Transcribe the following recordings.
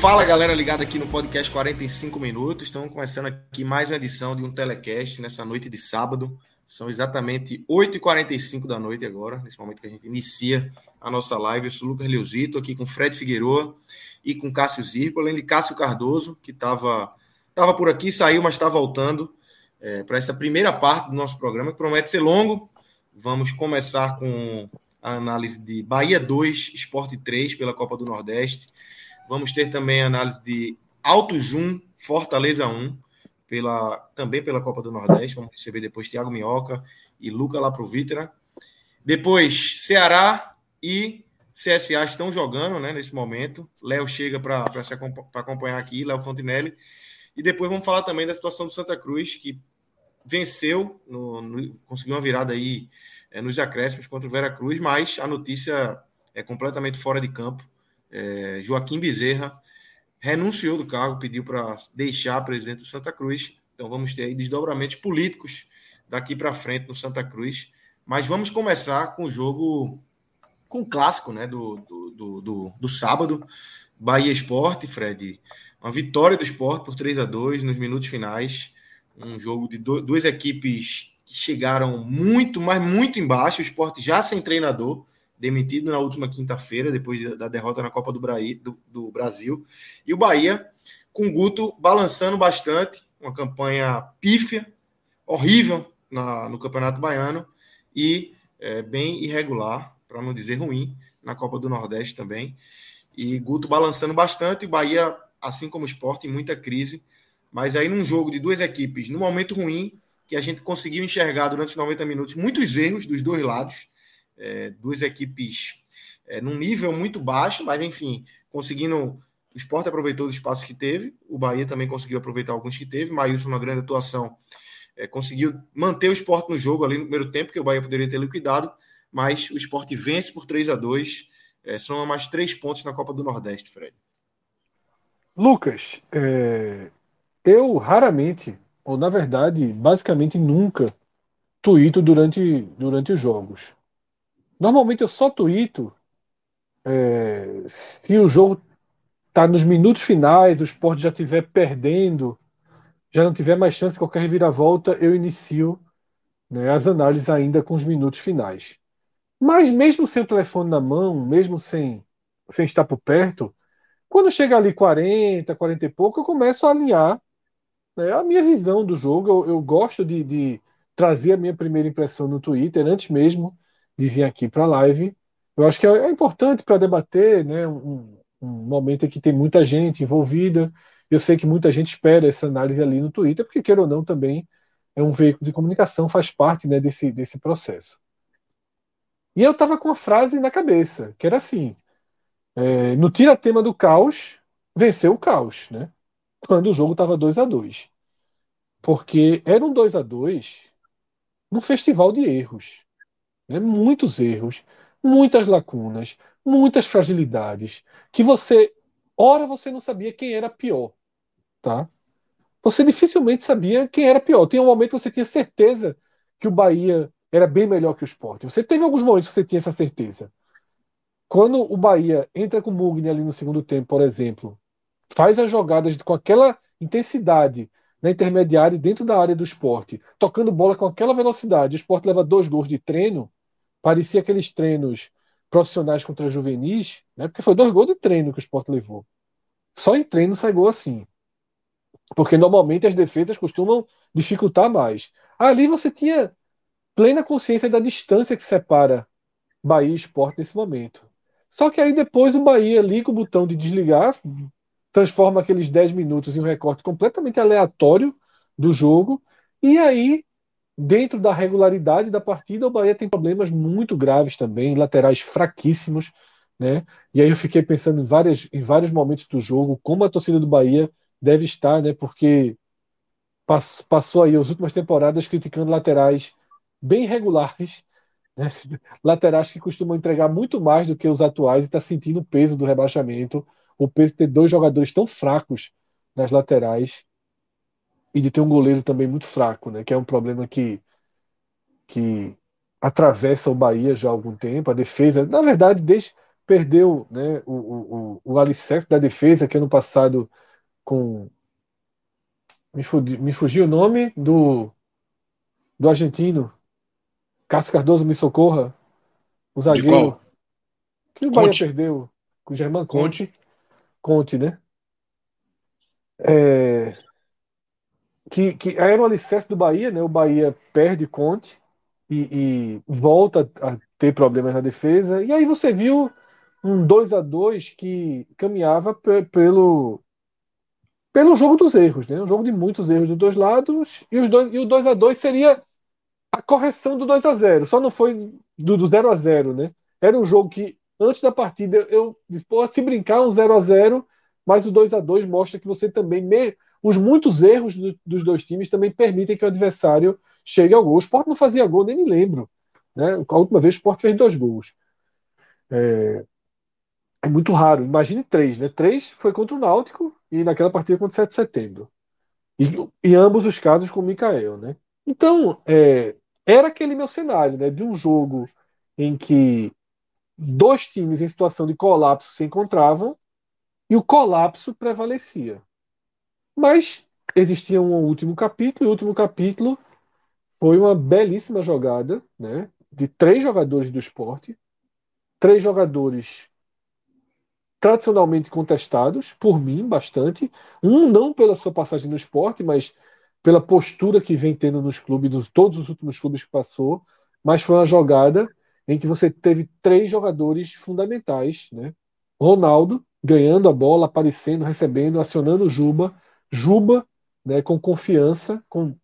Fala galera ligada aqui no podcast 45 minutos. Estamos começando aqui mais uma edição de um telecast nessa noite de sábado. São exatamente 8h45 da noite agora, nesse momento que a gente inicia a nossa live. Eu sou o Lucas Leozito, aqui com Fred Figueroa e com Cássio Zirpo, além de Cássio Cardoso, que estava tava por aqui, saiu, mas está voltando é, para essa primeira parte do nosso programa, que promete ser longo. Vamos começar com a análise de Bahia 2, Esporte 3 pela Copa do Nordeste. Vamos ter também análise de Alto Jum, Fortaleza 1, pela, também pela Copa do Nordeste. Vamos receber depois Thiago Minhoca e Luca Laprovitra. Depois, Ceará e CSA estão jogando né, nesse momento. Léo chega para acompanhar aqui, Léo Fontinelli. E depois vamos falar também da situação do Santa Cruz, que venceu, no, no, conseguiu uma virada aí é, nos acréscimos contra o Vera Cruz, mas a notícia é completamente fora de campo é, Joaquim Bezerra renunciou do cargo, pediu para deixar presidente do Santa Cruz. Então vamos ter aí desdobramentos políticos daqui para frente no Santa Cruz. Mas vamos começar com o jogo, com o clássico né, do, do, do, do, do sábado. Bahia Esporte, Fred. Uma vitória do esporte por 3 a 2 nos minutos finais. Um jogo de do, duas equipes que chegaram muito, mas muito embaixo. O esporte já sem treinador demitido na última quinta-feira, depois da derrota na Copa do, do, do, Brasil. E o Bahia, com o Guto balançando bastante, uma campanha pífia, horrível na, no Campeonato Baiano e é, bem irregular, para não dizer ruim, na Copa do Nordeste também. E Guto balançando bastante, o Bahia, assim como o esporte, em muita crise. Mas aí num jogo de duas equipes, no momento ruim, que a gente conseguiu enxergar durante os 90 minutos muitos erros dos dois lados é, duas equipes é, num nível muito baixo, mas enfim, conseguindo. O esporte aproveitou os espaços que teve, o Bahia também conseguiu aproveitar alguns que teve. Maílson, uma grande atuação, é, conseguiu manter o esporte no jogo ali no primeiro tempo, que o Bahia poderia ter liquidado, mas o esporte vence por 3 a 2 é, São mais três pontos na Copa do Nordeste, Fred. Lucas, é, eu raramente, ou na verdade, basicamente nunca, tuito durante, durante os jogos. Normalmente eu só tuito é, se o jogo está nos minutos finais, o esporte já estiver perdendo, já não tiver mais chance de qualquer reviravolta, eu inicio né, as análises ainda com os minutos finais. Mas mesmo sem o telefone na mão, mesmo sem, sem estar por perto, quando chega ali 40, 40 e pouco, eu começo a alinhar né, a minha visão do jogo. Eu, eu gosto de, de, trazer a minha primeira impressão no Twitter, antes mesmo de vir aqui para a live. Eu acho que é, é importante para debater, né, um, um, momento em que tem muita gente envolvida. Eu sei que muita gente espera essa análise ali no Twitter, porque, queira ou não, também é um veículo de comunicação, faz parte né, desse, desse processo. E eu estava com uma frase na cabeça, que era assim: é, no tira-tema do caos, venceu o caos, né? Quando o jogo estava 2 a 2 Porque era um 2 a 2 num festival de erros. Né? Muitos erros, muitas lacunas, muitas fragilidades, que você, ora você não sabia quem era pior, tá? Você dificilmente sabia quem era pior. Tem um momento que você tinha certeza que o Bahia era bem melhor que o Sport. Você teve alguns momentos que você tinha essa certeza. Quando o Bahia entra com o Mugni ali no segundo tempo, por exemplo, faz as jogadas com aquela intensidade na intermediária dentro da área do esporte, tocando bola com aquela velocidade, o esporte leva dois gols de treino, parecia aqueles treinos profissionais contra juvenis, né? porque foi dois gols de treino que o esporte levou. Só em treino sai gol assim. Porque normalmente as defesas costumam dificultar mais. Ali você tinha plena consciência da distância que separa Bahia e Sport nesse momento. Só que aí depois o Bahia liga o botão de desligar, transforma aqueles 10 minutos em um recorte completamente aleatório do jogo, e aí, dentro da regularidade da partida, o Bahia tem problemas muito graves também, laterais fraquíssimos, né? E aí eu fiquei pensando em, várias, em vários momentos do jogo, como a torcida do Bahia deve estar, né? Porque passou aí as últimas temporadas criticando laterais bem regulares, né? laterais que costumam entregar muito mais do que os atuais e está sentindo o peso do rebaixamento, o peso de ter dois jogadores tão fracos nas laterais e de ter um goleiro também muito fraco, né? Que é um problema que que atravessa o Bahia já há algum tempo. A defesa, na verdade, desde perdeu né, o, o, o, o alicerce da defesa que ano passado com me, fugi, me fugiu o nome do, do argentino. Cássio Cardoso me socorra. O zagueiro. Que o Bahia perdeu com o Germán Conte. Conte, Conte né? É, que, que era o alicerce do Bahia, né? O Bahia perde Conte e, e volta a ter problemas na defesa. E aí você viu um 2 a 2 que caminhava pelo pelo jogo dos erros, né? Um jogo de muitos erros dos dois lados e, os dois, e o 2 a 2 seria a correção do 2 a 0 Só não foi do, do 0 a 0 né? Era um jogo que, antes da partida, eu disse, se brincar, um 0 a 0 mas o 2 a 2 mostra que você também. Me... Os muitos erros do, dos dois times também permitem que o adversário chegue ao gol. O Sport não fazia gol, nem me lembro. Né? A última vez o Sport fez dois gols. É, é muito raro. Imagine três, né? Três foi contra o Náutico e naquela partida contra o 7 de setembro. E, em ambos os casos com o Mikael, né? Então, é, era aquele meu cenário, né? De um jogo em que dois times em situação de colapso se encontravam e o colapso prevalecia. Mas existia um último capítulo, e o último capítulo foi uma belíssima jogada, né? De três jogadores do esporte, três jogadores tradicionalmente contestados, por mim, bastante. Um não pela sua passagem no esporte, mas pela postura que vem tendo nos clubes, nos todos os últimos clubes que passou. Mas foi uma jogada em que você teve três jogadores fundamentais, né? Ronaldo ganhando a bola, aparecendo, recebendo, acionando Juba, Juba, né, com confiança, com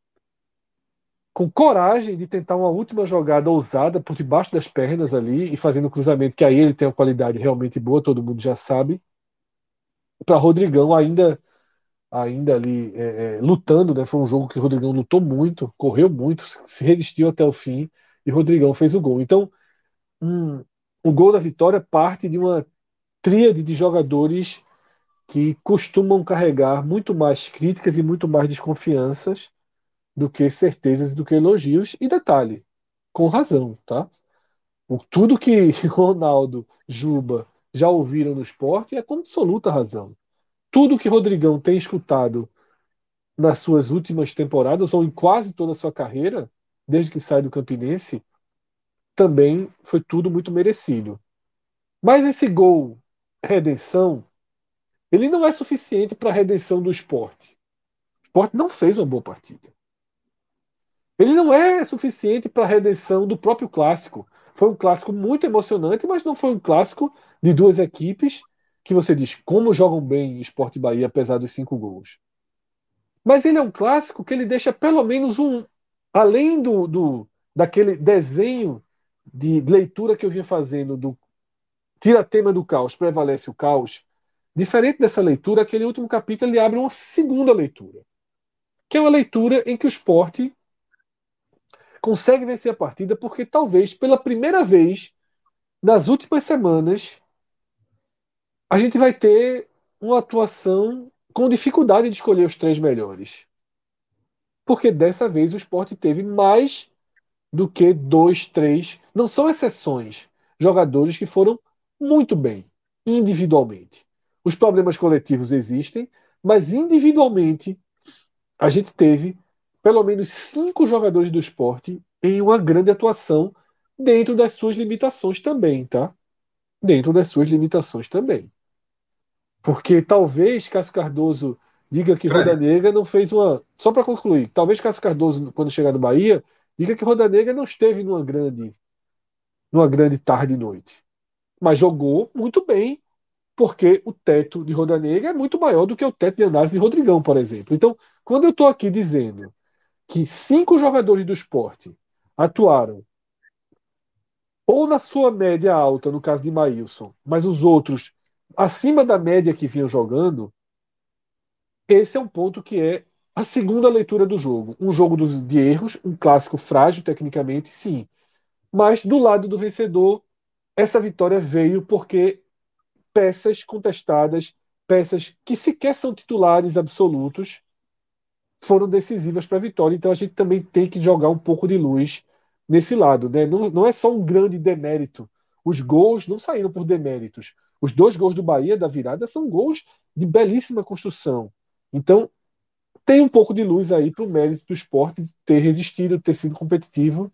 com coragem de tentar uma última jogada ousada por debaixo das pernas ali e fazendo cruzamento, que aí ele tem uma qualidade realmente boa, todo mundo já sabe. Para Rodrigão ainda ainda ali é, é, lutando, né? Foi um jogo que o Rodrigão lutou muito, correu muito, se resistiu até o fim e Rodrigão fez o gol. Então, um, o gol da vitória parte de uma tríade de jogadores que costumam carregar muito mais críticas e muito mais desconfianças do que certezas e do que elogios. E detalhe, com razão, tá? O, tudo que Ronaldo, Juba já ouviram no esporte é com absoluta razão. Tudo que Rodrigão tem escutado nas suas últimas temporadas, ou em quase toda a sua carreira, desde que sai do Campinense, também foi tudo muito merecido. Mas esse gol redenção, ele não é suficiente para a redenção do esporte. O esporte não fez uma boa partida. Ele não é suficiente para a redenção do próprio clássico. Foi um clássico muito emocionante, mas não foi um clássico de duas equipes que você diz como jogam bem Esporte Bahia, apesar dos cinco gols. Mas ele é um clássico que ele deixa pelo menos um. Além do, do daquele desenho de leitura que eu vinha fazendo do tira tema do caos, prevalece o caos. Diferente dessa leitura, aquele último capítulo ele abre uma segunda leitura, que é uma leitura em que o esporte consegue vencer a partida porque talvez pela primeira vez nas últimas semanas a gente vai ter uma atuação com dificuldade de escolher os três melhores. Porque dessa vez o esporte teve mais do que dois, três, não são exceções, jogadores que foram muito bem, individualmente. Os problemas coletivos existem, mas individualmente a gente teve pelo menos cinco jogadores do esporte em uma grande atuação dentro das suas limitações também, tá? Dentro das suas limitações também. Porque talvez Cássio Cardoso diga que Roda Negra não fez uma. Só para concluir, talvez Cássio Cardoso, quando chegar no Bahia, diga que Roda Negra não esteve numa grande, numa grande tarde e noite. Mas jogou muito bem, porque o teto de Roda Negra é muito maior do que o teto de análise de Rodrigão, por exemplo. Então, quando eu estou aqui dizendo que cinco jogadores do esporte atuaram ou na sua média alta, no caso de Maílson, mas os outros acima da média que vinham jogando, esse é um ponto que é a segunda leitura do jogo. Um jogo de erros, um clássico frágil tecnicamente, sim. Mas do lado do vencedor, essa vitória veio porque peças contestadas, peças que sequer são titulares absolutos, foram decisivas para a vitória. Então a gente também tem que jogar um pouco de luz nesse lado. Né? Não, não é só um grande demérito. Os gols não saíram por deméritos. Os dois gols do Bahia da virada são gols de belíssima construção. Então, tem um pouco de luz aí para o mérito do esporte ter resistido, ter sido competitivo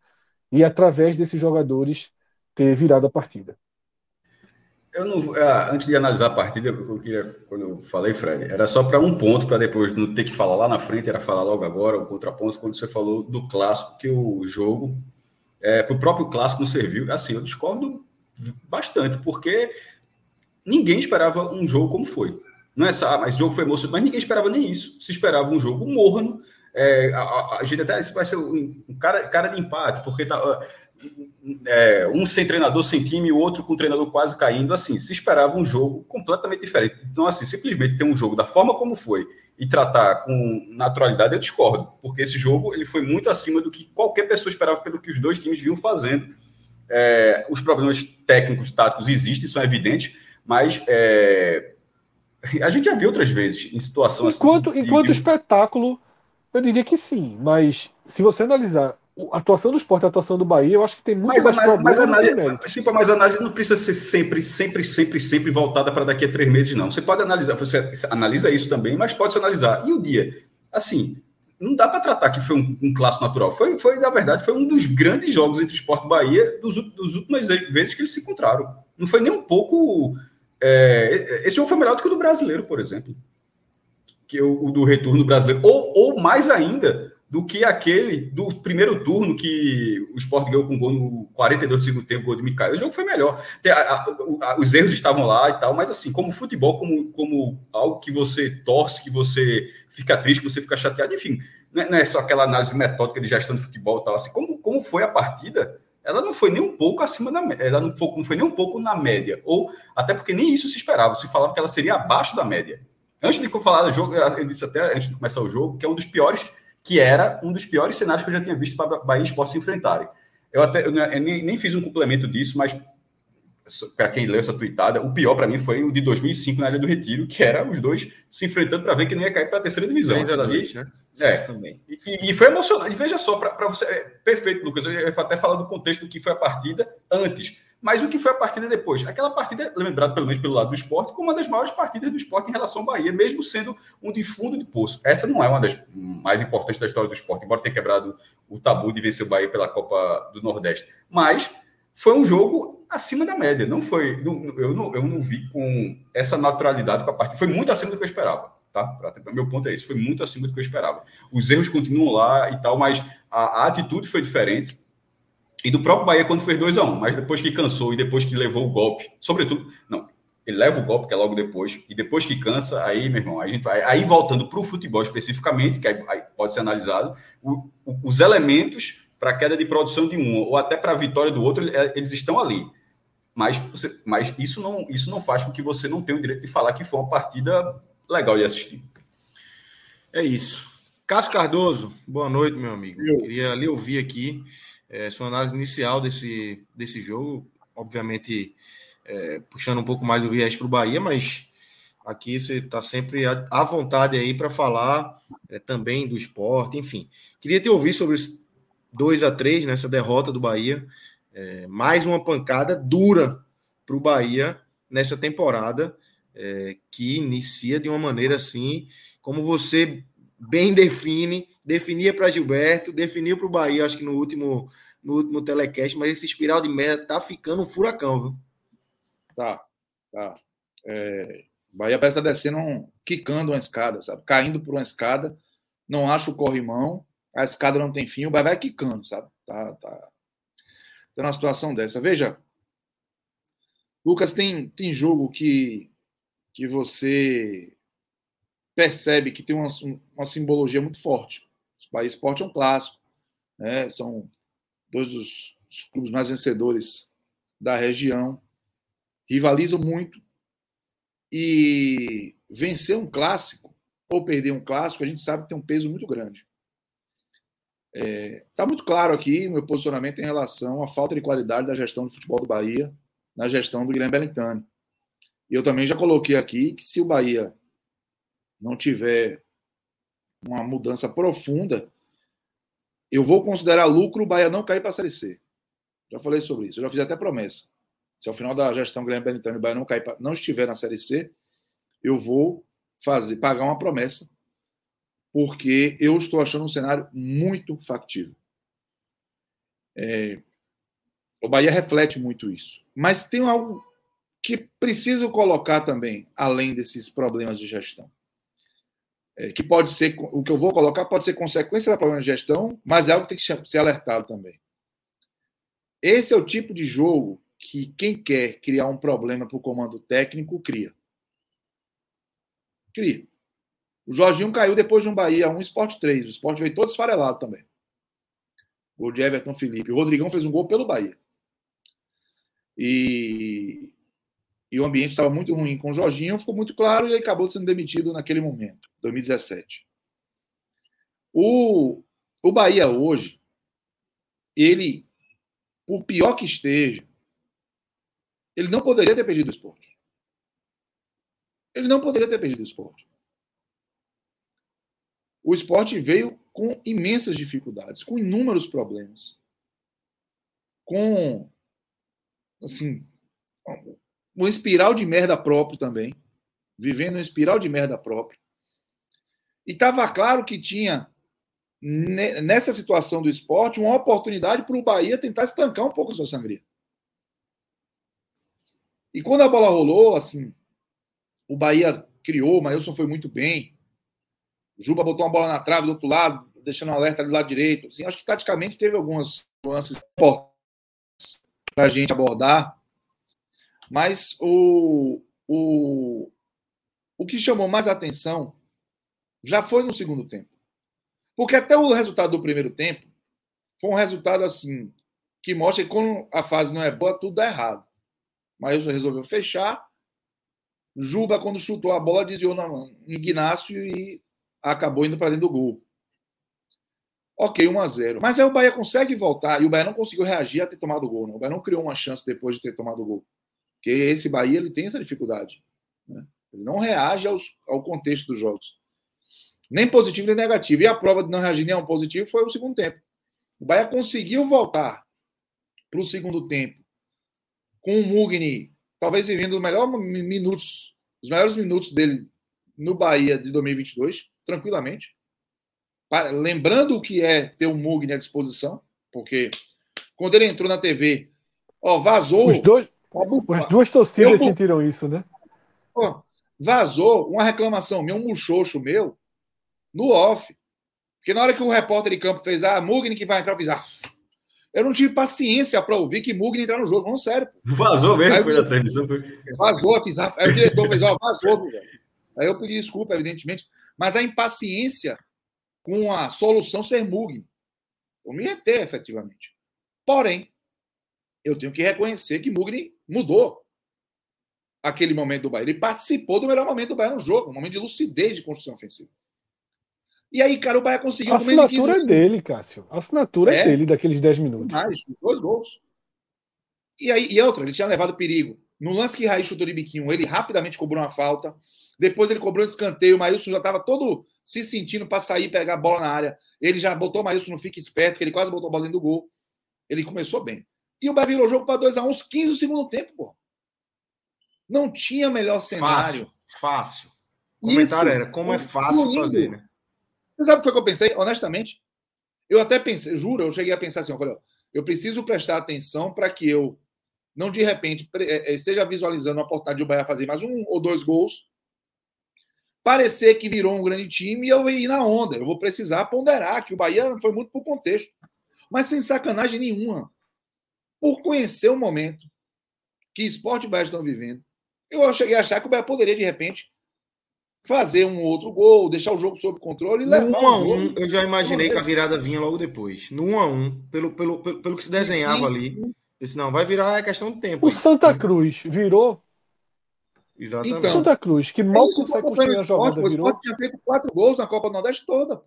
e, através desses jogadores, ter virado a partida. Eu não, é, antes de analisar a partida, eu queria, quando eu falei, Fred, era só para um ponto, para depois não ter que falar lá na frente, era falar logo agora, o contraponto, quando você falou do clássico, que o jogo, é, para o próprio clássico não serviu. Assim, eu discordo bastante, porque ninguém esperava um jogo como foi. Não é só, mas o jogo foi emocionante, mas ninguém esperava nem isso. Se esperava um jogo morno. É, a, a, a, gente até vai ser um, um, cara, cara de empate, porque tá, é, um sem treinador, sem time, o outro com o treinador quase caindo. Assim, se esperava um jogo completamente diferente. Então, assim, simplesmente ter um jogo da forma como foi e tratar com naturalidade, eu discordo, porque esse jogo ele foi muito acima do que qualquer pessoa esperava pelo que os dois times vinham fazendo. É, os problemas técnicos, táticos existem, são evidentes, mas é, a gente já viu outras vezes em situação enquanto, assim. Enquanto de... espetáculo, eu diria que sim, mas se você analisar a atuação do esporte, a atuação do Bahia, eu acho que tem muito mais problemas. Mas análise, sim, mas a análise não precisa ser sempre, sempre, sempre, sempre voltada para daqui a três meses, não. Você pode analisar, você analisa isso também, mas pode se analisar. E o dia? Assim, não dá para tratar que foi um, um clássico natural. Foi, foi, na verdade, foi um dos grandes jogos entre esporte e Bahia dos, dos últimas vezes que eles se encontraram. Não foi nem um pouco é, esse jogo foi melhor do que o do brasileiro, por exemplo. Que o, o do retorno brasileiro. Ou, ou mais ainda do que aquele do primeiro turno que o Sport ganhou com gol no 42 do segundo tempo, gol de Micael. O jogo foi melhor. Os erros estavam lá e tal, mas assim, como futebol, como, como algo que você torce, que você fica triste, que você fica chateado, enfim, não é, é só aquela análise metódica de gestão de futebol e tal, assim, como, como foi a partida, ela não foi nem um pouco acima da média, ela não foi, não foi nem um pouco na média, ou até porque nem isso se esperava, se falava que ela seria abaixo da média. Antes de falar do jogo, eu disse até antes de começar o jogo, que é um dos piores, que era um dos piores cenários que eu já tinha visto para Bahia e Sport se enfrentarem. Eu até eu nem, nem fiz um complemento disso, mas para quem leu essa tweetada, o pior para mim foi o de 2005 na Ilha do Retiro, que era os dois se enfrentando para ver que não ia cair para a terceira divisão. 3 a 2, né? É, também. E, e, foi emocionante. Veja só, para você. É perfeito, Lucas. Eu ia até falar do contexto do que foi a partida antes. Mas o que foi a partida depois? Aquela partida, lembrado pelo menos pelo lado do esporte, como uma das maiores partidas do esporte em relação ao Bahia, mesmo sendo um de fundo de poço. Essa não é uma das mais importantes da história do esporte, embora tenha quebrado o tabu de vencer o Bahia pela Copa do Nordeste. Mas foi um jogo acima da média. Não foi. eu, não, eu não vi com essa naturalidade com a partida. Foi muito acima do que eu esperava tá? Meu ponto é esse, foi muito acima do que eu esperava. Os erros continuam lá e tal, mas a, a atitude foi diferente. E do próprio Bahia quando fez 2 a 1 um, mas depois que cansou e depois que levou o golpe, sobretudo, não, ele leva o golpe, que é logo depois, e depois que cansa, aí, meu irmão, a gente vai. Aí voltando para o futebol especificamente, que aí, aí pode ser analisado, o, o, os elementos para a queda de produção de um, ou até para a vitória do outro, eles estão ali. Mas, mas isso, não, isso não faz com que você não tenha o direito de falar que foi uma partida legal de assistir. É isso. Cássio Cardoso, boa noite, meu amigo. Eu. Queria lhe ouvir aqui é, sua análise inicial desse, desse jogo. Obviamente, é, puxando um pouco mais o viés para o Bahia, mas aqui você está sempre à vontade aí para falar é, também do esporte, enfim. Queria te ouvir sobre os 2 a 3 nessa derrota do Bahia. É, mais uma pancada dura para o Bahia nessa temporada é, que inicia de uma maneira assim, como você bem define, definia para Gilberto, definiu para o Bahia, acho que no último, no último telecast, mas esse espiral de merda tá ficando um furacão, viu? Tá, tá. É, Bahia parece estar tá descendo, um, quicando uma escada, sabe? Caindo por uma escada, não acha o corrimão, a escada não tem fim, o Bahia vai quicando, sabe? Tá, tá, tá numa situação dessa. Veja, Lucas, tem, tem jogo que, que você percebe que tem uma, uma simbologia muito forte. O Bahia Esporte é um clássico, né? são dois dos, dos clubes mais vencedores da região, rivalizam muito e vencer um clássico ou perder um clássico, a gente sabe que tem um peso muito grande. Está é, tá muito claro aqui o meu posicionamento em relação à falta de qualidade da gestão do futebol do Bahia na gestão do Guilherme Bellintani. E eu também já coloquei aqui que se o Bahia não tiver uma mudança profunda, eu vou considerar lucro o Bahia não cair para a Série C. Já falei sobre isso, eu já fiz até promessa. Se ao final da gestão Guilherme Bellintani o Bahia não, cair não estiver na Série C, eu vou fazer pagar uma promessa, porque eu estou achando um cenário muito factível. É, o Bahia reflete muito isso. Mas tem algo que preciso colocar também, além desses problemas de gestão. É, que pode ser, o que eu vou colocar pode ser consequência da problema de gestão, mas é algo que tem que ser alertado também. Esse é o tipo de jogo que quem quer criar um problema para o comando técnico cria. Cria. O Jorginho caiu depois de um Bahia, um Sport 3. O Sport veio todo esfarelado também. Gol de Everton Felipe. O Rodrigão fez um gol pelo Bahia. E, e o ambiente estava muito ruim com o Jorginho, ficou muito claro e ele acabou sendo demitido naquele momento, 2017. O, o Bahia hoje, ele, por pior que esteja, ele não poderia ter perdido o esporte. Ele não poderia ter perdido o esporte. O esporte veio com imensas dificuldades, com inúmeros problemas, com assim, um espiral de merda próprio também, vivendo um espiral de merda próprio. E estava claro que tinha, nessa situação do esporte, uma oportunidade para o Bahia tentar estancar um pouco a sua sangria. E quando a bola rolou, assim, o Bahia criou, o Mailson foi muito bem. O Juba botou uma bola na trave do outro lado, deixando um alerta do lado direito. Assim, acho que taticamente teve algumas nuances importantes para a gente abordar. Mas o, o, o que chamou mais atenção já foi no segundo tempo. Porque até o resultado do primeiro tempo foi um resultado assim que mostra que quando a fase não é boa, tudo dá errado. Mas resolveu fechar. Juba, quando chutou a bola, desviou no Ignácio e acabou indo para dentro do gol. Ok, 1 a 0 Mas aí o Bahia consegue voltar e o Bahia não conseguiu reagir a ter tomado o gol. Não. O Bahia não criou uma chance depois de ter tomado o gol. Porque esse Bahia ele tem essa dificuldade. Né? Ele não reage aos, ao contexto dos jogos. Nem positivo nem negativo. E a prova de não reagir nem a um positivo foi o segundo tempo. O Bahia conseguiu voltar para o segundo tempo com o Mugni talvez vivendo os melhores minutos, os melhores minutos dele no Bahia de 2022, tranquilamente lembrando o que é ter o Mugni à disposição, porque quando ele entrou na TV, ó, vazou. Os dois, as duas torcidas sentiram isso, né? Ó, vazou uma reclamação minha, um muxoxo meu, no off. Porque na hora que o repórter de campo fez, ah, Mugni que vai entrar, eu fiz, ah, eu não tive paciência para ouvir que Mugni entrar no jogo, não sério. Vazou mesmo, aí, foi na transmissão. Foi... Vazou, eu fiz, ah, aí o diretor fez, ó, vazou, velho. Aí eu pedi desculpa, evidentemente, mas a impaciência com a solução ser Mugni. Eu me reter, efetivamente. Porém, eu tenho que reconhecer que Mugni mudou aquele momento do Bahia. Ele participou do melhor momento do Bahia no jogo, um momento de lucidez de construção ofensiva. E aí, cara, o Bahia conseguiu. A assinatura é dele, Cássio. A assinatura é, é dele daqueles 10 minutos. Mais, os dois gols. E aí, e outra, ele tinha levado perigo. No lance que Raiz chutou de biquinho, ele rapidamente cobrou uma falta. Depois ele cobrou um escanteio. O Maílson já estava todo se sentindo para sair e pegar a bola na área. Ele já botou o Maílson no fique esperto, que ele quase botou a bola dentro do gol. Ele começou bem. E o Bahia virou o jogo para 2x1 uns 15 do segundo tempo, pô. Não tinha melhor cenário. Fácil. fácil. O comentário era como é fácil fazer, né? Você sabe o que foi que eu pensei? Honestamente, eu até pensei, juro, eu cheguei a pensar assim, eu falei, ó, eu preciso prestar atenção para que eu não de repente é, é, esteja visualizando a oportunidade de o Bahia fazer mais um ou dois gols parecer que virou um grande time e eu ir na onda. Eu vou precisar ponderar que o Bahia foi muito por contexto. Mas sem sacanagem nenhuma. Por conhecer o momento que esporte e Bahia estão vivendo, eu cheguei a achar que o Bahia poderia, de repente, fazer um outro gol, deixar o jogo sob controle e levar no 1 a 1 eu já imaginei que a virada vinha logo depois. No 1 a 1 pelo, pelo, pelo, pelo que se desenhava sim, ali. Sim. Disse, não, vai virar é questão de tempo. O. Santa Cruz virou Exatamente. Então, Santa Cruz, que mal é consegue construir a jogada, o virou. O tinha feito quatro gols na Copa do Nordeste toda.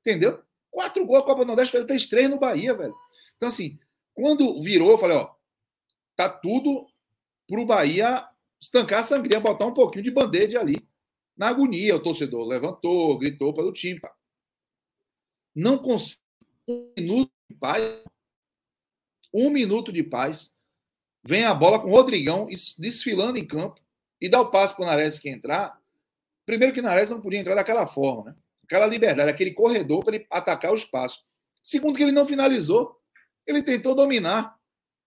Entendeu? Quatro gols na Copa do Nordeste, ele fez três no Bahia, velho. Então, assim, quando virou, eu falei, ó, tá tudo pro Bahia estancar a sangria, botar um pouquinho de band-aid ali. Na agonia, o torcedor levantou, gritou pelo time. Não consigo um minuto de paz. Um minuto de paz. Vem a bola com o Rodrigão desfilando em campo e dá o passo para o Nares que entrar, primeiro que o Nares não podia entrar daquela forma, né? Aquela liberdade, aquele corredor para ele atacar o espaço. Segundo que ele não finalizou, ele tentou dominar.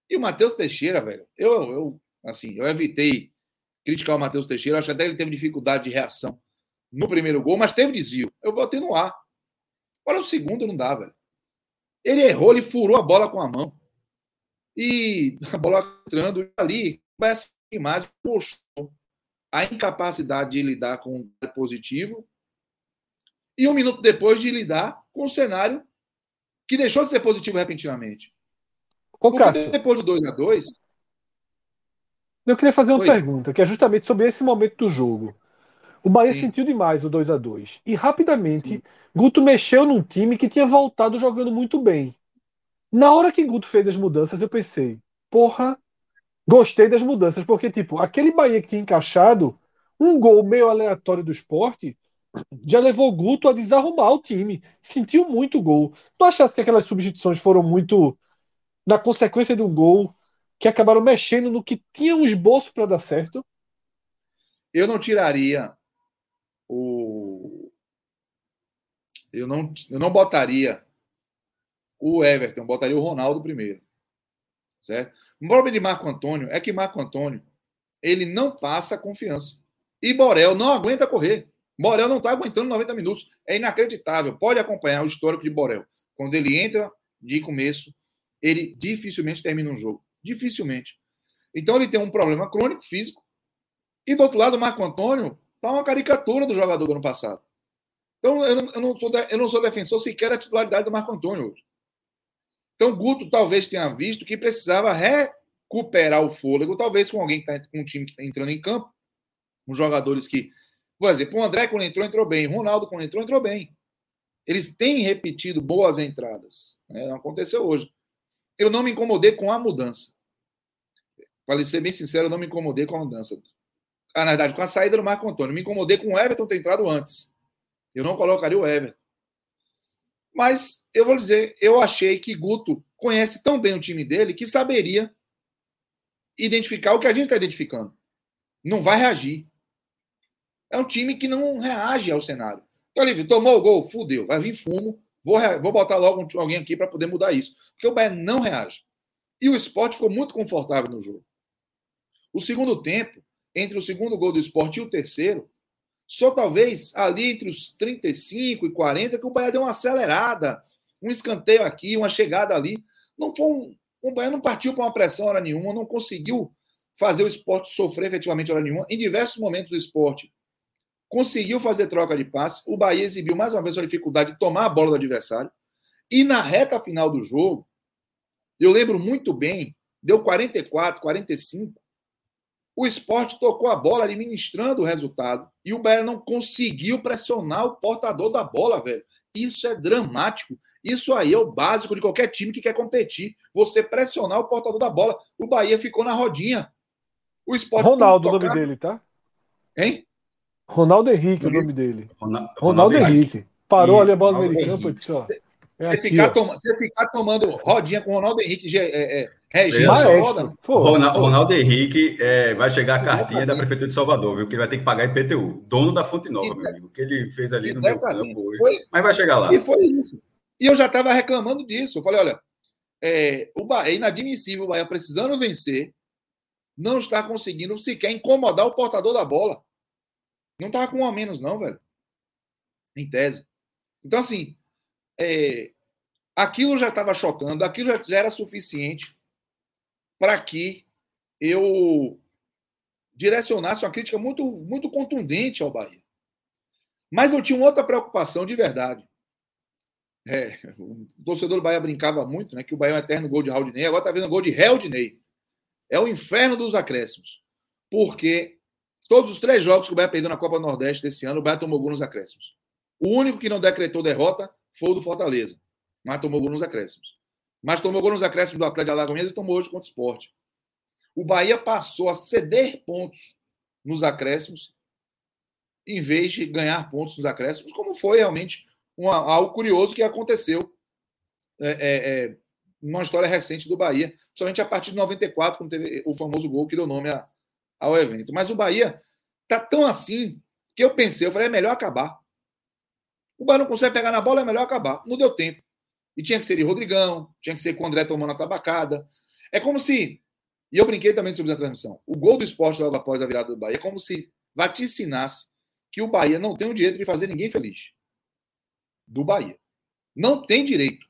E o Matheus Teixeira, velho, eu, eu assim, eu evitei criticar o Matheus Teixeira, acho até que ele teve dificuldade de reação no primeiro gol, mas teve desvio. Eu botei no ar. Agora o segundo não dá, velho. Ele errou, ele furou a bola com a mão. E a bola entrando ali, vai mais postou a incapacidade de lidar com um positivo e um minuto depois de lidar com um cenário que deixou de ser positivo repentinamente. Ô, Cássio, depois do 2 a 2 Eu queria fazer uma Oi. pergunta, que é justamente sobre esse momento do jogo. O Bahia Sim. sentiu demais o 2 a 2 E rapidamente, Sim. Guto mexeu num time que tinha voltado jogando muito bem. Na hora que Guto fez as mudanças, eu pensei, porra, Gostei das mudanças, porque, tipo, aquele Bahia que tinha encaixado, um gol meio aleatório do esporte, já levou o Guto a desarrumar o time. Sentiu muito gol. Tu achasse que aquelas substituições foram muito na consequência de um gol, que acabaram mexendo no que tinha um esboço para dar certo? Eu não tiraria o. Eu não, eu não botaria o Everton, botaria o Ronaldo primeiro. Certo? O problema de Marco Antônio é que Marco Antônio ele não passa confiança. E Borel não aguenta correr. Borel não está aguentando 90 minutos. É inacreditável. Pode acompanhar o histórico de Borel. Quando ele entra de começo, ele dificilmente termina um jogo. Dificilmente. Então ele tem um problema crônico físico. E do outro lado, o Marco Antônio está uma caricatura do jogador do ano passado. Então eu não, eu não, sou, eu não sou defensor sequer da titularidade do Marco Antônio hoje. Então, Guto talvez tenha visto que precisava recuperar o fôlego, talvez com alguém que está com um time que está entrando em campo, com jogadores que. Por exemplo, o André, quando entrou, entrou bem. O Ronaldo, quando entrou, entrou bem. Eles têm repetido boas entradas. Né? Não aconteceu hoje. Eu não me incomodei com a mudança. Para ser bem sincero, eu não me incomodei com a mudança. Ah, na verdade, com a saída do Marco Antônio. Me incomodei com o Everton ter entrado antes. Eu não colocaria o Everton. Mas eu vou dizer, eu achei que Guto conhece tão bem o time dele que saberia identificar o que a gente está identificando. Não vai reagir. É um time que não reage ao cenário. Então, Olívio, tomou o gol, fudeu, vai vir fumo. Vou, vou botar logo alguém aqui para poder mudar isso. Porque o Bahia não reage. E o esporte ficou muito confortável no jogo. O segundo tempo, entre o segundo gol do esporte e o terceiro, só talvez ali entre os 35 e 40 que o Bahia deu uma acelerada, um escanteio aqui, uma chegada ali. Não foi um, o Bahia não partiu para uma pressão hora nenhuma, não conseguiu fazer o esporte sofrer efetivamente hora nenhuma. Em diversos momentos do esporte, conseguiu fazer troca de passe. O Bahia exibiu mais uma vez a dificuldade de tomar a bola do adversário. E na reta final do jogo, eu lembro muito bem, deu 44, 45. O esporte tocou a bola administrando o resultado e o Bahia não conseguiu pressionar o portador da bola, velho. Isso é dramático. Isso aí é o básico de qualquer time que quer competir. Você pressionar o portador da bola. O Bahia ficou na rodinha. O esporte. Ronaldo, o nome dele, tá? Hein? Ronaldo Henrique, é o nome dele. Ronaldo, Ronaldo Henrique. Parou Isso, ali a bola no meio campo e disse: ó. É você, aqui, ficar toma, você ficar tomando rodinha com o Ronaldo Henrique é, é, Regina Ronaldo, Ronaldo Henrique é, vai chegar a cartinha da Prefeitura de Salvador, viu? Que ele vai ter que pagar IPTU. Dono da Fonte Nova, meu amigo. O que ele fez ali no meu campo hoje. Foi, mas vai chegar lá. E foi isso. E eu já estava reclamando disso. Eu falei, olha, é, o Bahia, é inadmissível o Bahia precisando vencer, não está conseguindo sequer incomodar o portador da bola. Não tava com um a menos, não, velho. Em tese. Então, assim, é, aquilo já estava chocando, aquilo já era suficiente para que eu direcionasse uma crítica muito, muito contundente ao Bahia. Mas eu tinha outra preocupação de verdade. É, o torcedor do Bahia brincava muito, né? Que o Bahia é um eterno gol de Raudinei, agora está vendo gol de Realdinei. É o inferno dos acréscimos. Porque todos os três jogos que o Bahia perdeu na Copa Nordeste desse ano, o Bahia tomou gol nos acréscimos. O único que não decretou derrota foi o do Fortaleza, mas tomou gol nos acréscimos. Mas tomou gol nos acréscimos do Atlético de Alagoas e tomou hoje contra o Sport. O Bahia passou a ceder pontos nos acréscimos em vez de ganhar pontos nos acréscimos, como foi realmente uma, algo curioso que aconteceu é, é, é, numa história recente do Bahia, somente a partir de 94, quando teve o famoso gol que deu nome a, ao evento. Mas o Bahia tá tão assim que eu pensei, eu falei, é melhor acabar. O Bahia não consegue pegar na bola, é melhor acabar. Não deu tempo. E tinha que ser de Rodrigão, tinha que ser com o André tomando a tabacada. É como se e eu brinquei também sobre a transmissão. O gol do esporte logo após a virada do Bahia é como se vaticinasse que o Bahia não tem o direito de fazer ninguém feliz. Do Bahia. Não tem direito.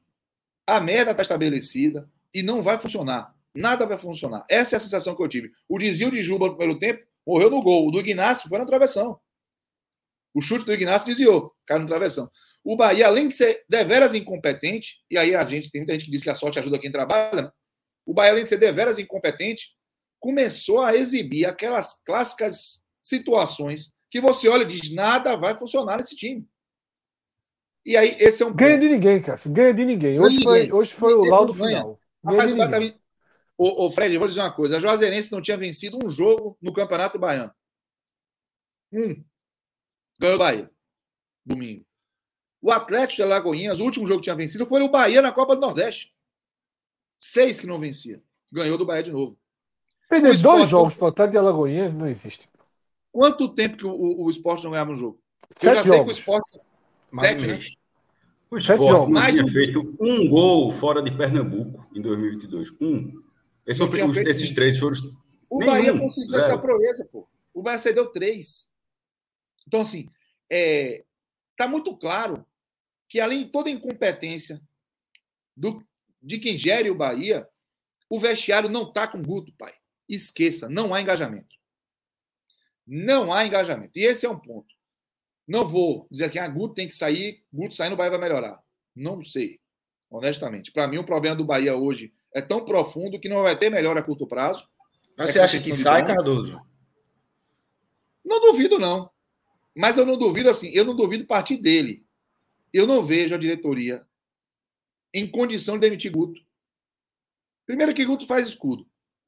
A merda está estabelecida e não vai funcionar. Nada vai funcionar. Essa é a sensação que eu tive. O desvio de Juba no primeiro tempo morreu no gol. O do Ignacio foi na travessão. O chute do Ignacio desviou, caiu no travessão. O Bahia, além de ser deveras incompetente, e aí a gente tem muita gente que diz que a sorte ajuda quem trabalha, né? o Bahia, além de ser deveras incompetente, começou a exibir aquelas clássicas situações que você olha e diz: nada vai funcionar nesse time. E aí, esse é um. Ganha de ninguém, Cássio. Ganha de ninguém. Hoje ninguém. foi, hoje foi o laudo final. Rapaz, o Ô, ô, Fred, eu vou dizer uma coisa. A Juazeirense não tinha vencido um jogo no Campeonato Baiano. Um. Ganhou o Bahia. Domingo. O Atlético de Alagoinhas, o último jogo que tinha vencido foi o Bahia na Copa do Nordeste. Seis que não vencia. Ganhou do Bahia de novo. Perder dois jogos para o Atlético de Alagoinhas não existe. Quanto tempo que o, o, o esporte não ganhava um jogo? Sete Eu já jogos. sei que o esporte. Mais Sete, né? O esporte não tinha feito um gol fora de Pernambuco em 2022. Um. Esse foi, os, esses três foram. O Nenhum, Bahia conseguiu zero. essa proeza, pô. O Bahia cedeu três. Então, assim, é, tá muito claro que além de toda a incompetência do, de quem gere o Bahia, o vestiário não está com Guto, pai. Esqueça, não há engajamento. Não há engajamento. E esse é um ponto. Não vou dizer que a ah, Guto tem que sair, Guto saindo, o Bahia vai melhorar. Não sei, honestamente. Para mim, o problema do Bahia hoje é tão profundo que não vai ter melhora a curto prazo. Mas é você acha que sai, Cardoso? Não duvido, não. Mas eu não duvido assim, eu não duvido partir dele. Eu não vejo a diretoria em condição de demitir Guto. Primeiro, que Guto faz escudo.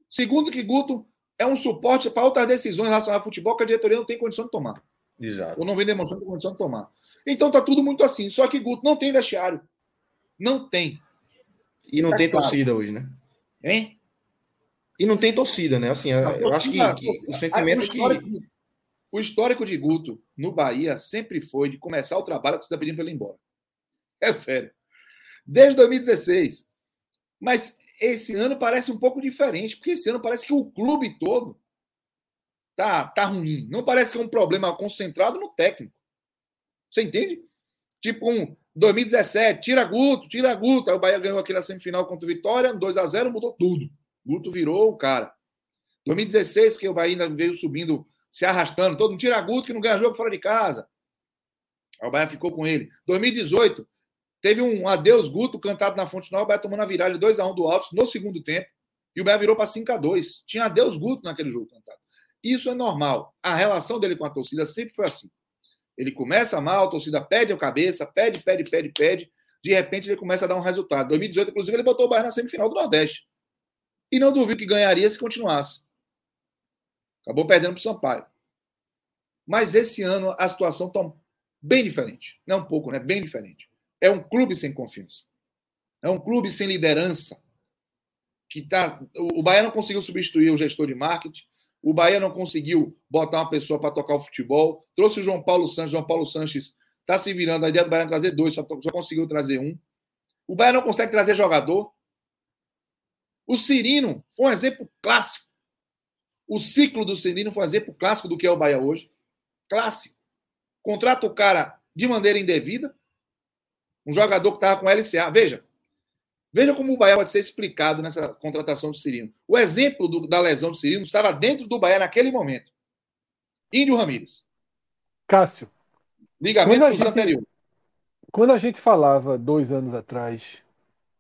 Segundo, que Guto é um suporte para outras decisões relacionadas ao futebol que a diretoria não tem condição de tomar. Exato. Ou não vem demonstrando condição de tomar. Então tá tudo muito assim. Só que Guto não tem vestiário. Não tem. E não tá tem claro. torcida hoje, né? Hein? E não tem torcida, né? Assim, torcida, eu acho que, que o sentimento o histórico, que. O histórico de Guto no Bahia sempre foi de começar o trabalho que você está pedindo para ele ir embora. É sério desde 2016. Mas esse ano parece um pouco diferente, porque esse ano parece que o clube todo tá, tá ruim. Não parece que é um problema concentrado no técnico. Você entende? Tipo um 2017, tira Guto, tira Guto. Aí o Bahia ganhou aquela semifinal contra o Vitória, 2 a 0 mudou tudo. Guto virou o cara. 2016, que o Bahia ainda veio subindo, se arrastando, todo mundo tira Guto que não ganha jogo fora de casa. Aí o Bahia ficou com ele. 2018, Teve um adeus Guto cantado na Fonte Nova, o Bahia tomando a virada 2x1 do Alves no segundo tempo. E o Bahia virou para 5x2. Tinha adeus Guto naquele jogo cantado. Isso é normal. A relação dele com a torcida sempre foi assim. Ele começa mal, a torcida pede a cabeça, pede, pede, pede, pede. De repente ele começa a dar um resultado. 2018, inclusive, ele botou o Bahia na semifinal do Nordeste. E não duvido que ganharia se continuasse. Acabou perdendo para o Sampaio. Mas esse ano a situação está bem diferente. Não é um pouco, né? Bem diferente. É um clube sem confiança. É um clube sem liderança. Que tá, o Bahia não conseguiu substituir o gestor de marketing. O Bahia não conseguiu botar uma pessoa para tocar o futebol. Trouxe o João Paulo Sanches. João Paulo Sanches está se virando. A ideia do Bahia é trazer dois, só, só conseguiu trazer um. O Bahia não consegue trazer jogador. O Cirino foi um exemplo clássico. O ciclo do Cirino foi um exemplo clássico do que é o Bahia hoje. Clássico. Contrata o cara de maneira indevida. Um jogador que estava com LCA. Veja. Veja como o Bahia pode ser explicado nessa contratação do Cirino. O exemplo do, da lesão do Cirino estava dentro do Bahia naquele momento. Índio Ramírez. Cássio. Ligamento gente, anterior. Quando a gente falava dois anos atrás,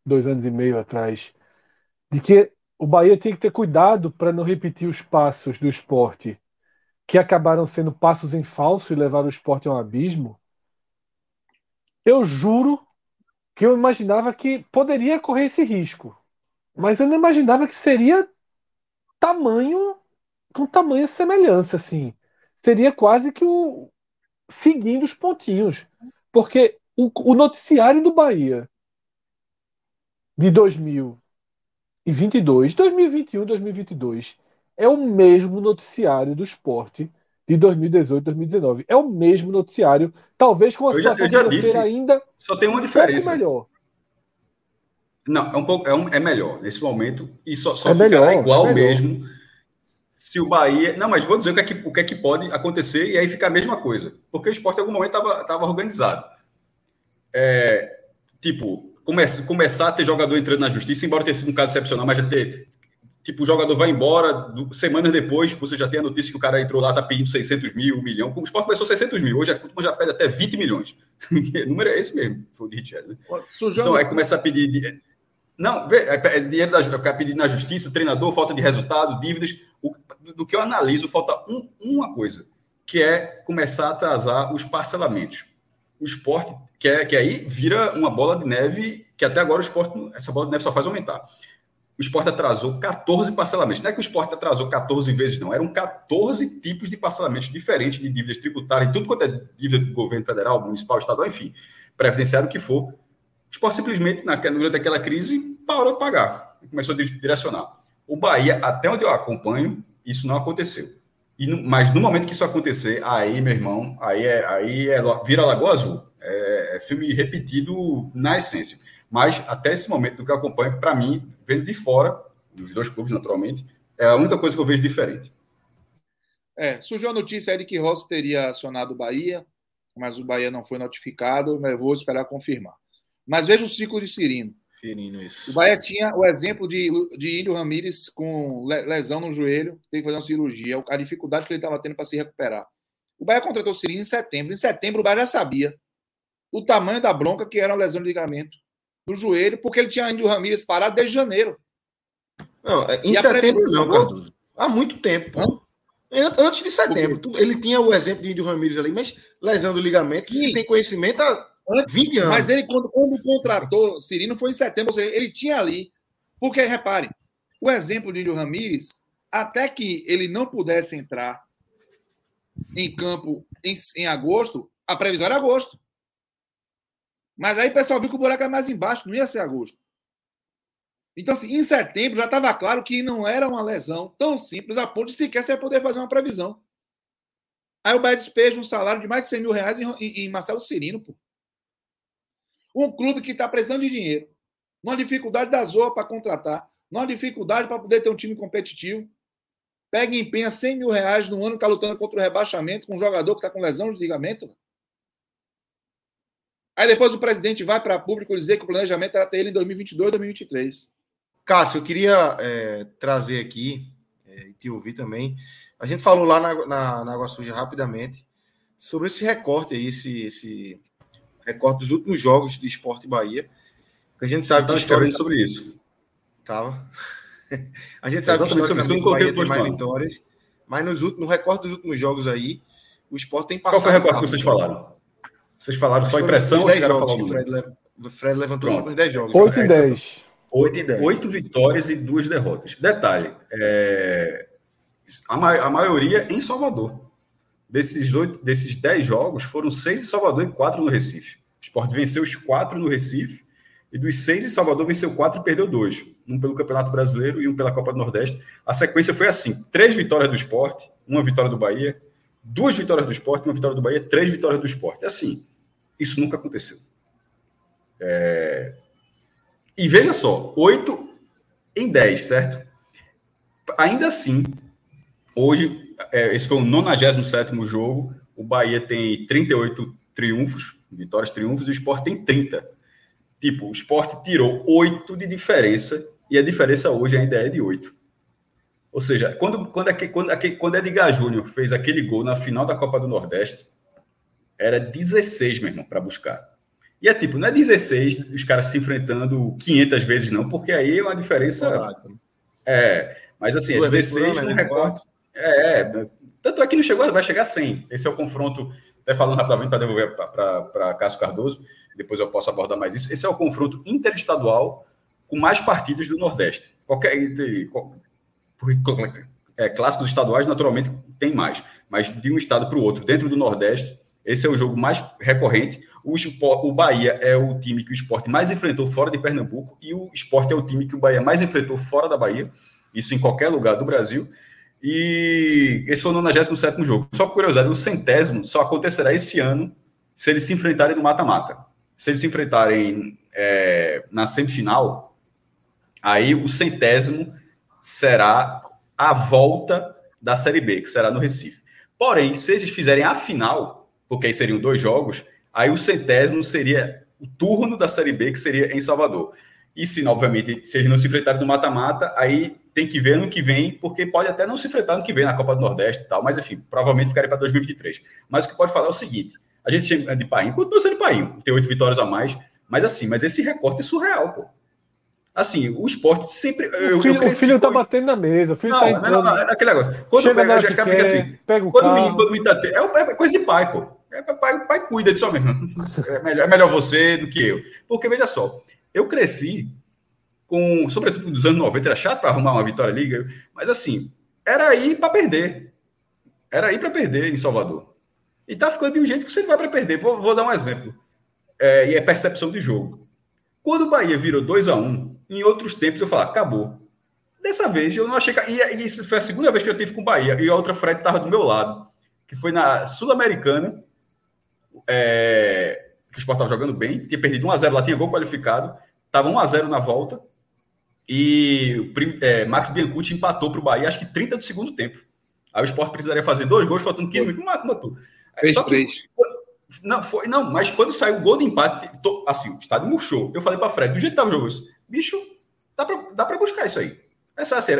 dois anos e meio atrás, de que o Bahia tinha que ter cuidado para não repetir os passos do esporte, que acabaram sendo passos em falso e levaram o esporte a um abismo, eu juro que eu imaginava que poderia correr esse risco. Mas eu não imaginava que seria tamanho com tamanha semelhança, assim. Seria quase que o seguindo os pontinhos. Porque o, o noticiário do Bahia de 2022, 2021, 2022 é o mesmo noticiário do esporte de 2018, 2019. É o mesmo noticiário, talvez com a situação já, disse, ainda só tem uma diferença. Um melhor. Não, é um pouco é, um, é melhor nesse momento e só, só é ficará melhor, igual é mesmo se o Bahia. Não, mas vou dizer o que, é que, o que é que pode acontecer e aí fica a mesma coisa. Porque o esporte em algum momento estava organizado. É, tipo, comece, começar a ter jogador entrando na justiça, embora tenha sido um caso excepcional, mas já ter Tipo, o jogador vai embora, semanas depois, você já tem a notícia que o cara entrou lá, tá pedindo 600 mil, 1 milhão. O esporte começou 600 mil, hoje a Cutman já pede até 20 milhões. o número é esse mesmo, foi o Richard. Né? Então, aí começa a pedir. Não, vê, é, é dinheiro da, é pedir na justiça, treinador, falta de resultado, dívidas. O, do que eu analiso, falta um, uma coisa, que é começar a atrasar os parcelamentos. O esporte, que, é, que aí vira uma bola de neve, que até agora o esporte, essa bola de neve só faz aumentar o esporte atrasou 14 parcelamentos. Não é que o esporte atrasou 14 vezes, não. Eram 14 tipos de parcelamentos diferentes de dívidas tributárias, tudo quanto é dívida do governo federal, municipal, estadual, enfim, previdenciário, o que for. O esporte simplesmente, naquela, durante aquela crise, parou de pagar. Começou a direcionar. O Bahia, até onde eu acompanho, isso não aconteceu. E mas no momento que isso acontecer, aí, meu irmão, aí é, aí é vira Lagoa Azul. É, é filme repetido na essência. Mas até esse momento, do que eu acompanho, para mim, vendo de fora, dos dois clubes, naturalmente, é a única coisa que eu vejo diferente. É, surgiu a notícia aí de que Rossi teria acionado o Bahia, mas o Bahia não foi notificado, mas vou esperar confirmar. Mas veja o ciclo de Cirino. Cirino, isso. O Bahia tinha o exemplo de, de Índio Ramírez com lesão no joelho, tem que fazer uma cirurgia, a dificuldade que ele estava tendo para se recuperar. O Bahia contratou o Cirino em setembro. Em setembro, o Bahia já sabia o tamanho da bronca que era uma lesão de ligamento no joelho, porque ele tinha Índio Ramírez parado desde janeiro. Não, é, em setembro não, Cardoso. Há muito tempo. Antes de setembro. Ele tinha o exemplo de Índio Ramírez ali, mas lesão do ligamento, Sim. tem conhecimento há 20 anos. Mas ele, quando, quando contratou Cirino, foi em setembro. Ou seja, ele tinha ali. Porque, repare, o exemplo de Índio Ramírez, até que ele não pudesse entrar em campo em, em agosto, a previsão era agosto. Mas aí o pessoal viu que o buraco era mais embaixo, não ia ser agosto. Então, assim, em setembro já estava claro que não era uma lesão tão simples a ponto de sequer você poder fazer uma previsão. Aí o Bahia despeja um salário de mais de 100 mil reais em, em, em Marcelo Cirino, pô. Um clube que está precisando de dinheiro, numa dificuldade da Zoa para contratar, numa dificuldade para poder ter um time competitivo, pega e empenha 100 mil reais no ano que está lutando contra o rebaixamento com um jogador que está com lesão de ligamento. Aí depois o presidente vai para público dizer que o planejamento era ter ele em 2022, 2023. Cássio, eu queria é, trazer aqui, é, e te ouvir também. A gente falou lá na, na, na Água Suja rapidamente sobre esse recorte aí, esse, esse recorte dos últimos jogos de Esporte Bahia. Que a gente sabe que história sobre isso. Tava. a gente sabe Exatamente que historicamente o Bahia tem mais vitórias, mas nos últimos, no recorte dos últimos jogos aí, o Esporte tem passado. Qual foi o recorte que vocês falaram? Vocês falaram só impressão ou chegaram a falar o Fred, le... Fred levantou Pronto. os 10 jogos. 8 e 10. 8 e 10. 8 vitórias e 2 derrotas. Detalhe, é... a, ma... a maioria em Salvador. Desses, 8, desses 10 jogos, foram 6 em Salvador e 4 no Recife. O Sport venceu os 4 no Recife, e dos 6 em Salvador, venceu 4 e perdeu 2. Um pelo Campeonato Brasileiro e um pela Copa do Nordeste. A sequência foi assim: 3 vitórias do Sport, uma vitória do Bahia, duas vitórias do Sport, uma vitória do Bahia, três vitórias do Sport. Assim, isso nunca aconteceu. É... E veja só, 8 em 10, certo? Ainda assim, hoje, é, esse foi o 97 jogo, o Bahia tem 38 triunfos, vitórias, triunfos, e o Sport tem 30. Tipo, o Sport tirou 8 de diferença e a diferença hoje ainda é de 8. Ou seja, quando, quando, quando, quando Edgar Júnior fez aquele gol na final da Copa do Nordeste, era 16, meu irmão, para buscar. E é tipo, não é 16 os caras se enfrentando 500 vezes, não, porque aí é uma diferença. É, mas assim, é 16 no recorte. É, é, tanto é que não chegou, vai chegar a 100. Esse é o confronto, até falando rapidamente para devolver para Cássio Cardoso, depois eu posso abordar mais isso. Esse é o confronto interestadual com mais partidas do Nordeste. Qualquer, é, clássicos estaduais, naturalmente, tem mais, mas de um estado para o outro, dentro do Nordeste, esse é o jogo mais recorrente. O, o Bahia é o time que o esporte mais enfrentou fora de Pernambuco e o esporte é o time que o Bahia mais enfrentou fora da Bahia, isso em qualquer lugar do Brasil. E esse foi o 97 jogo. Só curiosidade, o centésimo só acontecerá esse ano se eles se enfrentarem no mata-mata. Se eles se enfrentarem é, na semifinal, aí o centésimo será a volta da Série B, que será no Recife. Porém, se eles fizerem a final, porque aí seriam dois jogos, aí o centésimo seria o turno da Série B, que seria em Salvador. E se, obviamente, se eles não se enfrentarem no mata-mata, aí tem que ver ano que vem, porque pode até não se enfrentar ano que vem na Copa do Nordeste e tal, mas enfim, provavelmente ficaria para 2023. Mas o que pode falar é o seguinte: a gente chama de Painho, continua sendo Painho, tem oito vitórias a mais, mas assim, mas esse recorte é surreal, pô. Assim, o esporte sempre. Eu, o filho, eu o filho tá batendo na mesa, o filho não, tá entrando. Não, não, é aquele negócio. Quando Chega pega, já quer, assim, pega o quando carro. menino, quando menino tá, é, é coisa de pai, pô. É, pai, o pai cuida disso mesmo. É melhor, é melhor você do que eu. Porque, veja só, eu cresci com, sobretudo nos anos 90, era chato para arrumar uma vitória liga, mas assim, era ir para perder. Era ir para perder em Salvador. E tá ficando de um jeito que você não vai para perder. Vou, vou, dar um exemplo. É, e é percepção de jogo. Quando o Bahia virou 2 a 1 um, em outros tempos eu falo, acabou. Dessa vez eu não achei que. E isso foi a segunda vez que eu tive com o Bahia. E a outra Fred estava do meu lado. Que foi na Sul-Americana. É, que o Sport estava jogando bem. Tinha perdido 1x0 lá, tinha gol qualificado. Estava 1x0 na volta. E é, Max Biancucci empatou para o Bahia, acho que 30 do segundo tempo. Aí o Sport precisaria fazer dois gols, faltando 15 minutos. Matou. Fez três. Não, foi, não, mas quando saiu o gol de empate, tô, assim, o estádio murchou. Eu falei para Fred, do jeito que tava o jogo, bicho, dá para dá pra buscar isso aí. Essa assim,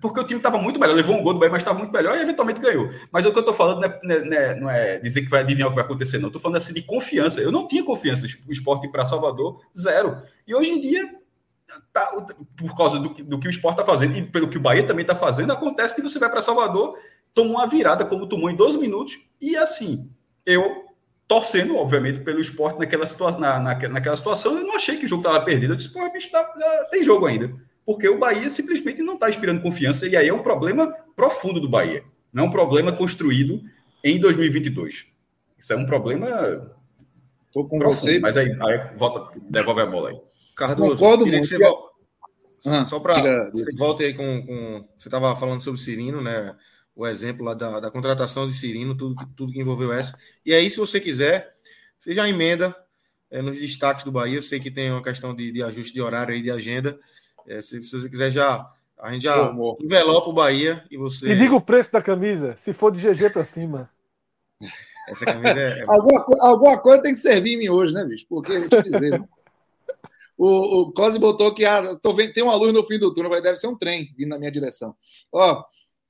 porque o time estava muito melhor, levou um gol do Bahia, mas estava muito melhor e eventualmente ganhou. Mas o que eu estou falando é, não, é, não é, dizer que vai adivinhar o que vai acontecer, não. Estou falando assim de confiança. Eu não tinha confiança no esporte para Salvador, zero. E hoje em dia, tá, por causa do, do que o esporte está fazendo e pelo que o Bahia também está fazendo, acontece que você vai para Salvador, toma uma virada como tomou em 12 minutos, e assim, eu torcendo, obviamente, pelo esporte naquela, situa na, na, naquela situação. Eu não achei que o jogo estava perdido. Eu disse, pô, bicho, tá, tá, tem jogo ainda. Porque o Bahia simplesmente não está inspirando confiança. E aí é um problema profundo do Bahia. Não é um problema construído em 2022. Isso é um problema. Estou com profundo, você. Mas aí, aí volta, devolve a bola aí. Cardoso, Concordo queria muito. que você vol... Ah, Só para você volte aí com, com. Você estava falando sobre o Cirino, né? O exemplo lá da, da contratação de Cirino, tudo, que- tudo que envolveu essa. E aí, se você quiser, você já emenda é, nos destaques do Bahia. Eu sei que tem uma questão de, de ajuste de horário aí, de agenda. É, se, se você quiser, já. A gente já Amor. envelopa o Bahia e você. E diga o preço da camisa, se for de GG pra cima. Essa camisa é. é- Alguma, alguma coisa tem que servir em mim hoje, né, bicho? Porque, vou te dizer, né? o, o Cosi botou que ah, tô vendo, tem uma luz no fim do túnel, vai deve ser um trem vindo na minha direção. Ó,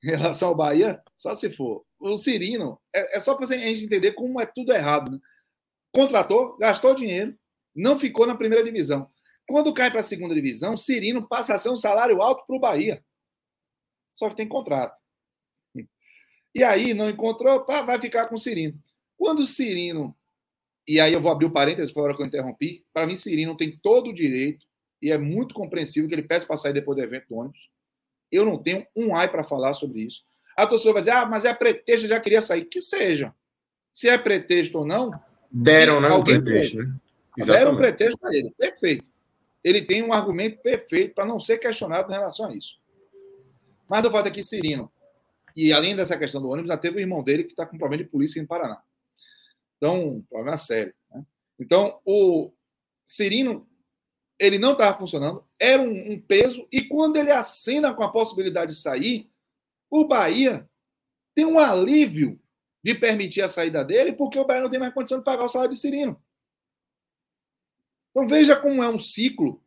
em relação ao Bahia, só se for. O Cirino, é, é só para a gente entender como é tudo errado. Né? Contratou, gastou dinheiro, não ficou na primeira divisão. Quando cai para a segunda divisão, Cirino passa a ser um salário alto para o Bahia. Só que tem contrato. E aí, não encontrou, pá, vai ficar com o Cirino. Quando o Cirino. E aí eu vou abrir o parênteses, foi a hora que eu interrompi. Para mim, Cirino tem todo o direito, e é muito compreensível que ele peça para sair depois do evento do ônibus. Eu não tenho um ai para falar sobre isso. A torcida vai dizer, ah, mas é pretexto, já queria sair. Que seja. Se é pretexto ou não, Deram, né? O pretexto, né? Deram um pretexto para ele. Perfeito. Ele tem um argumento perfeito para não ser questionado em relação a isso. Mas eu falo aqui, Cirino. E além dessa questão do ônibus, já teve o irmão dele que está com problema de polícia em Paraná. Então, problema sério. né? Então, o Cirino, ele não estava funcionando, era um, um peso, e quando ele acena com a possibilidade de sair, o Bahia tem um alívio de permitir a saída dele, porque o Bahia não tem mais condição de pagar o salário de Cirino. Então veja como é um ciclo.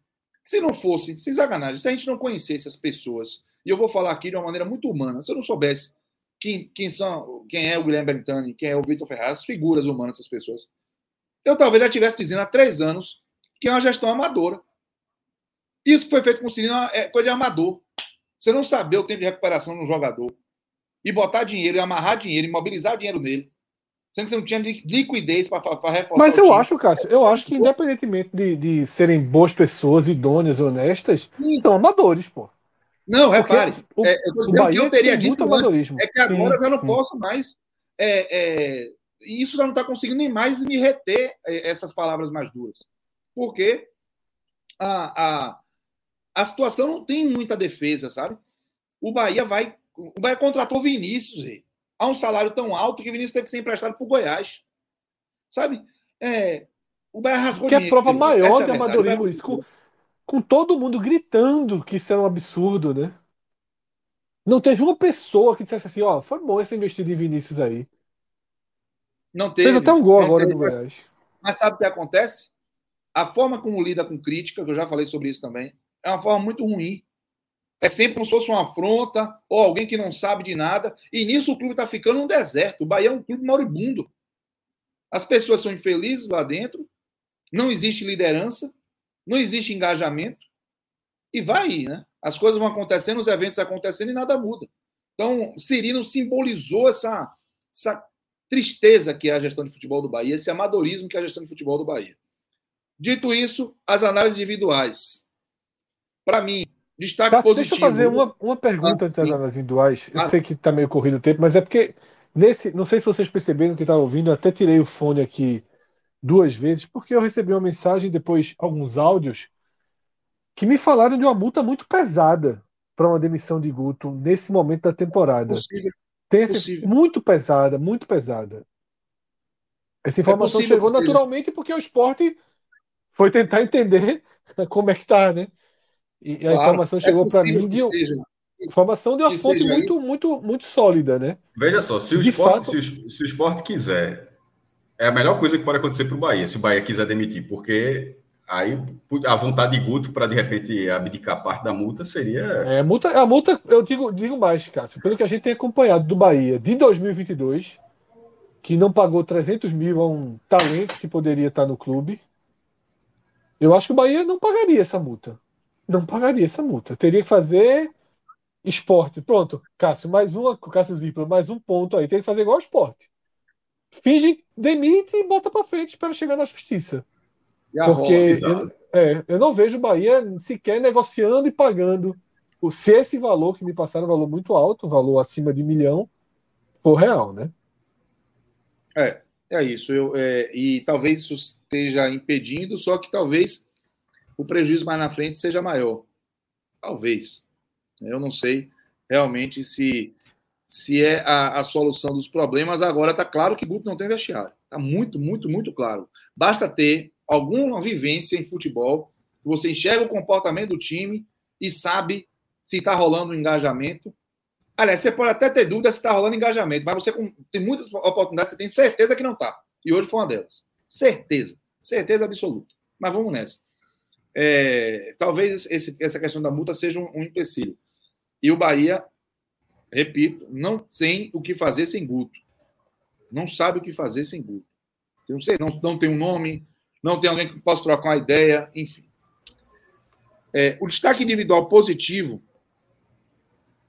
Se não fosse, sem sacanagem, se a gente não conhecesse as pessoas, e eu vou falar aqui de uma maneira muito humana, se eu não soubesse quem, quem são, quem é o Guilherme Bertani, quem é o Vitor Ferraz, as figuras humanas dessas pessoas, eu talvez já estivesse dizendo há três anos que é uma gestão amadora. Isso que foi feito com o Cirino é coisa de amador. Você não saber o tempo de recuperação de um jogador e botar dinheiro, e amarrar dinheiro, e mobilizar dinheiro nele, sendo que você não tinha liquidez para reforçar. Mas eu time. acho, Cássio, eu acho que independentemente de, de serem boas pessoas, idôneas, honestas, Sim. são amadores, pô. Não, repare, o, é, eu tô dizendo que eu teria dito antes, é que agora sim, eu já não sim. posso mais. É, é, isso já não está conseguindo nem mais me reter é, essas palavras mais duras. Porque a, a, a situação não tem muita defesa, sabe? O Bahia vai. O Bahia contratou Vinícius, rei. Há um salário tão alto que Vinícius teve que ser emprestado para o Goiás. Sabe? É, o Bahia rasgou Que é a prova maior de amadorismo, isso. Com, com todo mundo gritando que isso era um absurdo, né? Não teve uma pessoa que dissesse assim, ó, foi bom esse investido em Vinícius aí. Não teve. Fez até um gol agora teve, do Goiás. Mas sabe o que acontece? A forma como lida com crítica, que eu já falei sobre isso também, é uma forma muito ruim. É sempre como se fosse uma afronta ou alguém que não sabe de nada. E nisso o clube está ficando um deserto. O Bahia é um clube moribundo. As pessoas são infelizes lá dentro, não existe liderança, não existe engajamento e vai né? As coisas vão acontecendo, os eventos acontecendo e nada muda. Então, Cirino simbolizou essa, essa tristeza que é a gestão de futebol do Bahia, esse amadorismo que é a gestão de futebol do Bahia. Dito isso, as análises individuais. Para mim, destaque Cássio, positivo. Deixa eu fazer uma, uma pergunta ah, antes das individuais. Eu ah. sei que está meio corrido o tempo, mas é porque nesse, não sei se vocês perceberam que estava ouvindo, eu até tirei o fone aqui duas vezes, porque eu recebi uma mensagem depois alguns áudios que me falaram de uma multa muito pesada para uma demissão de Guto nesse momento da temporada. Possível. Tem essa, possível. muito pesada, muito pesada. Essa informação é possível, chegou possível. naturalmente porque o esporte foi tentar entender como é que tá, né? E a claro, informação é chegou é para mim de informação de uma fonte muito, muito, muito sólida, né? Veja só, se o, esporte, fato... se, o, se o esporte quiser é a melhor coisa que pode acontecer para o Bahia, se o Bahia quiser demitir, porque aí a vontade de Guto para de repente abdicar parte da multa seria. É, a multa, a multa eu digo, digo mais, Cássio, pelo que a gente tem acompanhado do Bahia de 2022, que não pagou 300 mil a um talento que poderia estar no clube, eu acho que o Bahia não pagaria essa multa. Não pagaria essa multa. Teria que fazer esporte. Pronto, Cássio, mais uma, Cássio Zipla, mais um ponto aí. Tem que fazer igual esporte finge, demite e bota para frente para chegar na justiça. Porque eu, é, eu não vejo o Bahia sequer negociando e pagando. Se esse valor que me passaram um valor muito alto, um valor acima de milhão, for real, né? É, é isso. Eu, é, e talvez isso esteja impedindo, só que talvez o prejuízo mais na frente seja maior. Talvez. Eu não sei realmente se se é a, a solução dos problemas. Agora está claro que Guto não tem vestiário. Está muito, muito, muito claro. Basta ter alguma vivência em futebol, você enxerga o comportamento do time e sabe se está rolando um engajamento. Aliás, você pode até ter dúvida se está rolando engajamento, mas você tem muitas oportunidades, você tem certeza que não está. E hoje foi uma delas. Certeza. Certeza absoluta. Mas vamos nessa. É, talvez esse, essa questão da multa seja um, um empecilho. E o Bahia repito, não tem o que fazer sem Guto. Não sabe o que fazer sem Guto. Não sei, não, não tem um nome, não tem alguém que possa trocar uma ideia, enfim. É, o destaque individual positivo,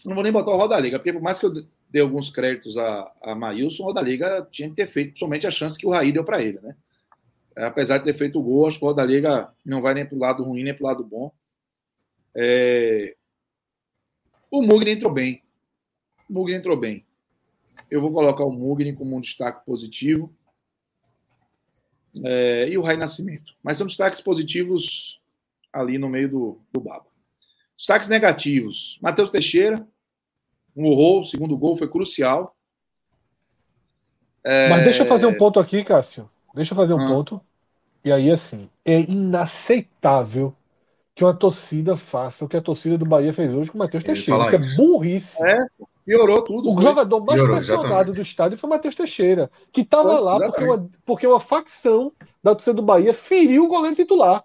não vou nem botar o Roda Liga, porque por mais que eu dê alguns créditos a, a Maílson, o Roda Liga tinha que ter feito somente a chance que o Raí deu para ele, né? É, apesar de ter feito o gol, acho que o Roda Liga não vai nem para o lado ruim, nem para o lado bom. É... O Mugni entrou bem. O Mugni entrou bem. Eu vou colocar o Mugni como um destaque positivo. É, e o Rai Nascimento. Mas são destaques positivos ali no meio do, do baba. Destaques negativos. Matheus Teixeira, um horror, o segundo gol foi crucial. É... Mas deixa eu fazer um ponto aqui, Cássio. Deixa eu fazer um ah. ponto. E aí, assim, é inaceitável que uma torcida faça o que a torcida do Bahia fez hoje com o Matheus Teixeira. Isso é burrice. É, Piorou tudo. O foi. jogador mais Piorou, pressionado exatamente. do estádio foi o Matheus Teixeira, que estava lá porque uma, porque uma facção da torcida do Bahia feriu o goleiro titular.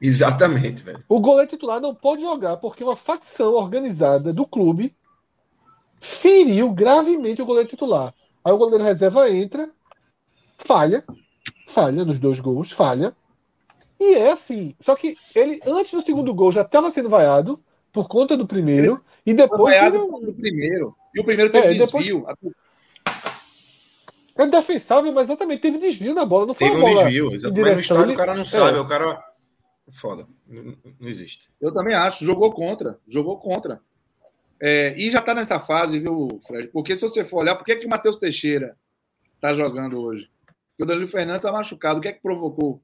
Exatamente, velho. O goleiro titular não pode jogar porque uma facção organizada do clube feriu gravemente o goleiro titular. Aí o goleiro reserva entra, falha, falha nos dois gols, falha. E é assim. Só que ele, antes do segundo gol, já estava sendo vaiado por conta do primeiro. E Foi depois vaiado no primeiro. E o primeiro teve É, e depois- desvio. é defensável, mas exatamente teve desvio na bola. Não foi Teve um bola desvio. exato. Mas no estádio ele- o cara não sabe. É. O cara. Foda. Não, não existe. Eu também acho. Jogou contra. Jogou contra. É, e já tá nessa fase, viu, Fred? Porque se você for olhar, por que, que o Matheus Teixeira tá jogando hoje? Porque o Danilo Fernandes tá machucado. O que é que provocou?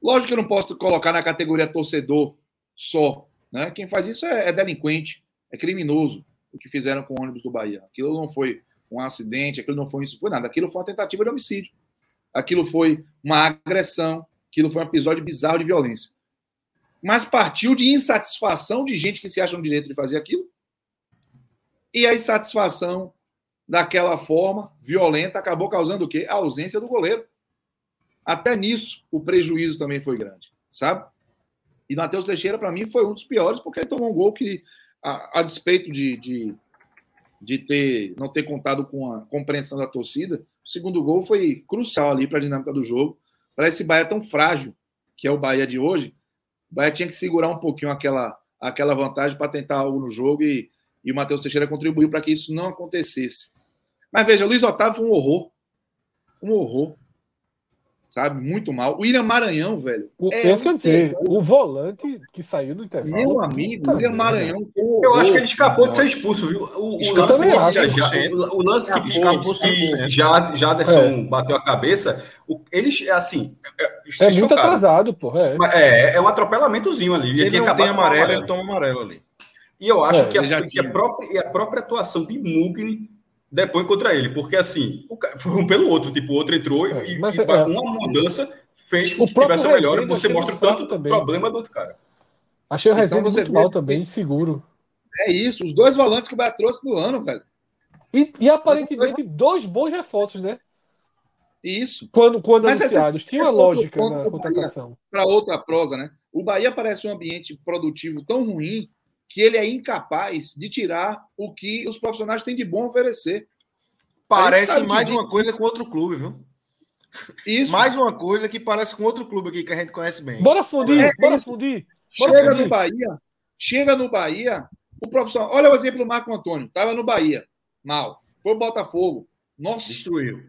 Lógico que eu não posso colocar na categoria torcedor só. Né? Quem faz isso é, é delinquente, é criminoso. O que fizeram com o ônibus do Bahia. Aquilo não foi um acidente, aquilo não foi isso, foi nada. Aquilo foi uma tentativa de homicídio. Aquilo foi uma agressão, aquilo foi um episódio bizarro de violência. Mas partiu de insatisfação de gente que se acha no direito de fazer aquilo. E a insatisfação daquela forma violenta acabou causando o quê? A ausência do goleiro. Até nisso o prejuízo também foi grande, sabe? E Matheus Teixeira, para mim, foi um dos piores, porque ele tomou um gol que, a, a despeito de, de, de ter, não ter contado com a compreensão da torcida, o segundo gol foi crucial ali para a dinâmica do jogo. Para esse Bahia tão frágil, que é o Bahia de hoje, o Bahia tinha que segurar um pouquinho aquela, aquela vantagem para tentar algo no jogo e, e o Matheus Teixeira contribuiu para que isso não acontecesse. Mas veja, Luiz Otávio foi um horror. Um horror. Sabe? Muito mal. O William Maranhão, velho. O, é dizer, terror. o volante que saiu no intervalo. Meu amigo, o William. Maranhão foi um Eu acho horror. que ele escapou de ser expulso, viu? O, o Escapou lance que, já, o, o lance que, Escapou que 100%. já Jaderson bateu a cabeça, o, eles, assim, é, É muito chocaram. atrasado, pô. É. Mas É, é um atropelamentozinho ali. Se ele não tem amarelo, amarelo. ele toma amarelo ali. E eu acho É, que, a, ele já que a própria, a própria atuação de Mugni depõe contra ele, porque assim, o ca- foi um pelo outro, tipo, o outro entrou e- É, e, mas e é- uma mudança fez com O que tivesse a melhora, Rezende você mostra tanto também. problema do outro cara. Achei o Então Rezende você muito vê mal também, seguro. É isso, os dois volantes que o Bahia trouxe no ano, velho. E, e aparentemente dois bons reforços, né? Isso. Quando, quando Mas essa- anunciados. Tinha uma é lógica na do contratação. Para outra prosa, né? O Bahia parece um ambiente produtivo tão ruim que ele é incapaz de tirar o que os profissionais têm de bom a oferecer. Parece mais que- uma coisa com outro clube, viu? Isso. Mais uma coisa que parece com outro clube aqui que a gente conhece bem. Bora fundir, É bora isso. fundir. Bora Chega fundir. no Bahia, chega no Bahia, o profissional. Olha o exemplo do Marco Antônio. Estava no Bahia, mal. Foi o Botafogo. Nossa, Destruiu.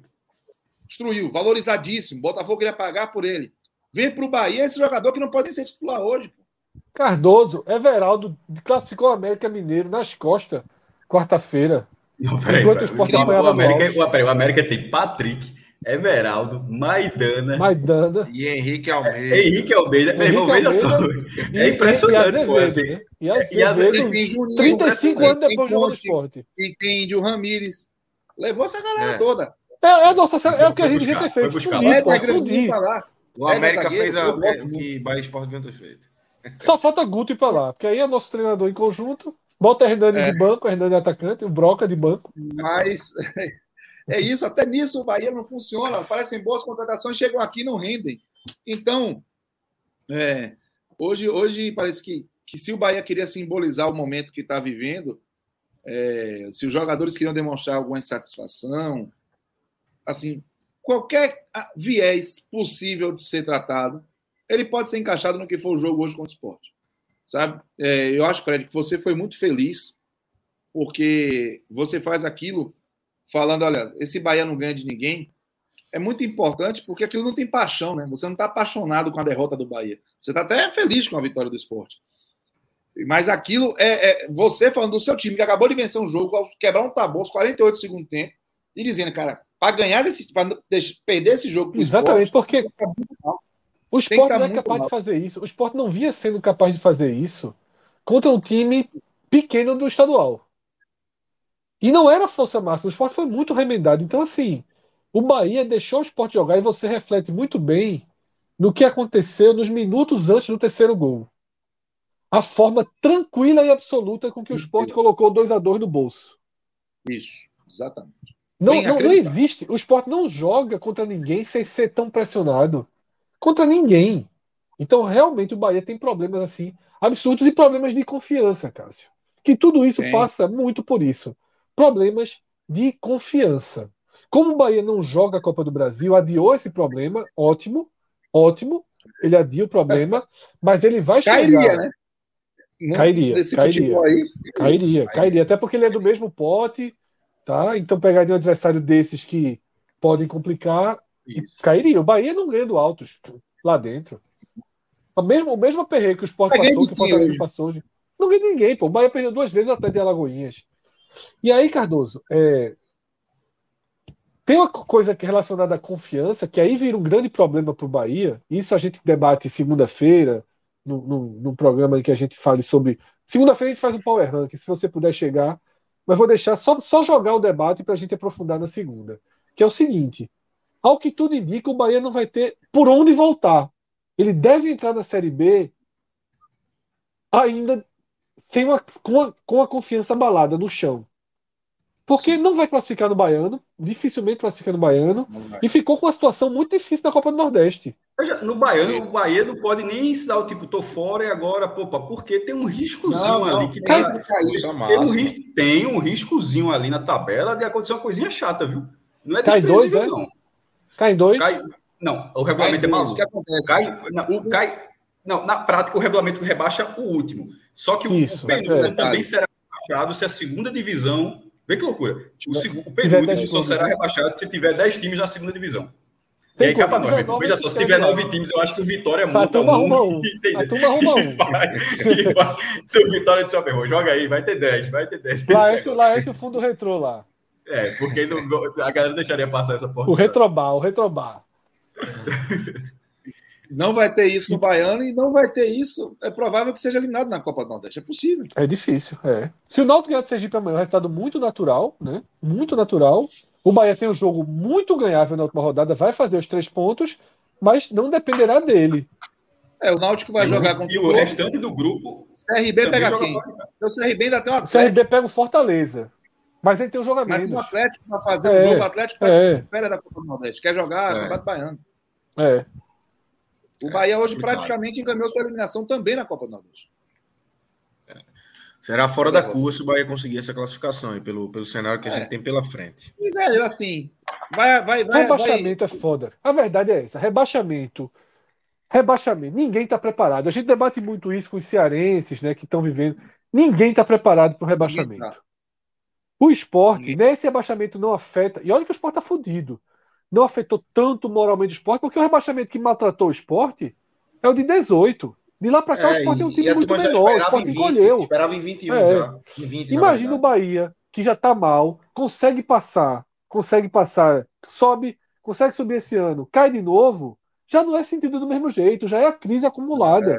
destruiu, valorizadíssimo. Botafogo queria pagar por ele. Vem para o Bahia esse jogador que não pode ser titular hoje. Cardoso, Everaldo classificou o América Mineiro nas costas, quarta-feira. Peraí, Enquanto o peraí. O, América, auge. o, peraí, o América tem Patrick, Everaldo, Maidana, Maidana. E Henrique Almeida. Henrique Almeida. Meu irmão, veja só. É impressionante, e pô. Assim, né? E e Azevedo, Azevedo- E tem Juninho, 35 anos tem depois no Conte, esporte. E tem Índio Ramírez. Levou essa galera É. toda. É, é, nossa, é o que a gente devia buscar, ter feito. foi buscar. É, tá lá. O América fez o que, Bahia Sport deviam ter feito. Só falta Guto ir pra lá, porque aí é nosso treinador em conjunto. Bota Hernani É. de banco, Hernani atacante, o Broca de banco. Mas é isso, até nisso o Bahia não funciona. Parecem boas contratações, chegam aqui e não rendem. Então, é, hoje, hoje parece que, que se o Bahia queria simbolizar o momento que está vivendo, é, se os jogadores queriam demonstrar alguma insatisfação, assim, qualquer viés possível de ser tratado, ele pode ser encaixado no que for o jogo hoje contra o esporte. Sabe? É, eu acho, Fred, que você foi muito feliz porque você faz aquilo falando, olha, esse Bahia não ganha de ninguém, é muito importante porque aquilo não tem paixão, né? Você não está apaixonado com a derrota do Bahia. Você está até feliz com a vitória do esporte. Mas aquilo é, é você falando do seu time que acabou de vencer um jogo, quebrar um tabu aos 48 do segundo tempo, e dizendo, cara, para ganhar desse, para perder esse jogo Exatamente, esporte, porque mal. O esporte tá não é capaz mal. de fazer isso. O esporte não via sendo capaz de fazer isso contra um time pequeno do estadual. E não era força máxima. O esporte foi muito remendado. Então, assim, o Bahia deixou o esporte jogar e você reflete muito bem no que aconteceu nos minutos antes do terceiro gol. A forma tranquila e absoluta com que o esporte colocou 2 a 2 no bolso. Isso, exatamente. Não, não, não, existe. O esporte não joga contra ninguém sem ser tão pressionado. Contra ninguém. Então, realmente, o Bahia tem problemas assim, absurdos e problemas de confiança, Cássio. Que tudo isso Sim. passa muito por isso. Problemas de confiança. Como o Bahia não joga a Copa do Brasil, adiou esse problema, ótimo, ótimo. Ele adia o problema, mas ele vai chegar. Cairia, né? Cairia, cairia, aí. cairia, cairia. Até porque ele é do mesmo pote, tá? Então pegaria um adversário desses que podem complicar e cairia. O Bahia não ganha do Altos lá dentro. O mesmo, o mesmo aperreio que o Sport passou, que o Fortaleza passou hoje. Não ganha ninguém, pô. O Bahia perdeu duas vezes até de Alagoinhas. E aí, Cardoso, é... tem uma coisa que é relacionada à confiança, que aí vira um grande problema para o Bahia. Isso a gente debate segunda-feira, no, programa em que a gente fale sobre. Segunda-feira a gente faz um Power Rank, se você puder chegar. Mas vou deixar só, só jogar o debate para a gente aprofundar na segunda. Que é o seguinte: ao que tudo indica, o Bahia não vai ter por onde voltar. Ele deve entrar na Série B ainda sem uma, com, a, com a confiança abalada no chão. Porque não vai classificar no Baiano, dificilmente classifica no Baiano, e ficou com uma situação muito difícil na Copa do Nordeste. No Baiano, Sim. o Bahia não pode nem se dar o tipo, tô fora e agora, popa, porque tem um riscozinho não, não, ali que tem, tá, tem, um, tem um riscozinho ali na tabela de acontecer uma coisinha chata, viu? Não é cai dois, é? Cai dois? Cai, não, o regulamento cai é maluco. Que acontece. Cai, não, cai, não, na prática, o regulamento rebaixa o último. Só que Isso, o penúltimo é também será rebaixado se a segunda divisão. Vê que loucura. O, segundo, o penúltimo só será rebaixado se tiver 10 times na segunda divisão. Tem e aí, capa nós. Veja só, se tiver nove times, eu acho que o Vitória monta um. Arruma um. A turma arruma um. se o Vitória disser, meu joga aí, vai ter 10, vai ter 10. Lá é, lá o fundo retrô lá. É, porque não, a galera deixaria passar essa porta. O retrobar, o retrobar. Não vai ter isso no Baiano e não vai ter isso. É provável que seja eliminado na Copa do Nordeste. É possível. É difícil, é. Se o Náutico ganhar de Sergipe amanhã, é um resultado muito natural, né? Muito natural. O Bahia tem um jogo muito ganhável na última rodada, vai fazer os três pontos, mas não dependerá dele. É, o Náutico vai e jogar com o, o restante do grupo. CRB pega quem? O CRB ainda tem um Atlético. O CRB pega o Fortaleza. Mas ele tem um jogamento. Mas tem um Atlético para fazer é, um jogo. Atlético é. férias da Copa do Nordeste. Quer jogar é. Campeonato Baiano. É. O Bahia hoje praticamente encaminhou sua eliminação também na Copa do Nordeste. É. Será fora da curva se o Bahia conseguir essa classificação e pelo, pelo cenário que a gente é. tem pela frente. E, velho, assim, vai, vai, vai. Rebaixamento vai... é foda. A verdade é essa. Rebaixamento. Rebaixamento. Ninguém está preparado. A gente debate muito isso com os cearenses, né, que estão vivendo. Ninguém está preparado para o rebaixamento. O esporte, nesse rebaixamento não afeta. E olha que o esporte está fudido não afetou tanto moralmente o esporte, porque o rebaixamento que maltratou o esporte é o de 18. De lá para cá, é, o esporte é um time muito menor. O esporte 20, encolheu. Esperava em 21 é. já. Em 20, Imagina o Bahia, que já está mal, consegue passar, consegue passar, sobe, consegue subir esse ano, cai de novo, já não é sentido do mesmo jeito, já é a crise acumulada. É.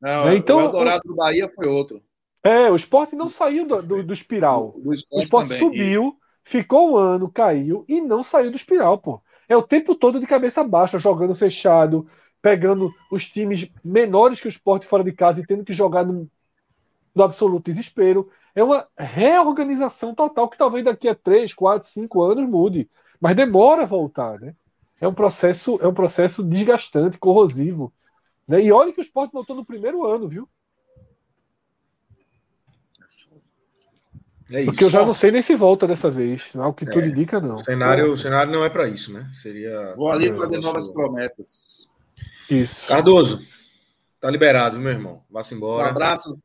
Não, né? então, o Eldorado do Bahia foi outro. É, o esporte não saiu do, do, do espiral. O, o esporte subiu ficou um ano, caiu e não saiu do espiral, pô. É o tempo todo de cabeça baixa, jogando fechado, pegando os times menores que o esporte fora de casa e tendo que jogar no, no absoluto desespero. É uma reorganização total que talvez daqui a 3, 4, 5 anos mude. Mas demora a voltar, né? É um processo, é um processo desgastante, corrosivo. Né? E olha que o esporte voltou no primeiro ano, viu? É Porque eu já não sei nem se volta dessa vez. Não é o que é. tudo indica, não. O cenário, o cenário não é para isso, né? Seria. Vou ali fazer novas promessas. Isso. Cardoso, tá liberado, meu irmão. Vá-se embora. Um abraço.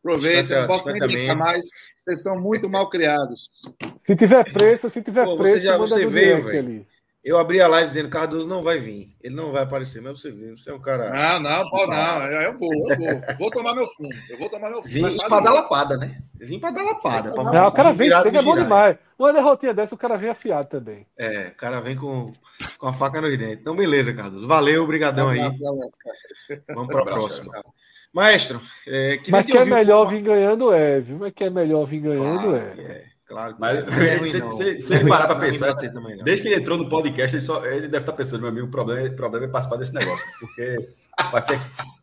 Aproveita, não posso nem mais. Vocês são muito mal criados. Se tiver preço, se tiver Pô, preço, você já você veio, velho. Eu abri a live dizendo Cardoso não vai vir, ele não vai aparecer, mas você viu, você é um cara. Não, não, pode não. Eu vou, eu vou. Vou tomar meu fundo. Eu vou tomar meu fundo. Vim para dar lapada, né? Vim para dar lapada. Não, não, o cara vem, chega bom demais. Uma derrotinha dessa, o cara vem afiado também. É, o cara vem com, com a faca nos dentes. Então, beleza, Cardoso. Valeu, obrigadão aí. Vamos para a próxima. Maestro, é, que mas que é melhor vir ganhando é, viu? Mas que é melhor vir ganhando é. É. Claro, mas se, se, ele parar para pensar, também, desde que ele entrou no podcast, ele, só, ele deve estar tá pensando, meu amigo, o problema, o problema é participar desse negócio. Porque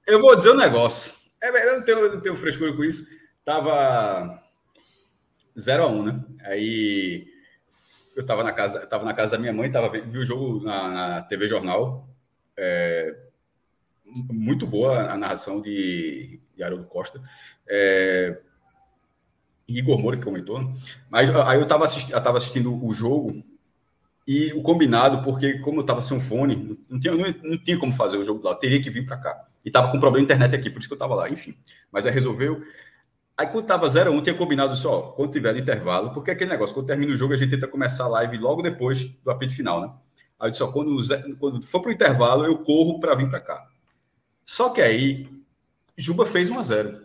eu vou dizer um negócio. É, eu, não tenho, eu não tenho frescura com isso. Tava. 0x1, né? Aí eu tava na casa, tava na casa da minha mãe, tava vendo, vi o jogo na, na TV Jornal. É, muito boa a narração de, de Haroldo Costa. É, Igor Moura que comentou. Mas aí eu estava assisti assistindo o jogo e o combinado, porque como eu estava sem um fone, não tinha, não, não, tinha como fazer o jogo lá, teria que vir para cá. E estava com problema de internet aqui, por isso que eu estava lá, enfim. Mas aí resolveu. Aí quando estava 0 1 tinha combinado só, quando tiver intervalo, porque é aquele negócio, quando termina o jogo, a gente tenta começar a live logo depois do apito final, né? Aí eu disse, ó, quando, quando for pro intervalo, eu corro para vir para cá. Só que aí, Juba fez 1 a 0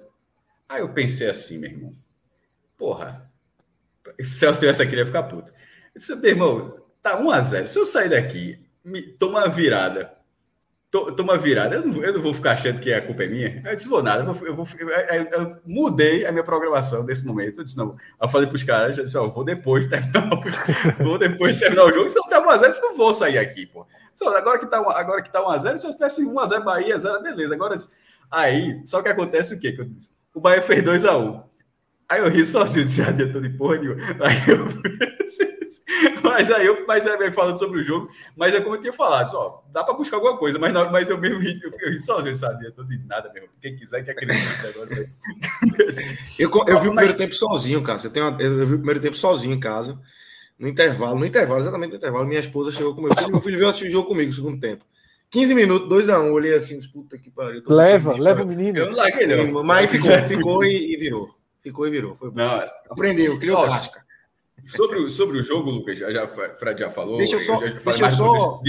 Aí eu pensei assim, meu irmão, porra, se Celso tivesse aqui, ele ia ficar puto. Eu disse, meu irmão, tá 1 a 0 Se eu sair daqui, me, toma uma virada, to, toma uma virada, eu não, eu não, vou ficar achando que a culpa é minha. Eu disse, vou nada, eu, vou, eu, vou, eu, mudei a minha programação nesse momento. Eu disse, não, eu falei para os caras, eu disse, ó, vou depois terminar o, vou depois terminar o jogo, se não der 1 a 0 eu não vou sair aqui, pô. Só, agora que tá, agora que tá 1 a 0 se eu tivesse 1 a 0 Bahia, 0 beleza. Agora, aí, só que acontece o quê? Que eu disse, o Bahia fez 2 a 1 Aí eu ri sozinho, disse, adiantou de porra nenhuma. Aí eu... mas aí eu, mas aí falando sobre o jogo, mas é como eu tinha falado, ó, dá para buscar alguma coisa, mas, não, mas eu mesmo ri, eu, eu ri sozinho, sabe? Eu tô de nada mesmo. Quem quiser que acredite nesse negócio aí. eu, eu vi o primeiro tempo sozinho, cara. Eu, tenho uma, eu vi o primeiro tempo sozinho em casa, no intervalo, no intervalo, exatamente no intervalo. Minha esposa chegou com meu filho, meu filho veio assistir o jogo comigo no segundo tempo. 15 minutos, 2x1, um, olhei assim, puta que pariu. Leva, leva o menino. Eu não larguei, não. Mas ficou, ficou e, e virou. Ficou e virou. Foi não, Aprendeu, criou só, casca. Sobre o, sobre o jogo, Lucas, já, já Fred já falou. Deixa eu só. Eu deixa eu só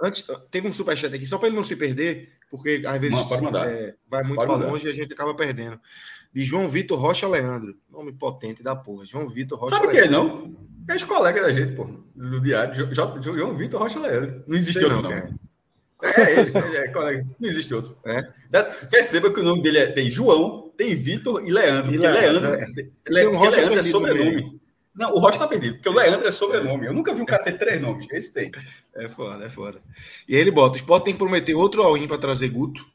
antes, teve um superchat aqui, só para ele não se perder, porque às vezes é, vai muito para longe e a gente acaba perdendo. De João Vitor Rocha Leandro. Nome potente da porra. João Vitor Rocha Sabe Leandro. Sabe quem não? É os colegas da gente, pô, do diário. João Vitor Rocha Leandro. Não existe outro, não. não. É esse, é, colega. Não existe outro. É. Perceba que o nome dele é, tem João, tem Vitor e Leandro. E Leandro, Leandro, é, Le, um Leandro é sobrenome. Não, o Rocha tá perdido, porque o Leandro é sobrenome. Eu nunca vi um cara ter três nomes. Esse tem. É foda, é foda. E aí ele bota: o Sport tem que prometer outro all-in para trazer Guto.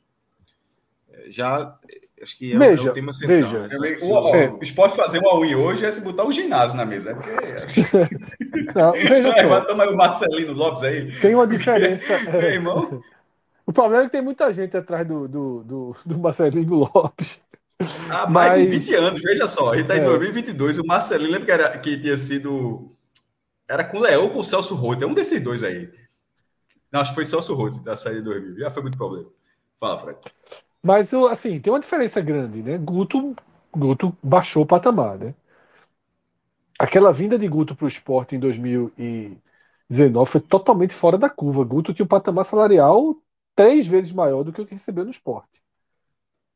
É, já. Acho que é, veja, é o tema central. Veja, né? o, o, é. o Sport fazer um all-in hoje é se botar o ginásio na mesa. É porque. Não, veja Vai, o Marcelino Lopes aí. Tem uma diferença. Meu irmão. O problema é que tem muita gente atrás do, do, do, do Marcelino Lopes. Há mais Mas... de 20 anos, veja só. Gente está em é. 2022. O Marcelinho, lembra que, era, que tinha sido. Era com o Leão ou com o Celso Roth? É um desses dois aí. Não, acho que foi Celso Roth da saída de 2000. Já foi muito problema. Fala, Fred. Mas, assim, tem uma diferença grande, né? Guto, Guto baixou o patamar, né? Aquela vinda de Guto para o esporte em 2019 foi totalmente fora da curva. Guto tinha um patamar salarial três vezes maior do que o que recebeu no esporte.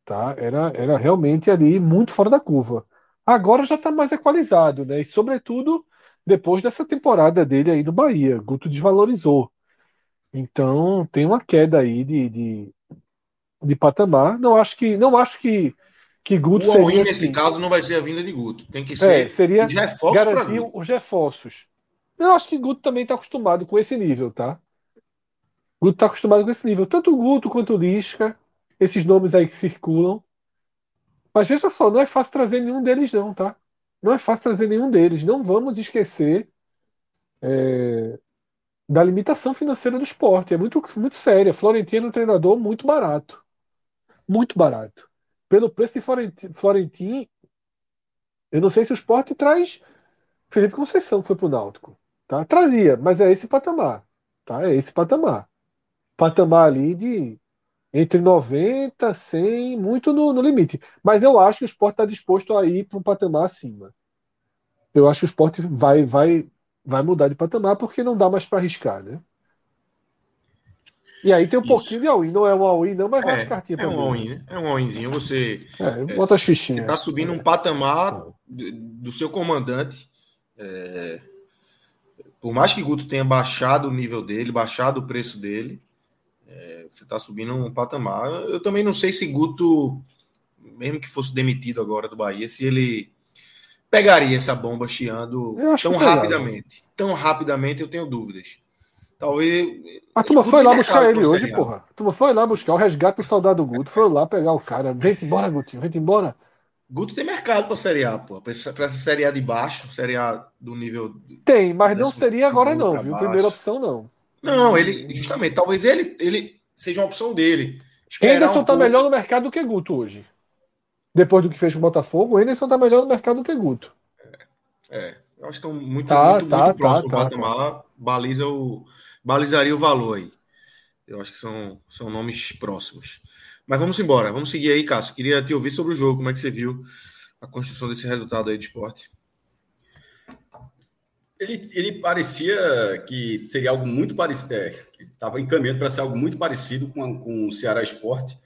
Tá? Era, era realmente ali muito fora da curva. Agora já está mais equalizado, né? E sobretudo depois dessa temporada dele aí no Bahia. Guto desvalorizou. Então tem uma queda aí de, de, de patamar. Não acho que não acho que que Guto o seria, assim, nesse caso não vai ser a vinda de Guto. Tem que ser é, seria os reforços garantir os reforços. Eu acho que Guto também está acostumado com esse nível, tá? Guto está acostumado com esse nível. Tanto o Guto quanto o Lisca esses nomes aí que circulam. Mas veja só, não é fácil trazer nenhum deles, não, tá? Não é fácil trazer nenhum deles. Não vamos esquecer é, da limitação financeira do esporte. É muito, muito séria. Florentino é um treinador muito barato. Muito barato. Pelo preço de Florentino, eu não sei se o esporte traz Felipe Conceição, que foi pro Náutico. Tá? Trazia, mas é esse patamar. Tá? É esse patamar. Patamar ali de entre 90, 100, muito no, no limite. Mas eu acho que o esporte está disposto a ir para um patamar acima. Eu acho que o esporte vai, vai, vai mudar de patamar porque não dá mais para arriscar, né? E aí tem um Isso. pouquinho de all-in, não é um all-in, não, mas é, as cartinhas É um all-in, né? É um all-inzinho, você. É, bota as fichinhas. Você está subindo um patamar do seu comandante. É, por mais que Guto tenha baixado o nível dele, baixado o preço dele, você está subindo um patamar. Eu também não sei se Guto, mesmo que fosse demitido agora do Bahia, se ele pegaria essa bomba chiando tão rapidamente. Tão rapidamente, eu tenho dúvidas. Talvez. A turma foi lá buscar ele hoje, porra. A turma foi lá buscar o resgate do soldado Guto, foi lá pegar o cara. Vem embora, Gutinho, vem embora. Guto tem mercado para Série A, pô. Para essa Série A de baixo, Série A do nível. Tem, mas não seria agora, não, viu? Baixo. Primeira opção, não. Não, ele, justamente, talvez ele, ele seja uma opção dele. Henderson um tá pouco. melhor no mercado do que Guto hoje. Depois do que fez com o Botafogo, o Henderson tá melhor no mercado do que Guto. É, é eu acho que estão muito, tá, muito, tá, muito próximo tá, do tá, patamar. Tá. Baliza o, balizaria o valor aí. Eu acho que são, são nomes próximos. Mas vamos embora, vamos seguir aí, Cássio. Queria te ouvir sobre o jogo, como é que você viu a construção desse resultado aí de esporte. Ele, ele parecia que seria algo muito parecido, é, estava encaminhando para ser algo muito parecido com, com o Ceará Esporte.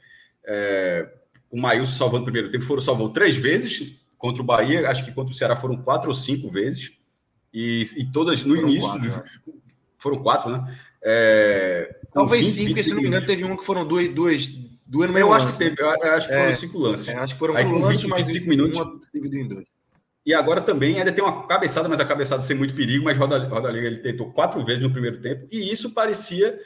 É, o Maílson salvando o primeiro tempo, foram salvou três vezes contra o Bahia, acho que contra o Ceará foram quatro ou cinco vezes, e, e todas no foram início. Quatro, do, foram quatro, né? É, Talvez 20, cinco, porque se não me engano, teve um que foram duas, duas, duas no Eu acho que teve, eu acho que foram é, cinco lances. É, acho que foram Aí, com lances, 20, mas 25 minutos. Uma dividido em dois. E agora também ainda tem uma cabeçada, mas a cabeçada sem muito perigo, mas Roda, Roda ele tentou quatro vezes no primeiro tempo, e isso parecia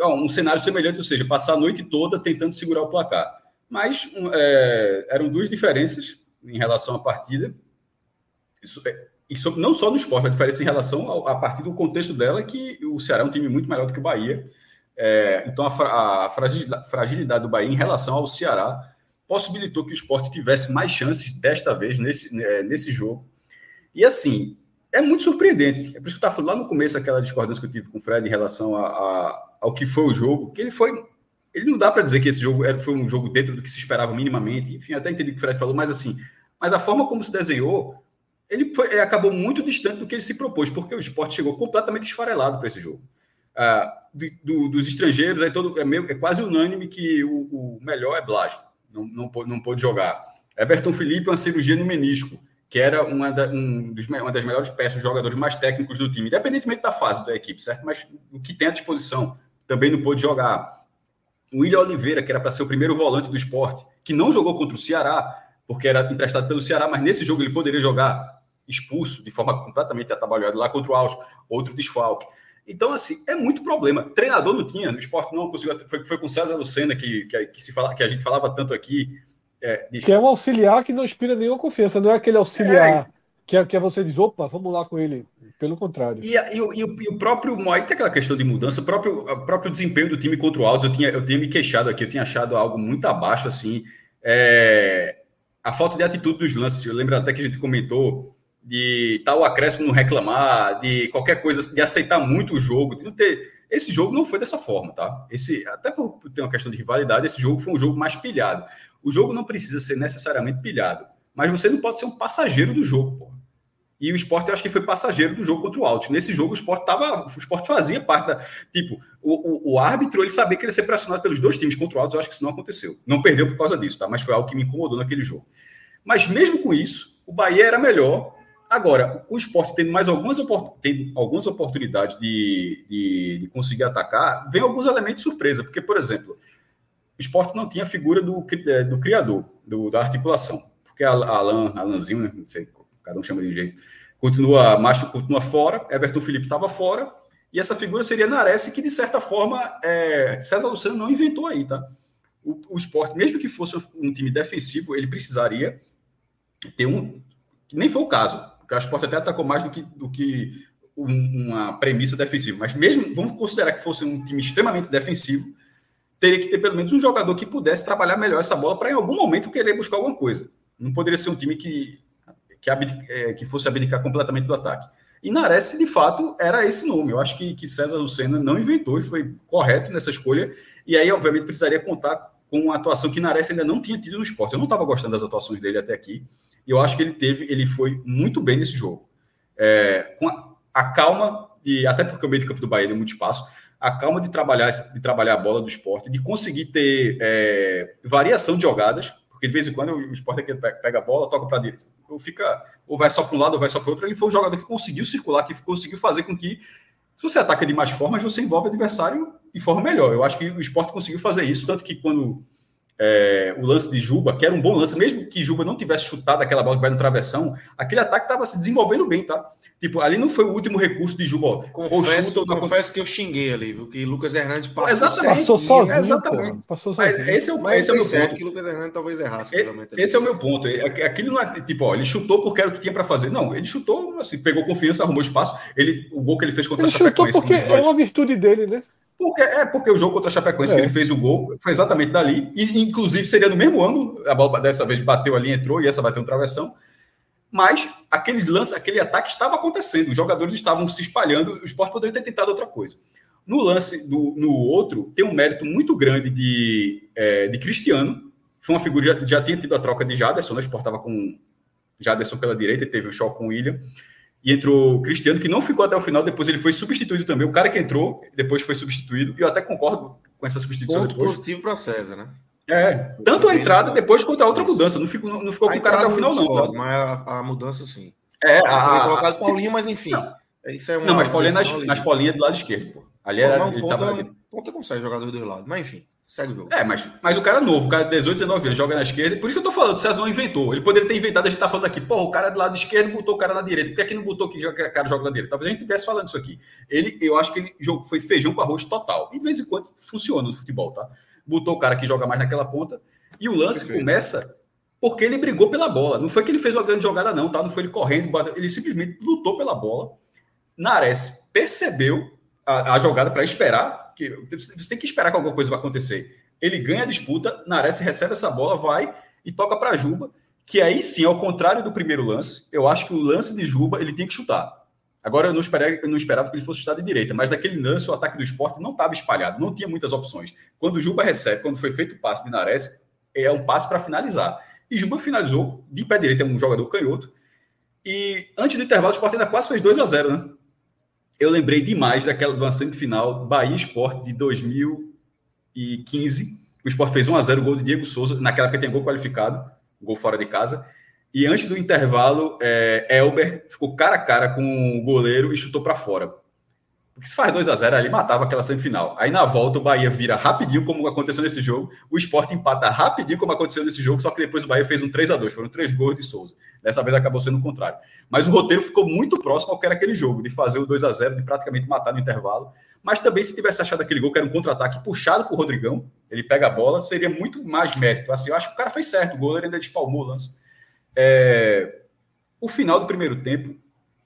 um cenário semelhante, ou seja, passar a noite toda tentando segurar o placar. Mas é, eram duas diferenças em relação à partida. Isso, é, isso não só no esporte, a diferença em relação à partida, o contexto dela que o Ceará é um time muito melhor do que o Bahia. É, então a, a fragilidade do Bahia em relação ao Ceará possibilitou que o esporte tivesse mais chances desta vez nesse, né, nesse jogo. E assim, é muito surpreendente. É por isso que eu estava falando lá no começo, aquela discordância que eu tive com o Fred em relação a, a, ao que foi o jogo, que ele foi. Ele não dá para dizer que esse jogo foi um jogo dentro do que se esperava minimamente. Enfim, até entendi o que o Fred falou, mas assim, mas a forma como se desenhou, ele, foi, ele acabou muito distante do que ele se propôs, porque o esporte chegou completamente esfarelado para esse jogo. Ah, do, do, dos estrangeiros, aí todo, é, meio, é quase unânime que o, o melhor é Blasio não, não, não pôde jogar. Everton Felipe, uma cirurgia no menisco, que era uma, da, um dos, uma das melhores peças, jogadores mais técnicos do time, independentemente da fase da equipe, certo? Mas o que tem à disposição, também não pôde jogar. O William Oliveira, que era para ser o primeiro volante do esporte, que não jogou contra o Ceará, porque era emprestado pelo Ceará, mas nesse jogo ele poderia jogar expulso, de forma completamente atabalhada lá contra o Alves, outro desfalque. Então, assim, é muito problema. Treinador não tinha, no esporte não conseguiu. Foi, foi com César Lucena que, que, que, se fala, que a gente falava tanto aqui. É, de... Que é um auxiliar que não inspira nenhuma confiança, não é aquele auxiliar é, que, é, que é você diz, opa, vamos lá com ele. Pelo contrário. E, e, e, e o próprio. Aí tem aquela questão de mudança, o próprio, o próprio desempenho do time contra o Alves, eu tinha, eu tinha me queixado aqui, eu tinha achado algo muito abaixo, assim. É, a falta de atitude dos lances. Eu lembro até que a gente comentou de tal acréscimo não reclamar, de qualquer coisa, de aceitar muito o jogo, de não ter. Esse jogo não foi dessa forma, tá? Esse, até por ter uma questão de rivalidade, esse jogo foi um jogo mais pilhado. O jogo não precisa ser necessariamente pilhado, mas você não pode ser um passageiro do jogo, pô. E o esporte, eu acho que foi passageiro do jogo contra o Alto. Nesse jogo, o esporte tava, o esporte fazia parte da. Tipo, o, o, o, árbitro ele sabia que ele ia ser pressionado pelos dois times contra o Alto. Eu acho que isso não aconteceu. Não perdeu por causa disso, tá? Mas foi algo que me incomodou naquele jogo. Mas mesmo com isso, o Bahia era melhor Agora, o esporte tendo mais algumas, tendo algumas oportunidades de, de, de, conseguir atacar, vem alguns elementos de surpresa, porque, por exemplo, o esporte não tinha a figura do, é, do criador, do, da articulação, porque a Alan, Alanzinho, né, não sei, cada um chama de um jeito, continua, macho continua fora, Everton Felipe estava fora, e essa figura seria Nares, que de certa forma é, César Luciano não inventou aí, tá? O, o esporte, mesmo que fosse um time defensivo, ele precisaria ter um. Nem foi o caso o esporte até atacou mais do que, do que uma premissa defensiva. Mas mesmo, vamos considerar que fosse um time extremamente defensivo, teria que ter pelo menos um jogador que pudesse trabalhar melhor essa bola para em algum momento querer buscar alguma coisa. Não poderia ser um time que, que, é, que fosse abdicar completamente do ataque. E Nares, de fato, era esse nome. Eu acho que, que César Lucena não inventou e foi correto nessa escolha. E aí, obviamente, precisaria contar com uma atuação que Nares ainda não tinha tido no esporte. Eu não estava gostando das atuações dele até aqui. E eu acho que ele teve, ele foi muito bem nesse jogo. É, com a, a, calma, e até porque o meio de campo do Bahia deu muito espaço, a calma de trabalhar, de trabalhar a bola do esporte, de conseguir ter é, variação de jogadas, porque de vez em quando o esporte é que pega a bola, toca para direita, ou fica, ou vai só para um lado, ou vai só para outro. Ele foi um jogador que conseguiu circular, que conseguiu fazer com que, se você ataca de mais formas, você envolve o adversário de forma melhor. Eu acho que o esporte conseguiu fazer isso, tanto que quando é, o lance de Juba, que era um bom lance, mesmo que Juba não tivesse chutado aquela bola que vai no travessão, aquele ataque estava se desenvolvendo bem, tá? Tipo, ali não foi o último recurso de Juba. Ó, confesso, chuta, confesso que eu xinguei ali, viu? Que Lucas Hernandes passou, exatamente, passou sozinho. Exatamente. Passou sozinho. Mas esse é o, Mas esse é o meu ponto. que Lucas Hernandes talvez errasse. Esse é o meu ponto. Aquilo não é, tipo, ó, ele chutou porque era o que tinha para fazer. Não, ele chutou, assim, pegou confiança, arrumou espaço. Ele, o gol que ele fez contra ele a Chapecoense. Chutou porque é uma virtude dele, né? Porque, é porque o jogo contra a Chapecoense é. que ele fez o gol foi exatamente dali. E, inclusive, seria no mesmo ângulo. A bola dessa vez bateu ali, entrou, e essa bateu um travessão. Mas aquele lance, aquele ataque estava acontecendo. Os jogadores estavam se espalhando. O esporte poderia ter tentado outra coisa. No lance, do, no outro, tem um mérito muito grande de, é, de Cristiano. Foi uma figura, já, já tinha tido a troca de Jaderson, né? o esporte estava com Jaderson pela direita e teve um choque com o William e entrou Cristiano, que não ficou até o final, depois ele foi substituído também. O cara que entrou, depois foi substituído, e eu até concordo com essa substituição Ponto depois. positivo para César, né? É, tanto a entrada depois quanto a outra mudança. Não ficou, não ficou com o cara até o final, não. Mas a, a, mudança, sim. É, a. a colocado Paulinho, mas enfim. Não, isso é uma não mas Paulinho nas, nas Paulinhas do lado esquerdo, pô. Ali era. Não, ele ponta, tava... ponta consegue jogar dos dois lados. Mas enfim. Segue o jogo. É, mas, mas o cara é novo, o cara de 18, 19 anos, joga na esquerda. Por isso que eu tô falando, o César não inventou. Ele poderia ter inventado, a gente tá falando aqui, pô, o cara do lado esquerdo botou o cara na direita. Por que aqui não botou que o cara joga na direita? Talvez a gente estivesse falando isso aqui. Ele, eu acho que ele jogo, foi feijão com arroz total. E de vez em quando funciona no futebol, tá? Botou o cara que joga mais naquela ponta. E o lance Perfeito. começa porque ele brigou pela bola. Não foi que ele fez uma grande jogada, não, tá? Não foi ele correndo, ele simplesmente lutou pela bola. Nares percebeu a, a jogada para esperar, que você tem que esperar que alguma coisa vai acontecer ele ganha a disputa, Nares recebe essa bola, vai e toca para Juba, que aí sim, ao contrário do primeiro lance, eu acho que o lance de Juba ele tem que chutar. Agora eu não, esperava, eu não esperava que ele fosse chutar de direita, mas naquele lance o ataque do esporte não estava espalhado, não tinha muitas opções. Quando o Juba recebe, quando foi feito o passe de Nares, é um passe para finalizar. E Juba finalizou de pé direito, é um jogador canhoto. E antes do intervalo, o esporte ainda quase fez 2 a 0 né? Eu lembrei demais daquela do semifinal Bahia Esporte de 2000 2015. O Sport fez 1 a 0 o gol de Diego Souza, naquela época tem gol qualificado, gol fora de casa. E antes do intervalo, é, Elber ficou cara a cara com o goleiro e chutou para fora. Porque se faz 2 a 0 ali matava aquela semifinal. Aí na volta o Bahia vira rapidinho, como aconteceu nesse jogo. O Sport empata rapidinho, como aconteceu nesse jogo, só que depois o Bahia fez um 3 a 2 Foram três gols de Souza. Dessa vez acabou sendo o contrário. Mas o roteiro ficou muito próximo ao que era aquele jogo, de fazer o 2 a 0 de praticamente matar no intervalo. Mas também, se tivesse achado aquele gol, que era um contra-ataque puxado por Rodrigão, ele pega a bola, seria muito mais mérito. Assim, eu acho que o cara fez certo, o goleiro ainda despalmou o lance. É... O final do primeiro tempo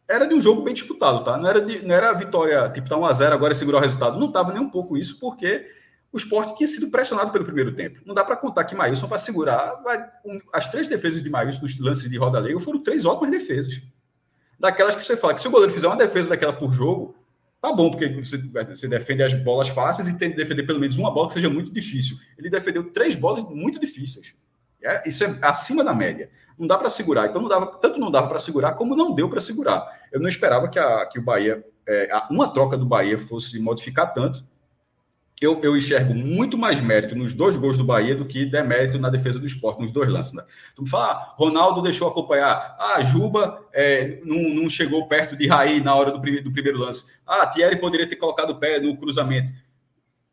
era de um jogo bem disputado, tá? Não era, de, não era a vitória, tipo, tá 1x0, agora segurar o resultado. Não estava nem um pouco isso, porque o esporte tinha sido pressionado pelo primeiro tempo. Não dá para contar que Maílson vai segurar. Vai, um, as três defesas de Maílson nos lances de roda leiga foram três ótimas defesas. Daquelas que você fala que se o goleiro fizer uma defesa daquela por jogo, Tá bom, porque você, você defende as bolas fáceis e tem que defender pelo menos uma bola que seja muito difícil. Ele defendeu três bolas muito difíceis. É, isso é acima da média. Não dá para segurar. Então, não dava, tanto não dava para segurar, como não deu para segurar. Eu não esperava que, a, que o Bahia, é, uma troca do Bahia fosse modificar tanto eu, eu enxergo muito mais mérito nos dois gols do Bahia do que demérito na defesa do esporte, nos dois lances. Né? Tu me fala, ah, Ronaldo deixou acompanhar. Ah, Juba é, não, não, chegou perto de Raí na hora do, primeiro, do primeiro lance. Ah, Thierry poderia ter colocado o pé no cruzamento.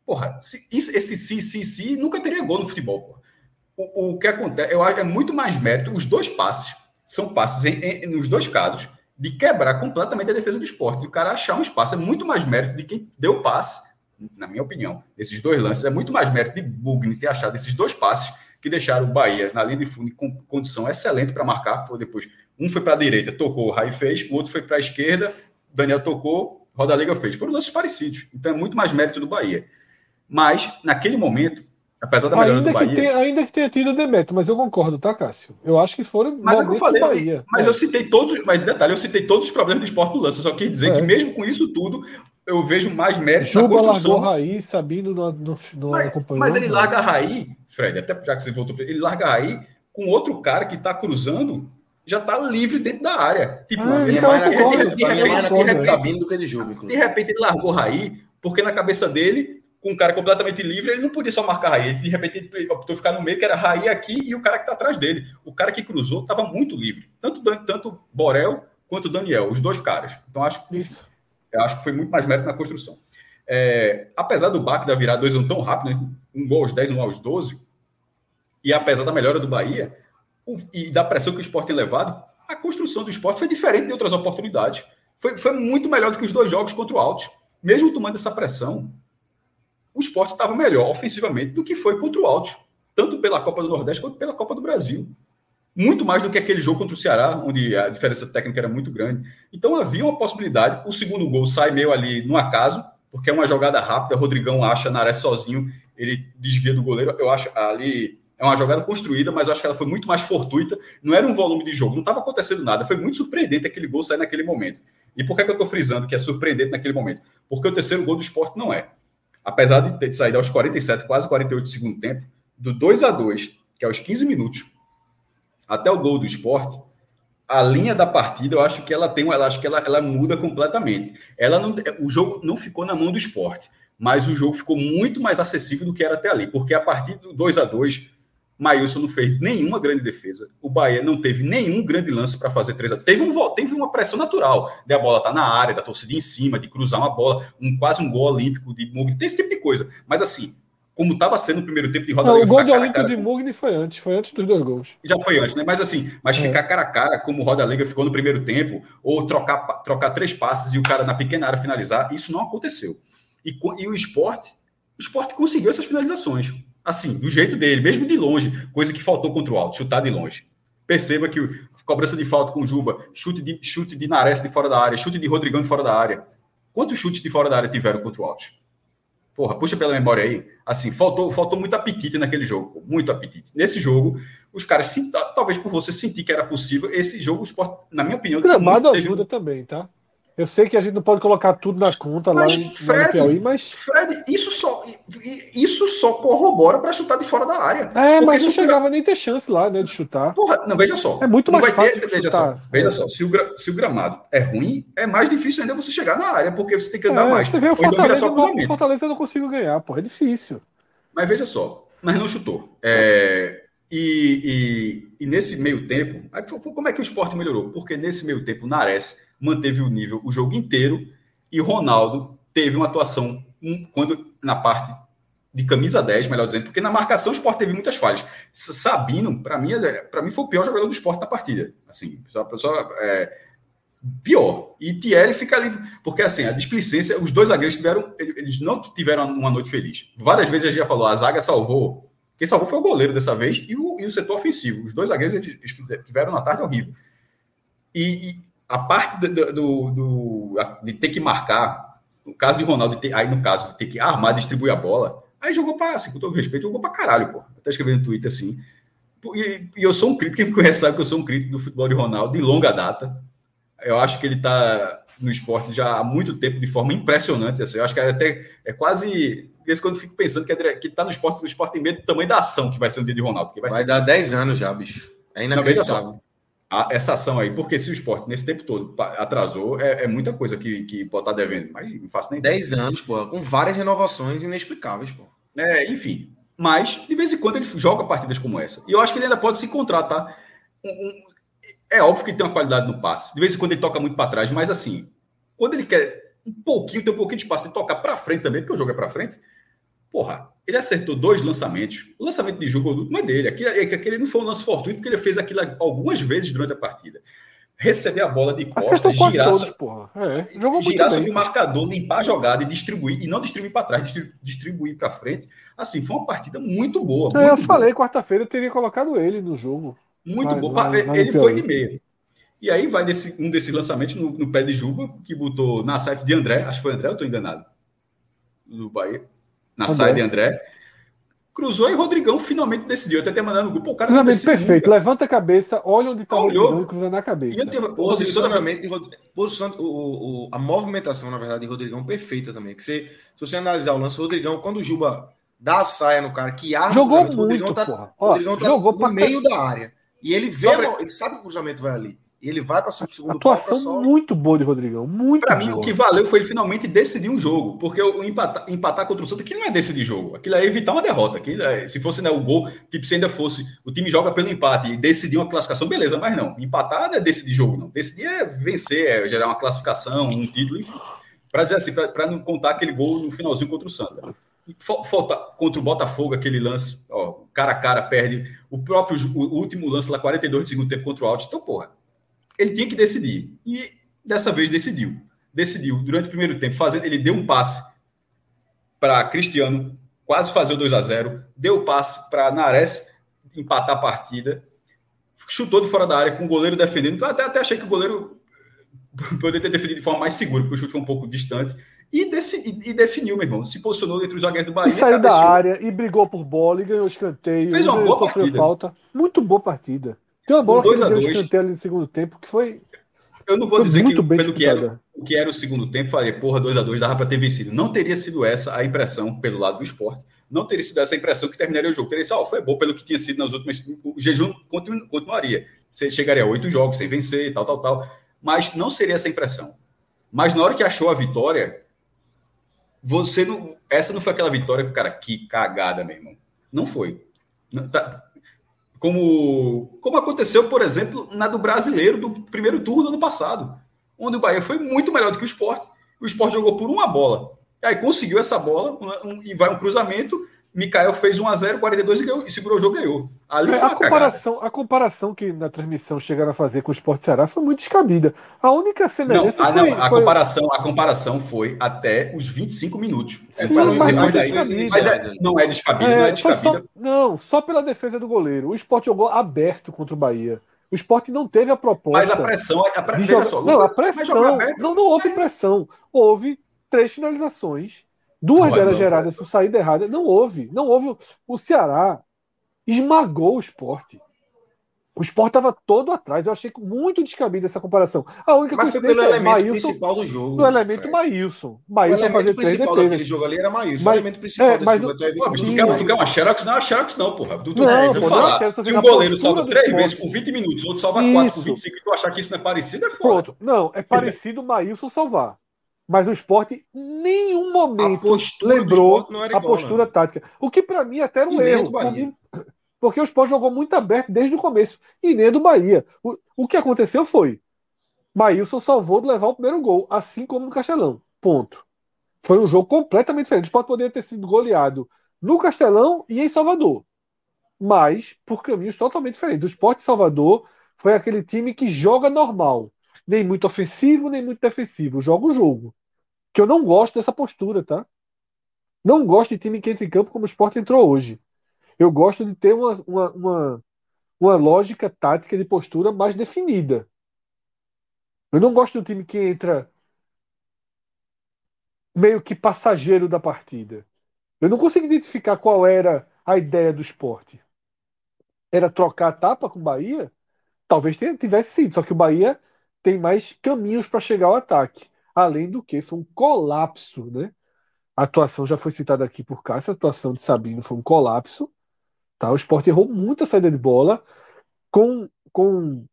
Porra, se, isso, esse sim, sim, sim, nunca teria gol no futebol. Porra. O, o que acontece, eu acho é muito mais mérito. Os dois passes são passes, em, em, nos dois casos, de quebrar completamente a defesa do esporte. O cara achar um espaço é muito mais mérito de quem deu o passe na minha opinião, desses dois lances, é muito mais mérito de Bugni ter achado esses dois passes que deixaram o Bahia na linha de fundo com condição excelente para marcar. Foi depois, um foi para a direita, tocou, o Rai fez, o outro foi para a esquerda, Daniel tocou, Roda Liga fez. Foram lances parecidos. Então é muito mais mérito do Bahia. Mas, naquele momento, apesar da melhora ainda do Bahia. Que ainda que tenha tido demérito, mas eu concordo, tá, Cássio? Eu acho que foram. Mas é eu falei, Bahia. Mas é. eu citei todos, mas detalhe, eu citei todos os problemas do esporte do lance. Eu só quis dizer é. que, mesmo com isso tudo, eu vejo mais mérito Juba na construção. largou Raí, Sabino no, no, no mas, mas ele larga a Raí, Fred, até já que você voltou, ele larga a Raí com outro cara que está cruzando, já está livre dentro da área. Tipo, ah, ele então, mais, de, de, de, repente, Sabino do que de Juba, De repente ele largou Raí, porque na cabeça dele, com um cara completamente livre, ele não podia só marcar Raí. De repente ele optou ficar no meio, que era Raí aqui e o cara que está atrás dele. O cara que cruzou estava muito livre. Tanto, tanto Borel quanto Daniel, os dois caras. Então acho que. Isso eu acho que foi muito mais mérito na construção. É, apesar do baque da virada 2 tão rápido, né? um gol aos 10, um aos 12, e apesar da melhora do Bahia o, e da pressão que o esporte tem levado, a construção do esporte foi diferente de outras oportunidades. Foi, foi muito melhor do que os dois jogos contra o Altos. Mesmo tomando essa pressão, o esporte estava melhor ofensivamente do que foi contra o Altos, tanto pela Copa do Nordeste quanto pela Copa do Brasil. Muito mais do que aquele jogo contra o Ceará, onde a diferença técnica era muito grande. Então havia uma possibilidade. O segundo gol sai meio ali no acaso, porque é uma jogada rápida. Rodrigão acha Nares sozinho, ele desvia do goleiro. Eu acho ali é uma jogada construída, mas eu acho que ela foi muito mais fortuita. Não era um volume de jogo, não estava acontecendo nada. Foi muito surpreendente aquele gol sair naquele momento. E por que, que eu estou frisando que é surpreendente naquele momento? Porque o terceiro gol do esporte não é. Apesar de ter saído aos 47, quase 48 do segundo tempo, do 2 a 2 que é aos 15 minutos, até o gol do esporte, a linha da partida, eu acho que ela tem, eu acho que ela, ela muda completamente. Ela não, o jogo não ficou na mão do esporte, mas o jogo ficou muito mais acessível do que era até ali, porque a partir do 2 a 2 Maílson não fez nenhuma grande defesa. O Bahia não teve nenhum grande lance para fazer 3 a teve, um, teve uma pressão natural de a bola estar tá na área, da torcida em cima, de cruzar uma bola, um quase um gol olímpico de Mugni, tem esse tipo de coisa. Mas assim, como estava sendo o primeiro tempo de roda não, O gol do Olímpico de Mugni foi antes, foi antes dos dois gols. Já foi antes, né? Mas assim, mas é. ficar cara a cara, como o Roda Liga ficou no primeiro tempo, ou trocar, trocar três passes e o cara na pequena área finalizar, isso não aconteceu. E, e o esporte, o esporte conseguiu essas finalizações assim, do jeito dele, mesmo de longe, coisa que faltou contra o Alto, chutar de longe. Perceba que cobrança de falta com o Juba, chute de, chute de Nares de fora da área, chute de Rodrigão de fora da área. Quantos chutes de fora da área tiveram contra o Alto? Porra, puxa pela memória aí. Assim, faltou, faltou muito apetite naquele jogo, muito apetite. Nesse jogo, os caras, talvez por você sentir que era possível, esse jogo, o esporte, na minha opinião, o gramado ajuda teve... também, tá? Eu sei que a gente não pode colocar tudo na conta mas, lá, em, Fred, lá no Piauí, mas. Fred, isso só, isso só corrobora para chutar de fora da área. É, mas não chegava nem ter chance lá, né, de chutar. Porra, não, veja só. É muito mais vai fácil. Ter, veja só, veja é. só se, o, se o gramado é ruim, é mais difícil ainda você chegar na área, porque você tem que andar é, mais. Você vê o então Fortaleza, não, Fortaleza eu não consigo ganhar, porra, é difícil. Mas veja só, mas não chutou. É, e, e, e, nesse meio tempo, como é que o esporte melhorou? Porque nesse meio tempo, Nares manteve o nível o jogo inteiro e Ronaldo teve uma atuação um, quando na parte de camisa 10, melhor dizendo, porque na marcação o esporte teve muitas falhas. Sabino, para mim, para mim foi o pior jogador do esporte na partida. Assim, só, só é, pior. E Thierry fica ali, porque assim, a displicência, os dois zagueiros tiveram, eles não tiveram uma noite feliz. Várias vezes a gente já falou, a zaga salvou. Quem salvou foi o goleiro dessa vez e o, e o setor ofensivo. Os dois zagueiros eles tiveram uma tarde horrível. E, e a parte do, do, do, de ter que marcar, no caso de Ronaldo, ter, aí no caso de ter que armar, distribuir a bola, aí jogou para, assim, com todo respeito, jogou para caralho, pô. Até escrevendo no Twitter assim. E, e, eu sou um crítico, quem me conhece sabe que eu sou um crítico do futebol de Ronaldo de longa data. Eu acho que ele está no esporte já há muito tempo de forma impressionante. Assim. Eu acho que é até é quase. Esse quando eu fico pensando que, é, que tá no esporte, o esporte tem medo do tamanho da ação que vai ser o dia de Ronaldo. vai, vai ser... dar 10 anos já, bicho. É inacreditável a, essa ação aí, porque se o esporte nesse tempo todo atrasou, é, é muita coisa que, que pode estar tá devendo, mas não faço nem 10 anos, pô, com várias renovações inexplicáveis, pô. É, enfim. Mas, de vez em quando, ele joga partidas como essa. E eu acho que ele ainda pode se contratar. Tá? Um, um, é óbvio que ele tem uma qualidade no passe. De vez em quando ele toca muito para trás, mas assim, quando ele quer um pouquinho, tem um pouquinho de espaço e tocar para frente também, porque o jogo é para frente, Porra, ele acertou dois lançamentos. O lançamento de jogo não é dele. Aquele, é aquele não foi um lance fortuito, porque ele fez aquilo algumas vezes durante a partida. Receber a bola de costas, girar, todos, porra. É, girar sobre o marcador, limpar a jogada e distribuir, e não distribuir para trás, distribuir para frente. Assim, foi uma partida muito boa. É, muito eu falei, quarta-feira eu teria colocado ele no jogo. Muito vai, boa. Vai, vai ele foi de meio. E aí vai desse, um desses lançamentos no, no pé de Juba, que botou na safe de André, acho que foi André, eu estou enganado. Do Bahia na saída de André. Cruzou e Rodrigão finalmente decidiu. Até ter mandado no grupo. O cara Cruzamento perfeito. Nunca. Levanta a cabeça, olha onde está o Rodrigão e cruza na cabeça. E teve, posicionamento posição, o, o, a movimentação, na verdade, de Rodrigão perfeita também. Que você, se você analisar o lance, o Rodrigão, quando o Juba dá a saia no cara, que arma jogou muito, Rodrigão tá. Rodrigão tá jogou no meio da área. E ele vê, ele sabe que o cruzamento vai ali. E ele vai para o segundo Atuação só... muito boa de Rodrigão. Muito Para mim, o que valeu foi ele finalmente decidir um jogo. Porque o empatar, empatar contra o Santos, aquilo não é decidir jogo. Aquilo é evitar uma derrota. Aquilo é, se fosse né, o gol, tipo, se ainda fosse o time joga pelo empate e decidir uma classificação, beleza, mas não. Empatar não é decidir jogo, não. Decidir é vencer, é gerar uma classificação, um título, enfim. Para dizer assim, para não contar aquele gol no finalzinho contra o Santos. Falta contra o Botafogo, aquele lance, ó, cara a cara, perde. O próprio o último lance lá, 42 de segundo tempo contra o Alto. Então, porra, ele tinha que decidir. E dessa vez decidiu. Decidiu durante o primeiro tempo, fazendo, ele deu um passe para Cristiano quase fazer o 2 a 0 deu o passe para Nares empatar a partida, chutou de fora da área com o goleiro defendendo. Até, até achei que o goleiro poderia ter defendido de forma mais segura, porque o chute foi um pouco distante. E, e, e definiu, meu irmão. Se posicionou entre os zagueiros do Bahia. E saiu da área e brigou por bola e ganhou escanteio. Fez uma boa partida. Falta. Muito boa partida. Tem uma bola que ele deu escanteio ali no segundo tempo que foi. Eu não vou dizer que pelo que era, o que era o segundo tempo, falei, porra, 2 a 2 dava para ter vencido. Não teria sido essa a impressão pelo lado do esporte. Não teria sido essa impressão que terminaria o jogo. Teria sido, oh, foi bom pelo que tinha sido nas últimas. O jejum continu, continuaria. Você chegaria a oito jogos sem vencer, tal, tal, tal. Mas não seria essa impressão. Mas na hora que achou a vitória, você não. Essa não foi aquela vitória que o cara, que cagada, meu irmão. Não foi. Não, tá, como, como aconteceu, por exemplo, na do brasileiro do primeiro turno do ano passado, onde o Bahia foi muito melhor do que o esporte. O esporte jogou por uma bola. E aí conseguiu essa bola um, um, e vai um cruzamento Mikael fez 1x0, 42 e, ganhou, e segurou o jogo ganhou. Ali é, a, comparação, a comparação que na transmissão chegaram a fazer com o Sport Ceará foi muito descabida. A única semelhança. Não, ah, não a, foi... comparação, a comparação foi até os 25 minutos. Sim, mas, mas, daí, mas é, não é descabida, é, não é descabida. Só, não, só pela defesa do goleiro. O Sport jogou aberto contra o Bahia. O esporte não teve a proposta. Mas a pressão. A só, não, a pressão. Não, não houve pressão. Houve três finalizações Duas não, delas não, geradas por saída errada. Não houve. Não houve. O Ceará esmagou o esporte. O esporte estava todo atrás. Eu achei muito descabida essa comparação. A única Mas foi pelo é elemento Maílson, principal do jogo. O elemento Maílson. Maílson o elemento principal daquele jogo ali era Maílson. Mas, o elemento principal é, mas, desse jogo. Tu, quer, tu quer uma Xerox? Não é uma Xerox não, porra. Tu, tu, não, pô, falar não, que o goleiro salva três vezes por 20 minutos, outro salva quatro por 25 e tu achar que isso não é parecido, é foda. Pronto. Não, é parecido o Maílson salvar. Mas o esporte em nenhum momento lembrou a postura não. tática. O que para mim até era um e erro. Porque o esporte jogou muito aberto desde o começo. E nem do Bahia. O, o que aconteceu foi. Maílson salvou de levar o primeiro gol, assim como no Castelão. Ponto. Foi um jogo completamente diferente. O esporte poderia ter sido goleado no Castelão e em Salvador. Mas por caminhos totalmente diferentes. O esporte Salvador foi aquele time que joga normal nem muito ofensivo, nem muito defensivo. Joga o jogo. Que eu não gosto dessa postura, tá? Não gosto de time que entra em campo como o Sport entrou hoje. Eu gosto de ter uma, uma, uma, uma lógica tática de postura mais definida. Eu não gosto de um time que entra meio que passageiro da partida. Eu não consigo identificar qual era a ideia do esporte. Era trocar a tapa com o Bahia? Talvez tivesse sido, só que o Bahia tem mais caminhos para chegar ao ataque. Além do que foi um colapso, né? A atuação já foi citada aqui por Cássio, a atuação de Sabino foi um colapso. Tá? O Sport errou muita saída de bola. Com, com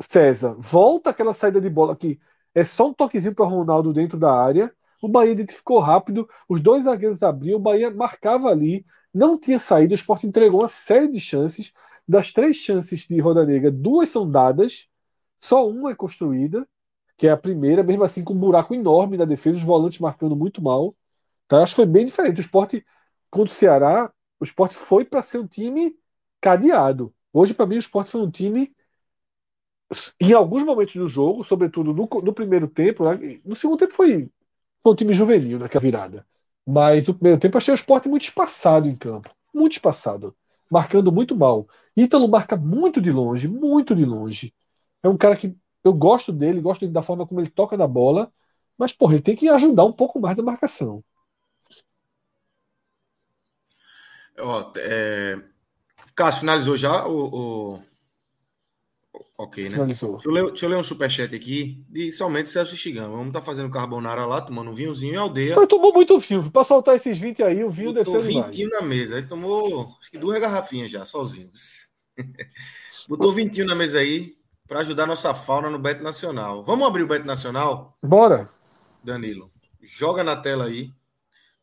César, volta aquela saída de bola que é só um toquezinho para Ronaldo dentro da área. O Bahia identificou rápido, os dois zagueiros abriam, o Bahia marcava ali, não tinha saída, o Sport entregou uma série de chances. Das três chances de Roda Negra, duas são dadas, só uma é construída, que é a primeira, mesmo assim com um buraco enorme na defesa, os volantes marcando muito mal. Tá? Acho que foi bem diferente. O esporte contra o Ceará, o esporte foi para ser um time cadeado. Hoje, para mim, o esporte foi um time. Em alguns momentos do jogo, sobretudo no, no primeiro tempo, né? no segundo tempo foi, foi um time juvenil naquela virada. Mas no primeiro tempo achei o esporte muito espaçado em campo. Muito espaçado. Marcando muito mal. Ítalo marca muito de longe, muito de longe. É um cara que eu gosto dele, gosto da forma como ele toca na bola, mas, porra, ele tem que ajudar um pouco mais na marcação. Ó, é... Cássio, finalizou já o, o... Ok, né? Finalizou. Deixa eu, ler, deixa eu ler um superchat aqui de somente Celso Chigama. Vamos estar tá fazendo carbonara lá, tomando um vinhozinho em aldeia. Mas tomou muito vinho. Para soltar esses 20 aí, o vinho Botou desceu 20 na mesa. Ele tomou acho que duas garrafinhas já, sozinho. Botou 20 na mesa aí para ajudar nossa fauna no Bet Nacional. Vamos abrir o Bet Nacional? Bora. Danilo, joga na tela aí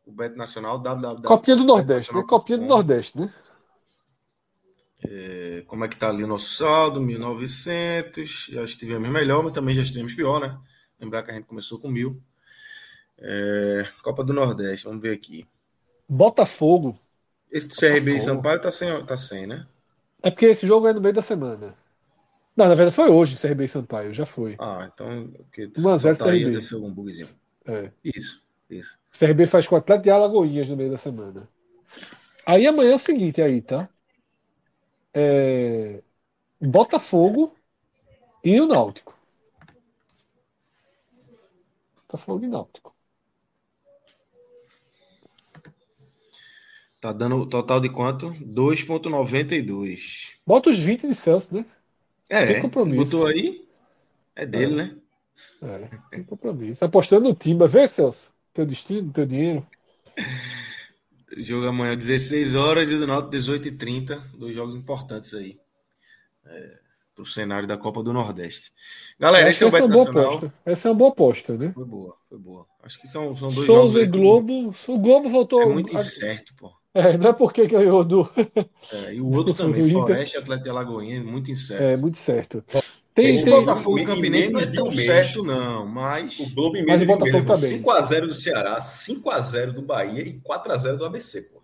o Bet Nacional. www. Copinha do Nordeste, né? Copinha do Nordeste, né? É, como é que tá ali o nosso saldo? 1.900. Já estivemos melhor, mas também já estivemos pior, né? Lembrar que a gente começou com mil. É, Copa do Nordeste, vamos ver aqui. Botafogo Esse do CRB e Sampaio tá sem, tá sem, né? É porque esse jogo é no meio da semana. Não, na verdade foi hoje CRB e Sampaio, já foi. Ah, então. 1x0 CRB. Deve ser algum bugzinho. É. Isso, isso. O CRB faz com o Atlético de Alagoinhas no meio da semana. Aí amanhã é o seguinte aí, tá? É... Botafogo e o Náutico. Botafogo e Náutico. Tá dando total de quanto? 2,92. Bota os 20 de Celso, né? É, Tem compromisso. botou aí? É dele, né? É, tem compromisso. Apostando no Timba. Vê, Celso. Teu destino, teu dinheiro. Jogo amanhã 16 horas e do Náutico 18h30. Dois jogos importantes aí. É, pro cenário da Copa do Nordeste. Galera, esse é o essa, é Beto Nacional. essa é uma boa aposta, né? Foi boa, foi boa. Acho que são, são dois Souza jogos. e Globo. O Globo voltou. É muito incerto, pô. É, não é porque ganhou do. É, e o outro também, Inter. Floresta e Atlético de Alagoinha, muito incerto. É, muito certo. Tem, Esse tem- Botafogo em Campinense não é tão certo, não, mas. O Globo em Mas o Botafogo mês, tá bem. 5x0 do Ceará, 5x0 do Bahia e 4x0 do ABC, pô.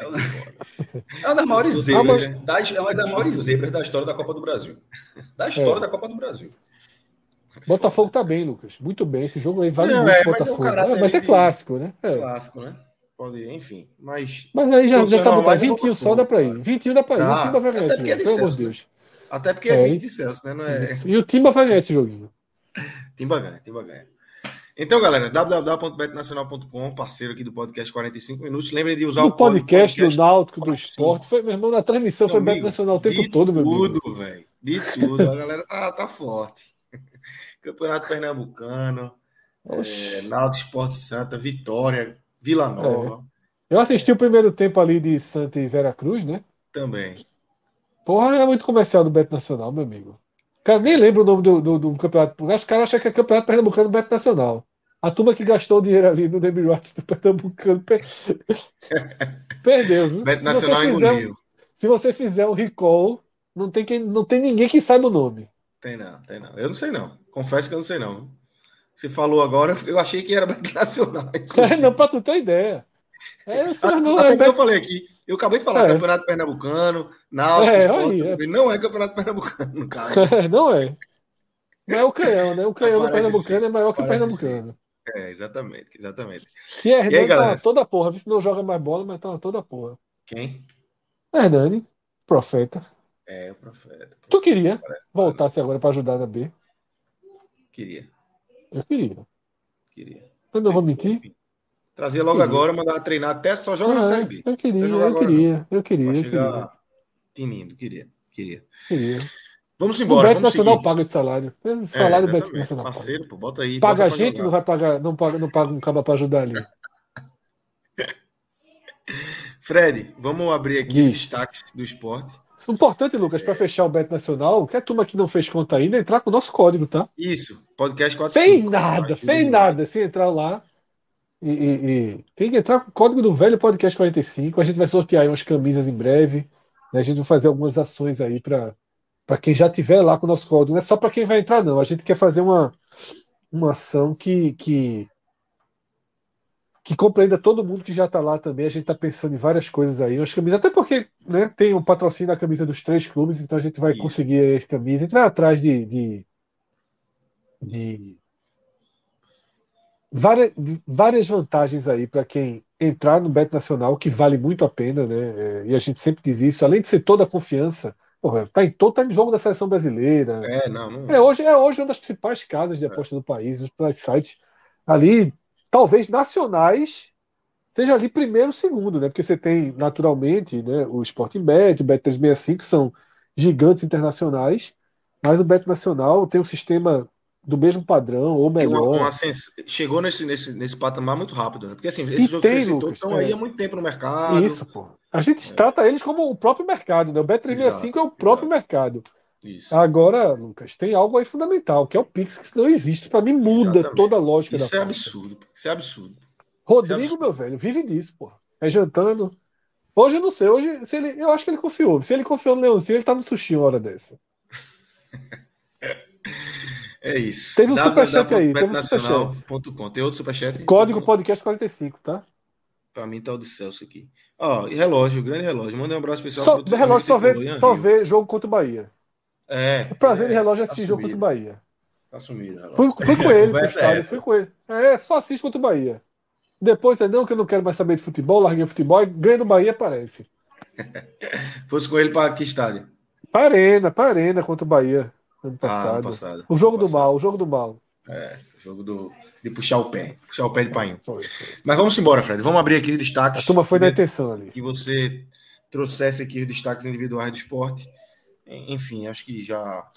É uma, é uma das maiores Ah, zebras, mas- né? é uma das maiores zebras da história da Copa do Brasil. Da história É. da Copa do Brasil. Botafogo tá bem, Lucas. Muito bem. Esse jogo aí vale Não, muito é, pro mas é um Botafogo. É, mas é clássico, né? É. Clássico, né? Pode, enfim. Mas. Mas aí já, já tá é 21 só dá pra ir. cara. 21 dá pra ir. Dá. o Timba vai ganhar Até porque é de de Celso, Deus. Até porque É, é 20 de Celso, né? Não é. Isso. E o Timba vai ganhar esse joguinho. Timba ganha, Timba ganha. Então, galera, www.betnacional.com, parceiro aqui do podcast 45 minutos. Lembre de usar No o código podcast do Náutico, do 45. esporte. Foi, meu irmão, na transmissão foi Meu Beto amigo, Nacional o tempo de todo, meu amigo. tudo, velho. De tudo. A galera tá, tá forte. Campeonato Pernambucano, Oxi. é, Náutico Esporte Santa, Vitória, Vila Nova Eu assisti o primeiro tempo ali de Santa e Vera Cruz, né? também. Porra, é muito comercial do Beto Nacional, meu amigo. Cara, nem lembro o nome do, do, do campeonato. Os caras acham que é campeonato pernambucano do Beto Nacional. A turma que gastou o dinheiro ali no Demi Rights do Pernambucano per- perdeu, viu? Beto Nacional um- engoliu. Se você fizer um recall, não tem, quem, não tem ninguém que saiba o nome. Tem não, tem não. Eu não sei não. Confesso que eu não sei não. Você falou agora, eu achei que era Beto Nacional. não, pra tu ter ideia. É, senhor não Até é que eu falei aqui. Eu acabei de falar É. Campeonato Pernambucano, Náutico, É, Esporte, aí, não é Campeonato Pernambucano, cara. não é. Não é o canhão, né? O canhão do Parece Pernambucano ser, é maior que o parece Pernambucano. É, exatamente, exatamente. E Hernani tá toda porra. Se não joga mais bola, mas tá toda porra. Quem? Hernani, profeta. É, o profeta. Tu queria Parece- voltasse agora pra ajudar na B? Queria, Eu queria. queria. Eu não vou mentir. Trazia logo agora, mandava treinar até só joga na Ah, Série B. eu queria, Você eu agora, queria, eu queria, eu chegar tinindo, queria, queria. queria. Vamos O embora, Beto vamos Nacional seguir. paga de salário. O É, salário do Beto exatamente. Nacional. Parceiro, pô, bota aí. Paga bota a gente, jogar. não vai pagar, não paga, não paga um caba pra ajudar ali. Fred, vamos abrir aqui Diz. os destaques do esporte. Isso é importante, Lucas, para fechar o Beto Nacional, que a turma que não fez conta ainda, entrar com o nosso código, tá? Isso, podcast 45. Fez nada, demais. nada. Se entrar lá e, e- e- tem que entrar com o código do velho podcast 45. A gente vai sortear aí umas camisas em breve. né? A gente vai fazer algumas ações aí para quem já tiver lá com o nosso código. Não é só para quem vai entrar, não. A gente quer fazer uma, uma ação que, que que compreenda todo mundo que já está lá também. A gente está pensando em várias coisas aí, umas camisas, até porque né, tem um patrocínio da camisa dos três clubes, então a gente vai Isso. conseguir as camisas. Vai atrás de, de, de várias, várias vantagens aí para quem entrar no Beto Nacional, que vale muito a pena, né? É, E a gente sempre diz isso, além de ser toda a confiança, porra, tá em todo tá em jogo da seleção brasileira. É, não, não. É hoje, é hoje uma das principais casas de aposta do país, os principais sites ali, talvez nacionais, seja ali primeiro, segundo, né? Porque você tem naturalmente, né, o Sporting Bet, o Bet 365 são gigantes internacionais, mas o Bet Nacional tem um sistema do mesmo padrão ou uma- melhor. uma sens- Chegou nesse, nesse, nesse patamar muito rápido, né? Porque assim, esses estão é. aí há muito tempo no mercado. Isso, pô. A gente trata eles como o próprio mercado, né? O Bet365 é o próprio mercado. Isso. Agora, Lucas, tem algo aí fundamental, que é o Pix, que não existe. Para mim, muda Exatamente. toda a lógica Isso da é coisa. absurdo. pô. Isso é absurdo. Rodrigo, é meu velho, vive disso, pô. É jantando. Hoje eu não sei, hoje se ele, eu acho que ele confiou. Se ele confiou no Leãozinho, ele tá no sushi uma hora dessa. É isso. Teve um superchat aí, teve um. Tem outro superchat? Código podcast 45, tá? Pra mim tá o de Celso aqui. Ó, e relógio, grande relógio. Manda um abraço especial Só, pro relógio só vê, Ian só Rio. vê jogo contra o Bahia. É. O prazer de é, relógio é tá assistir jogo contra o Bahia. Tá sumido. relógio. Fui, fui com ele, Conversa é fui com ele. É, só assiste contra o Bahia. Depois, é não, que eu não quero mais saber de futebol, larguei o futebol, e ganha do Bahia, aparece. Fosse com ele pra que estádio? Pra arena, pra arena contra o Bahia. Ano Ah, passado. ano passado. O jogo Ano do mal, o jogo do mal. É, jogo do, de puxar o pé. Puxar o pé de painho. Foi, foi. Mas vamos embora, Fred. Vamos abrir aqui os A destaques. turma foi na intenção ali. que você trouxesse aqui os destaques individuais do esporte. Enfim, acho que já.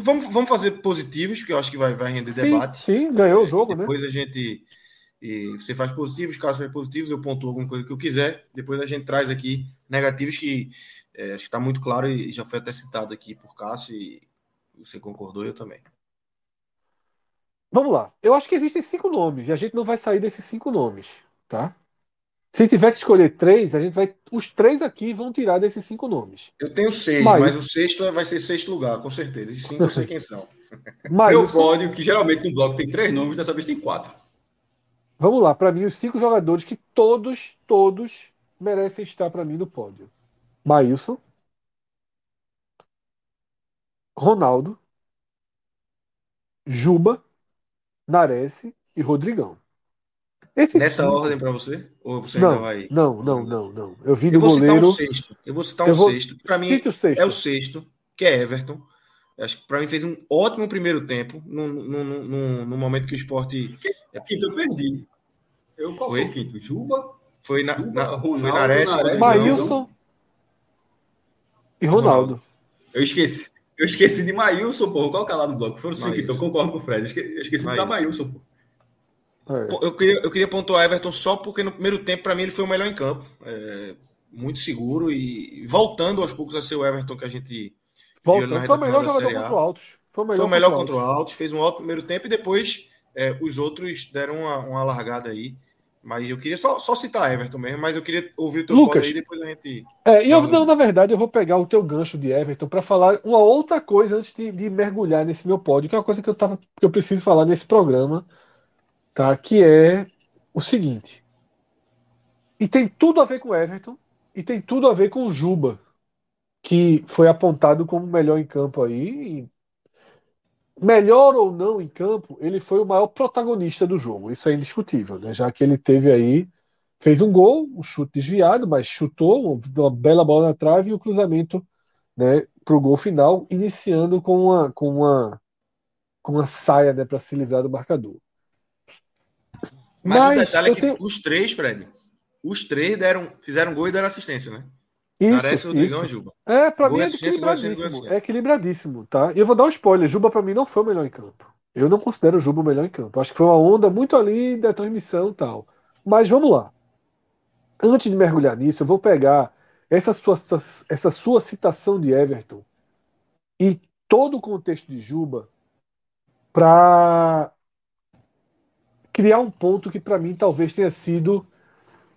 Vamos, vamos fazer positivos, porque eu acho que vai, vai render Sim, debate. sim, ganhou o jogo, né? Depois a gente. e você faz positivos, caso faz positivos, eu pontuo alguma coisa que eu quiser. Depois a gente traz aqui negativos que é, acho que está muito claro e já foi até citado aqui por Cássio e você concordou, eu também. Vamos lá. Eu acho que existem cinco nomes e a gente não vai sair desses cinco nomes, tá? Se tiver que escolher três, a gente vai. Os três aqui vão tirar desses cinco nomes. Eu tenho seis, Mas- mas, o sexto vai ser sexto lugar, com certeza. Esses cinco eu sei quem são. Meu Maílson, pódio, que geralmente no bloco tem três nomes, dessa vez tem quatro. vamos lá. Para mim, os cinco jogadores que todos, todos merecem estar para mim no pódio: Maílson, Ronaldo, Juba, Nares e Rodrigão. Esses Nessa cinco- ordem para você? Ou você ainda Não, vai. não, não, não, não. Eu vi Eu do vou citar goleiro. um sexto. Eu vou citar um Eu vou- sexto. Para mim o sexto. é o sexto, que é Everton. Acho que para mim fez um ótimo primeiro tempo, no, no, no, no- no momento que o esporte O quinto eu perdi. Eu, qual Oi? foi o quinto? Juba? foi na, Juba, na, Ronaldo, foi Nares, Nares. Maílson e Ronaldo. Eu esqueci. Eu esqueci de Maílson, pô. Vou colocar lá no bloco. Foram cinco, Maílson. então concordo com o Fred. Eu esque- Eu esqueci de dar Maílson. Maílson, pô. É. Eu queria, eu queria pontuar Everton só porque no primeiro tempo, para mim, ele foi o melhor em campo. É, muito seguro e voltando aos poucos a ser o Everton que a gente Voltando. Foi o melhor jogador contra o Altos. Foi o melhor, Foi o melhor contra o Altos, fez um ótimo primeiro tempo e depois é, os outros deram uma, uma largada aí. Mas eu queria só, só citar Everton mesmo, mas eu queria ouvir o teu Lucas. aí depois a gente. É, e eu, Não, não, na verdade, eu vou pegar o teu gancho de Everton para falar uma outra coisa antes de, de mergulhar nesse meu pódio, que é uma coisa que eu, tava, que eu preciso falar nesse programa, tá? Que é o seguinte. E tem tudo a ver com Everton, e tem tudo a ver com o Juba, que foi apontado como o melhor em campo aí. Melhor ou não em campo, ele foi o maior protagonista do jogo. Isso é indiscutível, né? Já que ele teve aí fez um gol, um chute desviado, mas chutou uma bela bola na trave e o cruzamento, né, para o gol final, iniciando com uma com uma com uma saia, né, para se livrar do marcador. Mas, o Mas detalhe é que tenho- os três, Fred, os três deram, fizeram gol e deram assistência, né? Isso, Nares, Rodrigão isso. e Juba. É, pra Gol mim é equilibradíssimo. É equilibradíssimo, tá? E eu vou dar um spoiler. Juba, pra mim, não foi o melhor em campo. Eu não considero o Juba o melhor em campo. Acho que foi uma onda muito ali da transmissão e tal. Mas vamos lá. Antes de mergulhar nisso, eu vou pegar essa sua, essa sua citação de Everton e todo o contexto de Juba para criar um ponto que para mim talvez tenha sido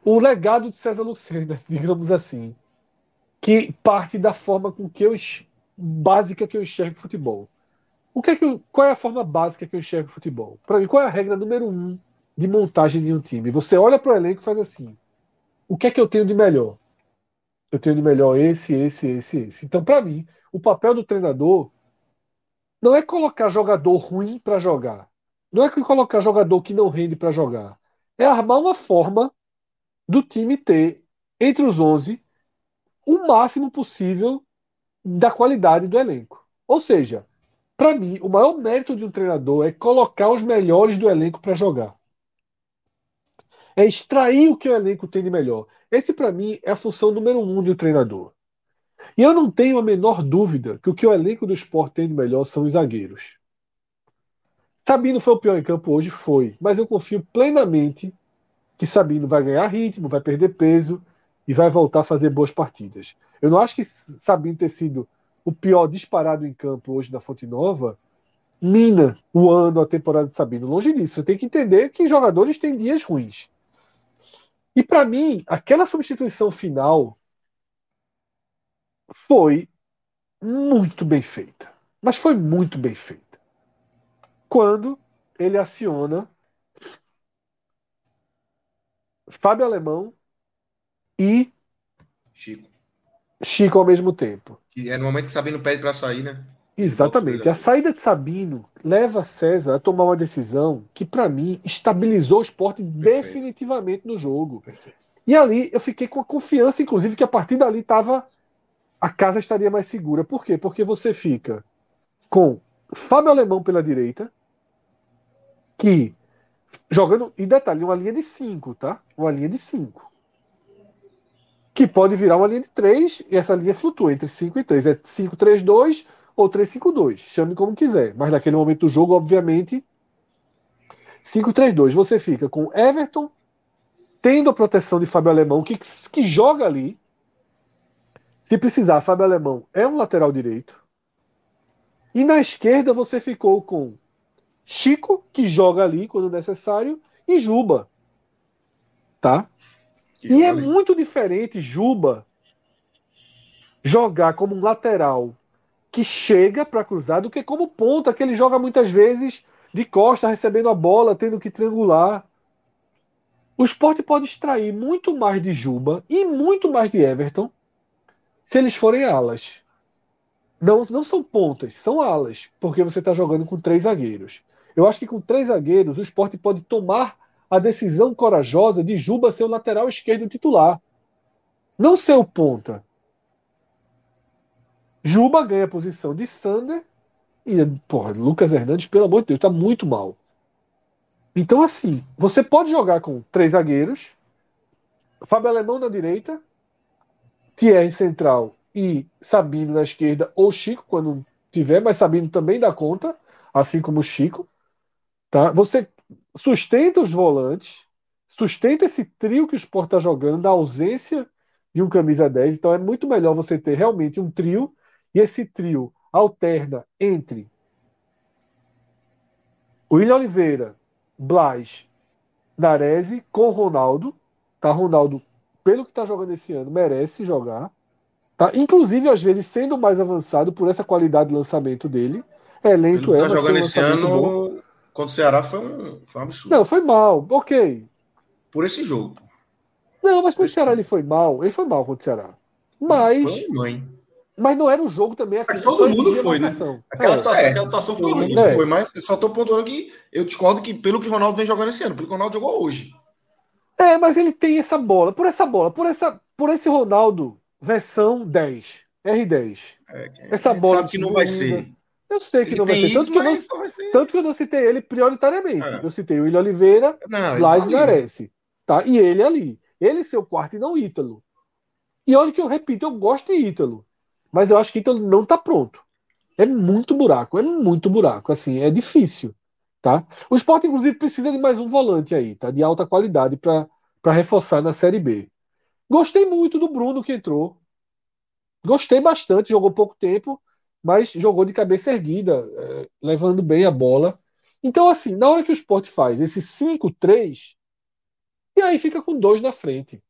o legado de César Lucena, digamos assim que parte da forma com que eu básica que eu enxergo futebol. O que é que eu- qual é a forma básica que eu enxergo futebol? Para mim, qual é a regra número um de montagem de um time? Você olha para o elenco e faz assim: o que é que eu tenho de melhor? Eu tenho de melhor esse, esse, esse, esse. Então, para mim, o papel do treinador não é colocar jogador ruim para jogar. Não é colocar jogador que não rende para jogar. É armar uma forma do time ter entre os 11 o máximo possível da qualidade do elenco. Ou seja, para mim, o maior mérito de um treinador é colocar os melhores do elenco para jogar. É extrair o que o elenco tem de melhor. Esse, para mim, é a função número um de um treinador. E eu não tenho a menor dúvida que o que o elenco do esporte tem de melhor são os zagueiros. Sabino foi o pior em campo hoje? Foi. Mas eu confio plenamente que Sabino vai ganhar ritmo, vai perder peso e vai voltar a fazer boas partidas. Eu não acho que Sabino ter sido o pior disparado em campo hoje na Fonte Nova mina o ano, a temporada de Sabino. Longe disso. Você tem que entender que jogadores têm dias ruins. E para mim, aquela substituição final foi muito bem feita. Mas foi muito bem feita. Quando ele aciona Fábio Alemão e Chico. Chico ao mesmo tempo. Que é no momento que Sabino pede para sair, né? Exatamente. A saída de Sabino leva César a tomar uma decisão que, para mim, estabilizou o esporte Perfeito. definitivamente no jogo. Perfeito. E ali eu fiquei com a confiança, inclusive, que a partir dali tava, a casa estaria mais segura. Por quê? Porque você fica com Fábio Alemão pela direita, que jogando, e detalhe, uma linha de 5, tá? Uma linha de 5. Que pode virar uma linha de 3, e essa linha flutua entre 5 e 3. É 5-3-2 ou 3-5-2. Chame como quiser. Mas naquele momento do jogo, obviamente, 5-3-2. Você fica com Everton, tendo a proteção de Fábio Alemão, que, que joga ali. Se precisar, Fábio Alemão é um lateral direito. E na esquerda você ficou com Chico, que joga ali quando necessário, e Juba. Tá? Que E é ali. muito diferente Juba jogar como um lateral que chega para cruzar do que como ponta, que ele joga muitas vezes de costa, recebendo a bola, tendo que triangular. O esporte pode extrair muito mais de Juba e muito mais de Everton se eles forem alas. Não, não são pontas, são alas, porque você está jogando com três zagueiros. Eu acho que com três zagueiros o esporte pode tomar a decisão corajosa de Juba ser o lateral esquerdo titular. Não ser o ponta. Juba ganha a posição de Sander e, porra, Lucas Hernandes, pelo amor de Deus, está muito mal. Então, assim, você pode jogar com três zagueiros, Fábio Alemão na direita, Thierry central e Sabino na esquerda, ou Chico, quando tiver, mas Sabino também dá conta, assim como o Chico. Tá? Você sustenta os volantes, sustenta esse trio que o Sport está jogando, na ausência de um camisa 10. Então é muito melhor você ter realmente um trio, e esse trio alterna entre William Oliveira, Blas, Narese com Ronaldo. Tá? Ronaldo, pelo que está jogando esse ano, merece jogar. Tá? Inclusive, às vezes, sendo mais avançado por essa qualidade de lançamento dele. É lento, Ele é, tá jogando esse lançamento bom. Contra o Ceará foi um, foi um absurdo. Não, foi mal, ok. Por esse jogo. pô. Não, mas com o Ceará ele foi mal. Ele foi mal contra o Ceará. Mas, Foi mãe. mas não era o jogo também. Mas todo mundo foi, né? Aquela É. situação, É. aquela situação foi Todo mundo É. foi, mas eu só tô pontuando que eu discordo que pelo que o Ronaldo vem jogando esse ano, pelo que o Ronaldo jogou hoje. É, mas ele tem essa bola. Por essa bola, por, essa, por esse Ronaldo, versão 10, R10. É, Essa bola sabe que não vai ser. Eu sei que Ele não vai ser. isso, Tanto que, não, ser. tanto que eu não citei ele prioritariamente. É. Eu citei o William Oliveira, Blas tá e. Nares. Tá? E ele ali. Ele ser o quarto e não Ítalo. E olha que eu repito, eu gosto de Ítalo. Mas eu acho que Ítalo não tá pronto. É muito buraco, é muito buraco. Assim, é difícil. Tá? O Sport, inclusive, precisa de mais um volante aí, tá? De alta qualidade para reforçar na Série B. Gostei muito do Bruno que entrou. Gostei bastante, jogou pouco tempo, mas jogou de cabeça erguida, eh, levando bem a bola. Então, assim, na hora que o Sport faz esse 5-3, e aí fica com dois na frente.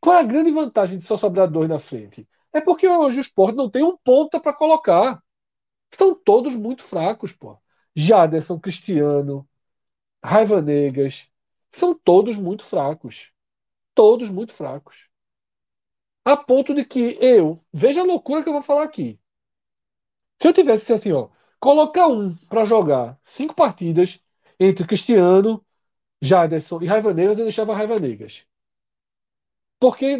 Qual é a grande vantagem de só sobrar dois na frente? É porque hoje o Sport não tem um ponta para colocar. São todos muito fracos, pô. Jaderson, Cristiano, Raiva Negas, são todos muito fracos. Todos muito fracos. A ponto de que eu, veja a loucura que eu vou falar aqui. Se eu tivesse assim, ó, colocar um para jogar cinco partidas entre Cristiano, Jaderson e Raiva Negas, eu deixava Raiva Negas. Porque,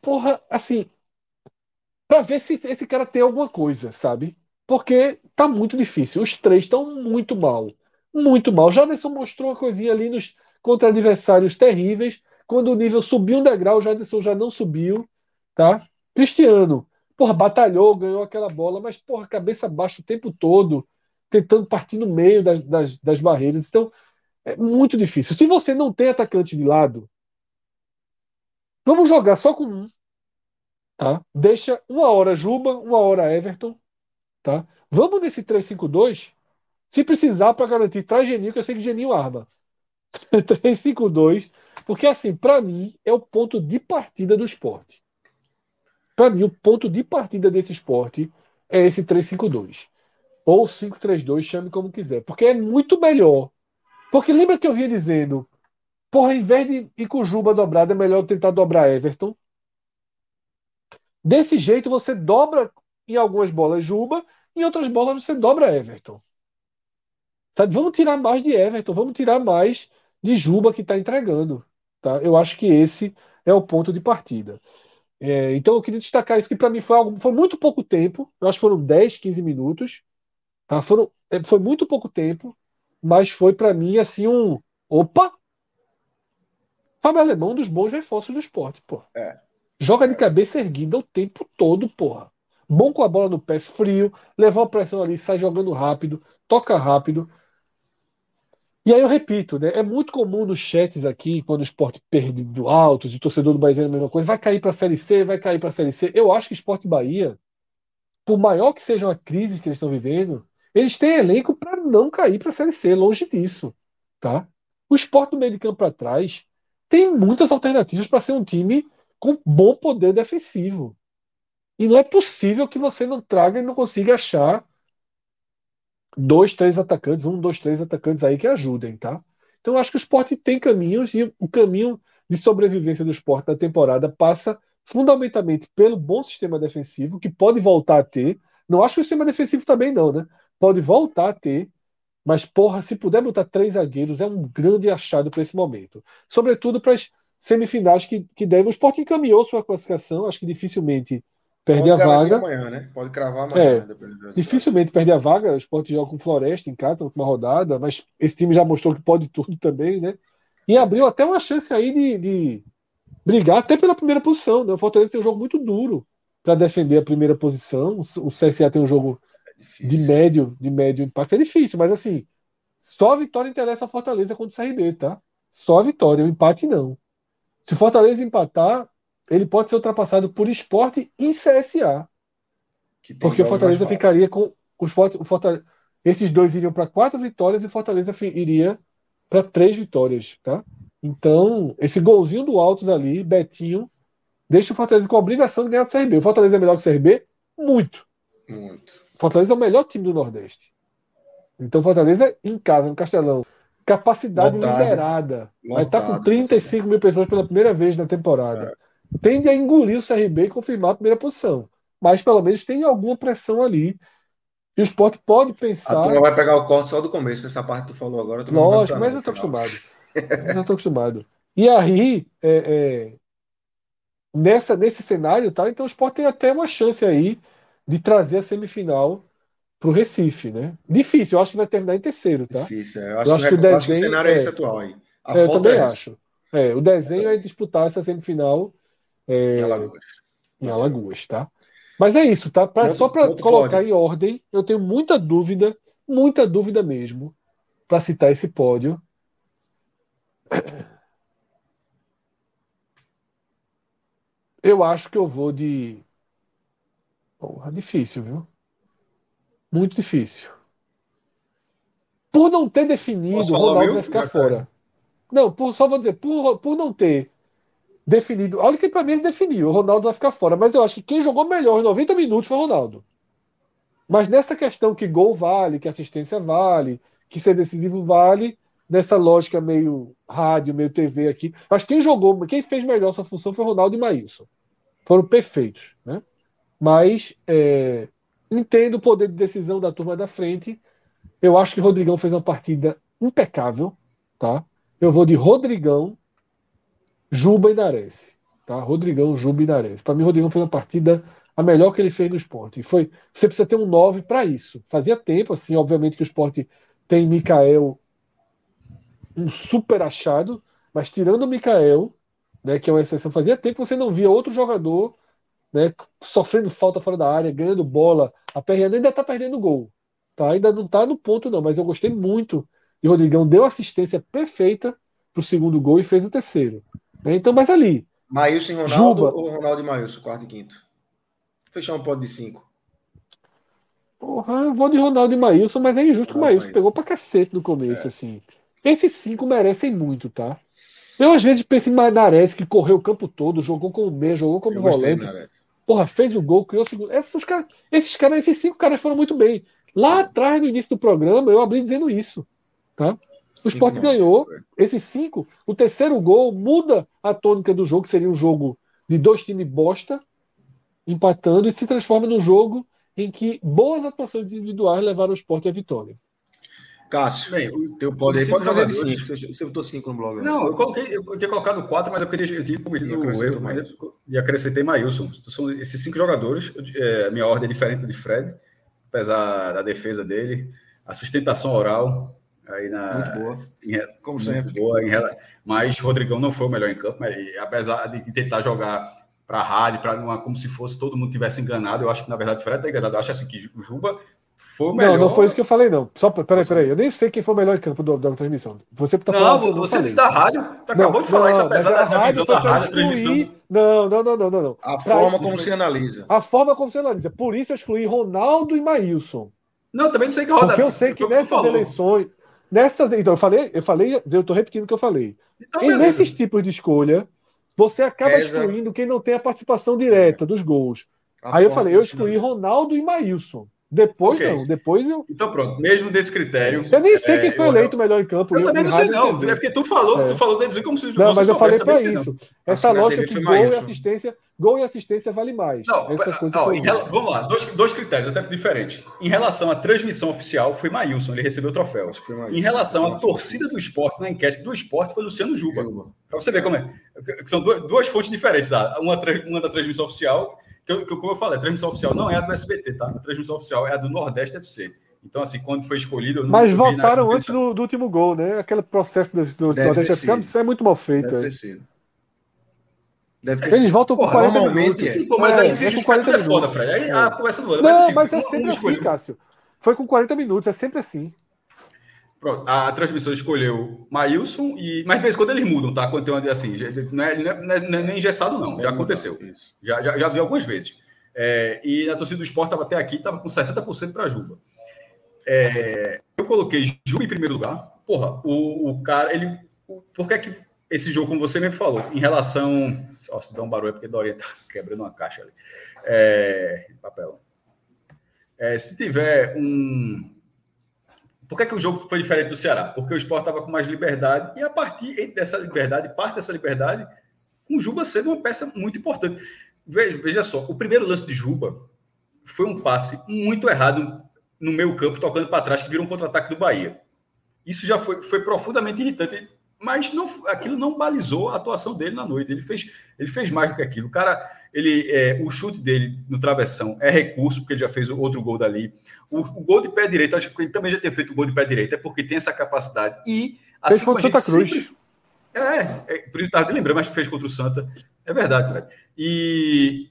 porra, assim, para ver se esse cara tem alguma coisa, sabe? Porque tá muito difícil. Os três estão muito mal. Muito mal. Jaderson mostrou uma coisinha ali nos contra adversários terríveis. Quando o nível subiu um degrau, o Jaderson já não subiu, tá? Cristiano, porra, batalhou, ganhou aquela bola, mas, porra, cabeça baixa o tempo todo, tentando partir no meio das, das, das barreiras. Então, é muito difícil. Se você não tem atacante de lado, vamos jogar só com um, tá? Deixa uma hora Juba, uma hora Everton, tá? Vamos nesse 3-5-2. Se precisar para garantir, traz Geninho, que eu sei que Geninho arma. 3-5-2, porque assim, para mim é o ponto de partida do esporte. Para mim, o ponto de partida desse esporte é esse 3-5-2. Ou 5-3-2, chame como quiser. Porque é muito melhor. Porque lembra que eu vinha dizendo Porra, em vez de ir com Juba dobrado, é melhor tentar dobrar Everton. Desse jeito você dobra em algumas bolas Juba, em outras bolas você dobra Everton. Sabe? Vamos tirar mais de Everton, vamos tirar mais de Juba que está entregando. Tá? Eu acho que esse é o ponto de partida. É, então eu queria destacar isso, que para mim foi, algo, foi muito pouco tempo, eu acho que foram 10, 15 minutos. Tá? Foram, é, foi muito pouco tempo, mas foi para mim assim um. Opa! Fábio Alemão dos bons reforços do esporte, pô. É. Joga de cabeça erguida o tempo todo, porra. Bom com a bola no pé, frio, levou a pressão ali, sai jogando rápido, toca rápido. E aí eu repito, né? É muito comum nos chats aqui, quando o esporte perde do alto, o torcedor do Bahia é a mesma coisa, vai cair para a Série C, vai cair para a Série C. Eu acho que o Esporte Bahia, por maior que seja a crise que eles estão vivendo, eles têm elenco para não cair para a Série C, longe disso. Tá? O esporte do meio de campo para trás tem muitas alternativas para ser um time com bom poder defensivo. E não é possível que você não traga e não consiga achar dois, três atacantes, um, dois, três atacantes aí que ajudem, tá? Então acho que o esporte tem caminhos e o caminho de sobrevivência do esporte na temporada passa fundamentalmente pelo bom sistema defensivo, que pode voltar a ter. Não acho que o sistema defensivo também não, né? Pode voltar a ter, mas porra, se puder botar três zagueiros é um grande achado para esse momento. Sobretudo para as semifinais que, que devem. O esporte encaminhou sua classificação, acho que dificilmente Perde a vaga. Amanhã, né? Pode cravar amanhã. É, né, dificilmente perde a vaga. O Sport joga com Floresta em casa, uma rodada, mas esse time já mostrou que pode tudo também, né? E abriu até uma chance aí de, de brigar até pela primeira posição. Né? O Fortaleza tem um jogo muito duro para defender a primeira posição. O CSA tem um jogo é de médio, de médio impacto. É difícil, mas assim, só a vitória interessa a Fortaleza contra o CRB, tá? Só a vitória, o empate não. Se o Fortaleza empatar, ele pode ser ultrapassado por esporte e CSA. Porque o Fortaleza ficaria com. O esporte, o Fortaleza, esses dois iriam para quatro vitórias e o Fortaleza iria para três vitórias. Tá? Então, esse golzinho do Altos ali, Betinho, deixa o Fortaleza com a obrigação de ganhar do CRB. O Fortaleza é melhor que o CRB? Muito. Muito. O Fortaleza é o melhor time do Nordeste. Então, Fortaleza em casa, no Castelão. Capacidade lotado, liberada. Lotado, Vai estar com 35 mil pessoas pela primeira vez na temporada. É tende a engolir o CRB e confirmar a primeira posição. Mas pelo menos tem alguma pressão ali. E o esporte pode pensar. A turma vai pegar o corte só do começo, essa parte que tu falou agora. Lógico, mas eu estou acostumado. eu estou acostumado. E aí, é, é, nessa, nesse cenário, tá? então o esporte tem até uma chance aí de trazer a semifinal para o Recife, né? Difícil, eu acho que vai terminar em terceiro, tá? Difícil, é. eu acho, eu acho que, o, desenho, acho que o cenário é, esse atual aí. A é, eu também é acho. É, o desenho é disputar essa semifinal é, em Alagoas. Em Alagoas, tá? Mas é isso, tá? Pra, só para colocar pódio. em ordem, eu tenho muita dúvida, muita dúvida mesmo, para citar esse pódio. Eu acho que eu vou de. Porra, difícil, viu? Muito difícil. Por não ter definido, o Ronaldo vai ficar fora. Não, por, só vou dizer, por, por não ter definido. Olha que para mim ele definiu. O Ronaldo vai ficar fora. Mas eu acho que quem jogou melhor em 90 minutos foi o Ronaldo. Mas nessa questão que gol vale, que assistência vale, que ser decisivo vale, nessa lógica meio rádio, meio TV aqui. Mas quem jogou, quem fez melhor sua função foi o Ronaldo e Maílson. Foram perfeitos. Né? Mas é, entendo o poder de decisão da turma da frente. Eu acho que o Rodrigão fez uma partida impecável. Tá? Eu vou de Rodrigão, Juba e Nares. Tá? Rodrigão, Juba e Nares. Para mim, Rodrigão fez uma partida a melhor que ele fez no esporte. E foi, você precisa ter um 9 para isso. Fazia tempo, assim, obviamente que o esporte tem Mikael um super achado, mas tirando o Mikael, né, que é uma exceção, fazia tempo que você não via outro jogador né, sofrendo falta fora da área, ganhando bola, aperreando, ainda está perdendo gol. Tá? Ainda não está no ponto, não, mas eu gostei muito. E o Rodrigão deu assistência perfeita para o segundo gol e fez o terceiro. Né? Então, mas ali. Maílson e Ronaldo Juba, ou Ronaldo e Maílson, quarto e quinto? Fechar um pódio de cinco. Porra, eu vou de Ronaldo e Maílson, mas é injusto que o Maílson pegou pra cacete no começo, é. assim. Esses cinco merecem muito, tá? Eu às vezes penso em Nares, que correu o campo todo, jogou como meia, jogou como eu volante. Porra, fez o gol, criou o segundo. Esses caras, esses caras, esses cinco caras foram muito bem. Lá atrás, no início do programa, eu abri dizendo isso, tá? O Sport ganhou esses cinco. O terceiro gol muda a tônica do jogo, seria um jogo de dois times bosta, empatando, e se transforma num jogo em que boas atuações individuais levaram o Sport à vitória. Cássio, Bem, o teu pode, aí, pode fazer de 5. Você botou 5 no blog. Não, eu coloquei, eu tinha colocado 4, mas eu queria eu tinha cometido o erro, mas e acrescentei Maílson. São esses cinco jogadores, é, minha ordem é diferente de Fred, apesar da defesa dele, a sustentação oral, aí na, muito boa, em, como muito sempre. Boa, em, mas Rodrigão não foi o melhor em campo, mas, apesar de tentar jogar para a rádio, para como se fosse todo mundo tivesse enganado, eu acho que na verdade o Fred está enganado. Eu acho assim que o Juba foi o melhor. Não, não foi isso que eu falei, não. Só, peraí, peraí. Eu nem sei quem foi o melhor em campo do, da transmissão. Você tá falando. Não, você disse da rádio. Você acabou não, de falar não, isso, apesar da, da visão da rádio, da transmissão. Não, não, não, não, não. não. A pra forma como se analisa. A forma como se analisa. Por isso eu excluí Ronaldo e Maílson. Não, também não sei que roda. Porque eu sei que nessas eleições. Nessas, então, eu falei, eu falei, eu tô repetindo o que eu falei. Então, e nesses tipos de escolha, você acaba excluindo quem não tem a participação direta dos gols. A Aí eu falei, eu excluí Ronaldo e Maílson. Depois okay. não, depois eu. Então pronto, mesmo desse critério. Eu nem sei é, quem foi eleito eu... melhor em campo. Eu, também não sei, não. É porque tu falou, é. tu falou deles como se Não, mas eu falei para isso. Essa lógica que gol e assistência, gol e assistência vale mais. Não, ó, rel... vamos lá, dois, dois critérios até diferentes. Em relação à transmissão oficial, foi Maílson, ele recebeu o troféu. Em relação à torcida do esporte, na enquete do esporte, foi Luciano Juba. Para você ver como é. São duas, duas fontes diferentes, tá? Uma, uma da transmissão oficial que, que, como eu falei, a transmissão oficial não é a do SBT, tá? A transmissão oficial é a do Nordeste FC. Então, assim, quando foi escolhido. Mas votaram antes do, do, último gol, né? Aquele processo do, do Nordeste FC, isso é muito mal feito. Deve é. ter sido. Deve ter Eles sido. voltam com 40 minutos. É. Pô, mas aí é, é com 40 minutos. Foda, Fred. Aí é. a conversa não, mas, assim, mas é sempre assim, Cássio. Foi com 40 minutos, é sempre assim. Pronto, a, transmissão escolheu Maílson e. Mas de vez em quando eles mudam, tá? Quando tem uma assim. Não é, não é, não é nem engessado, não. Já aconteceu. Já, já, já vi algumas vezes. É, e a torcida do esporte estava até aqui, estava com 60% para Juba. É, eu coloquei Juba em primeiro lugar. Porra, o, o cara, ele. por que é que esse jogo, como você mesmo falou, em relação. Ó, se dá um barulho é porque Doria tá quebrando uma caixa ali. É, papel. É, se tiver um por que, é que o jogo foi diferente do Ceará? Porque o esporte estava com mais liberdade e a partir dessa liberdade, parte dessa liberdade, com Juba sendo uma peça muito importante. Veja, veja só, o primeiro lance de Juba foi um passe muito errado no meio campo, tocando para trás, que virou um contra-ataque do Bahia. Isso já foi, foi profundamente irritante mas não, aquilo não balizou a atuação dele na noite. Ele fez, ele fez mais do que aquilo. O cara, ele, é, o chute dele no travessão é recurso, porque ele já fez outro gol dali. O, o gol de pé direito, acho que ele também já tem feito o gol de pé direito, é porque tem essa capacidade. E assim como a gente Santa Cruz. Sempre, é, é, por isso estava lembrando, mas fez contra o Santa. É verdade, Fred. E,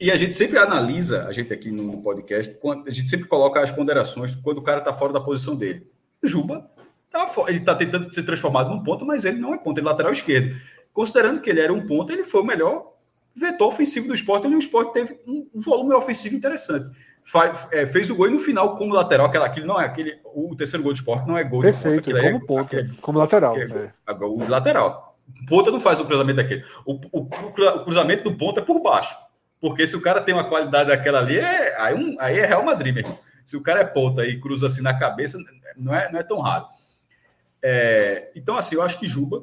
e a gente sempre analisa, a gente aqui no podcast, a gente sempre coloca as ponderações quando o cara está fora da posição dele. O Juba Tá ele está tentando ser transformado num ponto, mas ele não é ponto, ele é lateral esquerdo. Considerando que ele era um ponto, ele foi o melhor vetor ofensivo do esporte, e o esporte teve um volume ofensivo interessante. Faz, é, fez o gol e no final, como lateral, aquela, aquele não é aquele. O terceiro gol do esporte não é gol Perfeito, de ponta, como é, ponto, aquele, como lateral. é. O lateral. Ponta não faz o cruzamento daquele. O, o, o, cruzamento do ponto é por baixo. Porque se o cara tem uma qualidade daquela ali, é, aí, um, aí é Real Madrid, meu irmão. Se o cara é ponta e cruza assim na cabeça, não é, não é tão raro. É, então, assim, eu acho que Juba,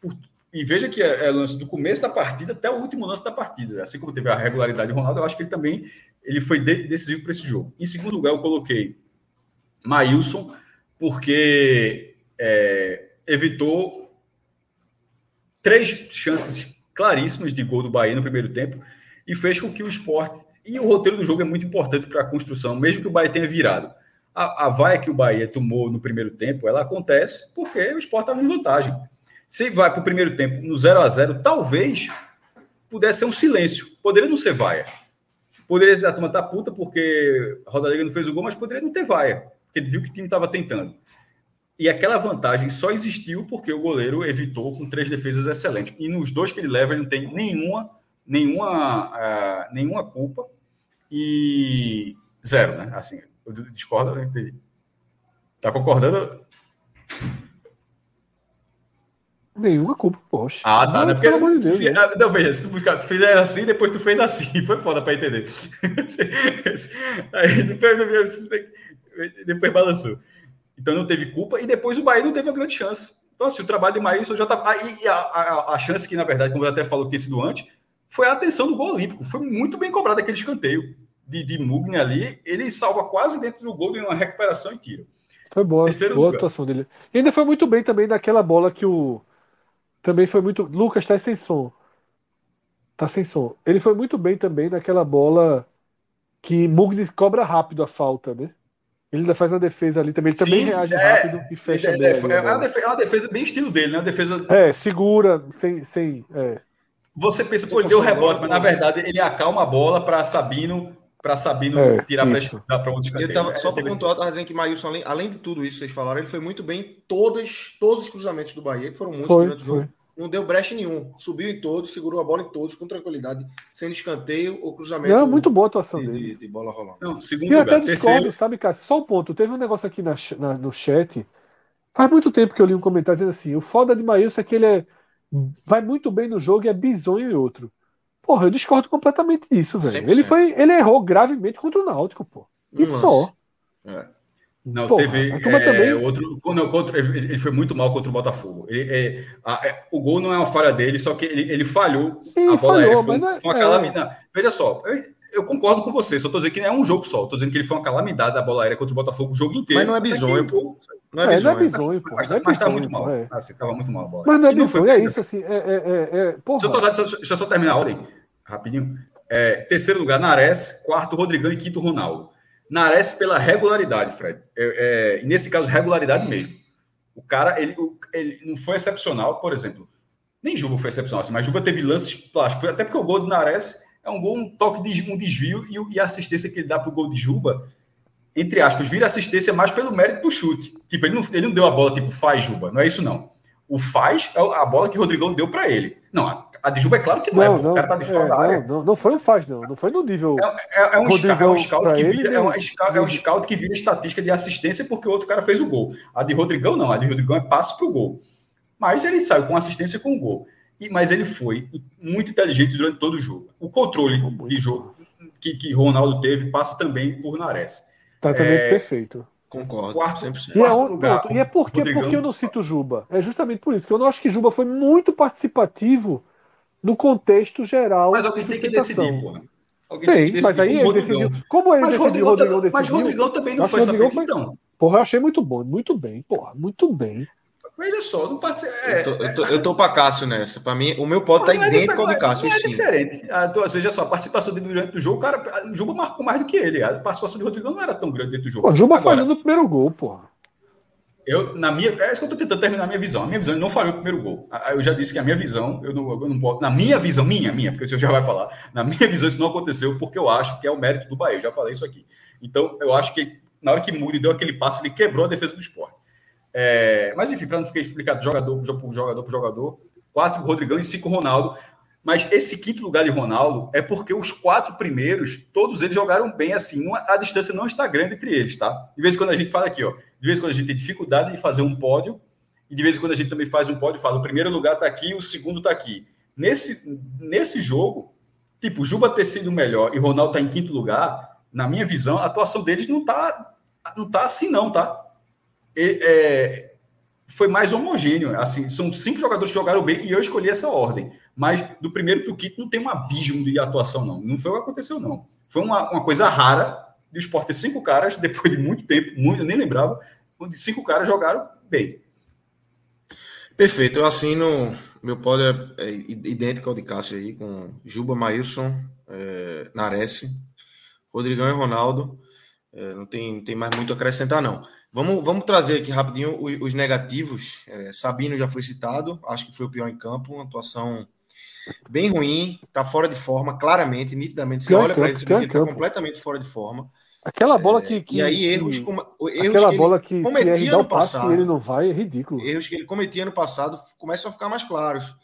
por, e veja que é, é, lance do começo da partida até o último lance da partida. Assim como teve a regularidade de Ronaldo, eu acho que ele também ele foi de, decisivo para esse jogo. Em segundo lugar, eu coloquei Maílson, porque é, evitou três chances claríssimas de gol do Bahia no primeiro tempo e fez com que o esporte. E o roteiro do jogo é muito importante para a construção, mesmo que o Bahia tenha virado. A, a vaia que o Bahia tomou no primeiro tempo, ela acontece porque o esporte estava em vantagem. Se vai para o primeiro tempo no 0 a 0 talvez pudesse ser um silêncio. Poderia não ser vaia. Poderia ser a turma tá puta porque a Rodallega não fez o gol, mas poderia não ter vaia, porque viu que o time estava tentando. E aquela vantagem só existiu porque o goleiro evitou com três defesas excelentes. E nos dois que ele leva, ele não tem nenhuma, nenhuma, uh, nenhuma culpa e zero, né? Assim, Discorda, não entendi. Tá concordando? Nenhuma culpa, poxa. Ah, tá. Não, né? Porque, pelo amor de Deus. Né? Não, veja, se tu, buscar, tu fizer assim, depois tu fez assim. Foi foda pra entender. Aí depois, depois balançou. Então não teve culpa. E depois o Bahia não teve uma grande chance. Então, assim, o trabalho de Maílson já tá. Aí a, a, a, chance que, na verdade, como eu até falou que tinha sido antes, foi a atenção do gol olímpico. Foi muito bem cobrado aquele escanteio de, de Mugni ali. Ele salva quase dentro do gol de uma recuperação e tira. Foi boa, Terceiro boa lugar. atuação dele. E ainda foi muito bem também naquela bola que o. Também foi muito. Lucas tá sem som. Tá sem som. Ele foi muito bem também naquela bola que Mugni cobra rápido a falta, né? Ele ainda faz uma defesa ali também. Ele Sim, também reage é, rápido e fecha é, bem. É, é, uma defesa, é, uma defesa, bem estilo dele, né? Uma defesa. É, segura, sem. sem é. Você pensa, pô, ele deu rebote, mas na verdade ele acalma a bola para Sabino para Sabino é, tirar para onde Eu tava, Só para pontuar, eu dizendo que Maílson, além, além de tudo isso que vocês falaram, ele foi muito bem em todos, todos os cruzamentos do Bahia, que foram muitos foi, durante o jogo. Não deu brecha nenhum. Subiu em todos, segurou a bola em todos, com tranquilidade, sem escanteio ou cruzamento. Não, muito boa a atuação de, dele. De, de bola rolando. Não, segundo e lugar, até discordo, terceiro... sabe, Cássio? Só um ponto. Teve um negócio aqui na, na, no chat. Faz muito tempo que eu li um comentário dizendo assim: o foda de Maílson é que ele é, vai muito bem no jogo e é bizonho em outro. Porra, eu discordo completamente disso, velho. Ele foi, ele errou gravemente contra o Náutico, pô. E um só. É. Não, Porra, teve é, também... outro. Não, contra, ele foi muito mal contra o Botafogo. Ele, é, a, é, o gol não é uma falha dele, só que ele, ele falhou. Sim, a bola falhou, foi, foi uma é- calamidade. Veja só, eu, eu, concordo com você, só tô dizendo que não é um jogo só. Tô dizendo que ele foi uma calamidade da bola aérea contra o Botafogo o jogo inteiro. Mas não é bizonho, pô. Não é, bizonho, não é bizonho, pô. Mas, mas, mas tá muito mal. É. Você tava muito mal a bola. Mas não é bizonho, é isso, assim. É, é, é, Deixa, eu, deixa eu só terminar a ordem, rapidinho. É, terceiro lugar, Nares. Quarto, Rodrigão e quinto, Ronaldo. Nares pela regularidade, Fred. É, é, nesse caso, regularidade mesmo. O cara, ele, ele não foi excepcional, por exemplo. Nem Juba foi excepcional, assim, mas Juba teve lances plásticos. Até porque o gol do Nares é um gol, um toque de um desvio e, e a assistência que ele dá para o gol de Juba, entre aspas, vira assistência mais pelo mérito do chute. Tipo, ele não, ele não deu a bola tipo faz Juba, não é isso não. O faz é a bola que o Rodrigão deu para ele. Não, a de Juba é claro que não, é, não é, não, o cara tá de fora é, da área. Não, não, foi um faz, não. Não foi no nível. É, é, é um, scout, é um scout que vira, é, um, é um scout que vira estatística de assistência porque o outro cara fez o gol. A de Rodrigão, não. A de Rodrigão é passe pro gol. Mas ele saiu com assistência com o gol. E, mas ele foi muito inteligente durante todo o jogo. O controle de jogo que, que Ronaldo teve passa também por Nares. Tá também é, perfeito. Concordo, quarto, 100%. E é, um, lugar, e é porque, porque eu não cito Juba. É justamente por isso que eu não acho que Juba foi muito participativo no contexto geral. Mas alguém tem que decidir, porra. Alguém tem, tem mas aí ele decidiu. Como ele mas decidiu, Rodrigão, decidiu. Mas Rodrigão também não foi essa então. Porra, eu achei muito bom, muito bem, porra, muito bem. Veja só, não pode ser. É, eu, tô, eu, tô, eu tô pra Cássio nessa. Pra mim, o meu pódio tá é idêntico ao de Cássio. É, é diferente. Ah, então, veja só, a participação dele durante o jogo, o cara, o Juba marcou mais do que ele. A participação de Rodrigo não era tão grande dentro do jogo. O Juba falhou no primeiro gol, porra. Eu, na minha, é isso que eu tô tentando terminar a minha visão. A minha visão, ele não falhou o primeiro gol. Eu já disse que a minha visão, eu não, eu não posso. Na minha visão, minha, minha, porque o senhor já vai falar. Na minha visão, isso não aconteceu porque eu acho que é o mérito do Bahia. Eu já falei isso aqui. Então, eu acho que na hora que Muri deu aquele passe, ele quebrou a defesa do esporte. É, mas enfim, para não ficar explicado jogador por jogador por jogador, quatro Rodrigão e cinco Ronaldo. Mas esse quinto lugar de Ronaldo é porque os quatro primeiros, todos eles jogaram bem assim. A distância não está grande entre eles, tá? De vez em quando a gente fala aqui, ó. De vez em quando a gente tem dificuldade de fazer um pódio, e de vez em quando a gente também faz um pódio e fala: o primeiro lugar está aqui, o segundo está aqui. Nesse, nesse jogo, tipo, Juba ter sido melhor e Ronaldo está em quinto lugar, na minha visão, a atuação deles não está não tá assim, não, tá? É, foi mais homogêneo. Assim, são cinco jogadores que jogaram bem e eu escolhi essa ordem. Mas do primeiro para o quinto não tem um abismo de atuação, não. Não foi o que aconteceu, não. Foi uma, uma coisa rara de o Sport ter cinco caras, depois de muito tempo, muito, eu nem lembrava, onde cinco caras jogaram bem. Perfeito, eu assino. Meu pódio é, é idêntico ao de Cássio aí, com Juba, Maílson, é, Nares, Rodrigão e Ronaldo. É, não tem, tem mais muito a acrescentar, não. Vamos, vamos trazer aqui rapidinho os, os negativos. É, Sabino já foi citado, acho que foi o pior em campo, uma atuação bem ruim, tá fora de forma, claramente, nitidamente. Você olha para ele, ele tá completamente fora de forma. Aquela bola é, que, que, E aí, erros como. Erros aquela que bola que, cometia que no passado. ele não vai, é ridículo. Erros que ele cometia no passado começam a ficar mais claros.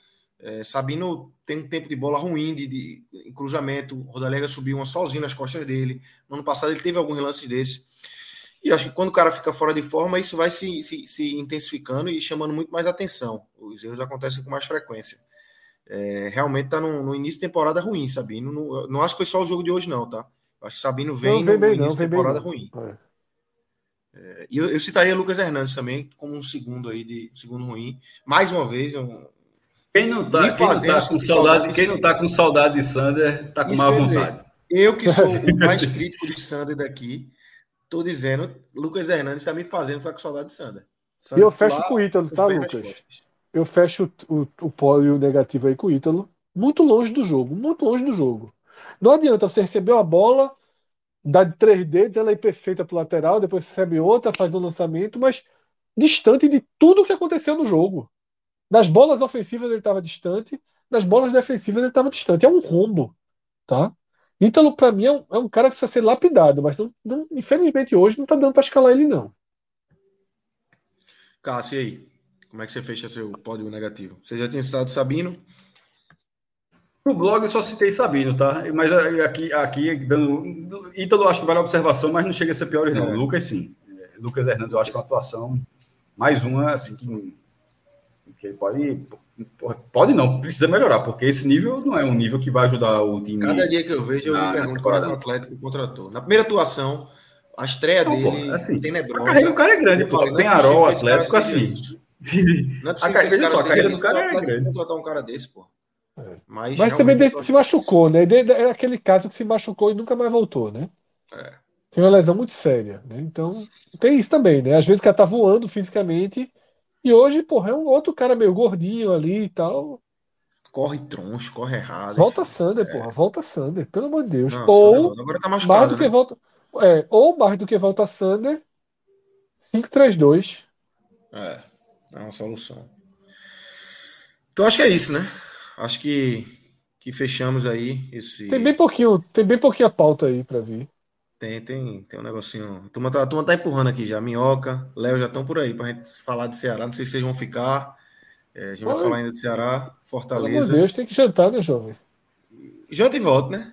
É, Sabino tem um tempo de bola ruim, de, de cruzamento. Rodalega subiu uma sozinho nas costas dele. No ano passado ele teve alguns lances desses. E acho que quando o cara fica fora de forma, isso vai se, se, se intensificando e chamando muito mais atenção. Os erros acontecem com mais frequência. É, realmente está no, no, início de temporada ruim, Sabino. Não, não acho que foi só o jogo de hoje, não, tá? Acho que Sabino vem, não, vem no, bem, início de temporada ruim. É, e eu, eu, citaria Lucas Hernandes também como um segundo aí de segundo ruim. Mais uma vez, um, quem não tá, quem não tá com saudade, quem não tá com saudade de Sander, tá com má vontade. eu que sou o mais crítico de Sander daqui, tô dizendo, Lucas Hernandes está me fazendo ficar com saudade de Sander. Sander e eu fecho com o Ítalo, tá, Lucas? Eu fecho o, o, o pódio negativo aí com o Ítalo. Muito longe do jogo, muito longe do jogo. Não adianta você receber a bola, dá de três dedos, ela é perfeita pro lateral, depois recebe outra, faz um lançamento, mas distante de tudo que aconteceu no jogo. Das bolas ofensivas ele estava distante, das bolas defensivas ele estava distante. É um rombo, tá? Ítalo, para mim, é um, é um, cara que precisa ser lapidado, mas não, não, infelizmente hoje não está dando para escalar ele, não. Cássio, e aí? Como é que você fecha seu pódio negativo? Você já tinha citado Sabino? No blog eu só citei Sabino, tá? Mas aqui, aqui dando. Ítalo acho que vale a observação, mas não chega a ser pior, não. É. Lucas, sim. Lucas Hernandes, eu acho que é uma atuação mais uma, assim, que que ele pode. Pode não, precisa melhorar, porque esse nível não é um nível que vai ajudar o time. Cada dia que eu vejo, eu me pergunto qual é o Atlético contratou. Na primeira atuação, a estreia não, dele pô, assim, tenebrosa. A carreira do cara é grande, pô. Tem Arol, Atlético, assim. Não é a, veja só, a carreira do cara é grande. contratar um cara desse, pô. É. Mas, Mas também se machucou, né? É aquele caso que se machucou e nunca mais voltou, né? É. Tem uma lesão muito séria, né? Então, tem isso também, né? Às vezes o cara tá voando fisicamente e hoje, porra, é um outro cara meio gordinho ali e tal. Corre troncho, corre errado. Volta enfim. Sander, é. porra, volta Sander, pelo amor de Deus. Não, ou agora tá mais do né? que volta, é, ou mais do que volta Sander, 5-3-2. É, é uma solução. Então acho que é isso, né? Acho que, que fechamos aí esse. Tem bem pouquinho, tem bem pouquinho a pauta aí para vir. Tem, tem, tem um negocinho. A turma, tá, a turma tá empurrando aqui já. Minhoca, Léo já estão por aí pra gente falar de Ceará. Não sei se vocês vão ficar. É, a gente Oi. vai falar ainda de Ceará, Fortaleza. Meu Deus, tem que jantar, né, jovem? Janta e volta, né?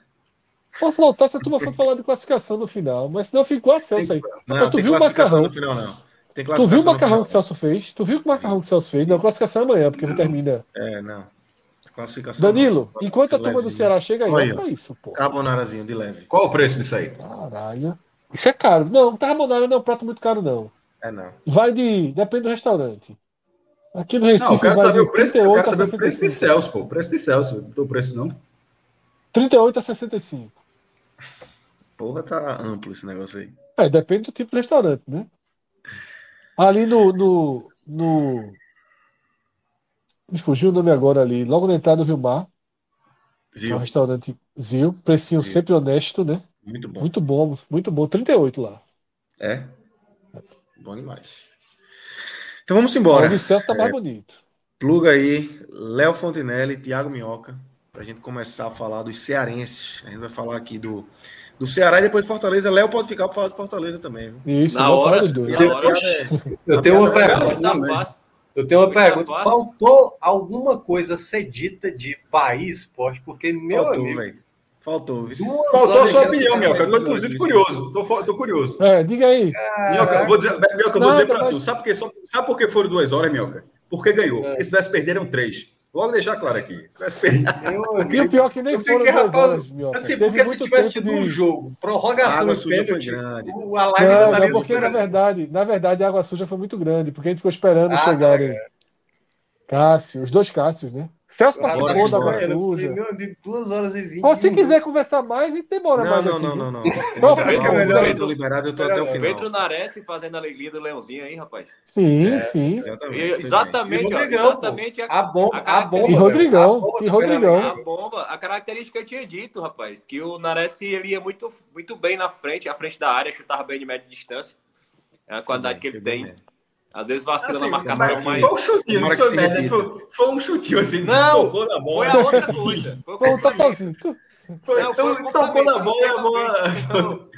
Posso voltar se a turma for falar de classificação no final, mas senão eu fico com a Celso aí. Não, tu viu o macarrão? No final, não. tu viu o macarrão que o Celso fez? Tu viu o macarrão que o Celso fez? Não, classificação é amanhã, porque não termina. É, não. Classificação. Danilo, não. enquanto a turma do Ceará chega aí, olha é isso, pô. Carbonarazinho de leve. Qual o preço disso aí? Caralho. Isso é caro. Não, carbonara não é um prato muito caro, não. É não. Vai de. Depende do restaurante. Aqui no Recife. Não, eu quero saber o preço, eu quero saber o preço de Celso, pô. O preço de Celso. Não o preço, não. 38 a 65. Porra, tá amplo esse negócio aí. É, depende do tipo de restaurante, né? Ali no, no, no me fugiu o nome agora ali. Logo na entrada do Rio Mar. Zil. É um restaurante Zil. Precinho Zil. sempre honesto, né? Muito bom. Muito bom, muito bom. 38 lá. É? Bom demais. Então vamos embora. O Vicente tá é, mais bonito. Pluga aí, Léo Fontinelli e Thiago Minhoca, para a gente começar a falar dos cearenses. A gente vai falar aqui do, do Ceará e depois Fortaleza. Léo pode ficar para falar de Fortaleza também. Isso, na hora, na hora é, eu tenho uma pergunta. Tá eu tenho uma pergunta. Faltou alguma coisa ser dita de país esporte? Porque, meu Faltou, amigo... Véio. Faltou. Faltou a sua opinião, Mioca. Eu tô, inclusive, curioso. Tô, tô curioso. É, diga aí. Mioca, vou dizer, Mioca, vou dizer pra tu. Sabe por, que, sabe por que foram duas horas, Mioca? Porque ganhou. É. Porque se tivesse perderam três. Logo deixar claro aqui. E o pior é que nem foram duas horas, Mioca. Assim, porque se tivesse tido um jogo, prorrogação e pênalti, grande. a live não, não, porque na verdade, na verdade a água suja foi muito grande, porque a gente ficou esperando ah, chegarem. É. Cássio, os dois Cássios, né? Celso participou da Água Suja. Meu amigo, duas horas e vinte. Ou se quiser conversar mais, a gente demora não, mais. Não, aqui, não, não, não, não. Não, acho que é melhor. Pedro liberado, eu tô até o final. Pedro Nares fazendo a alegria do Leãozinho aí, rapaz. Sim, é, sim. Exatamente. exatamente, a, bomba. A, bomba, e Rodrigão. E Rodrigão. A bomba, a característica que eu tinha dito, rapaz, que o Nares ele ia muito, muito bem na frente, à frente da área, chutava bem de média distância. É a qualidade que ele tem. Às vezes vacila assim, na marcação, mas. Foi um chutinho, não foi merda. Foi, foi um chutinho assim. Não, tocou na bola. Foi a outra coisa. Foi o totalzinho. Foi, não, foi então, tocou na bola a bola.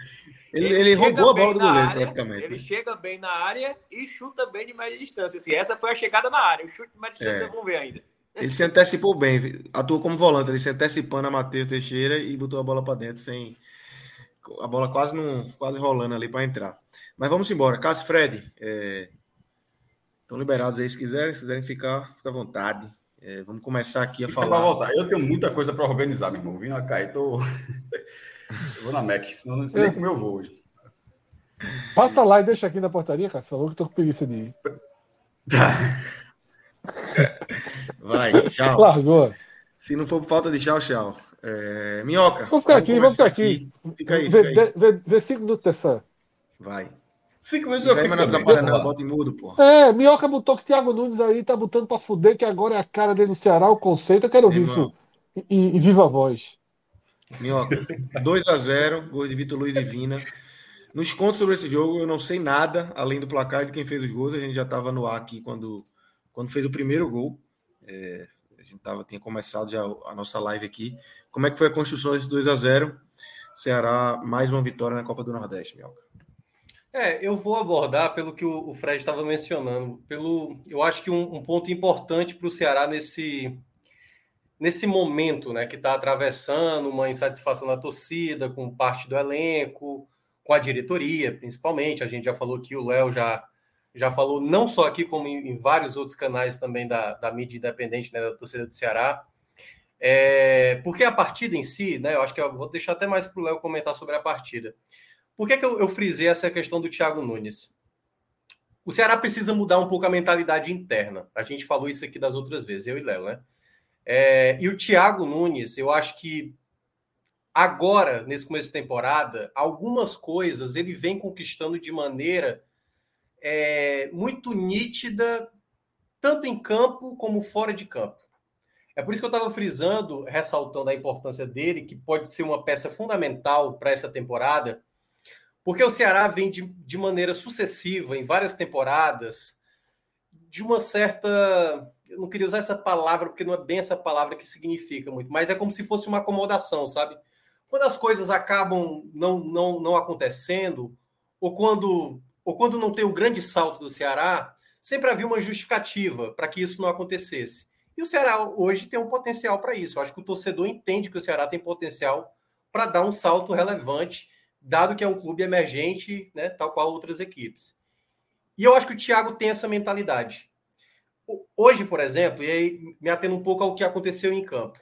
Ele, ele roubou a bola do goleiro, área, praticamente. Ele chega bem na área e chuta bem de média distância. Assim, essa foi a chegada na área. O chute de média distância é. vamos ver ainda. Ele se antecipou bem, atuou como volante, ele se antecipando a Matheus Teixeira e botou a bola para dentro sem. A bola quase, não, quase rolando ali para entrar. Mas vamos embora. Cássio Fred, é, Estão liberados aí se quiserem, se quiserem ficar, fica à vontade. É, vamos começar aqui a falar. voltar. Eu tenho muita coisa para organizar, meu irmão. Vindo a cair, tô... eu vou na MEC, senão não sei nem como eu vou hoje. Passa lá e deixa aqui na portaria, cara. Você falou que tô com preguiça de ir. Tá. Vai, tchau. Largou. Se não for por falta de tchau, tchau. É... Minhoca. Vamos ficar aqui, vamos ficar aqui. Fica aí, vê, fica aí. Vê, vê cinco minutos dessa. Vai. Cinco minutos eu fico mas não atrapalha não, bota em mudo, pô. É, Minhoca botou que Thiago Nunes aí tá botando pra fuder, que agora é a cara dele no Ceará, o conceito. Eu quero ouvir isso em, viva voz. Minhoca, 2x0, gol de Vitor Luiz e Vina. Nos contos sobre esse jogo, eu não sei nada, além do placar e de quem fez os gols. A gente já estava no ar aqui quando, quando fez o primeiro gol. É, a gente tava, tinha começado já a nossa live aqui. Como é que foi a construção desse 2x0? Ceará, mais uma vitória na Copa do Nordeste, Minhoca. É, eu vou abordar pelo que o Fred estava mencionando. Pelo, eu acho que um, um ponto importante para o Ceará nesse, nesse momento, né, que está atravessando uma insatisfação na torcida, com parte do elenco, com a diretoria, principalmente. A gente já falou que o Léo já, já falou, não só aqui, como em, em vários outros canais também da, da mídia independente, né, da torcida do Ceará. É, porque a partida em si, né, eu acho que eu vou deixar até mais para o Léo comentar sobre a partida. Por que, que eu, eu frisei essa questão do Thiago Nunes? O Ceará precisa mudar um pouco a mentalidade interna. A gente falou isso aqui das outras vezes, eu e Léo, né? É, e o Thiago Nunes, eu acho que agora, nesse começo de temporada, algumas coisas ele vem conquistando de maneira é, muito nítida, tanto em campo como fora de campo. É por isso que eu estava frisando, ressaltando a importância dele, que pode ser uma peça fundamental para essa temporada, porque o Ceará vem de, de maneira sucessiva, em várias temporadas, de uma certa. Eu não queria usar essa palavra, porque não é bem essa palavra que significa muito, mas é como se fosse uma acomodação, sabe? Quando as coisas acabam não, não, não acontecendo, ou quando, ou quando não tem o grande salto do Ceará, sempre havia uma justificativa para que isso não acontecesse. E o Ceará hoje tem um potencial para isso. Eu acho que o torcedor entende que o Ceará tem potencial para dar um salto relevante, dado que é um clube emergente, né, tal qual outras equipes. E eu acho que o Thiago tem essa mentalidade. Hoje, por exemplo, e aí me atendo um pouco ao que aconteceu em campo.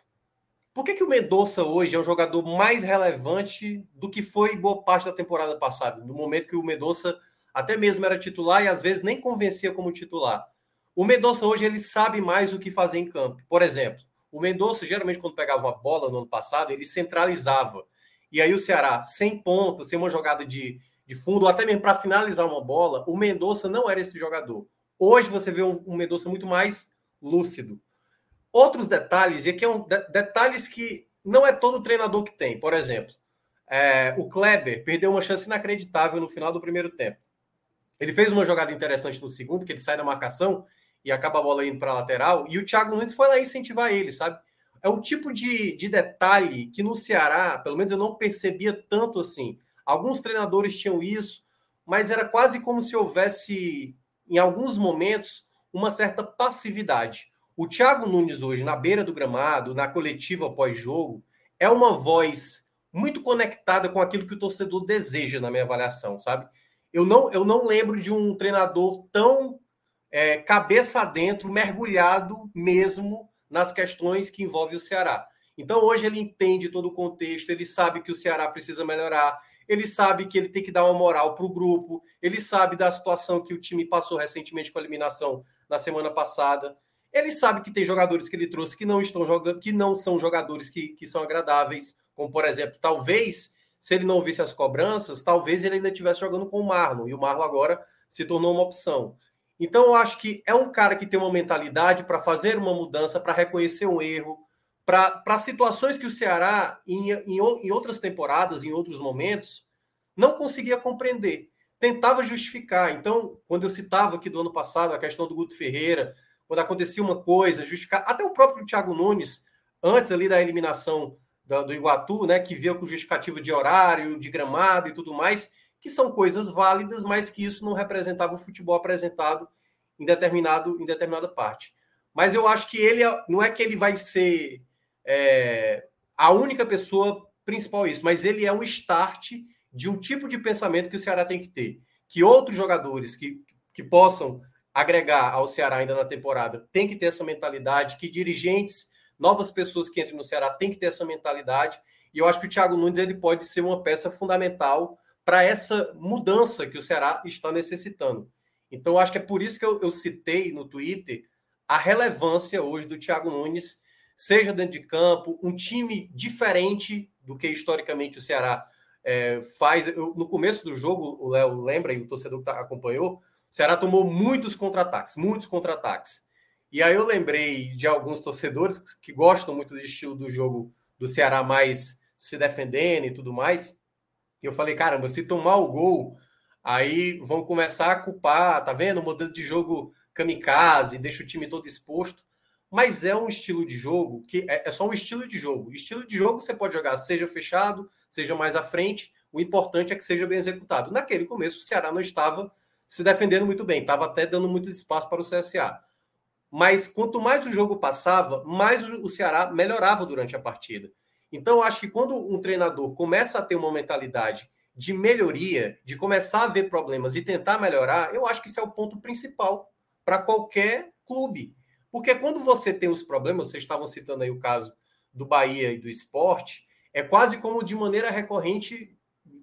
Por que, que o Mendonça hoje é um jogador mais relevante do que foi boa parte da temporada passada? No momento que o Mendonça até mesmo era titular e às vezes nem convencia como titular. O Mendonça hoje ele sabe mais o que fazer em campo. Por exemplo, o Mendonça geralmente quando pegava uma bola no ano passado, ele centralizava. E aí o Ceará, sem ponta, sem uma jogada de, de fundo, ou até mesmo para finalizar uma bola, o Mendonça não era esse jogador. Hoje você vê um, um Mendonça muito mais lúcido. Outros detalhes, e aqui é um de, detalhes que não é todo treinador que tem. Por exemplo, é, o Kleber perdeu uma chance inacreditável no final do primeiro tempo. Ele fez uma jogada interessante no segundo, que ele sai da marcação e acaba a bola indo para a lateral, e o Thiago Nunes foi lá incentivar ele, sabe? É o tipo de, de detalhe que no Ceará, pelo menos eu não percebia tanto assim. Alguns treinadores tinham isso, mas era quase como se houvesse, em alguns momentos, uma certa passividade. O Thiago Nunes hoje, na beira do gramado, na coletiva pós-jogo, é uma voz muito conectada com aquilo que o torcedor deseja, na minha avaliação, sabe? Eu não, eu não lembro de um treinador tão é, cabeça adentro, mergulhado mesmo nas questões que envolvem o Ceará. Então, hoje ele entende todo o contexto, ele sabe que o Ceará precisa melhorar, ele sabe que ele tem que dar uma moral para o grupo, ele sabe da situação que o time passou recentemente com a eliminação na semana passada. Ele sabe que tem jogadores que ele trouxe que não estão jogando, que não são jogadores que, que são agradáveis, como por exemplo, talvez, se ele não visse as cobranças, talvez ele ainda estivesse jogando com o Marlon, e o Marlon agora se tornou uma opção. Então, eu acho que é um cara que tem uma mentalidade para fazer uma mudança, para reconhecer um erro, para situações que o Ceará, em, em, em, outras temporadas, em outros momentos, não conseguia compreender. Tentava justificar. Então, quando eu citava aqui do ano passado a questão do Guto Ferreira, quando acontecia uma coisa, justificar. Até o próprio Thiago Nunes, antes ali da eliminação do, do Iguatu, né, que veio com justificativa de horário, de gramado e tudo mais, que são coisas válidas, mas que isso não representava o futebol apresentado em, determinado, em determinada parte. Mas eu acho que ele não é que ele vai ser é, a única pessoa principal isso, mas ele é um start de um tipo de pensamento que o Ceará tem que ter. Que outros jogadores que, que possam agregar ao Ceará ainda na temporada tem que ter essa mentalidade, que dirigentes, novas pessoas que entrem no Ceará tem que ter essa mentalidade. E eu acho que o Thiago Nunes ele pode ser uma peça fundamental para essa mudança que o Ceará está necessitando. Então, acho que é por isso que eu, eu citei no Twitter a relevância hoje do Thiago Nunes, seja dentro de campo, um time diferente do que historicamente o Ceará é, faz. Eu, no começo do jogo, o Léo lembra, e o torcedor que tá, acompanhou, o Ceará tomou muitos contra-ataques, muitos contra-ataques. E aí eu lembrei de alguns torcedores que gostam muito do estilo do jogo do Ceará mais se defendendo e tudo mais. E eu falei, caramba, se tomar o gol, aí vão começar a culpar, tá vendo? O modelo de jogo kamikaze, deixa o time todo exposto. Mas é um estilo de jogo que é, é só um estilo de jogo. Estilo de jogo você pode jogar seja fechado, seja mais à frente. O importante é que seja bem executado. Naquele começo, o Ceará não estava se defendendo muito bem, estava até dando muito espaço para o CSA. Mas quanto mais o jogo passava, mais o Ceará melhorava durante a partida. Então, acho que quando um treinador começa a ter uma mentalidade de melhoria, de começar a ver problemas e tentar melhorar, eu acho que isso é o ponto principal para qualquer clube. Porque quando você tem os problemas, vocês estavam citando aí o caso do Bahia e do esporte, é quase como de maneira recorrente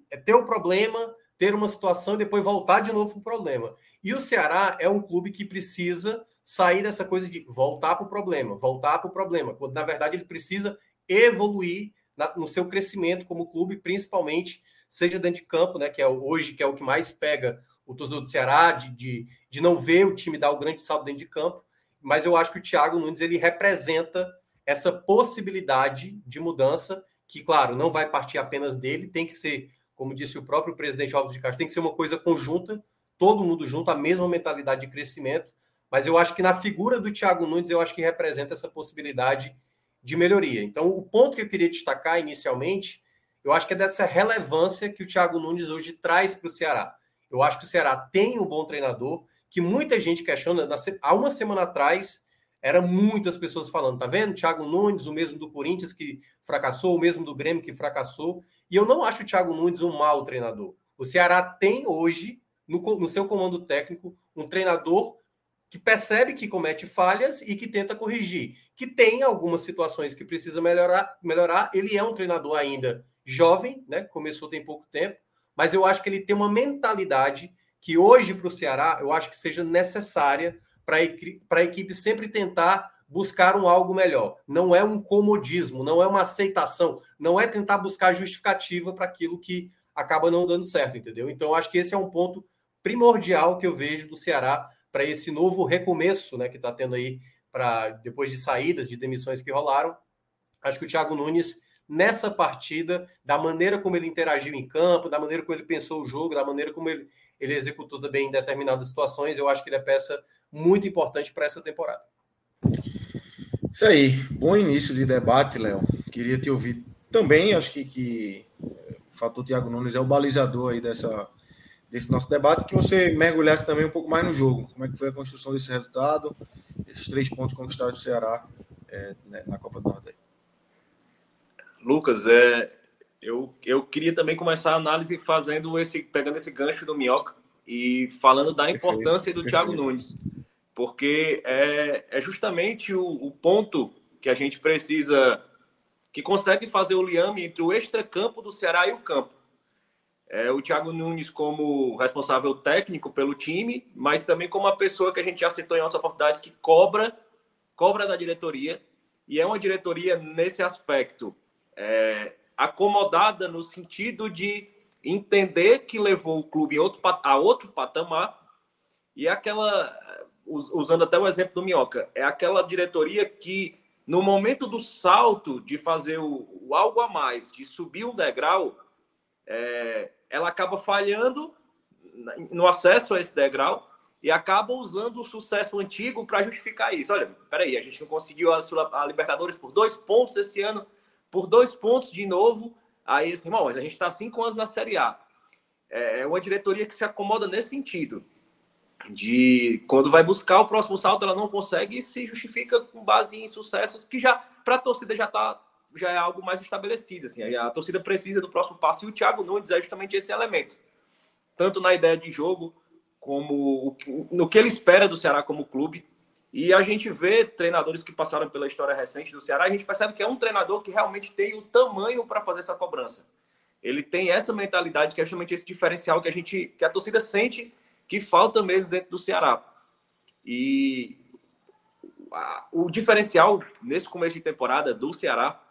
é ter o problema, ter uma situação e depois voltar de novo para o problema. E o Ceará é um clube que precisa sair dessa coisa de voltar para o problema, voltar para o problema, quando na verdade ele precisa evoluir na, no seu crescimento como clube, principalmente seja dentro de campo, né, que é hoje que é o que mais pega o torcedor do Ceará, de, de, de não ver o time dar o grande salto dentro de campo, mas eu acho que o Thiago Nunes ele representa essa possibilidade de mudança, que, claro, não vai partir apenas dele, tem que ser, como disse o próprio presidente Alves de Castro, tem que ser uma coisa conjunta, todo mundo junto, a mesma mentalidade de crescimento, mas eu acho que na figura do Thiago Nunes, eu acho que representa essa possibilidade de melhoria. Então, o ponto que eu queria destacar inicialmente, eu acho que é dessa relevância que o Thiago Nunes hoje traz para o Ceará. Eu acho que o Ceará tem um bom treinador, que muita gente questiona. Há uma semana atrás, era muitas pessoas falando, tá vendo? Thiago Nunes, o mesmo do Corinthians que fracassou, o mesmo do Grêmio que fracassou. E eu não acho o Thiago Nunes um mau treinador. O Ceará tem hoje, no, no seu comando técnico, um treinador que percebe que comete falhas e que tenta corrigir. Que tem algumas situações que precisa melhorar, melhorar. Ele é um treinador ainda jovem, né? Começou tem pouco tempo, mas eu acho que ele tem uma mentalidade que hoje para o Ceará eu acho que seja necessária para a equipe sempre tentar buscar um algo melhor. Não é um comodismo, não é uma aceitação, não é tentar buscar justificativa para aquilo que acaba não dando certo, entendeu? Então acho que esse é um ponto primordial que eu vejo do Ceará para esse novo recomeço, né, que está tendo aí para depois de saídas, de demissões que rolaram. Acho que o Thiago Nunes nessa partida, da maneira como ele interagiu em campo, da maneira como ele pensou o jogo, da maneira como ele, ele executou também em determinadas situações, eu acho que ele é peça muito importante para essa temporada. Isso aí, bom início de debate, Léo. Queria te ouvir também, acho que, que o fator Thiago Nunes é o balizador aí dessa, desse nosso debate, que você mergulhasse também um pouco mais no jogo. Como é que foi a construção desse resultado, esses três pontos conquistados do Ceará é, né, na Copa do Nordeste? Lucas, é, eu, eu queria também começar a análise fazendo esse, pegando esse gancho do Minhoca e falando da importância perfeito, do perfeito. Thiago Nunes, porque é, é justamente o, o ponto que a gente precisa, que consegue fazer o liame entre o extracampo do Ceará e o campo é, o Thiago Nunes como responsável técnico pelo time, mas também como uma pessoa que a gente já citou em outras oportunidades que cobra, cobra da diretoria, e é uma diretoria nesse aspecto é, acomodada no sentido de entender que levou o clube outro, a outro patamar, e aquela, usando até o exemplo do Minhoca, é aquela diretoria que no momento do salto de fazer o, o algo a mais, de subir um degrau, é, ela acaba falhando no acesso a esse degrau e acaba usando o sucesso antigo para justificar isso. Olha, peraí, a gente não conseguiu a, a, Libertadores por dois pontos esse ano, por dois pontos de novo. Aí, assim, mas a gente está cinco anos na Série A. É, é uma diretoria que se acomoda nesse sentido. De quando vai buscar o próximo salto, ela não consegue e se justifica com base em sucessos que já, para a torcida, já está já é algo mais estabelecido. Assim, a torcida precisa do próximo passo e o Thiago Nunes é justamente esse elemento. Tanto na ideia de jogo, como no que ele espera do Ceará como clube. E a gente vê treinadores que passaram pela história recente do Ceará, a gente percebe que é um treinador que realmente tem o tamanho para fazer essa cobrança. ele tem essa mentalidade que é justamente esse diferencial que a gente, que a torcida sente que falta mesmo dentro do Ceará. E o diferencial nesse começo de temporada do Ceará,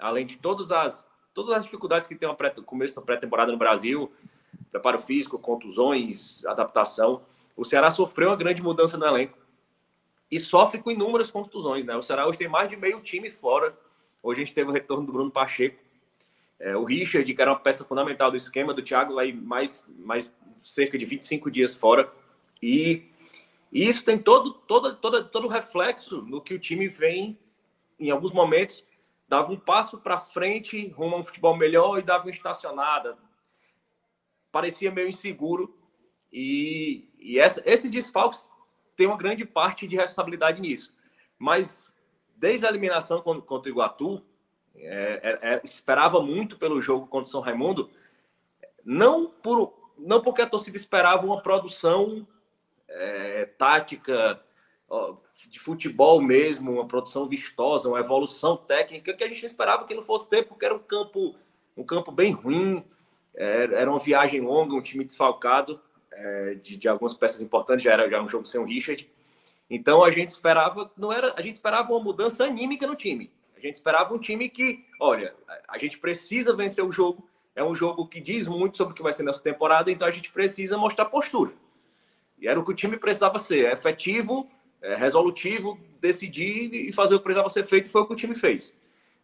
além de todas as todas as dificuldades que tem o começo da pré-temporada no Brasil, preparo físico, contusões, adaptação, o Ceará sofreu uma grande mudança no elenco e sofre com inúmeras contusões, né? O Ceará hoje tem mais de meio time fora. Hoje a gente teve o retorno do Bruno Pacheco, é, o Richard, que era uma peça fundamental do esquema do Thiago, aí mais, mais cerca de 25 dias fora. E, e isso tem todo, todo, todo, todo reflexo no que o time vem, em alguns momentos, dava um passo para frente, rumo a um futebol melhor e dava uma estacionada. Parecia meio inseguro. E, e essa, esses desfalques têm uma grande parte de responsabilidade nisso. Mas desde a eliminação contra o Iguatu, é, é, é, esperava muito pelo jogo contra o São Raimundo, não, por, não porque a torcida esperava uma produção é, tática ó, de futebol mesmo, uma produção vistosa, uma evolução técnica que a gente esperava que não fosse ter, porque era um campo, um campo bem ruim, é, era uma viagem longa, um time desfalcado é, de, de, algumas peças importantes, já era já um jogo sem o Richard. Então a gente esperava, não era, a gente esperava uma mudança anímica no time. A gente esperava um time que, olha, a gente precisa vencer o jogo. É um jogo que diz muito sobre o que vai ser nessa temporada, então a gente precisa mostrar postura. E era o que o time precisava ser: efetivo, é resolutivo, decidir e fazer o que precisava ser feito, e foi o que o time fez.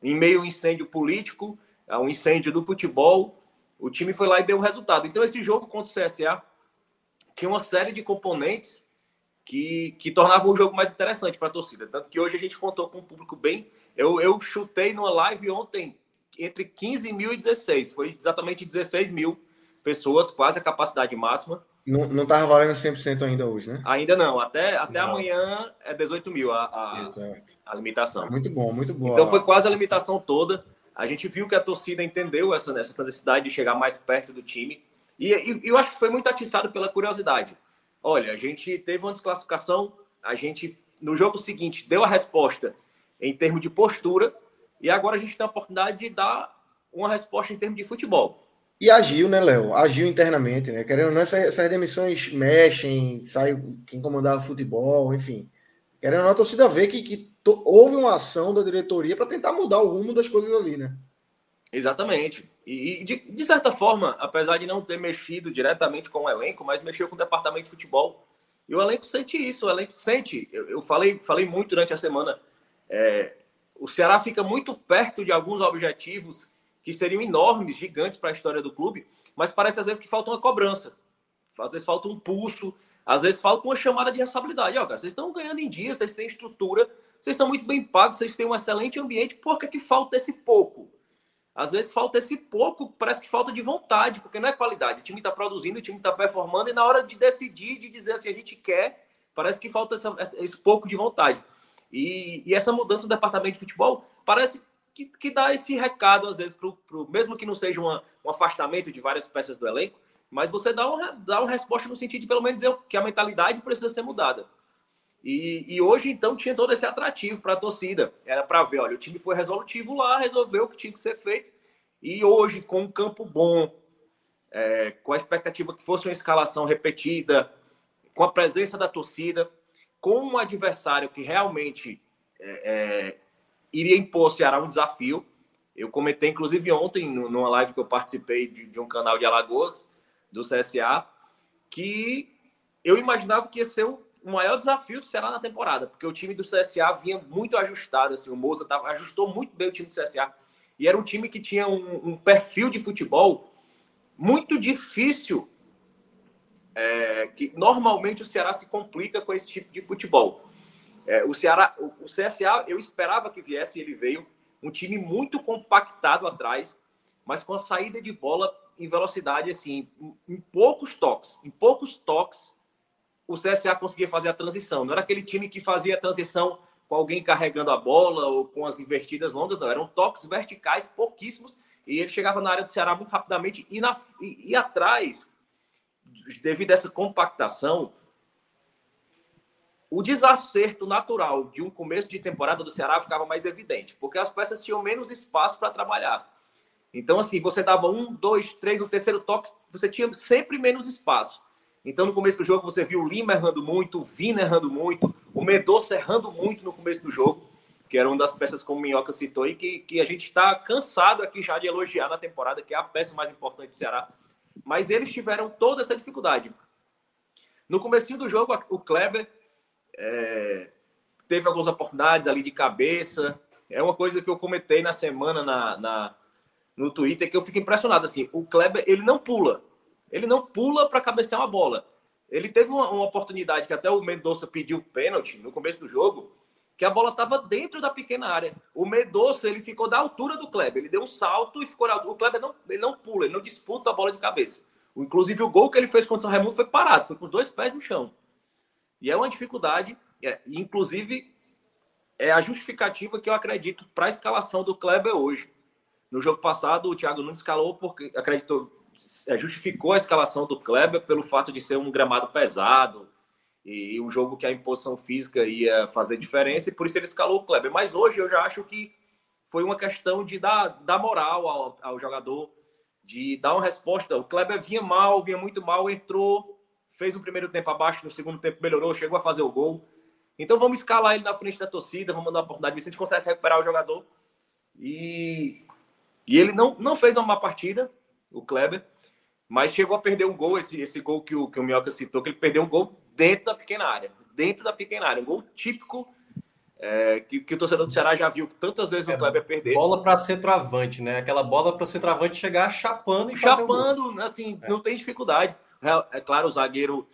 Em meio a um incêndio político, a um incêndio do futebol, o time foi lá e deu o resultado. Então, esse jogo contra o CSA tinha uma série de componentes que, que tornavam o jogo mais interessante para a torcida. Tanto que hoje a gente contou com um público bem eu, eu chutei numa live ontem entre 15 mil e 16. Foi exatamente 16 mil pessoas, quase a capacidade máxima. Não, não tava valendo 100% ainda hoje, né? Ainda não. Até, até amanhã é 18 mil a, a, a, limitação. Muito bom, muito bom. Então foi quase a limitação toda. A gente viu que a torcida entendeu essa, essa necessidade de chegar mais perto do time. E, e eu acho que foi muito atiçado pela curiosidade. Olha, a gente teve uma desclassificação, a gente, no jogo seguinte, deu a resposta em termos de postura, e agora a gente tem a oportunidade de dar uma resposta em termos de futebol. E agiu, né, Léo? Agiu internamente, né? Querendo ou não, essas, essas demissões mexem, sai quem comandava futebol, enfim. Querendo ou não, a torcida vê que, que houve uma ação da diretoria para tentar mudar o rumo das coisas ali, né? Exatamente. E, de, de, certa forma, apesar de não ter mexido diretamente com o elenco, mas mexeu com o departamento de futebol. E o elenco sente isso, o elenco sente. Eu, eu falei, falei muito durante a semana é, o Ceará fica muito perto de alguns objetivos que seriam enormes, gigantes para a história do clube, mas parece às vezes que falta uma cobrança, às vezes falta um pulso, às vezes falta uma chamada de responsabilidade. Cara, vocês estão ganhando em dia, vocês têm estrutura, vocês são muito bem pagos, vocês têm um excelente ambiente, por que, que falta esse pouco? Às vezes falta esse pouco, parece que falta de vontade, porque não é qualidade. O time está produzindo, o time está performando, e na hora de decidir, de dizer assim, a gente quer, parece que falta essa, esse pouco de vontade. E, e essa mudança do departamento de futebol parece que, que dá esse recado, às vezes, pro, pro, mesmo que não seja uma, um afastamento de várias peças do elenco, mas você dá uma, dá uma resposta no sentido de, pelo menos, dizer que a mentalidade precisa ser mudada. E, e hoje, então, tinha todo esse atrativo para a torcida. Era para ver, olha, o time foi resolutivo lá, resolveu o que tinha que ser feito. E hoje, com um campo bom, é, com a expectativa que fosse uma escalação repetida, com a presença da torcida, com um adversário que realmente é, é, iria impor ao Ceará um desafio. Eu comentei, inclusive, ontem, numa live que eu participei de, de um canal de Alagoas, do CSA, que eu imaginava que ia ser o maior desafio do Ceará na temporada, porque o time do CSA vinha muito ajustado, assim, o Moza tava, ajustou muito bem o time do CSA, e era um time que tinha um, um perfil de futebol muito difícil é, que normalmente o Ceará se complica com esse tipo de futebol. É, o Ceará, o, CSA, eu esperava que viesse, ele veio, um time muito compactado atrás, mas com a saída de bola em velocidade, assim, em, em poucos toques, em poucos toques, o CSA conseguia fazer a transição. Não era aquele time que fazia a transição com alguém carregando a bola ou com as invertidas longas, não. Eram toques verticais, pouquíssimos, e ele chegava na área do Ceará muito rapidamente e, na, e, e atrás devido a essa compactação, o desacerto natural de um começo de temporada do Ceará ficava mais evidente, porque as peças tinham menos espaço para trabalhar. Então, assim, você dava um, dois, três, no terceiro toque, você tinha sempre menos espaço. Então, no começo do jogo, você viu o Lima errando muito, o Vina errando muito, o Medoça errando muito no começo do jogo, que era uma das peças, como o Minhoca citou aí, que, que a gente está cansado aqui já de elogiar na temporada, que é a peça mais importante do Ceará. Mas eles tiveram toda essa dificuldade. No começo do jogo, o Kleber é, teve algumas oportunidades ali de cabeça. É uma coisa que eu comentei na semana na, na no Twitter que eu fico impressionado. Assim, o Kleber ele não pula, ele não pula para cabecear uma bola. Ele teve uma, uma, oportunidade que até o Mendonça pediu pênalti no começo do jogo, que a bola estava dentro da pequena área. O Mendonça ele ficou da altura do Kleber, ele deu um salto e ficou na altura. O Kleber não, ele não pula, ele não disputa a bola de cabeça. Inclusive o gol que ele fez contra o São Raimundo foi parado, foi com os dois pés no chão. E é uma dificuldade, é, inclusive é a justificativa que eu acredito para a escalação do Kleber hoje. No jogo passado, o Thiago Nunes escalou porque acreditou, é, justificou a escalação do Kleber pelo fato de ser um gramado pesado e um jogo que a imposição física ia fazer diferença, e por isso ele escalou o Kleber. Mas hoje eu já acho que foi uma questão de dar, dar moral ao, ao jogador, de dar uma resposta. O Kleber vinha mal, vinha muito mal, entrou, fez um primeiro tempo abaixo, no segundo tempo melhorou, chegou a fazer o gol. Então vamos escalar ele na frente da torcida, vamos dar uma oportunidade, ver se a gente consegue recuperar o jogador. E, e ele não, não fez uma má partida, o Kleber, mas chegou a perder um gol, esse, esse gol que o, que o Minhoca citou, que ele perdeu um gol dentro da pequena área. Dentro da pequena área. Um gol típico é, que, que, o torcedor do Ceará já viu tantas vezes é, o Kleber perder. Bola para centroavante, né? Aquela bola para o centroavante chegar chapando e Chapando, um assim, é. não tem dificuldade. É, é claro, o zagueiro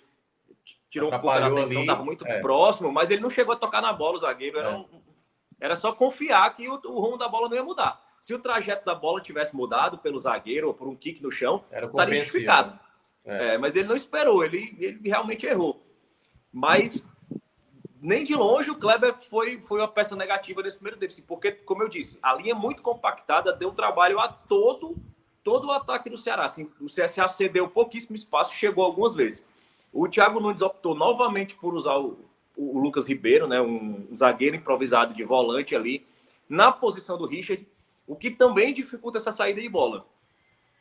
tirou um pouco da atenção, estava muito é. próximo, mas ele não chegou a tocar na bola, o zagueiro. Era, é. um, era só confiar que o, o, rumo da bola não ia mudar. Se o trajeto da bola tivesse mudado pelo zagueiro ou por um kick no chão, era estaria justificado. É. é. mas ele não esperou, ele, ele realmente errou. Mas nem de longe o Kleber foi, foi uma peça negativa nesse primeiro tempo, porque, como eu disse, a linha muito compactada deu trabalho a todo todo o ataque do Ceará. Assim, o CSA cedeu pouquíssimo espaço, chegou algumas vezes. O Thiago Nunes optou novamente por usar o, o Lucas Ribeiro, né, um, zagueiro improvisado de volante ali, na posição do Richard, o que também dificulta essa saída de bola.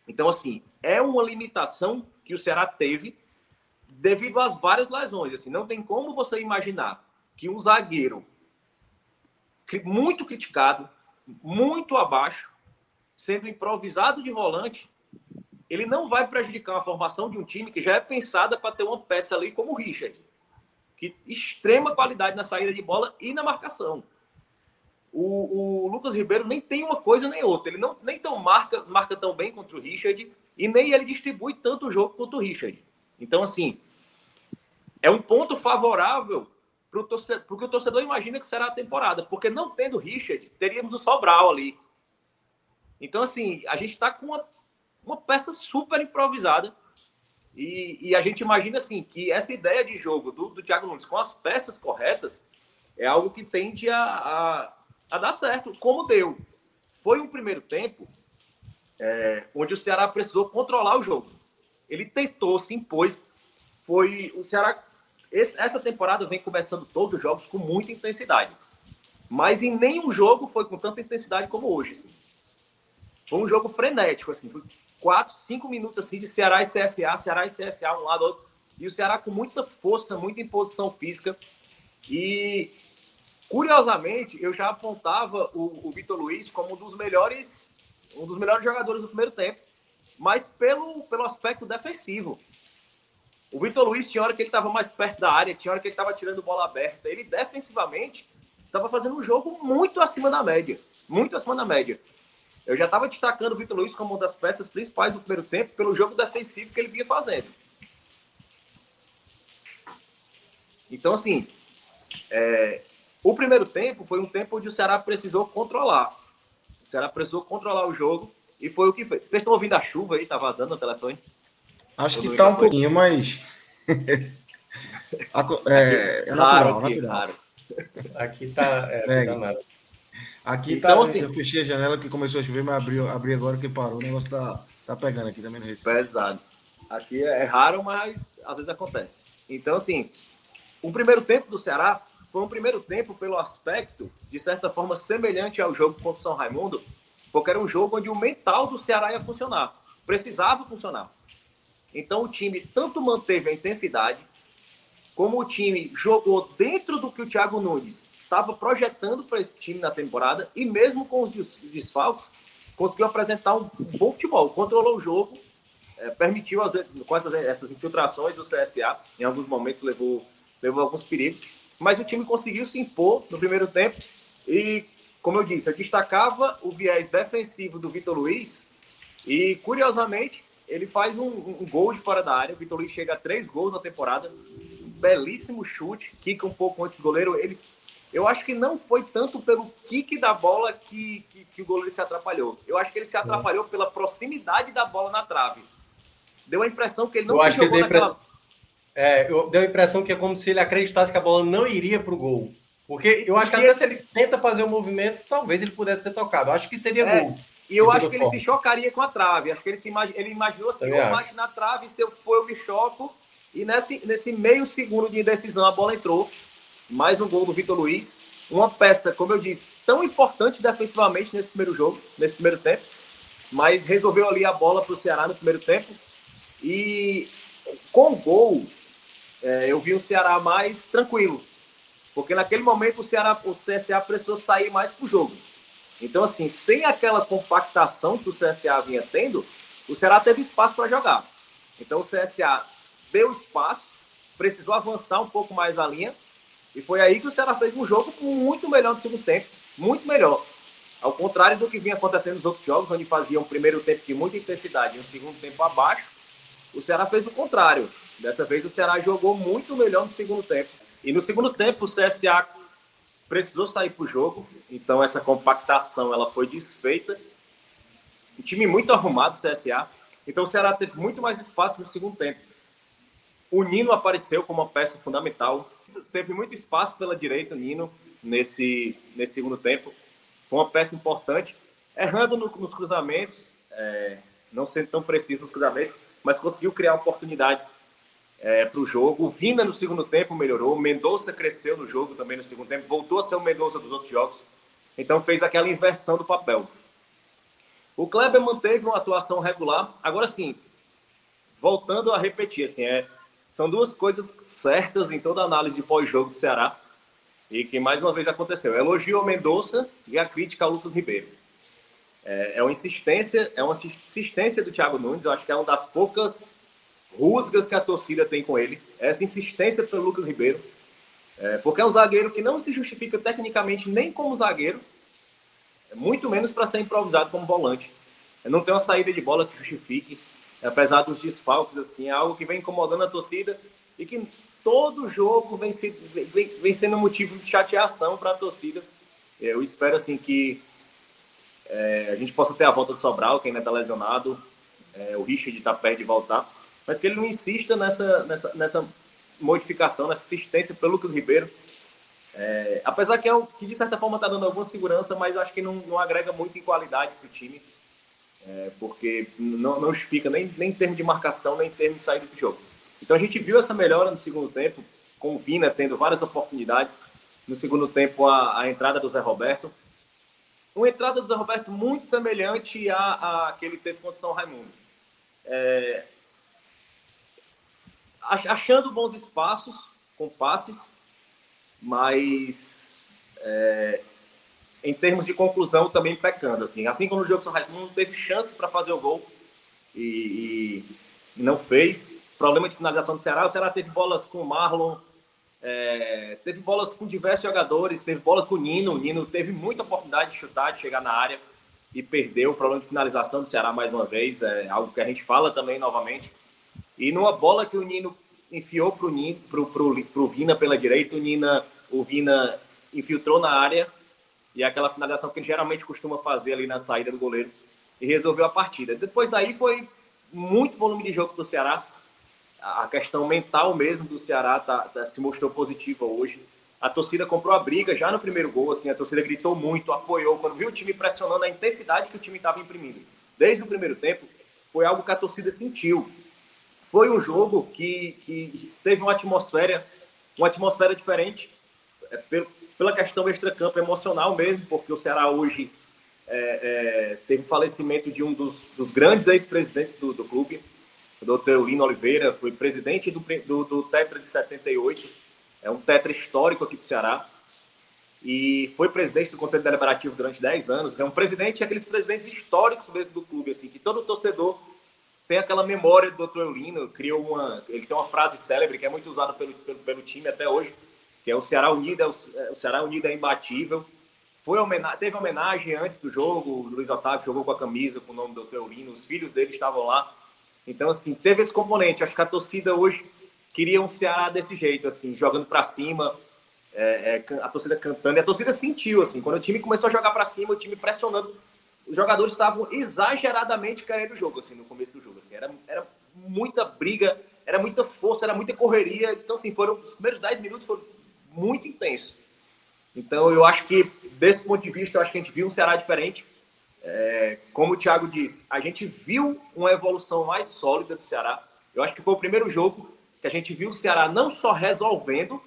Então, assim, é uma limitação que o Ceará teve devido às várias lesões. Assim, não tem como você imaginar que um zagueiro muito criticado, muito abaixo, sendo improvisado de volante, ele não vai prejudicar a formação de um time que já é pensada para ter uma peça ali como o Richard, que extrema qualidade na saída de bola e na marcação. O, o, Lucas Ribeiro nem tem uma coisa nem outra. Ele não nem tão marca, marca tão bem contra o Richard e nem ele distribui tanto o jogo quanto o Richard. Então, assim, é um ponto favorável para o torcedor, porque o torcedor imagina que será a temporada, porque não tendo Richard, teríamos o Sobral ali. Então, assim, a gente está com uma uma peça super improvisada. E, e, a gente imagina assim que essa ideia de jogo do, do Thiago Nunes com as peças corretas é algo que tende a, a, a dar certo, como deu. Foi um primeiro tempo é, onde o Ceará precisou controlar o jogo. Ele tentou, se impôs. Foi o Ceará. Esse, essa temporada vem começando todos os jogos com muita intensidade. Mas em nenhum jogo foi com tanta intensidade como hoje. Assim. Foi um jogo frenético, assim. Foi quatro, cinco minutos assim de Ceará e CSA, Ceará e CSA, um lado outro. E o Ceará com muita força, muita imposição física. E curiosamente, eu já apontava o, o Vitor Luiz como um dos melhores, um dos melhores jogadores do primeiro tempo, mas pelo, pelo aspecto defensivo. O Vitor Luiz tinha hora que ele estava mais perto da área, tinha hora que ele estava tirando bola aberta. Ele defensivamente estava fazendo um jogo muito acima da média, muito acima da média. Eu já estava destacando o Vitor Luiz como uma das peças principais do primeiro tempo pelo jogo defensivo que ele vinha fazendo. Então, assim, é, o primeiro tempo foi um tempo onde o Ceará precisou controlar. O Ceará precisou controlar o jogo e foi o que fez. Vocês estão ouvindo a chuva aí? Tá vazando no telefone? Acho que tá um pouquinho, mas. é, é natural, aqui, natural. Claro. Aqui tá. É, tá nada. Aqui então, tá, assim, eu fechei a janela que começou a chover, mas abri, abri agora que parou. O negócio tá, tá pegando aqui também no Recife. Pesado. Aqui é raro, mas às vezes acontece. Então, assim, o primeiro tempo do Ceará foi um primeiro tempo pelo aspecto, de certa forma, semelhante ao jogo contra o São Raimundo, porque era um jogo onde o mental do Ceará ia funcionar, precisava funcionar. Então o time tanto manteve a intensidade, como o time jogou dentro do que o Thiago Nunes estava projetando para esse time na temporada, e mesmo com os desfalques, conseguiu apresentar um bom futebol, controlou o jogo, é, permitiu as, com essas, essas infiltrações do CSA, em alguns momentos levou, levou alguns perigos, mas o time conseguiu se impor no primeiro tempo e, como eu disse, eu destacava o viés defensivo do Vitor Luiz e, curiosamente, ele faz um, um, gol de fora da área. O Vitor Luiz chega a três gols na temporada. Belíssimo chute, quica um pouco antes do goleiro. Ele, eu acho que não foi tanto pelo kick da bola que, que, que o goleiro se atrapalhou. Eu acho que ele se atrapalhou pela proximidade da bola na trave. Deu a impressão que ele não eu acho que ele naquela... é, eu, deu a impressão que é como se ele acreditasse que a bola não iria para o gol. Porque eu acho que até se ele tenta fazer o um movimento, talvez ele pudesse ter tocado. Eu acho que seria é, gol. E eu acho que forma. ele se chocaria com a trave. Acho que ele, se imag... ele imaginou assim: eu bate na trave, se eu for, eu me choco. E nesse, nesse meio segundo de indecisão, a bola entrou. Mais um gol do Vitor Luiz. Uma peça, como eu disse, tão importante defensivamente nesse primeiro jogo, nesse primeiro tempo. Mas resolveu ali a bola para o Ceará no primeiro tempo. E com o gol, é, eu vi o Ceará mais tranquilo. Porque naquele momento o Ceará, o CSA precisou sair mais para o jogo. Então, assim, sem aquela compactação que o CSA vinha tendo, o Ceará teve espaço para jogar. Então, o CSA deu espaço, precisou avançar um pouco mais a linha, e foi aí que o Ceará fez um jogo muito melhor no segundo tempo, muito melhor. Ao contrário do que vinha acontecendo nos outros jogos, onde fazia um primeiro tempo de muita intensidade e um segundo tempo abaixo, o Ceará fez o contrário. Dessa vez o Ceará jogou muito melhor no segundo tempo. E no segundo tempo o CSA precisou sair para o jogo, então essa compactação ela foi desfeita. Um time muito arrumado, o CSA. Então o Ceará teve muito mais espaço no segundo tempo. O Nino apareceu como uma peça fundamental. Teve muito espaço pela direita, Nino, nesse, nesse segundo tempo. Foi uma peça importante. Errando no, nos cruzamentos, é, não sendo tão preciso nos cruzamentos, mas conseguiu criar oportunidades é, para o jogo. O Vina no segundo tempo melhorou, Mendonça cresceu no jogo também no segundo tempo, voltou a ser o Mendonça dos outros jogos, então fez aquela inversão do papel. O Kleber manteve uma atuação regular. Agora sim, voltando a repetir, assim, é, são duas coisas certas em toda análise de pós-jogo do Ceará e que mais uma vez aconteceu. Elogio ao Mendonça e a crítica ao Lucas Ribeiro. É, é uma insistência, é uma insistência do Thiago Nunes, eu acho que é uma das poucas rusgas que a torcida tem com ele, essa insistência pelo Lucas Ribeiro, é, porque é um zagueiro que não se justifica tecnicamente nem como zagueiro, muito menos para ser improvisado como volante. Não tem uma saída de bola que justifique, apesar dos desfalques, assim, é algo que vem incomodando a torcida e que todo jogo vem, se, vem, vem sendo motivo de chateação para a torcida. Eu espero assim que é, a gente possa ter a volta do Sobral, que ainda está lesionado, é, o Richard está perto de voltar mas que ele não insista nessa, nessa, nessa modificação, nessa assistência pelo Lucas Ribeiro. É, apesar que é o que de certa forma está dando alguma segurança, mas acho que não, não agrega muito em qualidade para o time, é, porque não, não justifica nem, nem em termos de marcação, nem em termos de saída do jogo. Então a gente viu essa melhora no segundo tempo, com o Vina tendo várias oportunidades. No segundo tempo, a, a entrada do Zé Roberto. Uma entrada do Zé Roberto muito semelhante à, à que ele teve contra o São Raimundo. É, achando bons espaços com passes, mas é, em termos de conclusão também pecando. Assim, assim como o jogo São Raimundo teve chance para fazer o gol e, e, não fez. Problema de finalização do Ceará. O Ceará teve bolas com o Marlon, é, teve bolas com diversos jogadores, teve bola com o Nino. O Nino teve muita oportunidade de chutar, de chegar na área e perdeu. O problema de finalização do Ceará mais uma vez é algo que a gente fala também novamente. E numa bola que o Nino enfiou para o Vina pela direita, o, Nina, o Vina infiltrou na área e é aquela finalização que ele geralmente costuma fazer ali na saída do goleiro e resolveu a partida. Depois daí foi muito volume de jogo do Ceará. A questão mental mesmo do Ceará tá, tá, se mostrou positiva hoje. A torcida comprou a briga já no primeiro gol, assim, a torcida gritou muito, apoiou, quando viu o time pressionando a intensidade que o time estava imprimindo. Desde o primeiro tempo, foi algo que a torcida sentiu. Foi um jogo que, que teve uma atmosfera, uma atmosfera diferente, é, pela questão extra-campo emocional mesmo, porque o Ceará hoje é, é, teve o falecimento de um dos, dos grandes ex-presidentes do, do, clube, o doutor Eulino Oliveira, foi presidente do, do, do Tetra de 78, é um Tetra histórico aqui do Ceará, e foi presidente do Conselho Deliberativo durante 10 anos. É um presidente, aqueles presidentes históricos mesmo do clube, assim, que todo torcedor tem aquela memória do doutor Eulino, criou uma, ele tem uma frase célebre que é muito usada pelo, pelo, pelo time até hoje, que é o Ceará Unido, é o, é, o Ceará Unido é imbatível. Foi teve homenagem antes do jogo, o Luiz Otávio jogou com a camisa com o nome do Eulino, os filhos dele estavam lá. Então, assim, teve esse componente. Acho que a torcida hoje queria um Ceará desse jeito, assim, jogando para cima, é, é, a torcida cantando. E a torcida sentiu, assim, quando o time começou a jogar para cima, o time pressionando, os jogadores estavam exageradamente querendo o jogo, assim, no começo do jogo. Assim, era, era muita briga, era muita força, era muita correria. Então, assim, foram os primeiros 10 minutos foram muito intensos. Então, eu acho que, desse ponto de vista, eu acho que a gente viu um Ceará diferente. É, como o Thiago disse, a gente viu uma evolução mais sólida do Ceará. Eu acho que foi o primeiro jogo que a gente viu o Ceará não só resolvendo,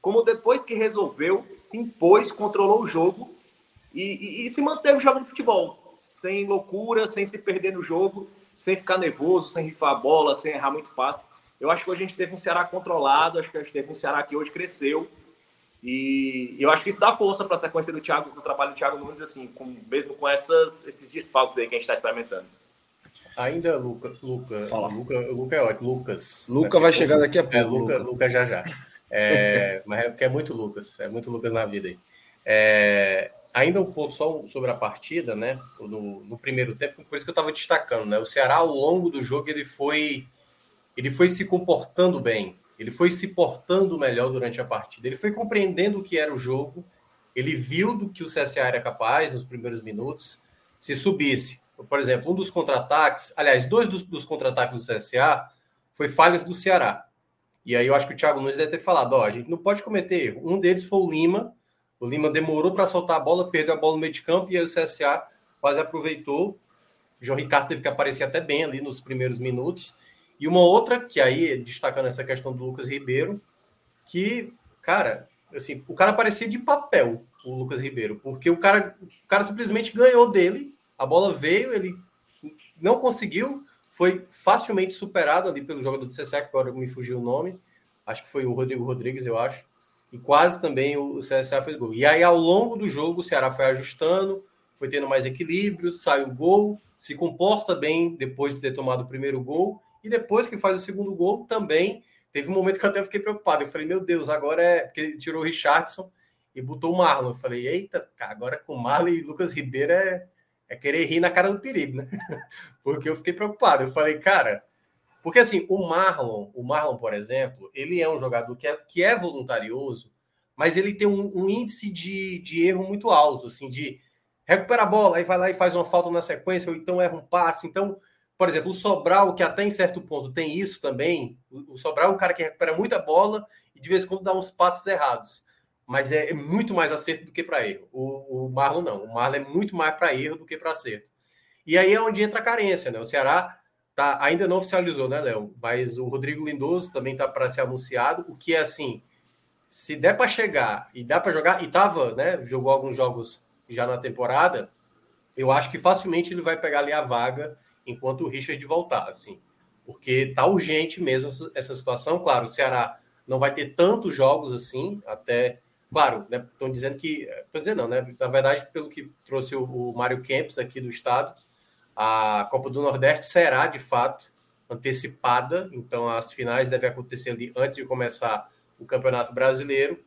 como depois que resolveu, se impôs, controlou o jogo e, e, e se manteve jogando futebol, sem loucura, sem se perder no jogo, sem ficar nervoso, sem rifar a bola, sem errar muito passe. Eu acho que a gente teve um Ceará controlado, acho que a gente teve um Ceará que hoje cresceu. E eu acho que isso dá força para a sequência do Thiago, do trabalho do Thiago Nunes, assim, com, mesmo com essas, esses desfalques aí que a gente está experimentando. Ainda Luca, Luca, Fala. Luca, Luca é ótimo, Lucas. Luca vai chegar daqui a pouco. É, Luca, Luca já já. É, mas é porque é muito Lucas, é muito Lucas na vida aí. É, ainda um ponto só sobre a partida, né? No, no primeiro tempo, por isso que eu estava destacando, né? O Ceará, ao longo do jogo, ele foi, ele foi se comportando bem, ele foi se portando melhor durante a partida, ele foi compreendendo o que era o jogo, ele viu do que o CSA era capaz nos primeiros minutos. Se subisse, por exemplo, um dos contra-ataques, aliás, dois dos, dos contra-ataques do CSA foi falhas do Ceará. E aí eu acho que o Thiago Nunes deve ter falado: ó, a gente não pode cometer erro. Um deles foi o Lima. O Lima demorou para soltar a bola, perdeu a bola no meio de campo e aí o CSA quase aproveitou. O João Ricardo teve que aparecer até bem ali nos primeiros minutos. E uma outra, que aí, destacando essa questão do Lucas Ribeiro, que, cara, assim, o cara parecia de papel, o Lucas Ribeiro, porque o cara, o cara simplesmente ganhou dele, a bola veio, ele não conseguiu, foi facilmente superado ali pelo jogador do CSA, que agora me fugiu o nome. Acho que foi o Rodrigo Rodrigues, eu acho. E quase também o CSA fez gol. E aí, ao longo do jogo, o Ceará foi ajustando, foi tendo mais equilíbrio, sai o gol, se comporta bem depois de ter tomado o primeiro gol. E depois que faz o segundo gol, também teve um momento que eu até fiquei preocupado. Eu falei, meu Deus, agora é. Porque ele tirou o Richardson e botou o Marlon. Eu falei, eita, agora com Marlon e Lucas Ribeiro é é querer rir na cara do perigo, né? Porque eu fiquei preocupado. Eu falei, cara, porque assim, o Marlon, o Marlon, por exemplo, ele é um jogador que é, que é voluntarioso, mas ele tem um, um índice de, de erro muito alto, assim, de recupera a bola, aí vai lá e faz uma falta na sequência, ou então erra um passe. Então, por exemplo, o Sobral, que até em certo ponto tem isso também, o Sobral é um cara que recupera muita bola e de vez em quando dá uns passes errados mas é, é muito mais acerto do que para erro. O, o, Marlon não. O Marlon é muito mais para erro do que para acerto. E aí é onde entra a carência, né? O Ceará tá, ainda não oficializou, né, Léo? Mas o Rodrigo Lindoso também tá para ser anunciado, o que é assim, se der para chegar e dá para jogar, e tava, né, jogou alguns jogos já na temporada, eu acho que facilmente ele vai pegar ali a vaga enquanto o Richard voltar, assim. Porque tá urgente mesmo essa situação. Claro, o Ceará não vai ter tantos jogos assim, até Claro, estão né, dizendo que. Estou dizendo não, né? Na verdade, pelo que trouxe o, o Mário Kempis aqui do estado, a Copa do Nordeste será de fato antecipada, então as finais devem acontecer ali antes de começar o Campeonato Brasileiro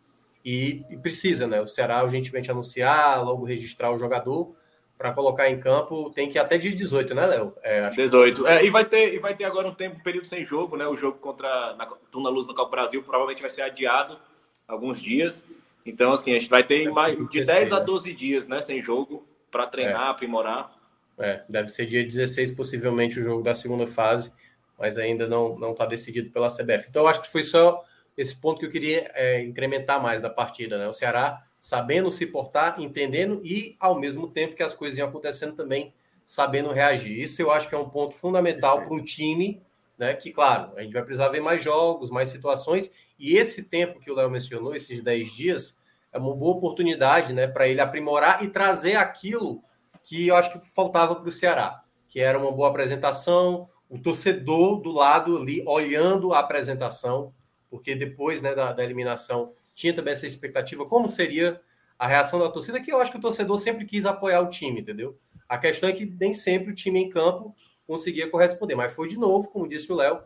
e, e precisa, né? O Ceará urgentemente anunciar, logo registrar o jogador para colocar em campo, tem que ir até dia 18, né, Léo? É, 18. É, e, vai ter, e vai ter agora um tempo, um período sem jogo, né? O jogo contra na Tuna Luz no Copa Brasil provavelmente vai ser adiado alguns dias. Então, assim, a gente vai ter mais, de 10 a 12 dias né, sem jogo para treinar, é. aprimorar. É, deve ser dia 16, possivelmente, o jogo da segunda fase, mas ainda não está decidido pela CBF. Então, eu acho que foi só esse ponto que eu queria é, incrementar mais da partida. Né? O Ceará sabendo se portar, entendendo e, ao mesmo tempo que as coisas iam acontecendo também, sabendo reagir. Isso eu acho que é um ponto fundamental para um time, né? Que, claro, a gente vai precisar ver mais jogos, mais situações, e esse tempo que o Léo mencionou, esses 10 dias, é uma boa oportunidade né, para ele aprimorar e trazer aquilo que eu acho que faltava para o Ceará, que era uma boa apresentação, o torcedor do lado ali olhando a apresentação, porque depois né, da, da eliminação tinha também essa expectativa, como seria a reação da torcida, que eu acho que o torcedor sempre quis apoiar o time, entendeu? A questão é que nem sempre o time em campo conseguia corresponder, mas foi de novo, como disse o Léo,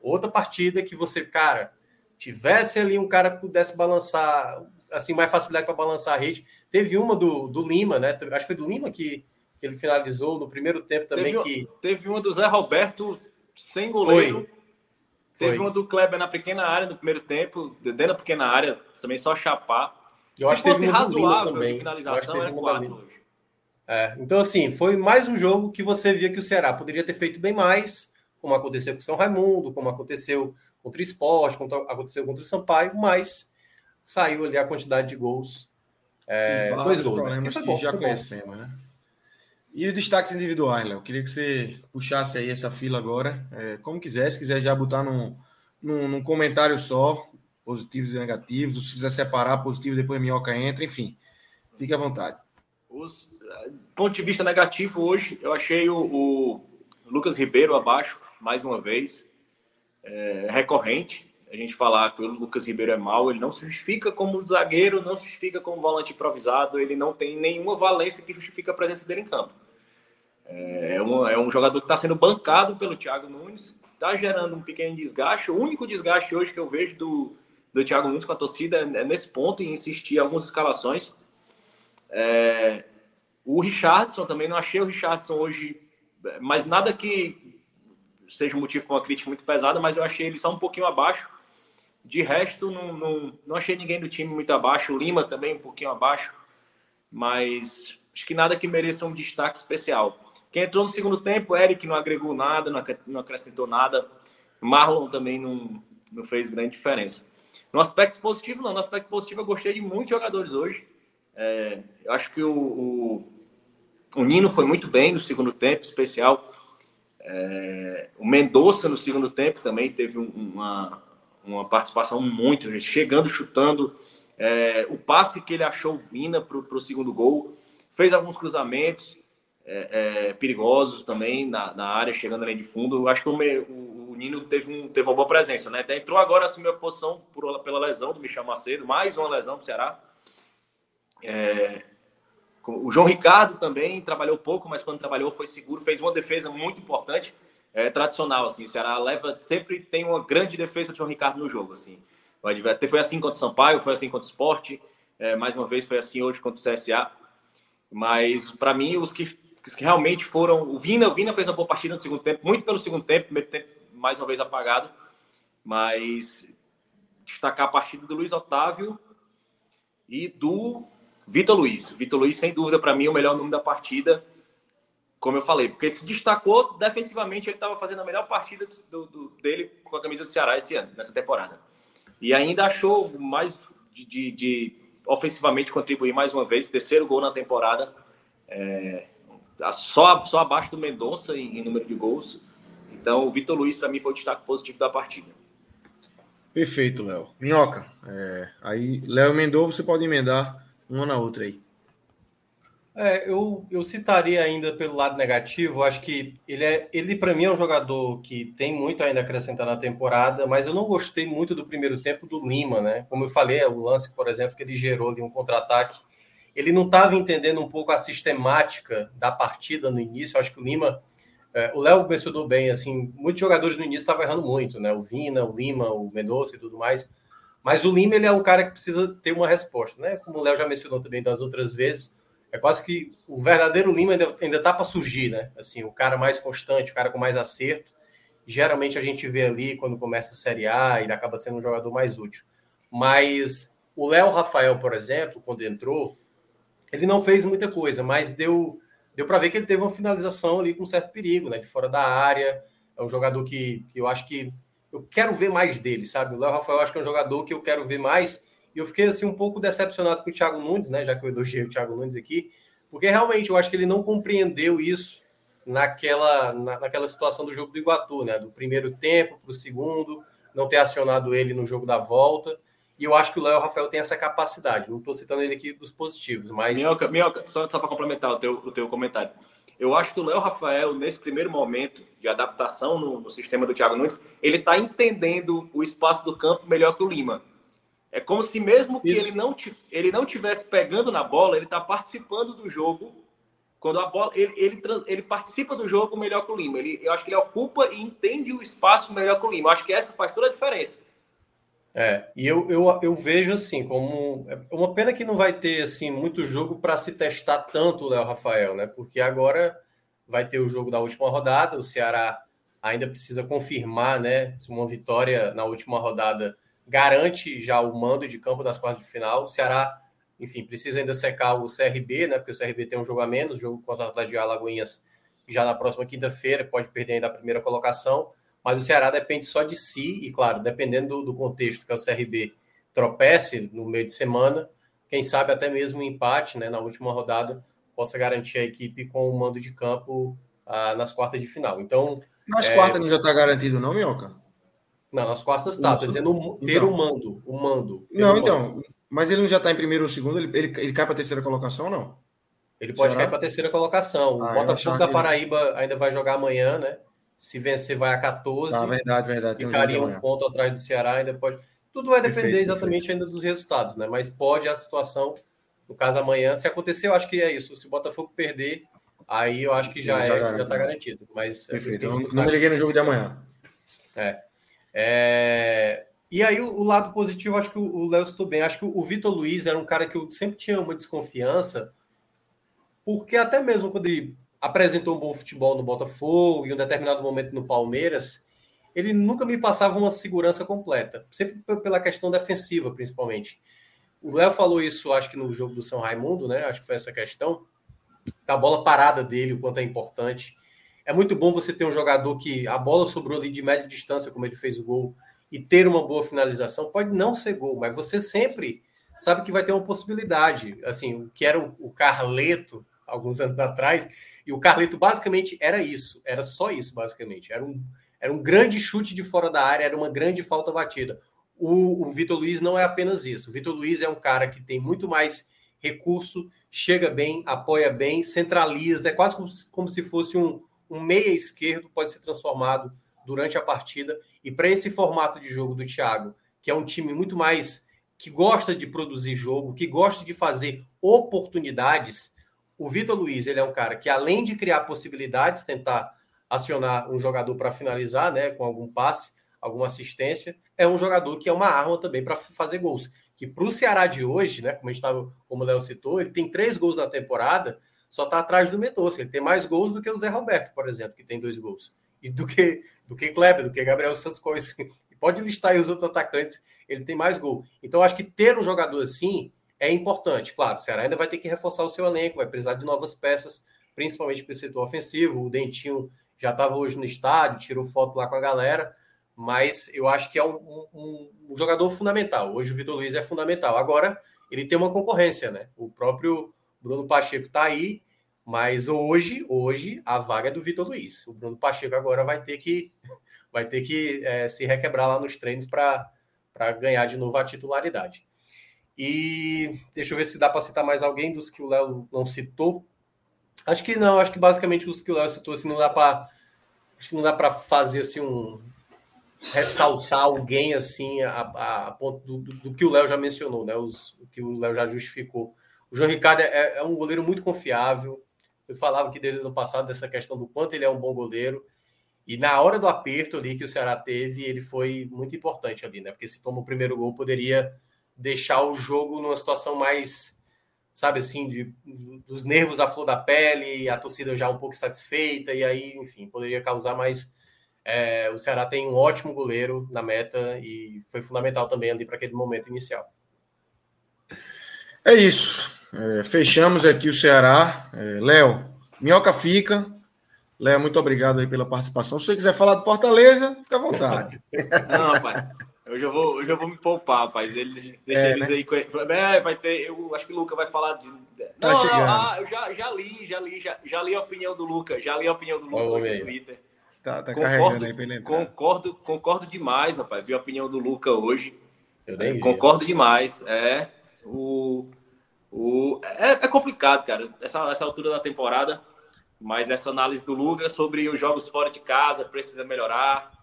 outra partida que você, cara, tivesse ali um cara que pudesse balançar, assim, mais facilidade para balançar a rede. Teve uma do, do Lima, né? Acho que foi do Lima que, que ele finalizou no primeiro tempo também. Teve, que... teve uma do Zé Roberto sem goleiro. Foi. Teve Foi. uma do Kleber na pequena área no primeiro tempo, dentro da pequena área, também só chapar. Eu Se acho que fosse teve Lima razoável também. de que finalização, teve era quatro hoje. É, então, assim, foi mais um jogo que você via que o Ceará poderia ter feito bem mais, como aconteceu com o São Raimundo, como aconteceu contra o Esporte, como aconteceu contra o Sampaio, mas saiu ali a quantidade de gols. É, dois gols, né? Que que já conhecemos, né? E os destaques individuais, Léo? Queria que você puxasse aí essa fila agora, é, como quiser, se quiser já botar num, num, num comentário só, positivos e negativos, se quiser separar positivo, depois minhoca entra, enfim, fique à vontade. Os, ponto de vista negativo hoje, eu achei o, o Lucas Ribeiro abaixo, mais uma vez. É recorrente a gente falar que o Lucas Ribeiro é mau, ele não se justifica como zagueiro, não se justifica como volante improvisado, ele não tem nenhuma valência que justifique a presença dele em campo. É um, é um jogador que está sendo bancado pelo Thiago Nunes, está gerando um pequeno desgaste. O único desgaste hoje que eu vejo do, do Thiago Nunes com a torcida é nesse ponto, em insistir em algumas escalações. É, o Richardson também, não achei o Richardson hoje, mas nada que seja motivo para uma crítica muito pesada, mas eu achei ele só um pouquinho abaixo. De resto, não, não, não achei ninguém do time muito abaixo. O Lima também um pouquinho abaixo, mas acho que nada que mereça um destaque especial. Quem entrou no segundo tempo, Eric não agregou nada, não acre- não acrescentou nada. Marlon também não, não fez grande diferença. No aspecto positivo, não. No aspecto positivo, eu gostei de muitos jogadores hoje. É, eu acho que o, o, o Nino foi muito bem no segundo tempo, especial. É, o Mendonça no segundo tempo também teve um- uma, uma participação muito, gente, chegando, chutando. É, o passe que ele achou Vina para o segundo gol. Fez alguns cruzamentos é, é, perigosos também na, na área, chegando ali de fundo. Eu acho que o, me- o- o Nino teve, um, teve uma boa presença, né? Até entrou agora, assumiu a posição por, pela lesão do Michel Macedo, mais uma lesão para o Ceará. É, o João Ricardo também trabalhou pouco, mas quando trabalhou foi seguro, fez uma defesa muito importante, é, tradicional, assim, o Ceará leva, sempre tem uma grande defesa de João Ricardo no jogo, assim, foi assim contra o Sampaio, foi assim contra o Sport, é, mais uma vez foi assim hoje contra o CSA, mas para mim os que, que realmente foram, o Vina, o Vina fez uma boa partida no segundo tempo, muito pelo segundo tempo, primeiro tempo mais uma vez apagado, mas destacar a partida do Luiz Otávio e do Vitor Luiz. Vitor Luiz, sem dúvida, para mim, é o melhor nome da partida, como eu falei, porque ele se destacou defensivamente, ele estava fazendo a melhor partida do, do- dele com a camisa do Ceará esse ano, nessa temporada. E ainda achou mais de, de- de ofensivamente contribuir mais uma vez, terceiro gol na temporada, é, só, só abaixo do Mendonça em, em número de gols. Então, o Vitor Luiz, para mim, foi o destaque positivo da partida. Perfeito, Léo. Minhoca, é, aí Léo emendou, você pode emendar uma na outra aí. É, eu, eu citaria ainda pelo lado negativo, acho que ele é, ele para mim é um jogador que tem muito ainda a acrescentar na temporada, mas eu não gostei muito do primeiro tempo do Lima, né? Como eu falei, o lance, por exemplo, que ele gerou ali um contra-ataque, ele não estava entendendo um pouco a sistemática da partida no início. Acho que o Lima, é, o Léo mencionou bem, assim, muitos jogadores no início estavam errando muito, né? O Vina, o Lima, o Mendonça e tudo mais. Mas o Lima ele é um cara que precisa ter uma resposta, né? Como o Léo já mencionou também das outras vezes, é quase que o verdadeiro Lima ainda, ainda tá para surgir, né? Assim, o cara mais constante, o cara com mais acerto. Geralmente a gente vê ali quando começa a Série A, ele acaba sendo um jogador mais útil. Mas o Léo Rafael, por exemplo, quando entrou, ele não fez muita coisa, mas deu deu para ver que ele teve uma finalização ali com certo perigo, né? De fora da área. É um jogador que, que eu acho que eu quero ver mais dele, sabe? O Léo Rafael eu acho que é um jogador que eu quero ver mais. E eu fiquei assim um pouco decepcionado com o Thiago Nunes, né? Já que eu elogiei o Thiago Nunes aqui, porque realmente eu acho que ele não compreendeu isso naquela, na, naquela situação do jogo do Iguatu, né? Do primeiro tempo para o segundo, não ter acionado ele no jogo da volta. E eu acho que o Léo Rafael tem essa capacidade. Não estou citando ele aqui dos positivos, mas. Minhoca, Minhoca só, só para complementar o teu, o teu comentário. Eu acho que o Léo Rafael, nesse primeiro momento de adaptação no, no sistema do Thiago Nunes, ele está entendendo o espaço do campo melhor que o Lima. É como se mesmo que ele não, ele não tivesse pegando na bola, ele está participando do jogo. Quando a bola, ele, ele, ele, participa do jogo melhor que o Lima. Ele, eu acho que ele ocupa e entende o espaço melhor que o Lima. Eu acho que essa faz toda a diferença. É, e eu, eu, eu vejo assim, como é uma pena que não vai ter assim muito jogo para se testar tanto o Léo Rafael, né? Porque agora vai ter o jogo da última rodada, o Ceará ainda precisa confirmar, né? Se uma vitória na última rodada garante já o mando de campo das quartas de final. O Ceará, enfim, precisa ainda secar o CRB, né? Porque o CRB tem um jogo a menos, jogo contra o Atlético de Alagoinhas já na próxima quinta-feira, pode perder ainda a primeira colocação mas o Ceará depende só de si, e claro, dependendo do, do contexto que é o CRB tropece no meio de semana, quem sabe até mesmo um empate né, na última rodada possa garantir a equipe com o mando de campo ah, nas quartas de final. Então. Nas é... quartas não já está garantido, não, Minhoca? Não, nas quartas está. Estou dizendo ter então. o mando. O mando. Não, então. Mando. Mas ele não já está em primeiro ou segundo? Ele, ele, ele cai para a terceira colocação ou não? Ele pode Será? cair para a terceira colocação. Ah, o Botafogo da Paraíba ainda vai jogar amanhã, né? Se vencer, vai a 14. Ah, verdade, verdade. Ficaria um, um ponto atrás do Ceará, ainda pode. Tudo vai depender perfeito, exatamente perfeito. ainda dos resultados, né? Mas pode a situação, no caso amanhã, se acontecer, eu acho que é isso. Se o Botafogo perder, aí eu acho que já, é, já está garantido. Mas é perfeito. É não, não me liguei no jogo de amanhã. É. é... E aí, o, o, lado positivo, acho que o Léo citou bem. Acho que o, o Vitor Luiz era um cara que eu sempre tinha uma desconfiança, porque até mesmo quando ele apresentou um bom futebol no Botafogo, em um determinado momento no Palmeiras, ele nunca me passava uma segurança completa, sempre pela questão defensiva, principalmente. O Léo falou isso, acho que no jogo do São Raimundo, né? Acho que foi essa questão. Da bola parada dele, o quanto é importante. É muito bom você ter um jogador que a bola sobrou ali de média distância, como ele fez o gol, e ter uma boa finalização. Pode não ser gol, mas você sempre sabe que vai ter uma possibilidade. Assim, o que era o Carleto, alguns anos atrás, e o Carleto basicamente era isso, era só isso, basicamente. Era um, era um grande chute de fora da área, era uma grande falta batida. O, o Vitor Luiz não é apenas isso. O Vitor Luiz é um cara que tem muito mais recurso, chega bem, apoia bem, centraliza, é quase como, como se fosse um, um meia esquerdo, pode ser transformado durante a partida. E para esse formato de jogo do Thiago, que é um time muito mais que gosta de produzir jogo, que gosta de fazer oportunidades, o Vitor Luiz, ele é um cara que, além de criar possibilidades, tentar acionar um jogador para finalizar, né, com algum passe, alguma assistência, é um jogador que é uma arma também para fazer gols. Que para o Ceará de hoje, né, como a gente tava, como o Léo citou, ele tem três gols na temporada, só está atrás do Mendonça. Ele tem mais gols do que o Zé Roberto, por exemplo, que tem dois gols. E do que do que Kleber, do que Gabriel Santos Cois. Pode listar aí os outros atacantes, ele tem mais gol. Então, acho que ter um jogador assim é importante. Claro, o Ceará ainda vai ter que reforçar o seu elenco, vai precisar de novas peças, principalmente para o setor ofensivo. O Dentinho já estava hoje no estádio, tirou foto lá com a galera, mas eu acho que é um, um, um jogador fundamental. Hoje o Vitor Luiz é fundamental. Agora, ele tem uma concorrência, né? O próprio Bruno Pacheco está aí, mas hoje, hoje, a vaga é do Vitor Luiz. O Bruno Pacheco agora vai ter que, vai ter que é, se requebrar lá nos treinos para ganhar de novo a titularidade. E deixa eu ver se dá para citar mais alguém dos que o Léo não citou. Acho que não, acho que basicamente os que o Léo citou assim não dá para acho que não dá para fazer assim um ressaltar alguém assim a, a, a ponto do, do, do, que o Léo já mencionou, né? Os, o que o Léo já justificou. O João Ricardo é, é, um goleiro muito confiável. Eu falava que desde o ano passado dessa questão do quanto ele é um bom goleiro. E na hora do aperto ali que o Ceará teve, ele foi muito importante ali, né? Porque se toma o primeiro gol, poderia deixar o jogo numa situação mais, sabe assim, de, dos nervos à flor da pele, a torcida já um pouco satisfeita, e aí, enfim, poderia causar mais. É, o Ceará tem um ótimo goleiro na meta e foi fundamental também ali para aquele momento inicial. É isso. É, fechamos aqui o Ceará. É, Léo, minhoca fica. Léo, muito obrigado aí pela participação. Se você quiser falar do Fortaleza, fica à vontade. Não, rapaz. Hoje eu vou, hoje eu vou me poupar, rapaz. Eles, deixa é, eles né? aí. É, vai ter. Eu acho que o Luca vai falar de. Tá não, não, ah, eu já, já li, já li, já, já li a opinião do Luca. Já li a opinião do Luca hoje no Twitter. Tá, tá concordo, aí pra ele concordo, concordo demais, rapaz. Vi a opinião do Luca hoje. Eu concordo demais. É, o, o, é, é, complicado, cara, essa, essa altura da temporada. Mas essa análise do Luga sobre os jogos fora de casa precisa melhorar.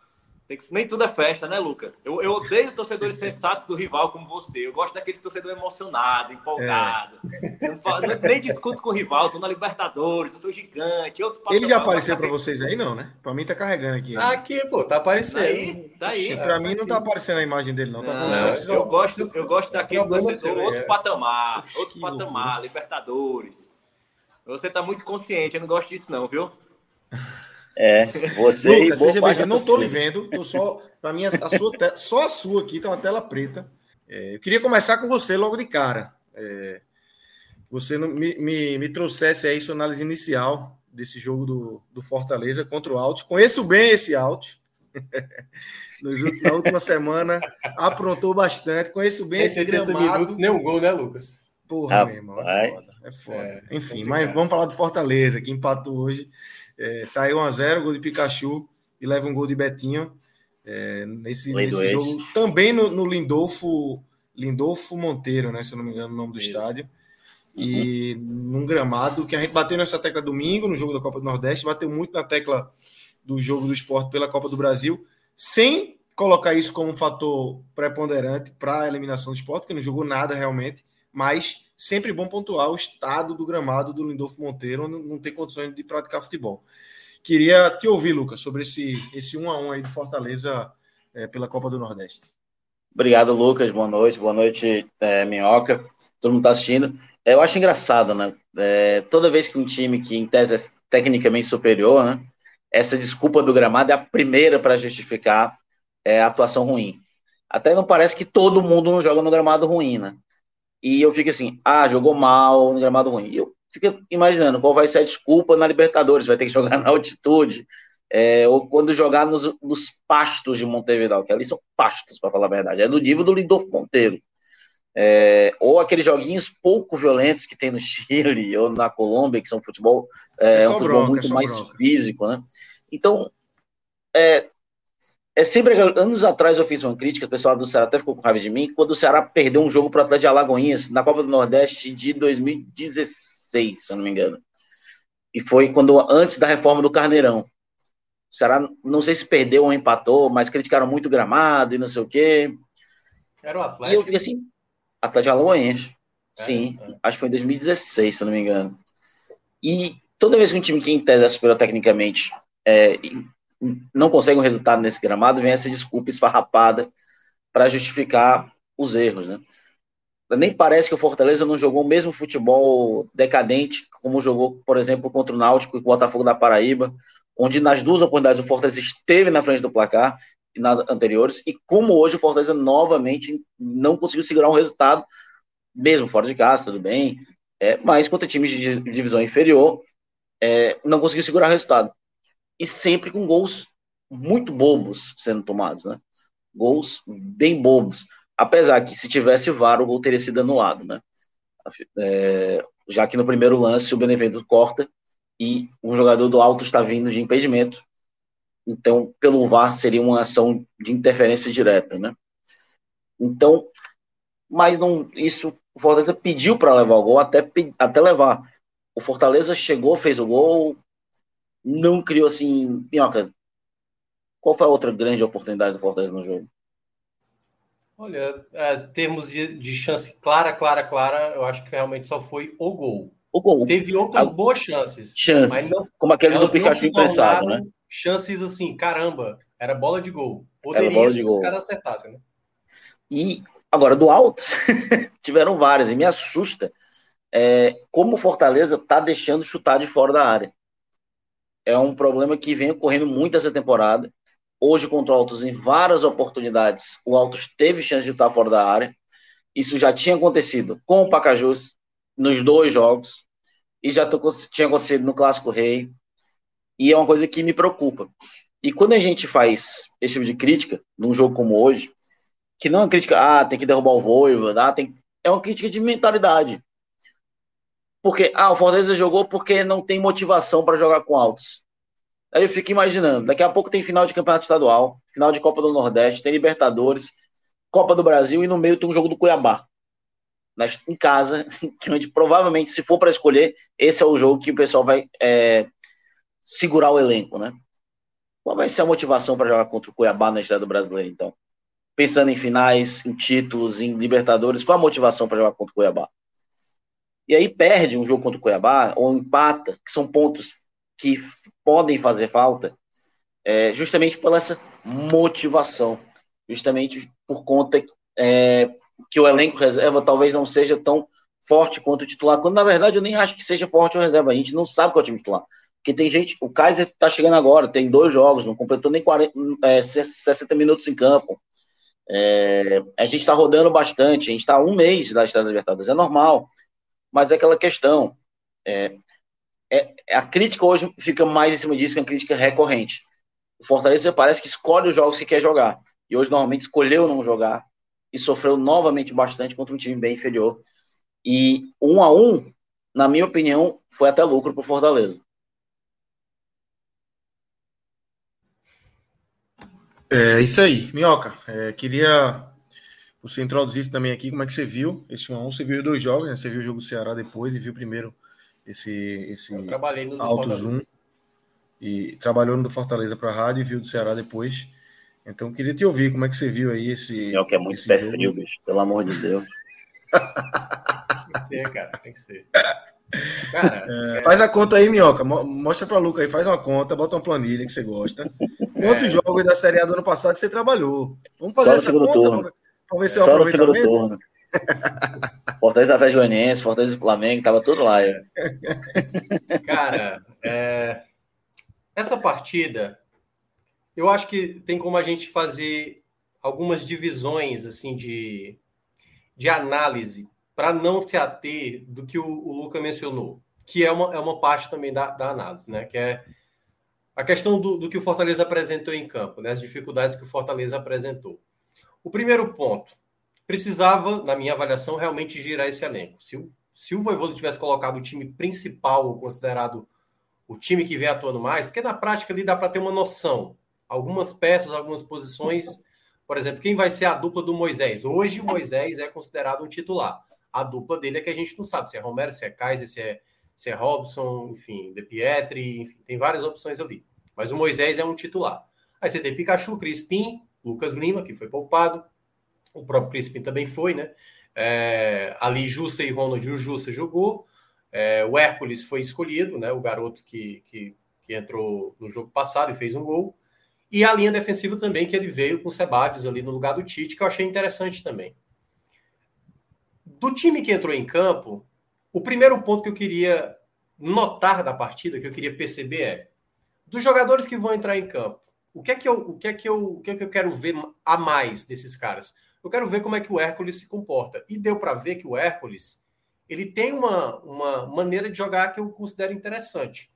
Tem que, nem tudo é festa, né, Luca? Eu, eu odeio torcedores sensatos do rival como você. Eu gosto daquele torcedor emocionado, empolgado. É. Falo, nem discuto com o rival, tô na Libertadores, eu sou gigante. Outro Ele já apareceu para vocês aí, não, né? Para mim tá carregando aqui. Né? Aqui, pô, tá aparecendo. Daí, daí. Para mim não tá aparecendo a imagem dele, não. Tá não, não eu, gosto, eu gosto daquele torcedor, outro é. patamar, outro patamar, Libertadores. Você tá muito consciente, eu não gosto disso, não, viu? É, você Lucas, seja bem-vindo. Não estou lhe vendo, tô só para mim a sua te... só a sua aqui tá uma tela preta. É, eu queria começar com você logo de cara. É, você me, me, me, trouxesse aí sua análise inicial desse jogo do, do Fortaleza contra o Alto. Conheço bem esse Alto. Na última semana aprontou bastante. Conheço bem esse gramado. minutos, nem um gol, né, Lucas? Porra, ah, meu irmão, é foda. É foda. É, Enfim, mas vamos falar do Fortaleza, que empatou hoje. É, saiu 1x0, gol de Pikachu e leva um gol de Betinho. É, nesse nesse jogo, também no, no, Lindolfo, Lindolfo Monteiro, né? Se eu não me engano, o nome do Isso. estádio. E uhum. num gramado que a gente bateu nessa tecla domingo, no jogo da Copa do Nordeste, bateu muito na tecla do jogo do esporte pela Copa do Brasil, sem colocar isso como um fator preponderante para a eliminação do esporte, porque não jogou nada realmente, mas sempre bom pontuar o estado do gramado do Lindolfo Monteiro, não, não tem condições de praticar futebol. Queria te ouvir, Lucas, sobre esse, esse 1 a 1 aí de Fortaleza é, pela Copa do Nordeste. Obrigado, Lucas. Boa noite. Boa noite, é, Minhoca. Todo mundo está assistindo. É, eu acho engraçado, né? É, toda vez que um time que, em tese, é tecnicamente superior, né? Essa desculpa do gramado é a primeira para justificar é, a atuação ruim. Até não parece que todo mundo não joga no gramado ruim, né? E eu fico assim, ah, jogou mal no gramado ruim. E eu fico imaginando qual vai ser a desculpa na Libertadores, vai ter que jogar na altitude, é, ou quando jogar nos, nos, pastos de Montevideo, que ali são pastos, para falar a verdade, é do nível do Lindolfo Monteiro. É, ou aqueles joguinhos pouco violentos que tem no Chile ou na Colômbia, que são futebol, é, é um futebol bronca, muito mais bronca. físico, né? Então, é, é sempre. Anos atrás eu fiz uma crítica, o pessoal do Ceará até ficou com raiva de mim, quando o Ceará perdeu um jogo para o Atlético de Alagoinhas na Copa do Nordeste de 2016, se eu não me engano. E foi quando antes da reforma do Carneirão. O Ceará, não sei se perdeu ou empatou, mas criticaram muito o gramado e não sei o quê. Era o Atlético? E eu fiquei assim, Atlético de Alagoinhas. É, Sim, é. acho que foi em 2016, se eu não me engano. E toda vez que um time que em tese é superior tecnicamente é, não consegue um resultado nesse gramado, vem essa desculpa esfarrapada para justificar os erros, né? Nem parece que o Fortaleza não jogou o mesmo futebol decadente como jogou, por exemplo, contra o Náutico e o Botafogo da Paraíba, onde nas duas oportunidades o Fortaleza esteve na frente do placar na anteriores e como hoje o Fortaleza novamente não conseguiu segurar um resultado, mesmo fora de casa, tudo bem, é, mas contra times de divisão inferior, é, não conseguiu segurar o resultado e sempre com gols muito bobos sendo tomados, né? Gols bem bobos. Apesar que se tivesse VAR, o gol teria sido anulado, né? É, já que no primeiro lance o Benevento corta e o jogador do alto está vindo de impedimento. Então, pelo VAR, seria uma ação de interferência direta, né? Então, mas não, isso o Fortaleza pediu para levar o gol até, até levar. O Fortaleza chegou, fez o gol, não criou assim. Minhoca, qual foi a outra grande oportunidade do Fortaleza no jogo? Olha, é, termos de, de, chance clara, clara, clara, eu acho que realmente só foi o gol. O gol. Teve outras a... boas chances. Chances. Mas não, como aquele do Pikachu imprensado, né? Chances assim, caramba, era bola de gol. Poderia era bola de se gol. os caras acertassem, né? E agora, do Altos, tiveram várias, e me assusta é, como o Fortaleza tá deixando chutar de fora da área é um problema que vem ocorrendo muito essa temporada. Hoje, contra o Altos, em várias oportunidades, o Altos teve chance de estar fora da área. Isso já tinha acontecido com o Pacajus nos dois jogos, e já tinha acontecido no Clássico Rei, e é uma coisa que me preocupa. E quando a gente faz esse tipo de crítica, num jogo como hoje, que não é crítica, ah, tem que derrubar o Voivoda, ah, tem... é uma crítica de mentalidade. Porque, ah, o Fortaleza jogou porque não tem motivação para jogar com altos. Aí eu fico imaginando, daqui a pouco tem final de campeonato estadual, final de Copa do Nordeste, tem Libertadores. Copa do Brasil e no meio tem um jogo do Cuiabá. Em casa, onde provavelmente, se for para escolher, esse é o jogo que o pessoal vai é, segurar o elenco, né? Qual vai ser a motivação para jogar contra o Cuiabá na estreia do brasileiro, então? Pensando em finais, em títulos, em Libertadores, qual a motivação para jogar contra o Cuiabá? E aí perde um jogo contra o Cuiabá, ou empata, que são pontos que podem fazer falta, é, justamente por essa motivação, justamente por conta é, que o elenco reserva talvez não seja tão forte quanto o titular, quando na verdade eu nem acho que seja forte o reserva, a gente não sabe qual é o time titular. Porque tem gente, o Kaiser tá chegando agora, tem dois jogos, não completou nem 40, é, 60 minutos em campo. É, a gente está rodando bastante, a gente está um mês da Estrada Libertadores, é normal, mas é aquela questão. É, é, a crítica hoje fica mais em cima disso que uma crítica recorrente. O Fortaleza parece que escolhe os jogos que quer jogar, e hoje normalmente escolheu não jogar, e sofreu novamente bastante contra um time bem inferior. E um a um, na minha opinião, foi até lucro para o Fortaleza. É isso aí, Minhoca. É, queria você introduzisse também aqui como é que você viu esse 1 Você viu dois jogos, né? Você viu o jogo do Ceará depois e viu primeiro esse, esse Eu trabalhei no alto zoom. E trabalhou no do Fortaleza para a rádio e viu do Ceará depois. Então queria te ouvir como é que você viu aí esse. Minhoca é muito pé frio, bicho, pelo amor de Deus. tem que ser, cara, tem que ser. Cara, é, é... Faz a conta aí, Minhoca. Mostra para Luca aí, faz uma conta, bota uma planilha que você gosta. Quantos é. jogos da Série A do ano passado que você trabalhou? Vamos fazer Só essa conta turno. Para ver se é o aproveitamento. Fortaleza Atlético Goianiense, Fortaleza Flamengo, tava tudo lá. É. Cara, é... essa partida, eu acho que tem como a gente fazer algumas divisões assim de, de análise para não se ater do que o, o Luca mencionou, que é uma, é uma parte também da, da análise, né? Que é a questão do, do que o Fortaleza apresentou em campo, né, as dificuldades que o Fortaleza apresentou. O primeiro ponto, precisava, na minha avaliação, realmente girar esse elenco. Se o, se o tivesse colocado o time principal, ou considerado o time que vem atuando mais, porque na prática ali dá para ter uma noção. Algumas peças, algumas posições, por exemplo, quem vai ser a dupla do Moisés? Hoje o Moisés é considerado um titular. A dupla dele é que a gente não sabe se é Romero, se é Kaiser, se é se é Robson, enfim, De Pietri, enfim, tem várias opções ali. Mas o Moisés é um titular. Aí você tem Pikachu, Crispim, Lucas Lima, que foi poupado, o próprio Crispim também foi, né? É, ali Jussa e Ronald, o Jussa jogou, é, o Hércules foi escolhido, né? O garoto que, que, que, entrou no jogo passado e fez um gol. E a linha defensiva também, que ele veio com o Sebadios ali no lugar do Tite, que eu achei interessante também. Do time que entrou em campo, o primeiro ponto que eu queria notar da partida, que eu queria perceber é dos jogadores que vão entrar em campo. O que é que eu, o que é que eu, o que é que eu quero ver a mais desses caras? Eu quero ver como é que o Hércules se comporta. E deu para ver que o Hércules ele tem uma, uma maneira de jogar que eu considero interessante.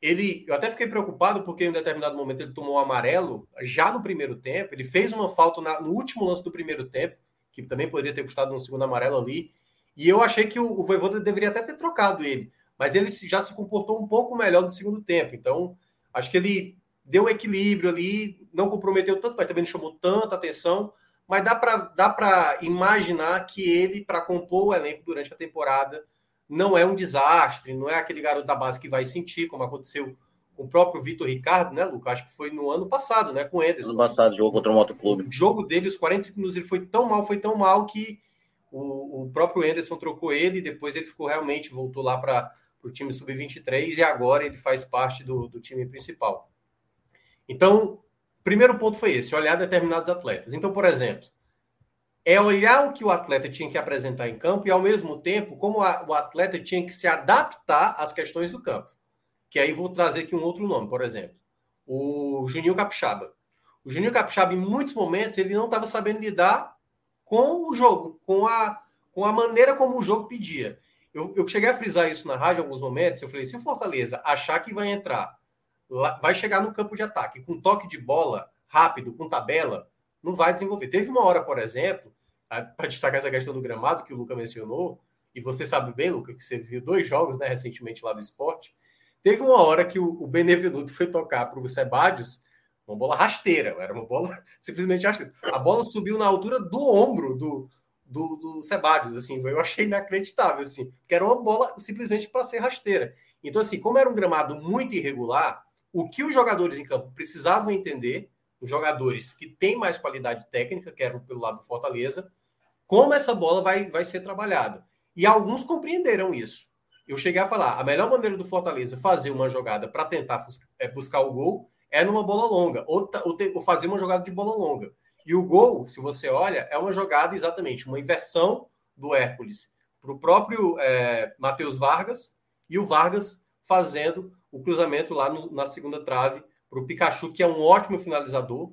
Ele, eu até fiquei preocupado porque em determinado momento ele tomou um amarelo já no primeiro tempo. Ele fez uma falta na, no último lance do primeiro tempo, que também poderia ter custado um segundo amarelo ali. E eu achei que o, o Voivoda deveria até ter trocado ele, mas ele já se comportou um pouco melhor no segundo tempo. Então, acho que ele deu um equilíbrio ali, não comprometeu tanto, mas também não chamou tanta atenção. Mas dá para dá imaginar que ele, para compor o elenco durante a temporada, não é um desastre, não é aquele garoto da base que vai sentir, como aconteceu com o próprio Vitor Ricardo, né, Lucas? Acho que foi no ano passado, né, com o Ederson. Ano passado, jogo contra o Motoclube. O jogo dele, os 45 minutos, ele foi tão mal, foi tão mal que o, o próprio Anderson trocou ele, depois ele ficou realmente, voltou lá para o time sub-23 e agora ele faz parte do, do time principal. Então, primeiro ponto foi esse, olhar determinados atletas. Então, por exemplo, é olhar o que o atleta tinha que apresentar em campo e, ao mesmo tempo, como a, o atleta tinha que se adaptar às questões do campo. Que aí vou trazer aqui um outro nome, por exemplo. O Juninho Capixaba. O Juninho Capixaba, em muitos momentos, ele não estava sabendo lidar com o jogo, com a, com a maneira como o jogo pedia. Eu, eu cheguei a frisar isso na rádio em alguns momentos. Eu falei: se o Fortaleza achar que vai entrar, vai chegar no campo de ataque com toque de bola rápido, com tabela, não vai desenvolver. Teve uma hora, por exemplo, para destacar essa questão do gramado que o Luca mencionou, e você sabe bem, Luca, que você viu dois jogos né, recentemente lá do esporte. Teve uma hora que o, Benevenuto foi tocar para o Sebadios, Uma bola rasteira, era uma bola simplesmente rasteira. A bola subiu na altura do ombro do, do, do assim, eu achei inacreditável, assim, que era uma bola simplesmente para ser rasteira. Então, assim, como era um gramado muito irregular, o que os jogadores em campo precisavam entender, os jogadores que têm mais qualidade técnica, que eram pelo lado do Fortaleza, como essa bola vai, vai ser trabalhada. E alguns compreenderam isso. Eu cheguei a falar, a melhor maneira do Fortaleza fazer uma jogada para tentar é, buscar o gol é numa bola longa, ou, ou, ter, ou fazer uma jogada de bola longa. E o gol, se você olha, é uma jogada exatamente, uma inversão do Hércules para o próprio é, Matheus Vargas e o Vargas fazendo o cruzamento lá no, na segunda trave para o Pikachu, que é um ótimo finalizador,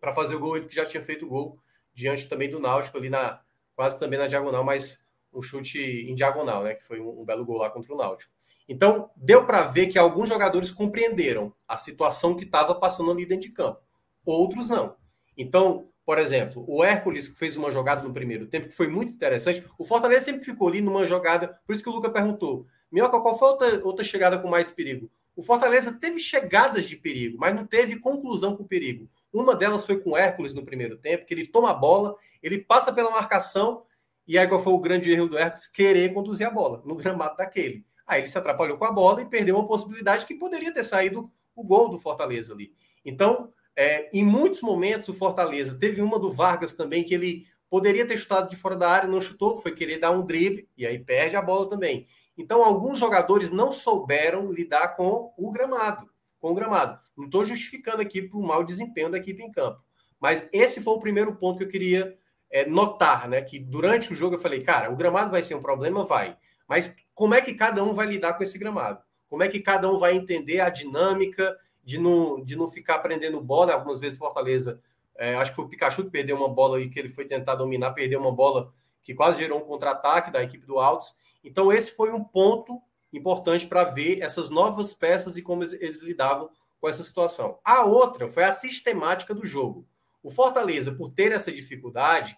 para fazer o gol, ele que já tinha feito o gol diante também do Náutico ali na quase também na diagonal, mas um chute em diagonal, né? Que foi um, um belo gol lá contra o Náutico. Então, deu para ver que alguns jogadores compreenderam a situação que estava passando ali dentro de campo. Outros não. Então, por exemplo, o Hércules que fez uma jogada no primeiro tempo que foi muito interessante. O Fortaleza sempre ficou ali numa jogada, por isso que o Luca perguntou: Minhoca, qual foi outra, outra chegada com mais perigo? O Fortaleza teve chegadas de perigo, mas não teve conclusão com perigo. Uma delas foi com o Hércules no primeiro tempo, que ele toma a bola, ele passa pela marcação, e aí qual foi o grande erro do Hércules? Querer conduzir a bola no gramado daquele. Aí ele se atrapalhou com a bola e perdeu uma possibilidade que poderia ter saído o gol do Fortaleza ali. Então, é, em muitos momentos, o Fortaleza teve uma do Vargas também, que ele poderia ter chutado de fora da área, não chutou, foi querer dar um drible, e aí perde a bola também. Então, alguns jogadores não souberam lidar com o gramado, com o gramado. Não estou justificando aqui para o mau desempenho da equipe em campo. Mas esse foi o primeiro ponto que eu queria é, notar, né? Que durante o jogo eu falei, cara, o gramado vai ser um problema, vai. Mas como é que cada um vai lidar com esse gramado? Como é que cada um vai entender a dinâmica de não, de não ficar prendendo bola. Algumas vezes Fortaleza, é, acho que o Pikachu perdeu uma bola aí que ele foi tentar dominar, perdeu uma bola que quase gerou um contra-ataque da equipe do Altos. Então, esse foi um ponto importante para ver essas novas peças e como eles, lidavam com essa situação. A outra foi a sistemática do jogo. O Fortaleza, por ter essa dificuldade,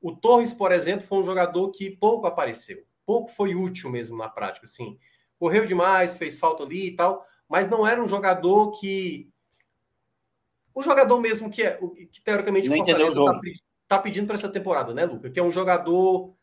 o Torres, por exemplo, foi um jogador que pouco apareceu, pouco foi útil mesmo na prática, assim. Correu demais, fez falta ali e tal, mas não era um jogador que. O jogador mesmo que é que teoricamente o Fortaleza está tá pedindo para essa temporada, né, Luca? Que é um jogador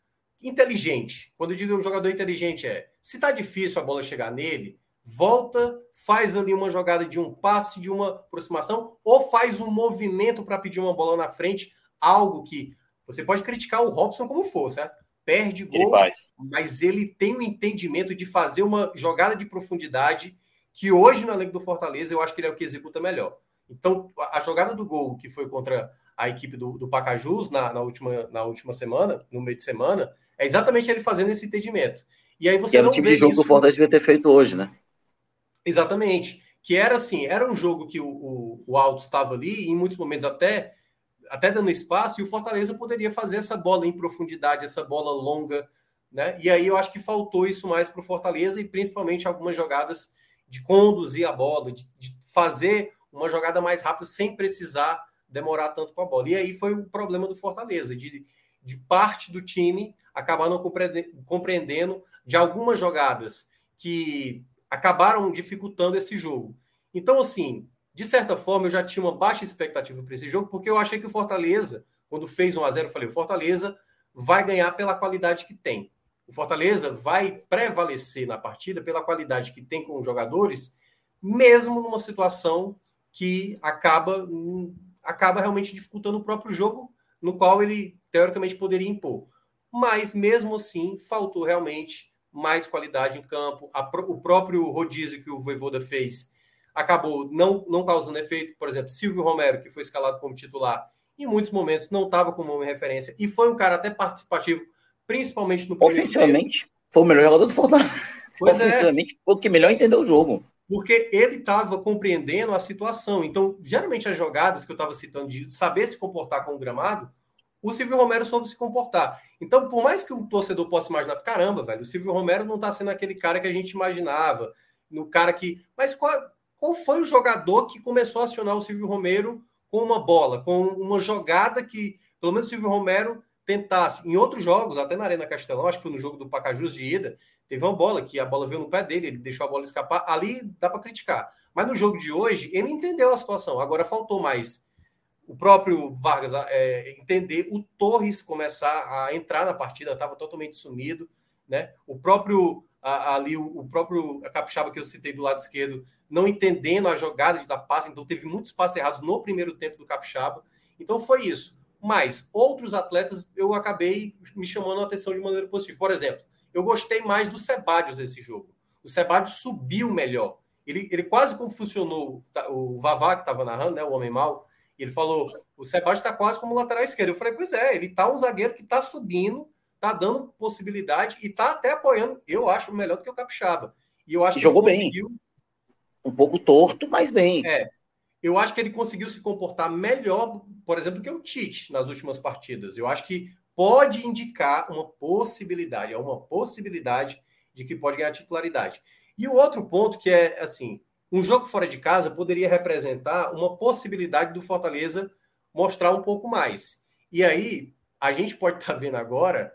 inteligente. Quando eu digo um jogador inteligente, é se tá difícil a bola chegar nele, volta, faz ali uma jogada de um passe, de uma aproximação, ou faz um movimento para pedir uma bola na frente, algo que você pode criticar o Robson como for, certo? Perde gol, ele mas ele tem o um entendimento de fazer uma jogada de profundidade que hoje no elenco do Fortaleza eu acho que ele é o que executa melhor. Então, a jogada do gol que foi contra a equipe do, do Pacajus na, na, última, na última semana, no meio de semana, é exatamente ele fazendo esse entendimento. E aí você que era o tipo de jogo isso... que o Fortaleza devia ter feito hoje, né? Exatamente. Que era assim, era um jogo que o, o, o Alto estava ali, em muitos momentos até, até dando espaço, e o Fortaleza poderia fazer essa bola em profundidade, essa bola longa, né? E aí eu acho que faltou isso mais para o Fortaleza, e principalmente algumas jogadas de conduzir a bola, de, de fazer uma jogada mais rápida sem precisar demorar tanto com a bola. E aí foi o problema do Fortaleza, de, de parte do time acabar não compreendendo de algumas jogadas que acabaram dificultando esse jogo. Então, assim, de certa forma, eu já tinha uma baixa expectativa para esse jogo, porque eu achei que o Fortaleza, quando fez 1 a 0 eu falei, o Fortaleza vai ganhar pela qualidade que tem o Fortaleza vai prevalecer na partida pela qualidade que tem com os jogadores, mesmo numa situação que acaba, acaba realmente dificultando o próprio jogo, no qual ele teoricamente poderia impor. Mas mesmo assim, faltou realmente mais qualidade em campo. O próprio rodízio que o Voivoda fez acabou não, não causando efeito. Por exemplo, Silvio Romero, que foi escalado como titular, em muitos momentos não estava como uma referência e foi um cara até participativo principalmente no primeiro tempo. foi o melhor jogador do Fortaleza. Pois. Ofensivamente, é. foi o que melhor entendeu o jogo. Porque ele estava compreendendo a situação. Então, geralmente as jogadas que eu estava citando de saber se comportar com o gramado, o Silvio Romero soube se comportar. Então, por mais que um torcedor possa imaginar, caramba, velho, o Silvio Romero não está sendo aquele cara que a gente imaginava, no cara que. Mas qual, qual foi o jogador que começou a acionar o Silvio Romero com uma bola, com uma jogada que, pelo menos o Silvio Romero tentasse, em outros jogos, até na Arena Castelão, acho que foi no jogo do Pacajus de ida, Teve uma bola que a bola veio no pé dele, ele deixou a bola escapar. Ali dá para criticar. Mas no jogo de hoje, ele entendeu a situação. Agora faltou mais o próprio Vargas é, entender, o Torres começar a entrar na partida, estava totalmente sumido, né? O próprio ali, o, o, próprio Capixaba que eu citei do lado esquerdo, não entendendo a jogada de dar passe, então teve muitos passes errados no primeiro tempo do Capixaba. Então foi isso. Mas outros atletas eu acabei me chamando a atenção de maneira positiva. Por exemplo, eu gostei mais do Sebadios nesse jogo. O Sebadios subiu melhor. Ele, ele quase como funcionou o Vavá, que estava narrando, né, o Homem Mal, ele falou: o Sebastião está quase como lateral esquerdo. Eu falei: pois é, ele está um zagueiro que está subindo, está dando possibilidade e está até apoiando. Eu acho melhor do que o Capixaba. E eu acho que jogou bem. Um pouco torto, mas bem. É. Eu acho que ele conseguiu se comportar melhor, por exemplo, do que o Tite nas últimas partidas. Eu acho que pode indicar uma possibilidade, é uma possibilidade de que pode ganhar titularidade. E o outro ponto que é assim, um jogo fora de casa poderia representar uma possibilidade do Fortaleza mostrar um pouco mais. E aí, a gente pode estar tá vendo agora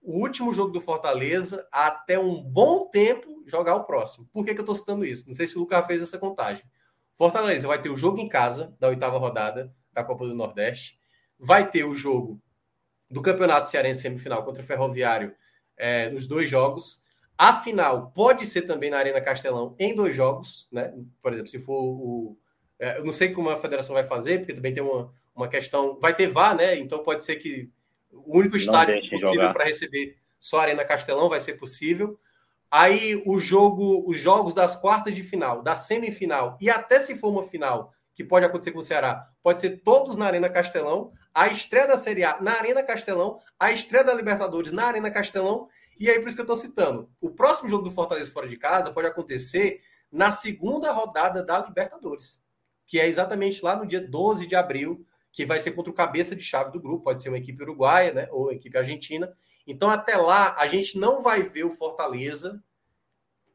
o último jogo do Fortaleza até um bom tempo jogar o próximo. Por que, que eu estou citando isso? Não sei se o Lucas fez essa contagem. Fortaleza vai ter o jogo em casa da oitava rodada da Copa do Nordeste, vai ter o jogo do Campeonato Cearense semifinal contra o Ferroviário é, nos dois jogos, a final pode ser também na Arena Castelão em dois jogos, né? Por exemplo, se for o. É, eu não sei como a federação vai fazer, porque também tem uma, uma questão. Vai ter VAR, né? Então pode ser que o único estádio possível para receber só a Arena Castelão vai ser possível. Aí o jogo, os jogos das quartas de final, da semifinal e até se for uma final, que pode acontecer com o Ceará, pode ser todos na Arena Castelão, a estreia da Série A na Arena Castelão, a estreia da Libertadores na Arena Castelão e aí, por isso que eu estou citando. O próximo jogo do Fortaleza fora de casa pode acontecer na segunda rodada da Libertadores, que é exatamente lá no dia 12 de abril, que vai ser contra o cabeça de chave do grupo, pode ser uma equipe uruguaia, né, ou equipe argentina. Então, até lá, a gente não vai ver o Fortaleza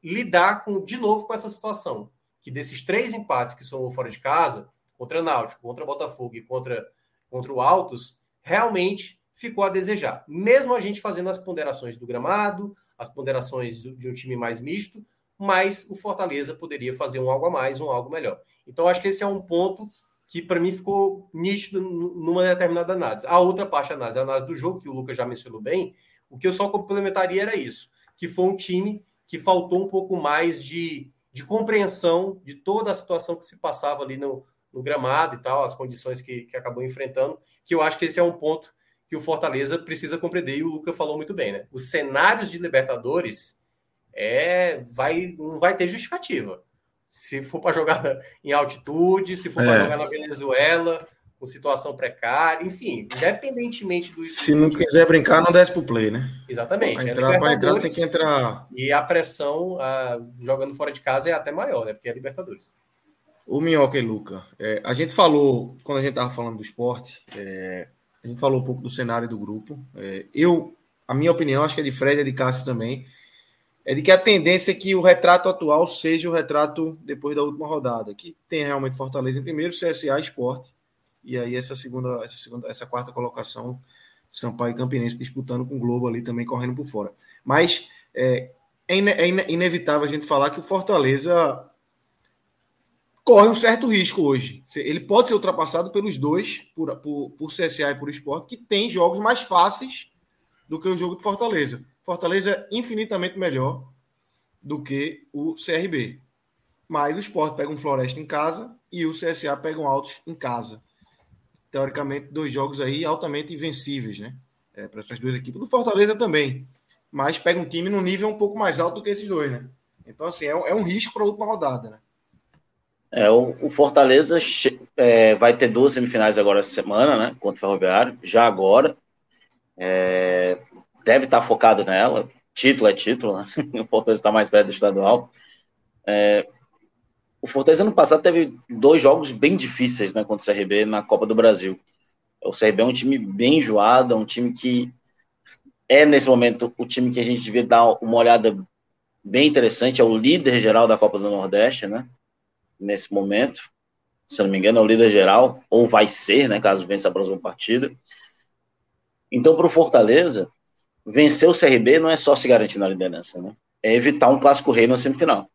lidar com, de novo com essa situação, que desses três empates que são fora de casa, contra Náutico, contra Botafogo e contra, contra o Altos, realmente ficou a desejar. Mesmo a gente fazendo as ponderações do gramado, as ponderações de um time mais misto, mas o Fortaleza poderia fazer um algo a mais, um algo melhor. Então, acho que esse é um ponto que para mim ficou nítido numa determinada análise. A outra parte da análise, a análise do jogo, que o Lucas já mencionou bem, o que eu só complementaria era isso, que foi um time que faltou um pouco mais de, de compreensão de toda a situação que se passava ali no, no gramado e tal, as condições que, que acabou enfrentando, que eu acho que esse é um ponto que o Fortaleza precisa compreender, e o Luca falou muito bem, né? Os cenários de Libertadores é, vai, não vai ter justificativa. Se for para jogar em altitude, se for é. para jogar na Venezuela, com situação precária, enfim, independentemente do. Se não quiser brincar, não desce para o play, né? Exatamente. Para entrar, é entrar, tem que entrar. E a pressão a, jogando fora de casa é até maior, né? Porque é Libertadores. O Minhoca e Luca, é, a gente falou, quando a gente estava falando do esporte, é, a gente falou um pouco do cenário do grupo. É, eu, a minha opinião, acho que é de Fred e de Cássio também, é de que a tendência é que o retrato atual seja o retrato depois da última rodada, que tem realmente Fortaleza em primeiro, CSA Esporte, e aí essa segunda, essa segunda, essa quarta colocação, Sampaio e Campinense disputando com o Globo ali também correndo por fora. Mas é, é, é inevitável a gente falar que o Fortaleza corre um certo risco hoje. Ele pode ser ultrapassado pelos dois, por, por, por CSA e por Esporte, que tem jogos mais fáceis do que o jogo de Fortaleza. Fortaleza é infinitamente melhor do que o CRB. Mas o Esporte pega um Floresta em casa e o CSA pega um Altos em casa. Teoricamente, dois jogos aí altamente invencíveis, né? É, para essas duas equipes. Do Fortaleza também. Mas pega um time no nível um pouco mais alto do que esses dois, né? Então, assim, é, é um risco para a última rodada, né? É, o, o Fortaleza é, vai ter duas semifinais agora essa semana, né? Contra o Ferroviário, já agora. É, deve estar focado nela. Título é título, né? O Fortaleza está mais perto do estadual. É, o Fortaleza no passado teve dois jogos bem difíceis né, contra o CRB na Copa do Brasil. O CRB é um time bem enjoado, é um time que é, nesse momento, o time que a gente devia dar uma olhada bem interessante, é o líder geral da Copa do Nordeste, né? Nesse momento. Se não me engano, é o líder geral, ou vai ser, né, caso vença a próxima partida. Então, para o Fortaleza, vencer o CRB não é só se garantir na liderança, né? é evitar um clássico rei na semifinal.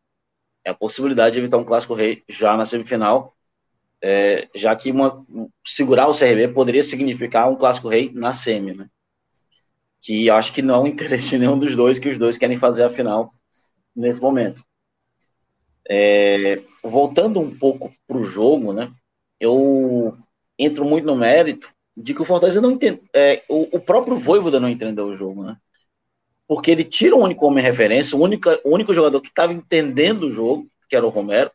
É a possibilidade de evitar um clássico rei já na semifinal, é, já que uma, segurar o CRB poderia significar um clássico rei na semi, né? Que acho que não é um interesse nenhum dos dois, que os dois querem fazer a final nesse momento. É, voltando um pouco para o jogo, né? Eu entro muito no mérito de que o Fortaleza não entende. É, o, o, próprio Voivoda não entendeu o jogo, né? Porque ele tira o único homem referência, o único, o único jogador que estava entendendo o jogo, que era o Romero,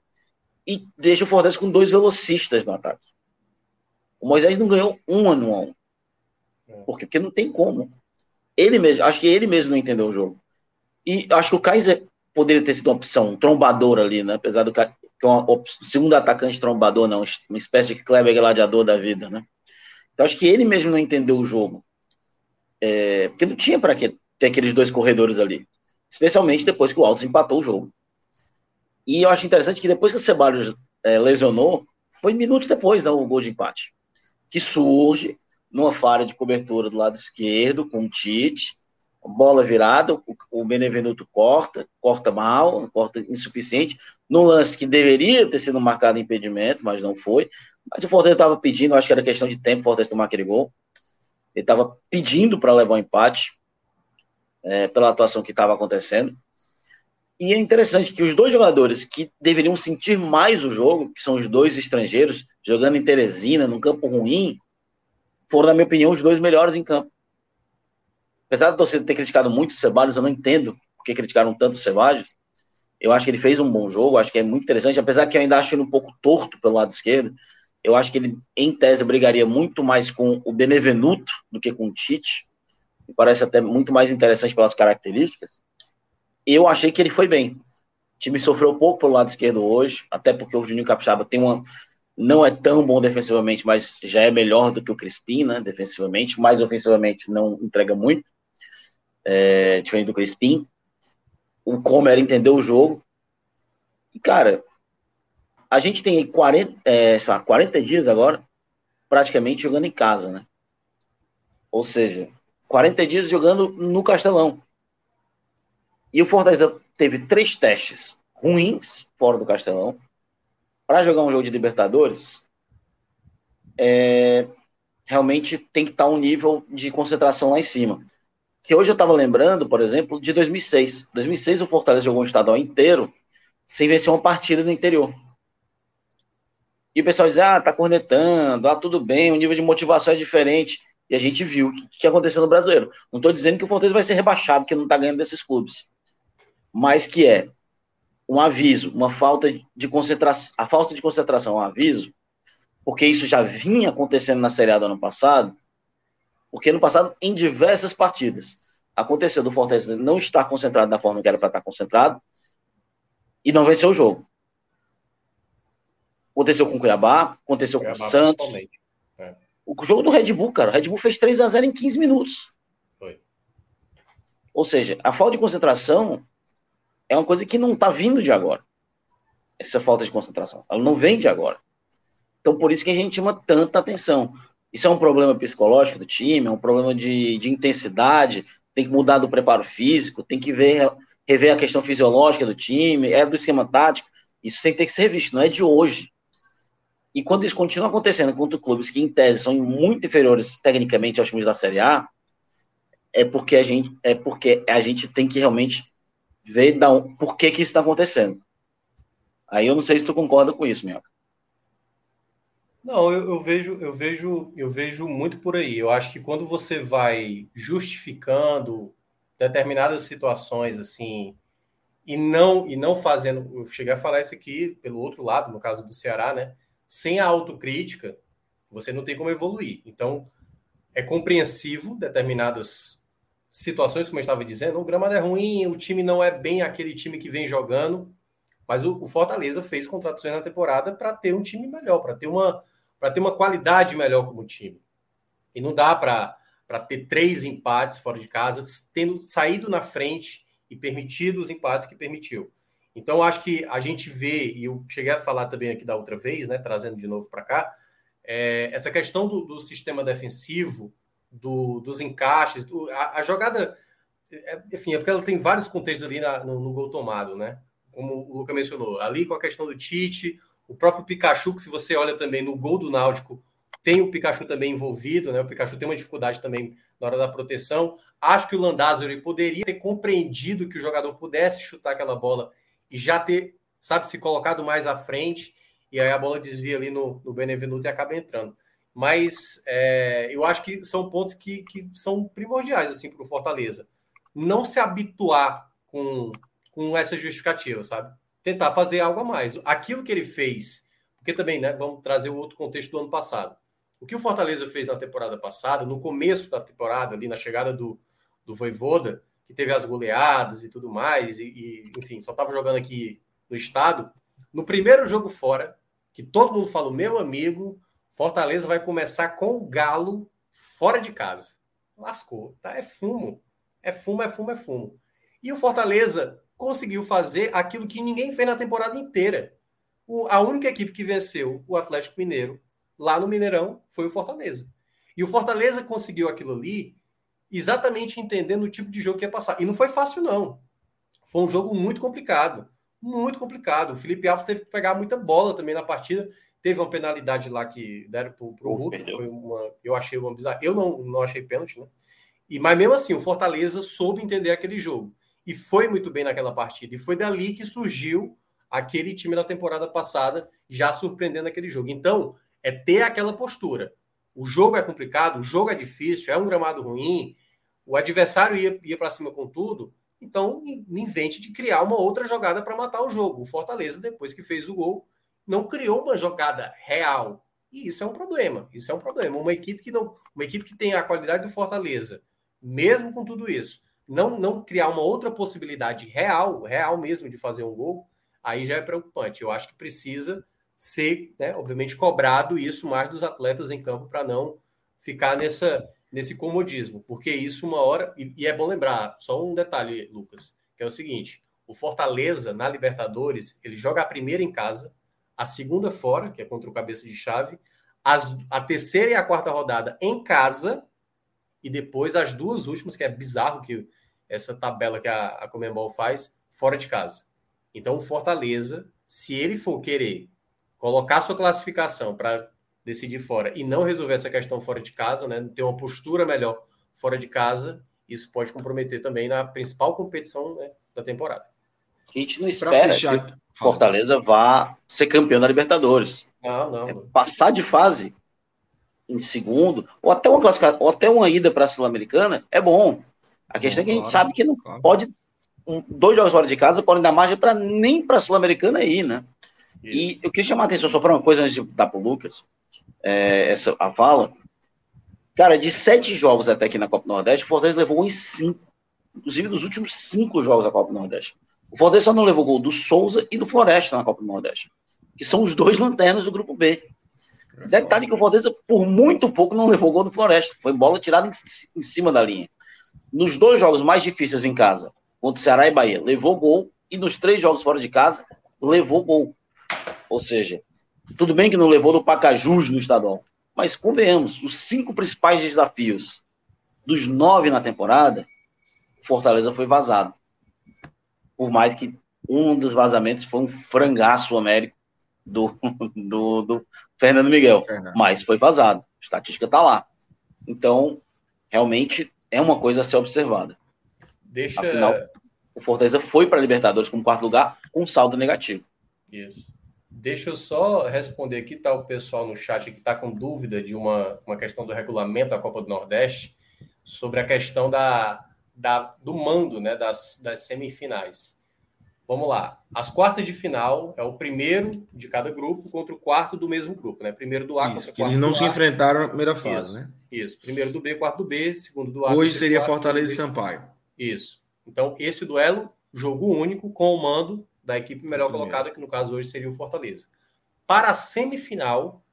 e deixa o Fortaleza com dois velocistas no ataque. O Moisés não ganhou um ano a um. Por quê? Porque não tem como. Ele mesmo, acho que ele mesmo não entendeu o jogo. E acho que o Kaiser poderia ter sido uma opção, um trombador ali, né? Apesar do que é um segundo atacante trombador, não, uma espécie de Kleber gladiador da vida, né? Então acho que ele mesmo não entendeu o jogo. É, porque não tinha para que ter aqueles dois corredores ali. Especialmente depois que o Altos empatou o jogo. E eu acho interessante que depois que o Ceballos é, lesionou, foi minutos depois do gol de empate. Que surge numa falha de cobertura do lado esquerdo, com o Tite, bola virada, o Benevenuto corta, corta mal, corta insuficiente, num lance que deveria ter sido marcado impedimento, mas não foi. Mas o Fortaleza estava pedindo, acho que era questão de tempo o Fortaleza tomar aquele gol. Ele estava pedindo para levar o um empate é, pela atuação que estava acontecendo. E é interessante que os dois jogadores que deveriam sentir mais o jogo, que são os dois estrangeiros, jogando em Teresina, num campo ruim, foram, na minha opinião, os dois melhores em campo. Apesar da torcida ter criticado muito o Ceballos, eu não entendo por que criticaram tanto o Ceballos. Eu acho que ele fez um bom jogo, acho que é muito interessante, apesar que eu ainda acho ele um pouco torto pelo lado esquerdo. Eu acho que ele, em tese, brigaria muito mais com o Benevenuto do que com o Tite. Me parece até muito mais interessante pelas características. Eu achei que ele foi bem. O time sofreu pouco pelo lado esquerdo hoje, até porque o Juninho Capixaba tem uma. Não é tão bom defensivamente, mas já é melhor do que o Crispim, né? Defensivamente, mas ofensivamente não entrega muito. É, diferente do Crispim. O Comer entendeu o jogo. E, cara, a gente tem 40, é, sei lá, 40 dias agora, praticamente jogando em casa, né? Ou seja, 40 dias jogando no Castelão. E o Fortaleza teve três testes ruins fora do Castelão para jogar um jogo de Libertadores. É, realmente tem que estar um nível de concentração lá em cima. Que hoje eu estava lembrando, por exemplo, de 2006. 2006 o Fortaleza jogou um estadual inteiro sem vencer uma partida no interior. E o pessoal diz, ah, tá cornetando, ah, tudo bem, o nível de motivação é diferente. E a gente viu o que, que aconteceu no brasileiro. Não estou dizendo que o Fortaleza vai ser rebaixado, que não está ganhando desses clubes. Mas que é um aviso, uma falta de concentração, a falta de concentração é um aviso, porque isso já vinha acontecendo na Série A do ano passado, porque no passado, em diversas partidas, aconteceu do Fortaleza não estar concentrado da forma que era para estar concentrado e não venceu o jogo. Aconteceu com o Cuiabá, aconteceu Cuiabá, com o Santos. É. O jogo do Red Bull, cara, o Red Bull fez 3 a 0 em 15 minutos. Foi. Ou seja, a falta de concentração é uma coisa que não está vindo de agora. Essa falta de concentração. Ela não vem de agora. Então, por isso que a gente chama tanta atenção. Isso é um problema psicológico do time, é um problema de, de intensidade, tem que mudar do preparo físico, tem que ver, rever a questão fisiológica do time, é do esquema tático. Isso tem que ser revisto, não é de hoje. E quando isso continua acontecendo contra clubes que, em tese, são muito inferiores tecnicamente aos times da Série A, é porque a gente, é porque a gente tem que realmente ver da, por que, que isso está acontecendo. Aí eu não sei se tu concorda com isso, Minhoca. Não, eu, eu, vejo, eu vejo, eu vejo muito por aí. Eu acho que quando você vai justificando determinadas situações assim e não e não fazendo, eu cheguei a falar isso aqui pelo outro lado, no caso do Ceará, né? sem a autocrítica, você não tem como evoluir. Então, é compreensivo determinadas situações, como eu estava dizendo, o gramado é ruim, o time não é bem aquele time que vem jogando, mas o, o Fortaleza fez contratações na temporada para ter um time melhor, para ter uma para ter uma qualidade melhor como time. E não dá para ter três empates fora de casa, tendo saído na frente e permitido os empates que permitiu. Então, acho que a gente vê, e eu cheguei a falar também aqui da outra vez, né, trazendo de novo para cá, é, essa questão do, do sistema defensivo, do, dos encaixes, do, a, a, jogada. é, enfim, é porque ela tem vários contextos ali na, no, no, gol tomado, né? Como o Luca mencionou, ali com a questão do Tite, o próprio Pikachu, que se você olha também no gol do Náutico, tem o Pikachu também envolvido, né? O Pikachu tem uma dificuldade também na hora da proteção. Acho que o Landázuri poderia ter compreendido que o jogador pudesse chutar aquela bola e já ter, sabe, se colocado mais à frente, e aí a bola desvia ali no, no Benevenuto e acaba entrando. Mas é, eu acho que são pontos que, que são primordiais assim, para o Fortaleza. Não se habituar com, com essa justificativa, sabe? Tentar fazer algo a mais. Aquilo que ele fez, porque também, né? Vamos trazer o outro contexto do ano passado. O que o Fortaleza fez na temporada passada, no começo da temporada, ali na chegada do, do Voivoda, que teve as goleadas e tudo mais, e, e enfim, só estava jogando aqui no estado. No primeiro jogo fora, que todo mundo falou, meu amigo, Fortaleza vai começar com o Galo fora de casa. Lascou, tá? É fumo. É fumo, é fumo, é fumo. E o Fortaleza conseguiu fazer aquilo que ninguém fez na temporada inteira. O, a única equipe que venceu o Atlético Mineiro lá no Mineirão foi o Fortaleza. E o Fortaleza conseguiu aquilo ali exatamente entendendo o tipo de jogo que ia passar. E não foi fácil, não. Foi um jogo muito complicado. Muito complicado. O Felipe Alves teve que pegar muita bola também na partida. Teve uma penalidade lá que deram para o Hulk. Foi uma, eu achei uma bizarra. Eu não, não achei pênalti, né? E, mas mesmo assim, o Fortaleza soube entender aquele jogo. E foi muito bem naquela partida. E foi dali que surgiu aquele time da temporada passada, já surpreendendo aquele jogo. Então, é ter aquela postura. O jogo é complicado, o jogo é difícil, é um gramado ruim, o adversário ia, ia para cima com tudo. Então, invente de criar uma outra jogada para matar o jogo. O Fortaleza, depois que fez o gol, não criou uma jogada real. E isso é um problema. Isso é um problema. Uma equipe que não, uma equipe que tem a qualidade do Fortaleza, mesmo com tudo isso, não não criar uma outra possibilidade real, real mesmo de fazer um gol, aí já é preocupante. Eu acho que precisa ser, né, obviamente, cobrado isso mais dos atletas em campo para não ficar nessa nesse comodismo, porque isso uma hora e, e é bom lembrar só um detalhe, Lucas, que é o seguinte: o Fortaleza na Libertadores ele joga a primeira em casa a segunda fora, que é contra o cabeça de chave, as, a terceira e a quarta rodada em casa, e depois as duas últimas, que é bizarro que essa tabela que a, a Comembol faz, fora de casa. Então, o Fortaleza, se ele for querer colocar sua classificação para decidir fora e não resolver essa questão fora de casa, né, ter uma postura melhor fora de casa, isso pode comprometer também na principal competição né, da temporada. A gente não espera fechar, que Fortaleza vá ser campeão da Libertadores. Não, não. É passar de fase em segundo, ou até uma classificação, ou até uma ida para a Sul-Americana, é bom. A questão é que a gente claro, sabe que não claro. pode. Um, dois jogos fora de casa podem dar margem para nem para a Sul-Americana ir, né? E eu queria chamar a atenção só para uma coisa antes de dar para o Lucas, é, essa, a fala. Cara, de sete jogos até aqui na Copa do Nordeste, o Fortaleza levou um em cinco. Inclusive, dos últimos cinco jogos da Copa do Nordeste. O Fortaleza só não levou gol do Souza e do Floresta na Copa do Nordeste, que são os dois lanternas do grupo B. Detalhe que o Fortaleza, por muito pouco, não levou gol do Floresta. Foi bola tirada em, em cima da linha. Nos dois jogos mais difíceis em casa, contra o Ceará e Bahia, levou gol. E nos três jogos fora de casa, levou gol. Ou seja, tudo bem que não levou do Pacajus no estadual. Mas convenhamos, os cinco principais desafios dos nove na temporada, o Fortaleza foi vazado por mais que um dos vazamentos foi um frangaço américo do, do, do Fernando Miguel, Fernando. mas foi vazado, a estatística está lá. Então, realmente é uma coisa a ser observada. Deixa... Afinal, o Fortaleza foi para a Libertadores com quarto lugar com saldo negativo. Isso. Deixa eu só responder aqui, tá o pessoal no chat que está com dúvida de uma, uma questão do regulamento da Copa do Nordeste, sobre a questão da, da, do mando né, das, das semifinais. Vamos lá. As quartas de final é o primeiro de cada grupo contra o quarto do mesmo grupo, né? Primeiro do A Isso, contra o quarto Eles não se enfrentaram na primeira fase, Isso. né? Isso. Primeiro do B, quarto do B, segundo do A. Hoje seria Fortaleza e Sampaio. Isso. Então, esse duelo, jogo único, com o mando da equipe melhor colocada, que no caso hoje seria o Fortaleza. Para a semifinal,